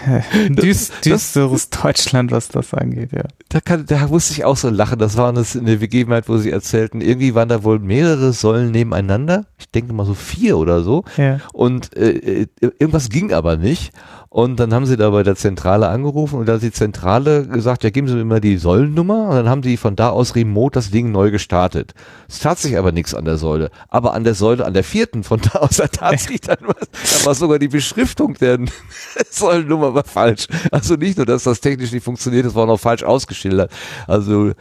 (laughs) düst, düsteres Deutschland, was das angeht, ja. Da, kann, da musste ich auch so lachen. Das war eine, eine Begebenheit, wo sie erzählten, irgendwie waren da wohl mehrere Säulen nebeneinander. Ich denke mal so vier oder so. Ja. Und äh, äh, irgendwas ging aber nicht. Und dann haben sie da bei der Zentrale angerufen und da hat die Zentrale gesagt, ja, geben Sie mir mal die Säulennummer. Und dann haben die von da aus remote das Ding neu gestartet. Es tat sich aber nichts an der Säule. Aber an der Säule, an der vierten von da aus, da tat sich dann was. Da war sogar die Beschriftung der (laughs) Säulennummer war falsch. Also nicht nur, dass das technisch nicht funktioniert, es war noch falsch ausgeschildert. Also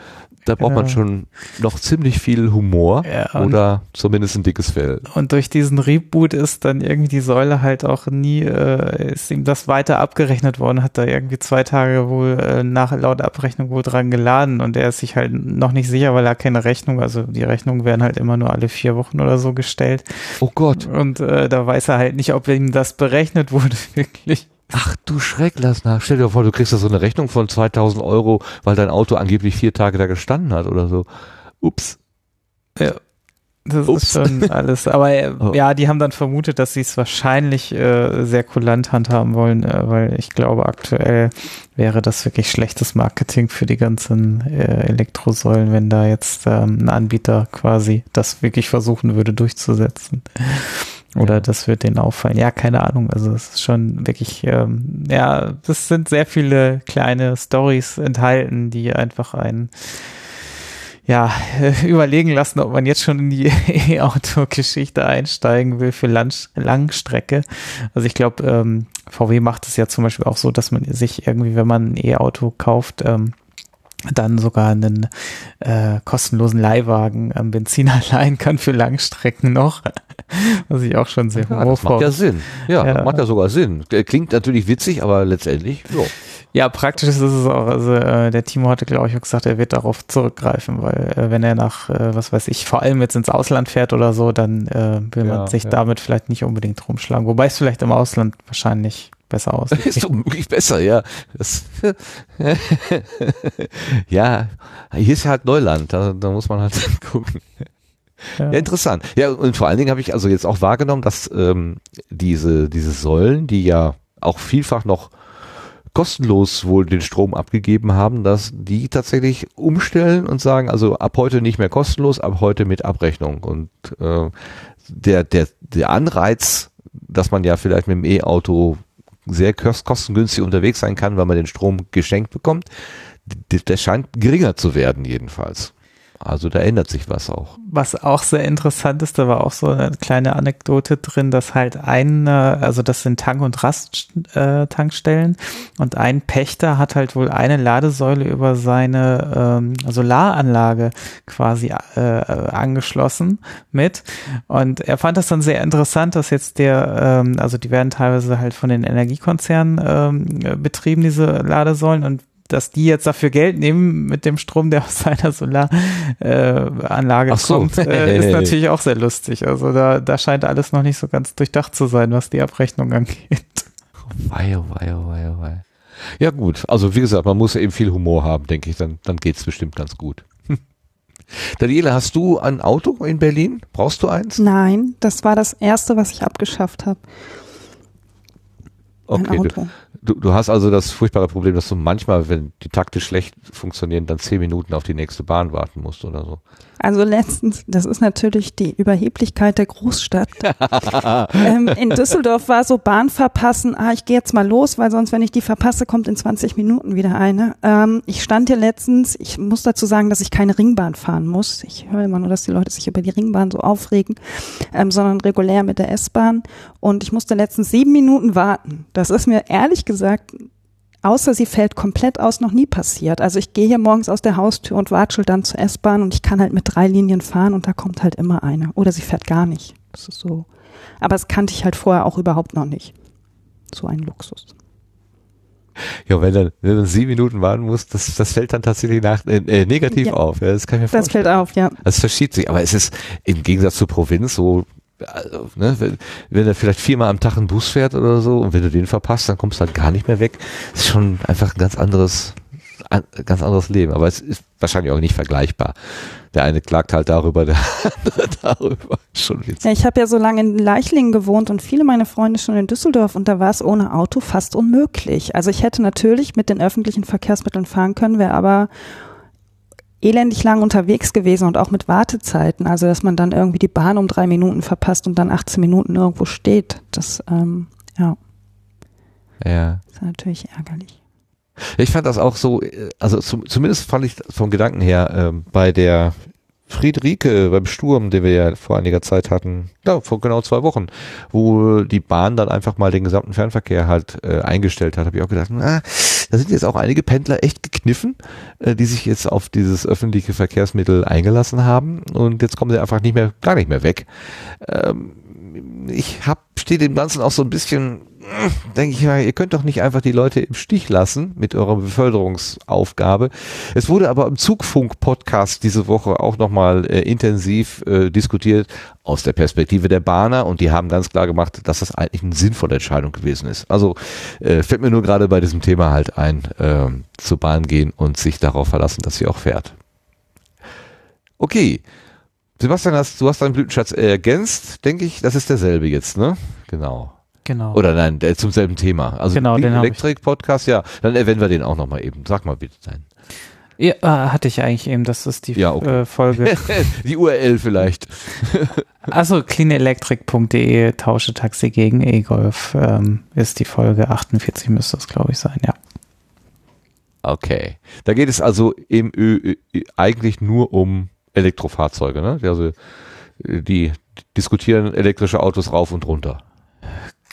da braucht man Ja. schon noch ziemlich viel Humor Ja, oder zumindest ein dickes Fell. Und durch diesen Reboot ist dann irgendwie die Säule halt auch nie, äh, ist ihm das weiter abgerechnet worden, hat da irgendwie zwei Tage wohl äh, nach laut Abrechnung wohl dran geladen und er ist sich halt noch nicht sicher, weil er keine Rechnung, also die Rechnungen werden halt immer nur alle vier Wochen oder so gestellt. Oh Gott. Und äh, da weiß er halt nicht, ob ihm das berechnet wurde, (laughs) wirklich. Ach du Schreck, lass nach. Stell dir vor, du kriegst da so eine Rechnung von 2000 Euro, weil dein Auto angeblich vier Tage da gestanden hat oder so. Ups. Ja. Das Ups. ist schon alles. Aber äh, (laughs) Oh. ja, die haben dann vermutet, dass sie es wahrscheinlich äh, sehr kulant handhaben wollen, äh, weil ich glaube, aktuell wäre das wirklich schlechtes Marketing für die ganzen äh, Elektrosäulen, wenn da jetzt ähm, ein Anbieter quasi das wirklich versuchen würde durchzusetzen. Oder das wird denen auffallen. Ja, keine Ahnung. Also es ist schon wirklich, ähm, ja, das sind sehr viele kleine Stories enthalten, die einfach ein ja, (laughs) überlegen lassen, ob man jetzt schon in die (laughs) E-Auto-Geschichte einsteigen will für Lang Langstrecke. Also ich glaube, ähm, VW macht es ja zum Beispiel auch so, dass man sich irgendwie, wenn man ein E-Auto kauft, ähm, dann sogar einen äh, kostenlosen Leihwagen am Benziner (laughs) leihen kann für Langstrecken noch. (laughs) Was ich auch schon sehr ja, das macht ja Sinn. Ja, ja, macht ja sogar Sinn. Klingt natürlich witzig, aber letztendlich, so. Ja, praktisch ist es auch. Also äh, der Timo hatte, glaube ich, auch gesagt, er wird darauf zurückgreifen, weil äh, wenn er nach, äh, was weiß ich, vor allem jetzt ins Ausland fährt oder so, dann äh, will ja, man sich damit vielleicht nicht unbedingt rumschlagen. Wobei es vielleicht im Ausland wahrscheinlich besser aussieht. (laughs) ist wirklich besser, ja. Das, (laughs) ja, hier ist ja halt Neuland, da, da muss man halt (laughs) gucken. Ja. ja. interessant. Ja, und vor allen Dingen habe ich also jetzt auch wahrgenommen, dass ähm, diese, diese Säulen, die ja auch vielfach noch kostenlos wohl den Strom abgegeben haben, dass die tatsächlich umstellen und sagen, also ab heute nicht mehr kostenlos, ab heute mit Abrechnung. Und äh, der, der, der Anreiz, dass man ja vielleicht mit dem E-Auto sehr kostengünstig unterwegs sein kann, weil man den Strom geschenkt bekommt, der scheint geringer zu werden jedenfalls. Also da ändert sich was auch. Was auch sehr interessant ist, da war auch so eine kleine Anekdote drin, dass halt ein, also das sind Tank- und Rasttankstellen äh, und ein Pächter hat halt wohl eine Ladesäule über seine ähm, Solaranlage quasi äh, angeschlossen mit und er fand das dann sehr interessant, dass jetzt der, ähm, also die werden teilweise halt von den Energiekonzernen ähm, betrieben, diese Ladesäulen und dass die jetzt dafür Geld nehmen mit dem Strom, der aus seiner Solaranlage äh, so. kommt, äh, ist natürlich auch sehr lustig. Also da, da scheint alles noch nicht so ganz durchdacht zu sein, was die Abrechnung angeht. Wei, oh wei, oh wei, oh wei. Ja gut, also wie gesagt, man muss eben viel Humor haben, denke ich, dann, dann geht's bestimmt ganz gut. (laughs) Daniela, hast du ein Auto in Berlin? Brauchst du eins? Nein, das war das erste, was ich abgeschafft habe. Okay, Auto. Du, du hast also das furchtbare Problem, dass du manchmal, wenn die Takte schlecht funktionieren, dann zehn Minuten auf die nächste Bahn warten musst oder so. Also letztens, das ist natürlich die Überheblichkeit der Großstadt. (laughs) ähm, in Düsseldorf war so Bahn verpassen, ah, ich gehe jetzt mal los, weil sonst, wenn ich die verpasse, kommt in 20 Minuten wieder eine. Ähm, ich stand hier letztens, ich muss dazu sagen, dass ich keine Ringbahn fahren muss. Ich höre immer nur, dass die Leute sich über die Ringbahn so aufregen, ähm, sondern regulär mit der S-Bahn. Und ich musste letztens sieben Minuten warten. Das ist mir ehrlich gesagt außer sie fällt komplett aus, noch nie passiert. Also ich gehe hier morgens aus der Haustür und watschel dann zur S-Bahn und ich kann halt mit drei Linien fahren und da kommt halt immer eine. Oder sie fährt gar nicht. Das ist so. Aber das kannte ich halt vorher auch überhaupt noch nicht. So ein Luxus. Ja, wenn dann, wenn man sieben Minuten warten muss, das, das fällt dann tatsächlich nach, äh, äh negativ ja. auf. Ja, das kann ich mir vorstellen. Das fällt auf, ja. Das verschiebt sich. Aber es ist im Gegensatz zur Provinz so, also, ne, wenn, wenn er vielleicht viermal am Tag einen Bus fährt oder so und wenn du den verpasst, dann kommst du halt gar nicht mehr weg. Das ist schon einfach ein ganz anderes, ein ganz anderes Leben. Aber es ist wahrscheinlich auch nicht vergleichbar. Der eine klagt halt darüber, der (laughs) andere darüber. Schon. Ja, ich habe ja so lange in Leichlingen gewohnt und viele meiner Freunde schon in Düsseldorf und da war es ohne Auto fast unmöglich. Also ich hätte natürlich mit den öffentlichen Verkehrsmitteln fahren können, wäre aber elendig lang unterwegs gewesen und auch mit Wartezeiten. Also dass man dann irgendwie die Bahn um drei Minuten verpasst und dann 18 Minuten irgendwo steht. Das, ähm, ja. Ja. Das ist natürlich ärgerlich. Ich fand das auch so, äh, also zum, zumindest fand ich vom Gedanken her äh, bei der Friederike beim Sturm, den wir ja vor einiger Zeit hatten, ja, vor genau zwei Wochen, wo die Bahn dann einfach mal den gesamten Fernverkehr halt äh, eingestellt hat, habe ich auch gedacht, na, da sind jetzt auch einige Pendler echt gekniffen, äh, die sich jetzt auf dieses öffentliche Verkehrsmittel eingelassen haben und jetzt kommen sie einfach nicht mehr, gar nicht mehr weg. Ähm, ich stehe dem Ganzen auch so ein bisschen denke ich mal, ihr könnt doch nicht einfach die Leute im Stich lassen mit eurer Beförderungsaufgabe. Es wurde aber im Zugfunk-Podcast diese Woche auch nochmal äh, intensiv äh, diskutiert aus der Perspektive der Bahner und die haben ganz klar gemacht, dass das eigentlich eine sinnvolle Entscheidung gewesen ist. Also äh, fällt mir nur gerade bei diesem Thema halt ein, äh, zur Bahn gehen und sich darauf verlassen, dass sie auch fährt. Okay. Sebastian, hast, du hast deinen Blütenschatz ergänzt, denke ich. Das ist derselbe jetzt, ne? Genau. Genau. Oder nein, der zum selben Thema. Also genau, den Elektrik-Podcast, ja, dann erwähnen wir den auch nochmal eben. Sag mal bitte deinen. Ja, äh, hatte ich eigentlich eben, das ist die Ja, okay. äh, Folge. (laughs) Die URL vielleicht. (laughs) Also cleanelectric.de, tausche Taxi gegen E-Golf, ähm, ist die Folge 48, müsste es, glaube ich, sein, ja. Okay. Da geht es also im Ö, Ö, eigentlich nur um Elektrofahrzeuge, ne? Also äh, die diskutieren elektrische Autos rauf und runter.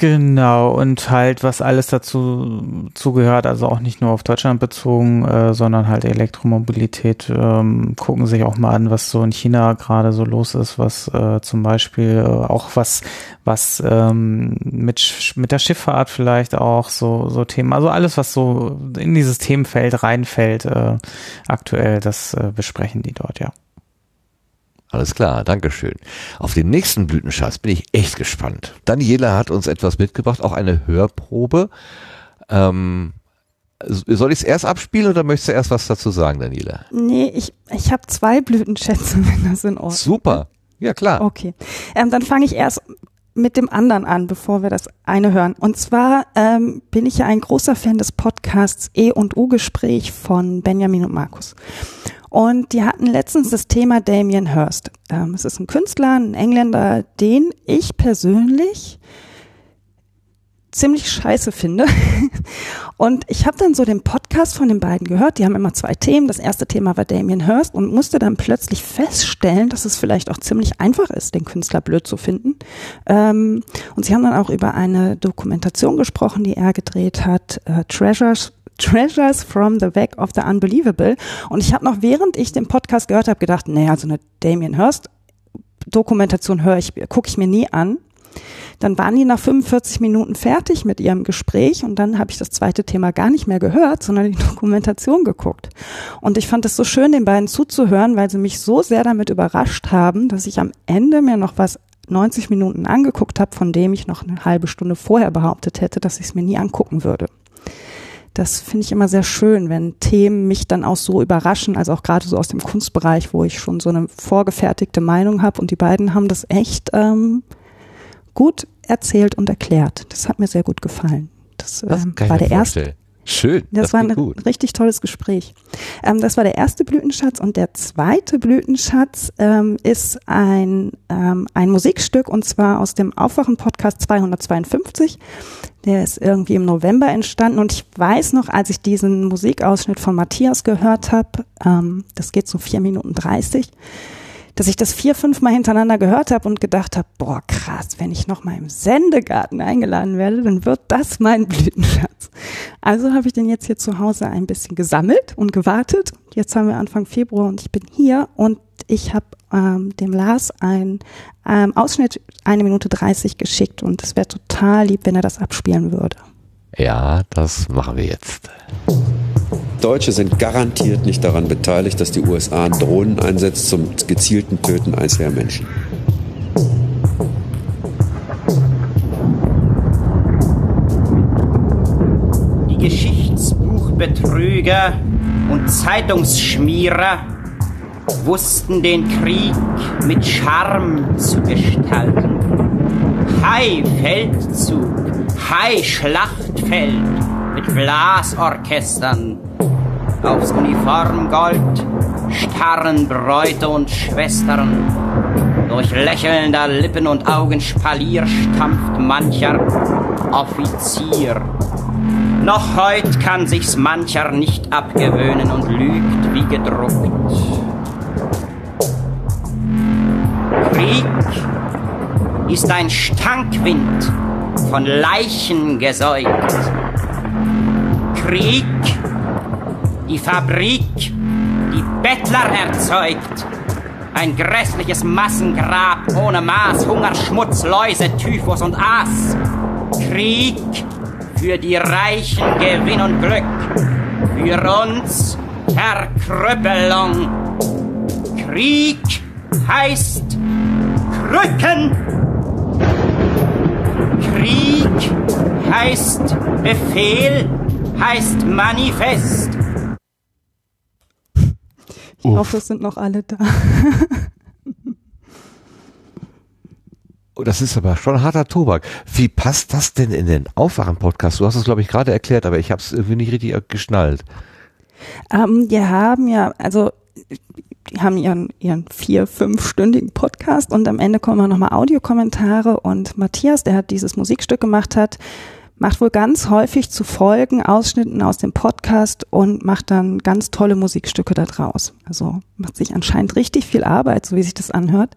Genau, und halt, was alles dazu zugehört, also auch nicht nur auf Deutschland bezogen, äh, sondern halt Elektromobilität, ähm, gucken sich auch mal an, was so in China gerade so los ist, was äh, zum Beispiel äh, auch was, was ähm, mit, mit der Schifffahrt vielleicht auch so, so Themen, also alles, was so in dieses Themenfeld reinfällt, äh, aktuell, das äh, besprechen die dort, ja. Alles klar, Dankeschön. Auf den nächsten Blütenschatz bin ich echt gespannt. Daniela hat uns etwas mitgebracht, auch eine Hörprobe. Ähm, soll ich es erst abspielen oder möchtest du erst was dazu sagen, Daniela? Nee, ich, ich habe zwei Blütenschätze, (laughs) wenn das in Ordnung ist. Super. Ja, klar. Okay. Ähm, dann fange ich erst mit dem anderen an, bevor wir das eine hören. Und zwar ähm, bin ich ja ein großer Fan des Podcasts E und U Gespräch von Benjamin und Markus. Und die hatten letztens das Thema Damien Hirst. Ähm, es ist ein Künstler, ein Engländer, den ich persönlich ziemlich scheiße finde. (laughs) Und ich habe dann so den Podcast von den beiden gehört. Die haben immer zwei Themen. Das erste Thema war Damien Hirst und musste dann plötzlich feststellen, dass es vielleicht auch ziemlich einfach ist, den Künstler blöd zu finden. Ähm, und sie haben dann auch über eine Dokumentation gesprochen, die er gedreht hat, äh, Treasures Treasures from the Back of the Unbelievable. Und ich habe noch, während ich den Podcast gehört habe, gedacht, nee, also eine Damien Hirst Dokumentation höre ich, gucke ich mir nie an. Dann waren die nach 45 Minuten fertig mit ihrem Gespräch und dann habe ich das zweite Thema gar nicht mehr gehört, sondern die (laughs) Dokumentation geguckt. Und ich fand es so schön, den beiden zuzuhören, weil sie mich so sehr damit überrascht haben, dass ich am Ende mir noch was 90 Minuten angeguckt habe, von dem ich noch eine halbe Stunde vorher behauptet hätte, dass ich es mir nie angucken würde. Das finde ich immer sehr schön, wenn Themen mich dann auch so überraschen, also auch gerade so aus dem Kunstbereich, wo ich schon so eine vorgefertigte Meinung habe und die beiden haben das echt ähm, gut erzählt und erklärt. Das hat mir sehr gut gefallen. Das, Das ähm, war der erste. Schön. Das, war ein gut. richtig tolles Gespräch. Ähm, das war der erste Blütenschatz und der zweite Blütenschatz ähm, ist ein, ähm, ein Musikstück und zwar aus dem Aufwachen-Podcast 252. Der ist irgendwie im November entstanden und ich weiß noch, als ich diesen Musikausschnitt von Matthias gehört habe, ähm, das geht so vier Minuten 30, dass ich das vier, fünf Mal hintereinander gehört habe und gedacht habe, boah, krass, wenn ich noch mal im Sendegarten eingeladen werde, dann wird das mein Blütenschatz. Also habe ich den jetzt hier zu Hause ein bisschen gesammelt und gewartet. Jetzt haben wir Anfang Februar und ich bin hier und ich habe ähm, dem Lars ein ähm, Ausschnitt eine Minute 30 geschickt und es wäre total lieb, wenn er das abspielen würde. Ja, das machen wir jetzt. Deutsche sind garantiert nicht daran beteiligt, dass die USA Drohnen einsetzt zum gezielten Töten einzelner Menschen. Die Geschichtsbuchbetrüger und Zeitungsschmierer wussten den Krieg mit Charme zu gestalten. Hai-Feldzug, Hai-Schlachtfeld mit Blasorchestern. Aufs Uniformgold starren Bräute und Schwestern. Durch lächelnder Lippen und Augenspalier stampft mancher Offizier. Noch heut kann sich's mancher nicht abgewöhnen und lügt wie gedruckt. Krieg ist ein Stankwind von Leichen gesäugt. Krieg, die Fabrik, die Bettler erzeugt. Ein grässliches Massengrab ohne Maß, Hunger, Schmutz, Läuse, Typhus und Aas. Krieg für die Reichen Gewinn und Glück. Für uns Verkrüppelung. Krieg heißt Krücken. Krieg heißt Befehl, heißt Manifest. Ich hoffe, es sind noch alle da. Oh, das ist aber schon harter Tobak. Wie passt das denn in den Aufwachen-Podcast? Du hast es, glaube ich, gerade erklärt, aber ich habe es irgendwie nicht richtig geschnallt. Ähm, die haben ja, also die haben ihren, ihren vier, fünfstündigen Podcast und am Ende kommen nochmal Audiokommentare und Matthias, der hat dieses Musikstück gemacht hat, macht wohl ganz häufig zu Folgen Ausschnitten aus dem Podcast und macht dann ganz tolle Musikstücke da draus. Also macht sich anscheinend richtig viel Arbeit, so wie sich das anhört.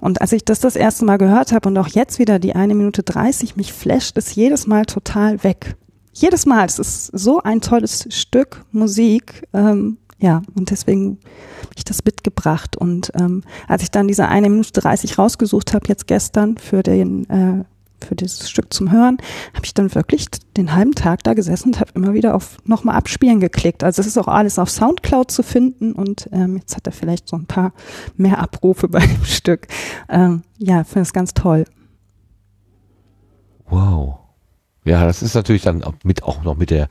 Und als ich das das erste Mal gehört habe und auch jetzt wieder die eine Minute 30, mich flasht es jedes Mal total weg. Jedes Mal. Es ist so ein tolles Stück Musik. Ähm, ja, und deswegen habe ich das mitgebracht. Und ähm, als ich dann diese eine Minute 30 rausgesucht habe, jetzt gestern für den äh, für dieses Stück zum Hören, habe ich dann wirklich den halben Tag da gesessen und habe immer wieder auf nochmal abspielen geklickt. Also es ist auch alles auf Soundcloud zu finden und ähm, jetzt hat er vielleicht so ein paar mehr Abrufe (laughs) bei dem Stück. Ähm, ja, finde es ganz toll. Wow. Ja, das ist natürlich dann mit auch noch mit der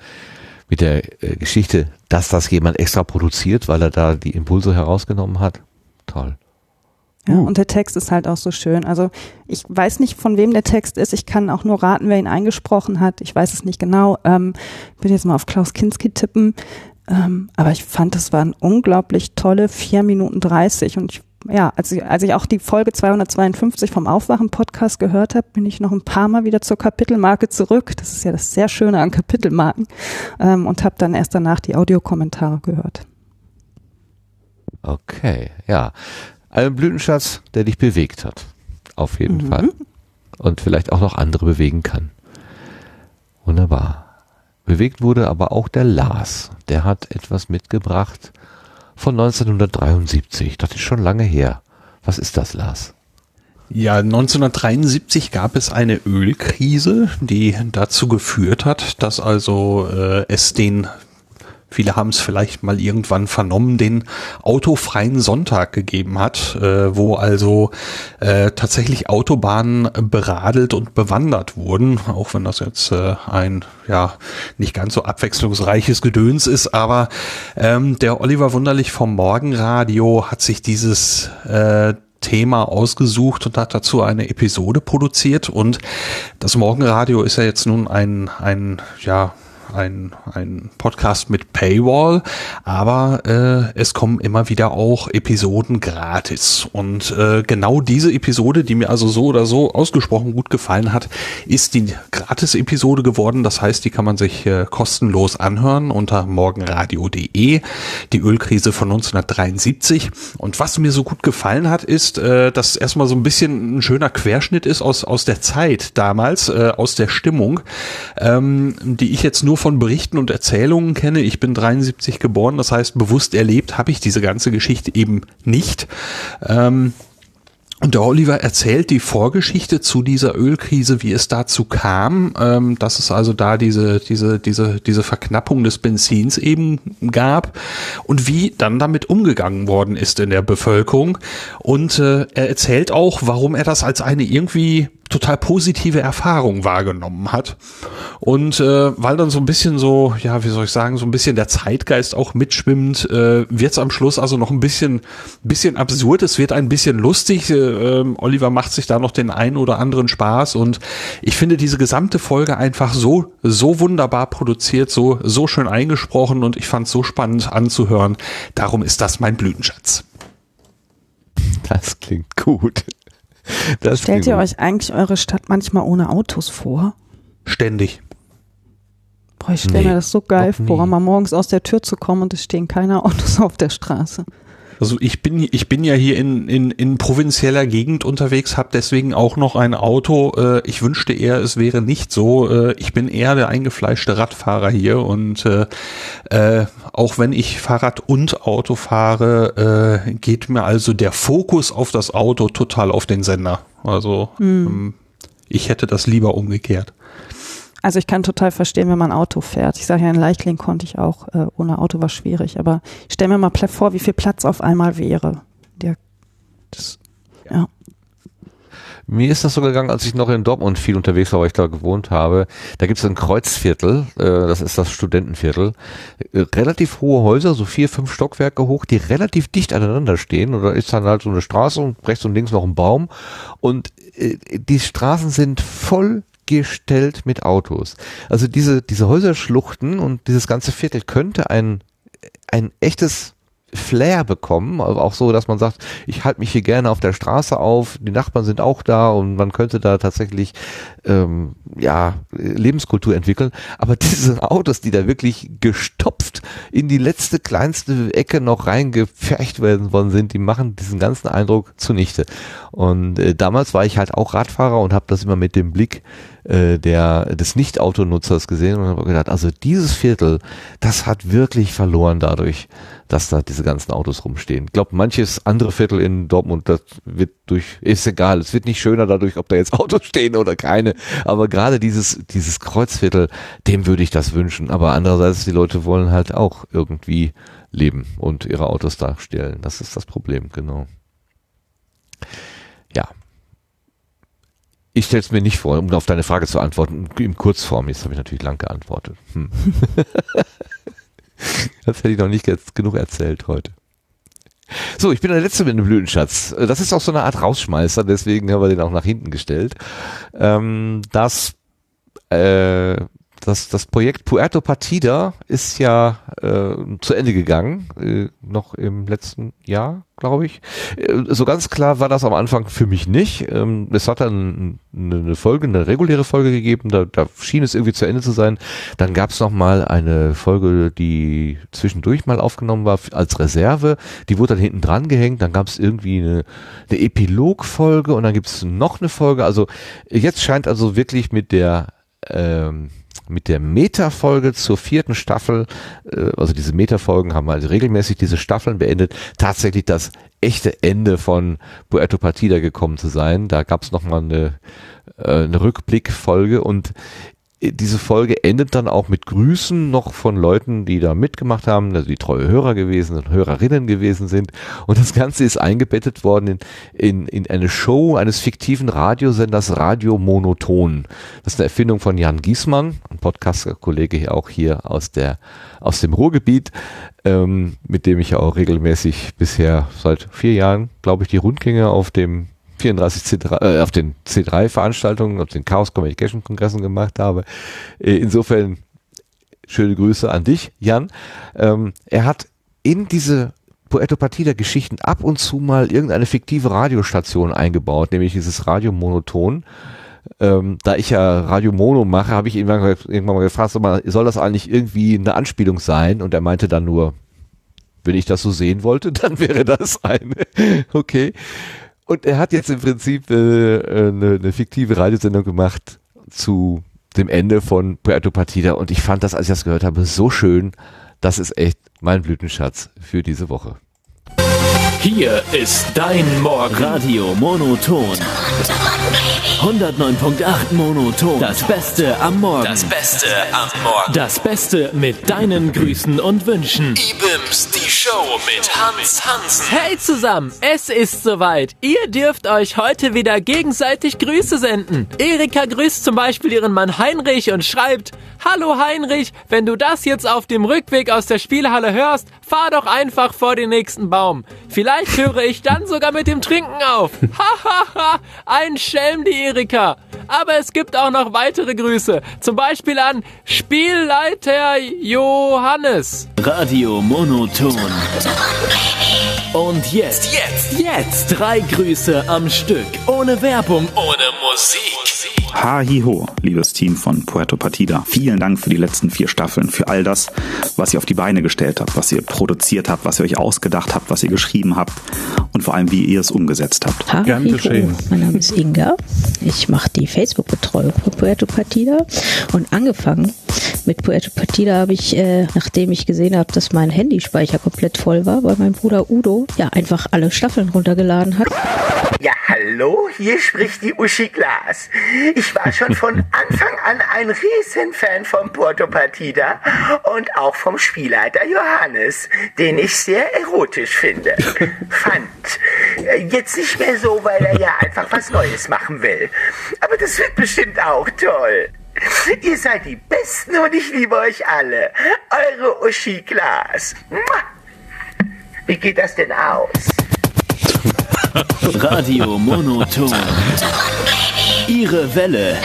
mit der äh, Geschichte, dass das jemand extra produziert, weil er da die Impulse herausgenommen hat. Toll. Ja, und der Text ist halt auch so schön. Also ich weiß nicht, von wem der Text ist. Ich kann auch nur raten, wer ihn eingesprochen hat. Ich weiß es nicht genau. Ähm, ich würde jetzt mal auf Klaus Kinski tippen. Ähm, aber ich fand, das waren unglaublich tolle vier Minuten dreißig. Und ich, ja, als ich, als ich auch die Folge 252 vom Aufwachen-Podcast gehört habe, bin ich noch ein paar Mal wieder zur Kapitelmarke zurück. Das ist ja das sehr Schöne an Kapitelmarken. Ähm, und habe dann erst danach die Audiokommentare gehört. Okay, ja. Ein Blütenschatz, der dich bewegt hat. Auf jeden Mhm. Fall. Und vielleicht auch noch andere bewegen kann. Wunderbar. Bewegt wurde aber auch der Lars. Der hat etwas mitgebracht von 1973. Das ist schon lange her. Was ist das, Lars? Ja, 1973 gab es eine Ölkrise, die dazu geführt hat, dass also äh, es den, viele haben es vielleicht mal irgendwann vernommen, den autofreien Sonntag gegeben hat, äh, wo also äh, tatsächlich Autobahnen beradelt und bewandert wurden, auch wenn das jetzt äh, ein ja nicht ganz so abwechslungsreiches Gedöns ist, aber ähm, der Oliver Wunderlich vom Morgenradio hat sich dieses äh, Thema ausgesucht und hat dazu eine Episode produziert und das Morgenradio ist ja jetzt nun ein, ein, ja, ein, ein Podcast mit Paywall, aber äh, es kommen immer wieder auch Episoden gratis. Und äh, genau diese Episode, die mir also so oder so ausgesprochen gut gefallen hat, ist die Gratis-Episode geworden. Das heißt, die kann man sich äh, kostenlos anhören unter morgenradio.de. Die Ölkrise von 1973. Und was mir so gut gefallen hat, ist, äh, dass erstmal so ein bisschen ein schöner Querschnitt ist aus, aus der Zeit damals, äh, aus der Stimmung, ähm, die ich jetzt nur von Berichten und Erzählungen kenne. Ich bin 73 geboren, das heißt, bewusst erlebt habe ich diese ganze Geschichte eben nicht. Ähm, und der Oliver erzählt die Vorgeschichte zu dieser Ölkrise, wie es dazu kam, ähm, dass es also da diese, diese, diese, diese Verknappung des Benzins eben gab und wie dann damit umgegangen worden ist in der Bevölkerung. Und äh, er erzählt auch, warum er das als eine irgendwie total positive Erfahrung wahrgenommen hat. Und äh, weil dann so ein bisschen so, ja, wie soll ich sagen, so ein bisschen der Zeitgeist auch mitschwimmt, äh, wird es am Schluss also noch ein bisschen, bisschen absurd. Es wird ein bisschen lustig. Äh, ähm, Oliver macht sich da noch den einen oder anderen Spaß und ich finde diese gesamte Folge einfach so, so wunderbar produziert, so, so schön eingesprochen und ich fand es so spannend anzuhören. Darum ist das mein Blütenschatz. Das klingt gut. (laughs) Das Stellt ihr gut. euch eigentlich eure Stadt manchmal ohne Autos vor? Ständig. Boah, ich stelle Nee, mir das so geil vor, nie. mal morgens aus der Tür zu kommen und es stehen keine Autos auf der Straße. Also ich bin ich bin ja hier in in, in provinzieller Gegend unterwegs, habe deswegen auch noch ein Auto. Äh, ich wünschte eher, es wäre nicht so. Äh, ich bin eher der eingefleischte Radfahrer hier und äh, äh, auch wenn ich Fahrrad und Auto fahre, äh, geht mir also der Fokus auf das Auto total auf den Sender. Also Hm. ähm, ich hätte das lieber umgekehrt. Also ich kann total verstehen, wenn man Auto fährt. Ich sage ja, in Leichtling konnte ich auch, äh, ohne Auto war schwierig, aber ich stell mir mal vor, wie viel Platz auf einmal wäre. Der, das, ja. Mir ist das so gegangen, als ich noch in Dortmund viel unterwegs war, weil ich da gewohnt habe. Da gibt es ein Kreuzviertel, äh, das ist das Studentenviertel. Äh, relativ hohe Häuser, so vier, fünf Stockwerke hoch, die relativ dicht aneinander stehen. Und da ist dann halt so eine Straße und rechts und links noch ein Baum. Und äh, die Straßen sind voll gestellt mit Autos. Also diese, diese Häuserschluchten und dieses ganze Viertel könnte ein ein echtes Flair bekommen, auch so, dass man sagt, ich halte mich hier gerne auf der Straße auf, die Nachbarn sind auch da und man könnte da tatsächlich ähm, ja Lebenskultur entwickeln. Aber (laughs) diese Autos, die da wirklich gestopft in die letzte kleinste Ecke noch reingepfercht werden worden sind, die machen diesen ganzen Eindruck zunichte. Und äh, damals war ich halt auch Radfahrer und habe das immer mit dem Blick äh, der des Nicht-Autonutzers gesehen und habe gedacht, also dieses Viertel, das hat wirklich verloren dadurch, dass da diese ganzen Autos rumstehen. Ich glaube, manches andere Viertel in Dortmund, das wird durch, ist egal, es wird nicht schöner dadurch, ob da jetzt (laughs) Autos stehen oder keine, aber gerade dieses, dieses Kreuzviertel, dem würde ich das wünschen. Aber andererseits, die Leute wollen halt auch irgendwie leben und ihre Autos darstellen. Das ist das Problem, genau. Ich stelle es mir nicht vor, um auf deine Frage zu antworten, in Kurzform. Jetzt habe ich natürlich lang geantwortet. Hm. (laughs) das hätte ich noch nicht genug erzählt heute. So, ich bin der Letzte mit einem Blütenschatz. Das ist auch so eine Art Rausschmeißer, deswegen haben wir den auch nach hinten gestellt. Ähm, das äh, das, das Projekt Puerto Partida ist ja äh, zu Ende gegangen, äh, noch im letzten Jahr, glaube ich. Äh, so ganz klar war das am Anfang für mich nicht. Ähm, es hat dann eine Folge, eine reguläre Folge gegeben, da, da schien es irgendwie zu Ende zu sein. Dann gab es noch mal eine Folge, die zwischendurch mal aufgenommen war als Reserve. Die wurde dann hinten dran gehängt. Dann gab es irgendwie eine, eine Epilogfolge und dann gibt es noch eine Folge. Also jetzt scheint also wirklich mit der ähm, mit der Meta-Folge zur vierten Staffel, äh, also diese Meta-Folgen haben also regelmäßig diese Staffeln beendet, tatsächlich das echte Ende von Puerto Partida gekommen zu sein. Da gab es nochmal eine, äh, eine Rückblickfolge und diese Folge endet dann auch mit Grüßen noch von Leuten, die da mitgemacht haben, also die treue Hörer gewesen und Hörerinnen gewesen sind. Und das Ganze ist eingebettet worden in, in, in eine Show eines fiktiven Radiosenders Radio Monoton. Das ist eine Erfindung von Jan Giesmann, ein Podcast-Kollege hier auch hier aus der, aus dem Ruhrgebiet, ähm, mit dem ich auch regelmäßig bisher seit vier Jahren, glaube ich, die Rundgänge auf dem 34 C3, äh, auf den C3-Veranstaltungen, auf den Chaos Communication Kongressen gemacht habe. Äh, insofern schöne Grüße an dich, Jan. Ähm, er hat in diese Puerto Partida Geschichten ab und zu mal irgendeine fiktive Radiostation eingebaut, nämlich dieses Radio Monoton. Ähm, da ich ja Radio Mono mache, habe ich irgendwann, irgendwann mal gefragt, soll das eigentlich irgendwie eine Anspielung sein? Und er meinte dann nur, wenn ich das so sehen wollte, (laughs) dann wäre das eine. okay. Und er hat jetzt im Prinzip äh, eine, eine fiktive Radiosendung gemacht zu dem Ende von Puerto Partida und ich fand das, als ich das gehört habe, so schön. Das ist echt mein Blütenschatz für diese Woche. Hier ist dein Morgen. Radio Monoton. 109.8 Monoton. Das Beste am Morgen. Das Beste am Morgen. Das Beste mit deinen Grüßen und Wünschen. Ibims, die Show mit Hans Hansen. Hey zusammen, es ist soweit. Ihr dürft euch heute wieder gegenseitig Grüße senden. Erika grüßt zum Beispiel ihren Mann Heinrich und schreibt, Hallo Heinrich, wenn du das jetzt auf dem Rückweg aus der Spielhalle hörst, fahr doch einfach vor den nächsten Baum. Vielleicht höre ich dann sogar mit dem Trinken auf. Hahaha, ein Schelm die Erika. Aber es gibt auch noch weitere Grüße. Zum Beispiel an Spielleiter Johannes. Radio Monoton. Und jetzt, jetzt, jetzt drei Grüße am Stück. Ohne Werbung, ohne Musik. Ha, hi, ho, liebes Team von Puerto Partida. Vielen Dank für die letzten vier Staffeln, für all das, was ihr auf die Beine gestellt habt, was ihr produziert habt, was ihr euch ausgedacht habt, was ihr geschrieben habt und vor allem, wie ihr es umgesetzt habt. Ha, Gern geschehen. Mein Name ist Inga. Ich mache die Facebook-Betreuung von Puerto Partida und angefangen mit Puerto Partida habe ich, äh, nachdem ich gesehen habe, dass mein Handyspeicher komplett voll war, weil mein Bruder Udo ja einfach alle Staffeln runtergeladen hat. Ja, hallo, hier spricht die Uschi Glas. Ich war schon von Anfang an ein Riesenfan von Porto Partida und auch vom Spielleiter Johannes, den ich sehr erotisch finde. Fand. Jetzt nicht mehr so, weil er ja einfach was Neues machen will. Aber das wird bestimmt auch toll. Ihr seid die Besten und ich liebe euch alle. Eure Uschi Glas. Wie geht das denn aus? Radio Monoton. Ihre Welle,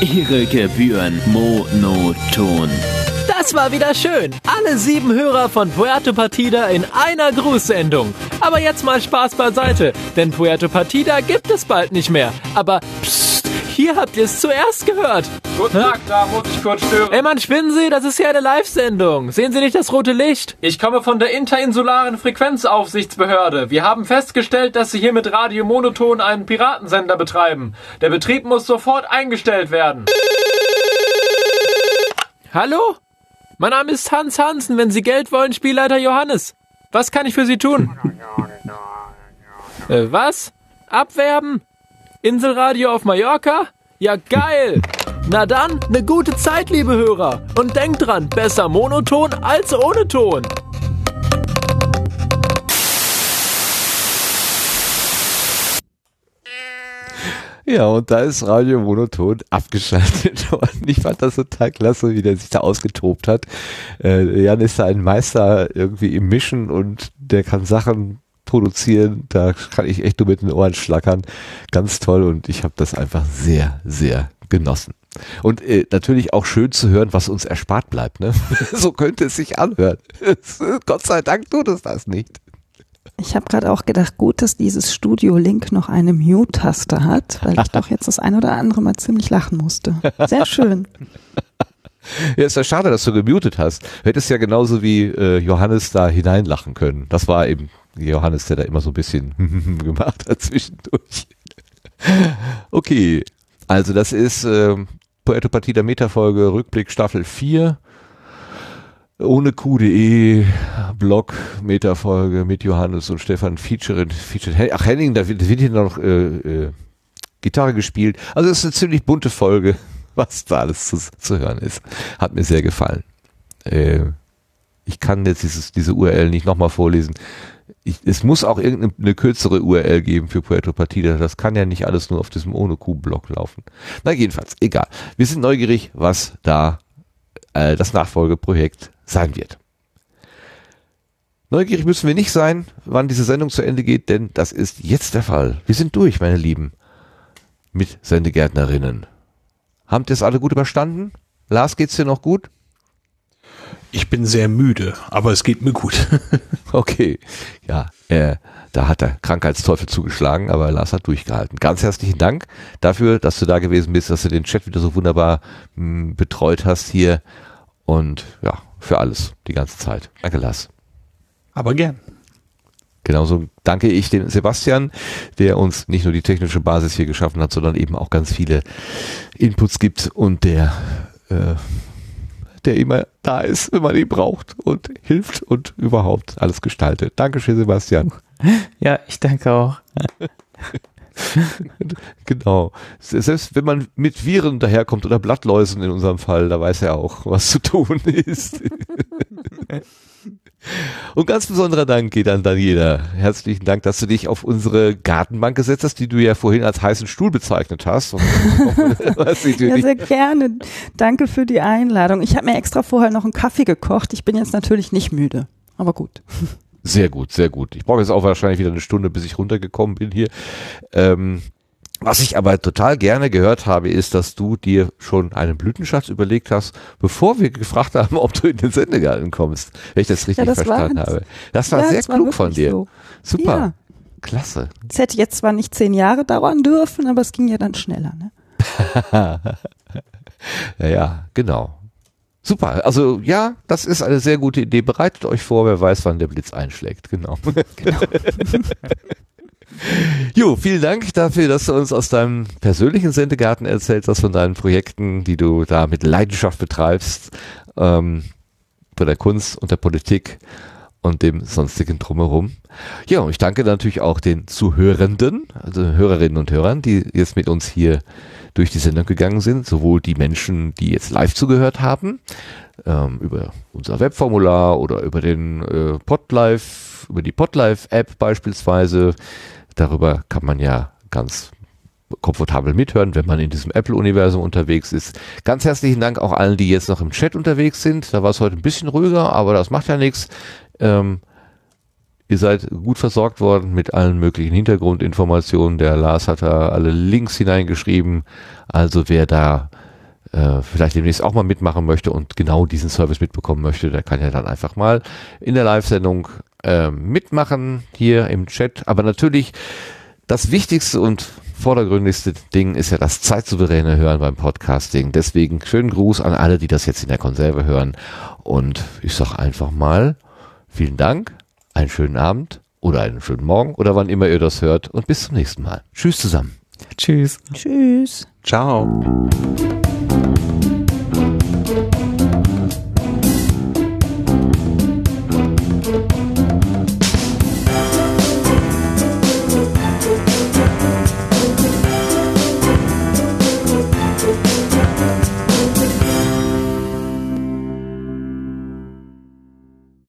Ihre Gebühren monoton. Das war wieder schön. Alle sieben Hörer von Puerto Partida in einer Grußsendung. Aber jetzt mal Spaß beiseite, denn Puerto Partida gibt es bald nicht mehr. Aber psst, hier habt ihr es zuerst gehört. Guten Tag, da muss ich kurz stören. Ey Mann, spinnen Sie, das ist ja eine Live-Sendung. Sehen Sie nicht das rote Licht? Ich komme von der Interinsularen Frequenzaufsichtsbehörde. Wir haben festgestellt, dass Sie hier mit Radio Monoton einen Piratensender betreiben. Der Betrieb muss sofort eingestellt werden. Hallo? Mein Name ist Hans Hansen. Wenn Sie Geld wollen, Spielleiter Johannes. Was kann ich für Sie tun? (laughs) äh, was? Abwerben? Inselradio auf Mallorca? Ja, geil! Na dann, ne gute Zeit, liebe Hörer. Und denkt dran, besser monoton als ohne Ton. Ja, und da ist Radio Monoton abgeschaltet (laughs) worden. Ich fand das total klasse, wie der sich da ausgetobt hat. Äh, Jan ist da ein Meister irgendwie im Mischen und der kann Sachen produzieren. Da kann ich echt nur mit den Ohren schlackern. Ganz toll und ich habe das einfach sehr, sehr genossen. Und äh, natürlich auch schön zu hören, was uns erspart bleibt. Ne? (laughs) so könnte es sich anhören. (laughs) Gott sei Dank tut es das nicht. Ich habe gerade auch gedacht, gut, dass dieses Studio Link noch eine Mute-Taste hat, weil ich doch jetzt das ein oder andere mal ziemlich lachen musste. Sehr schön. (laughs) Ja, ist ja schade, dass du gemutet hast. Du hättest ja genauso wie äh, Johannes da hineinlachen können. Das war eben Johannes, der da immer so ein bisschen (laughs) gemacht hat zwischendurch. (laughs) okay, also das ist äh, Puerto Partida Metafolge Rückblick Staffel 4 ohne Q.de Blog Metafolge mit Johannes und Stefan featured, featured ach Henning, da wird, wird hier noch äh, äh, Gitarre gespielt. Also es ist eine ziemlich bunte Folge, (laughs) was da alles zu, zu hören ist. Hat mir sehr gefallen. Äh, ich kann jetzt dieses, diese URL nicht nochmal vorlesen. Ich, es muss auch irgendeine kürzere URL geben für Puerto Partida. Das kann ja nicht alles nur auf diesem ohne Q-Blog laufen. Na jedenfalls, egal. Wir sind neugierig, was da äh, das Nachfolgeprojekt sein wird. Neugierig müssen wir nicht sein, wann diese Sendung zu Ende geht, denn das ist jetzt der Fall. Wir sind durch, meine Lieben, mit Sendegärtnerinnen. Habt ihr es alle gut überstanden? Lars, geht's dir noch gut? Ich bin sehr müde, aber es geht mir gut. (laughs) okay, ja, äh, da hat der Krankheitsteufel zugeschlagen, aber Lars hat durchgehalten. Ganz herzlichen Dank dafür, dass du da gewesen bist, dass du den Chat wieder so wunderbar mh, betreut hast hier und ja, für alles die ganze Zeit. Danke, Lars. Aber gern. Genauso danke ich dem Sebastian, der uns nicht nur die technische Basis hier geschaffen hat, sondern eben auch ganz viele Inputs gibt und der, äh, der immer da ist, wenn man ihn braucht und hilft und überhaupt alles gestaltet. Dankeschön, Sebastian. (laughs) Ja, ich danke auch. (laughs) (laughs) genau. Selbst wenn man mit Viren daherkommt oder Blattläusen in unserem Fall, da weiß er auch, was zu tun (laughs) ist. Und ganz besonderer Dank geht an Daniela. Herzlichen Dank, dass du dich auf unsere Gartenbank gesetzt hast, die du ja vorhin als heißen Stuhl bezeichnet hast. (laughs) ja, sehr gerne. Danke für die Einladung. Ich habe mir extra vorher noch einen Kaffee gekocht. Ich bin jetzt natürlich nicht müde, aber gut. Sehr gut, sehr gut. Ich brauche jetzt auch wahrscheinlich wieder eine Stunde, bis ich runtergekommen bin hier. Ähm, was ich aber total gerne gehört habe, ist, dass du dir schon einen Blütenschatz überlegt hast, bevor wir gefragt haben, (laughs) ob du in den Sendegarten kommst, wenn ich das richtig ja, das verstanden habe. Das war ja, sehr das klug war von dir. So. Super. Ja. Klasse. Es hätte jetzt zwar nicht zehn Jahre dauern dürfen, aber es ging ja dann schneller. Ne? (laughs) ja, ja, genau. Super. Also ja, das ist eine sehr gute Idee. Bereitet euch vor, wer weiß, wann der Blitz einschlägt. Genau. genau. (laughs) jo, vielen Dank dafür, dass du uns aus deinem persönlichen Sendegarten erzählst, hast von deinen Projekten, die du da mit Leidenschaft betreibst, ähm, bei der Kunst und der Politik und dem sonstigen drumherum. Ja, und ich danke natürlich auch den Zuhörenden, also Hörerinnen und Hörern, die jetzt mit uns hier durch die Sendung gegangen sind, sowohl die Menschen, die jetzt live zugehört haben, ähm, über unser Webformular oder über den äh, Podlife, über die Podlife-App beispielsweise. Darüber kann man ja ganz komfortabel mithören, wenn man in diesem Apple-Universum unterwegs ist. Ganz herzlichen Dank auch allen, die jetzt noch im Chat unterwegs sind. Da war es heute ein bisschen ruhiger, aber das macht ja nichts. Ähm, Ihr seid gut versorgt worden mit allen möglichen Hintergrundinformationen. Der Lars hat da alle Links hineingeschrieben. Also wer da äh, vielleicht demnächst auch mal mitmachen möchte und genau diesen Service mitbekommen möchte, der kann ja dann einfach mal in der Live-Sendung äh, mitmachen hier im Chat. Aber natürlich das wichtigste und vordergründigste Ding ist ja das zeitsouveräne Hören beim Podcasting. Deswegen schönen Gruß an alle, die das jetzt in der Konserve hören. Und ich sag einfach mal, vielen Dank, einen schönen Abend oder einen schönen Morgen oder wann immer ihr das hört und bis zum nächsten Mal. Tschüss zusammen. Tschüss. Tschüss. Ciao.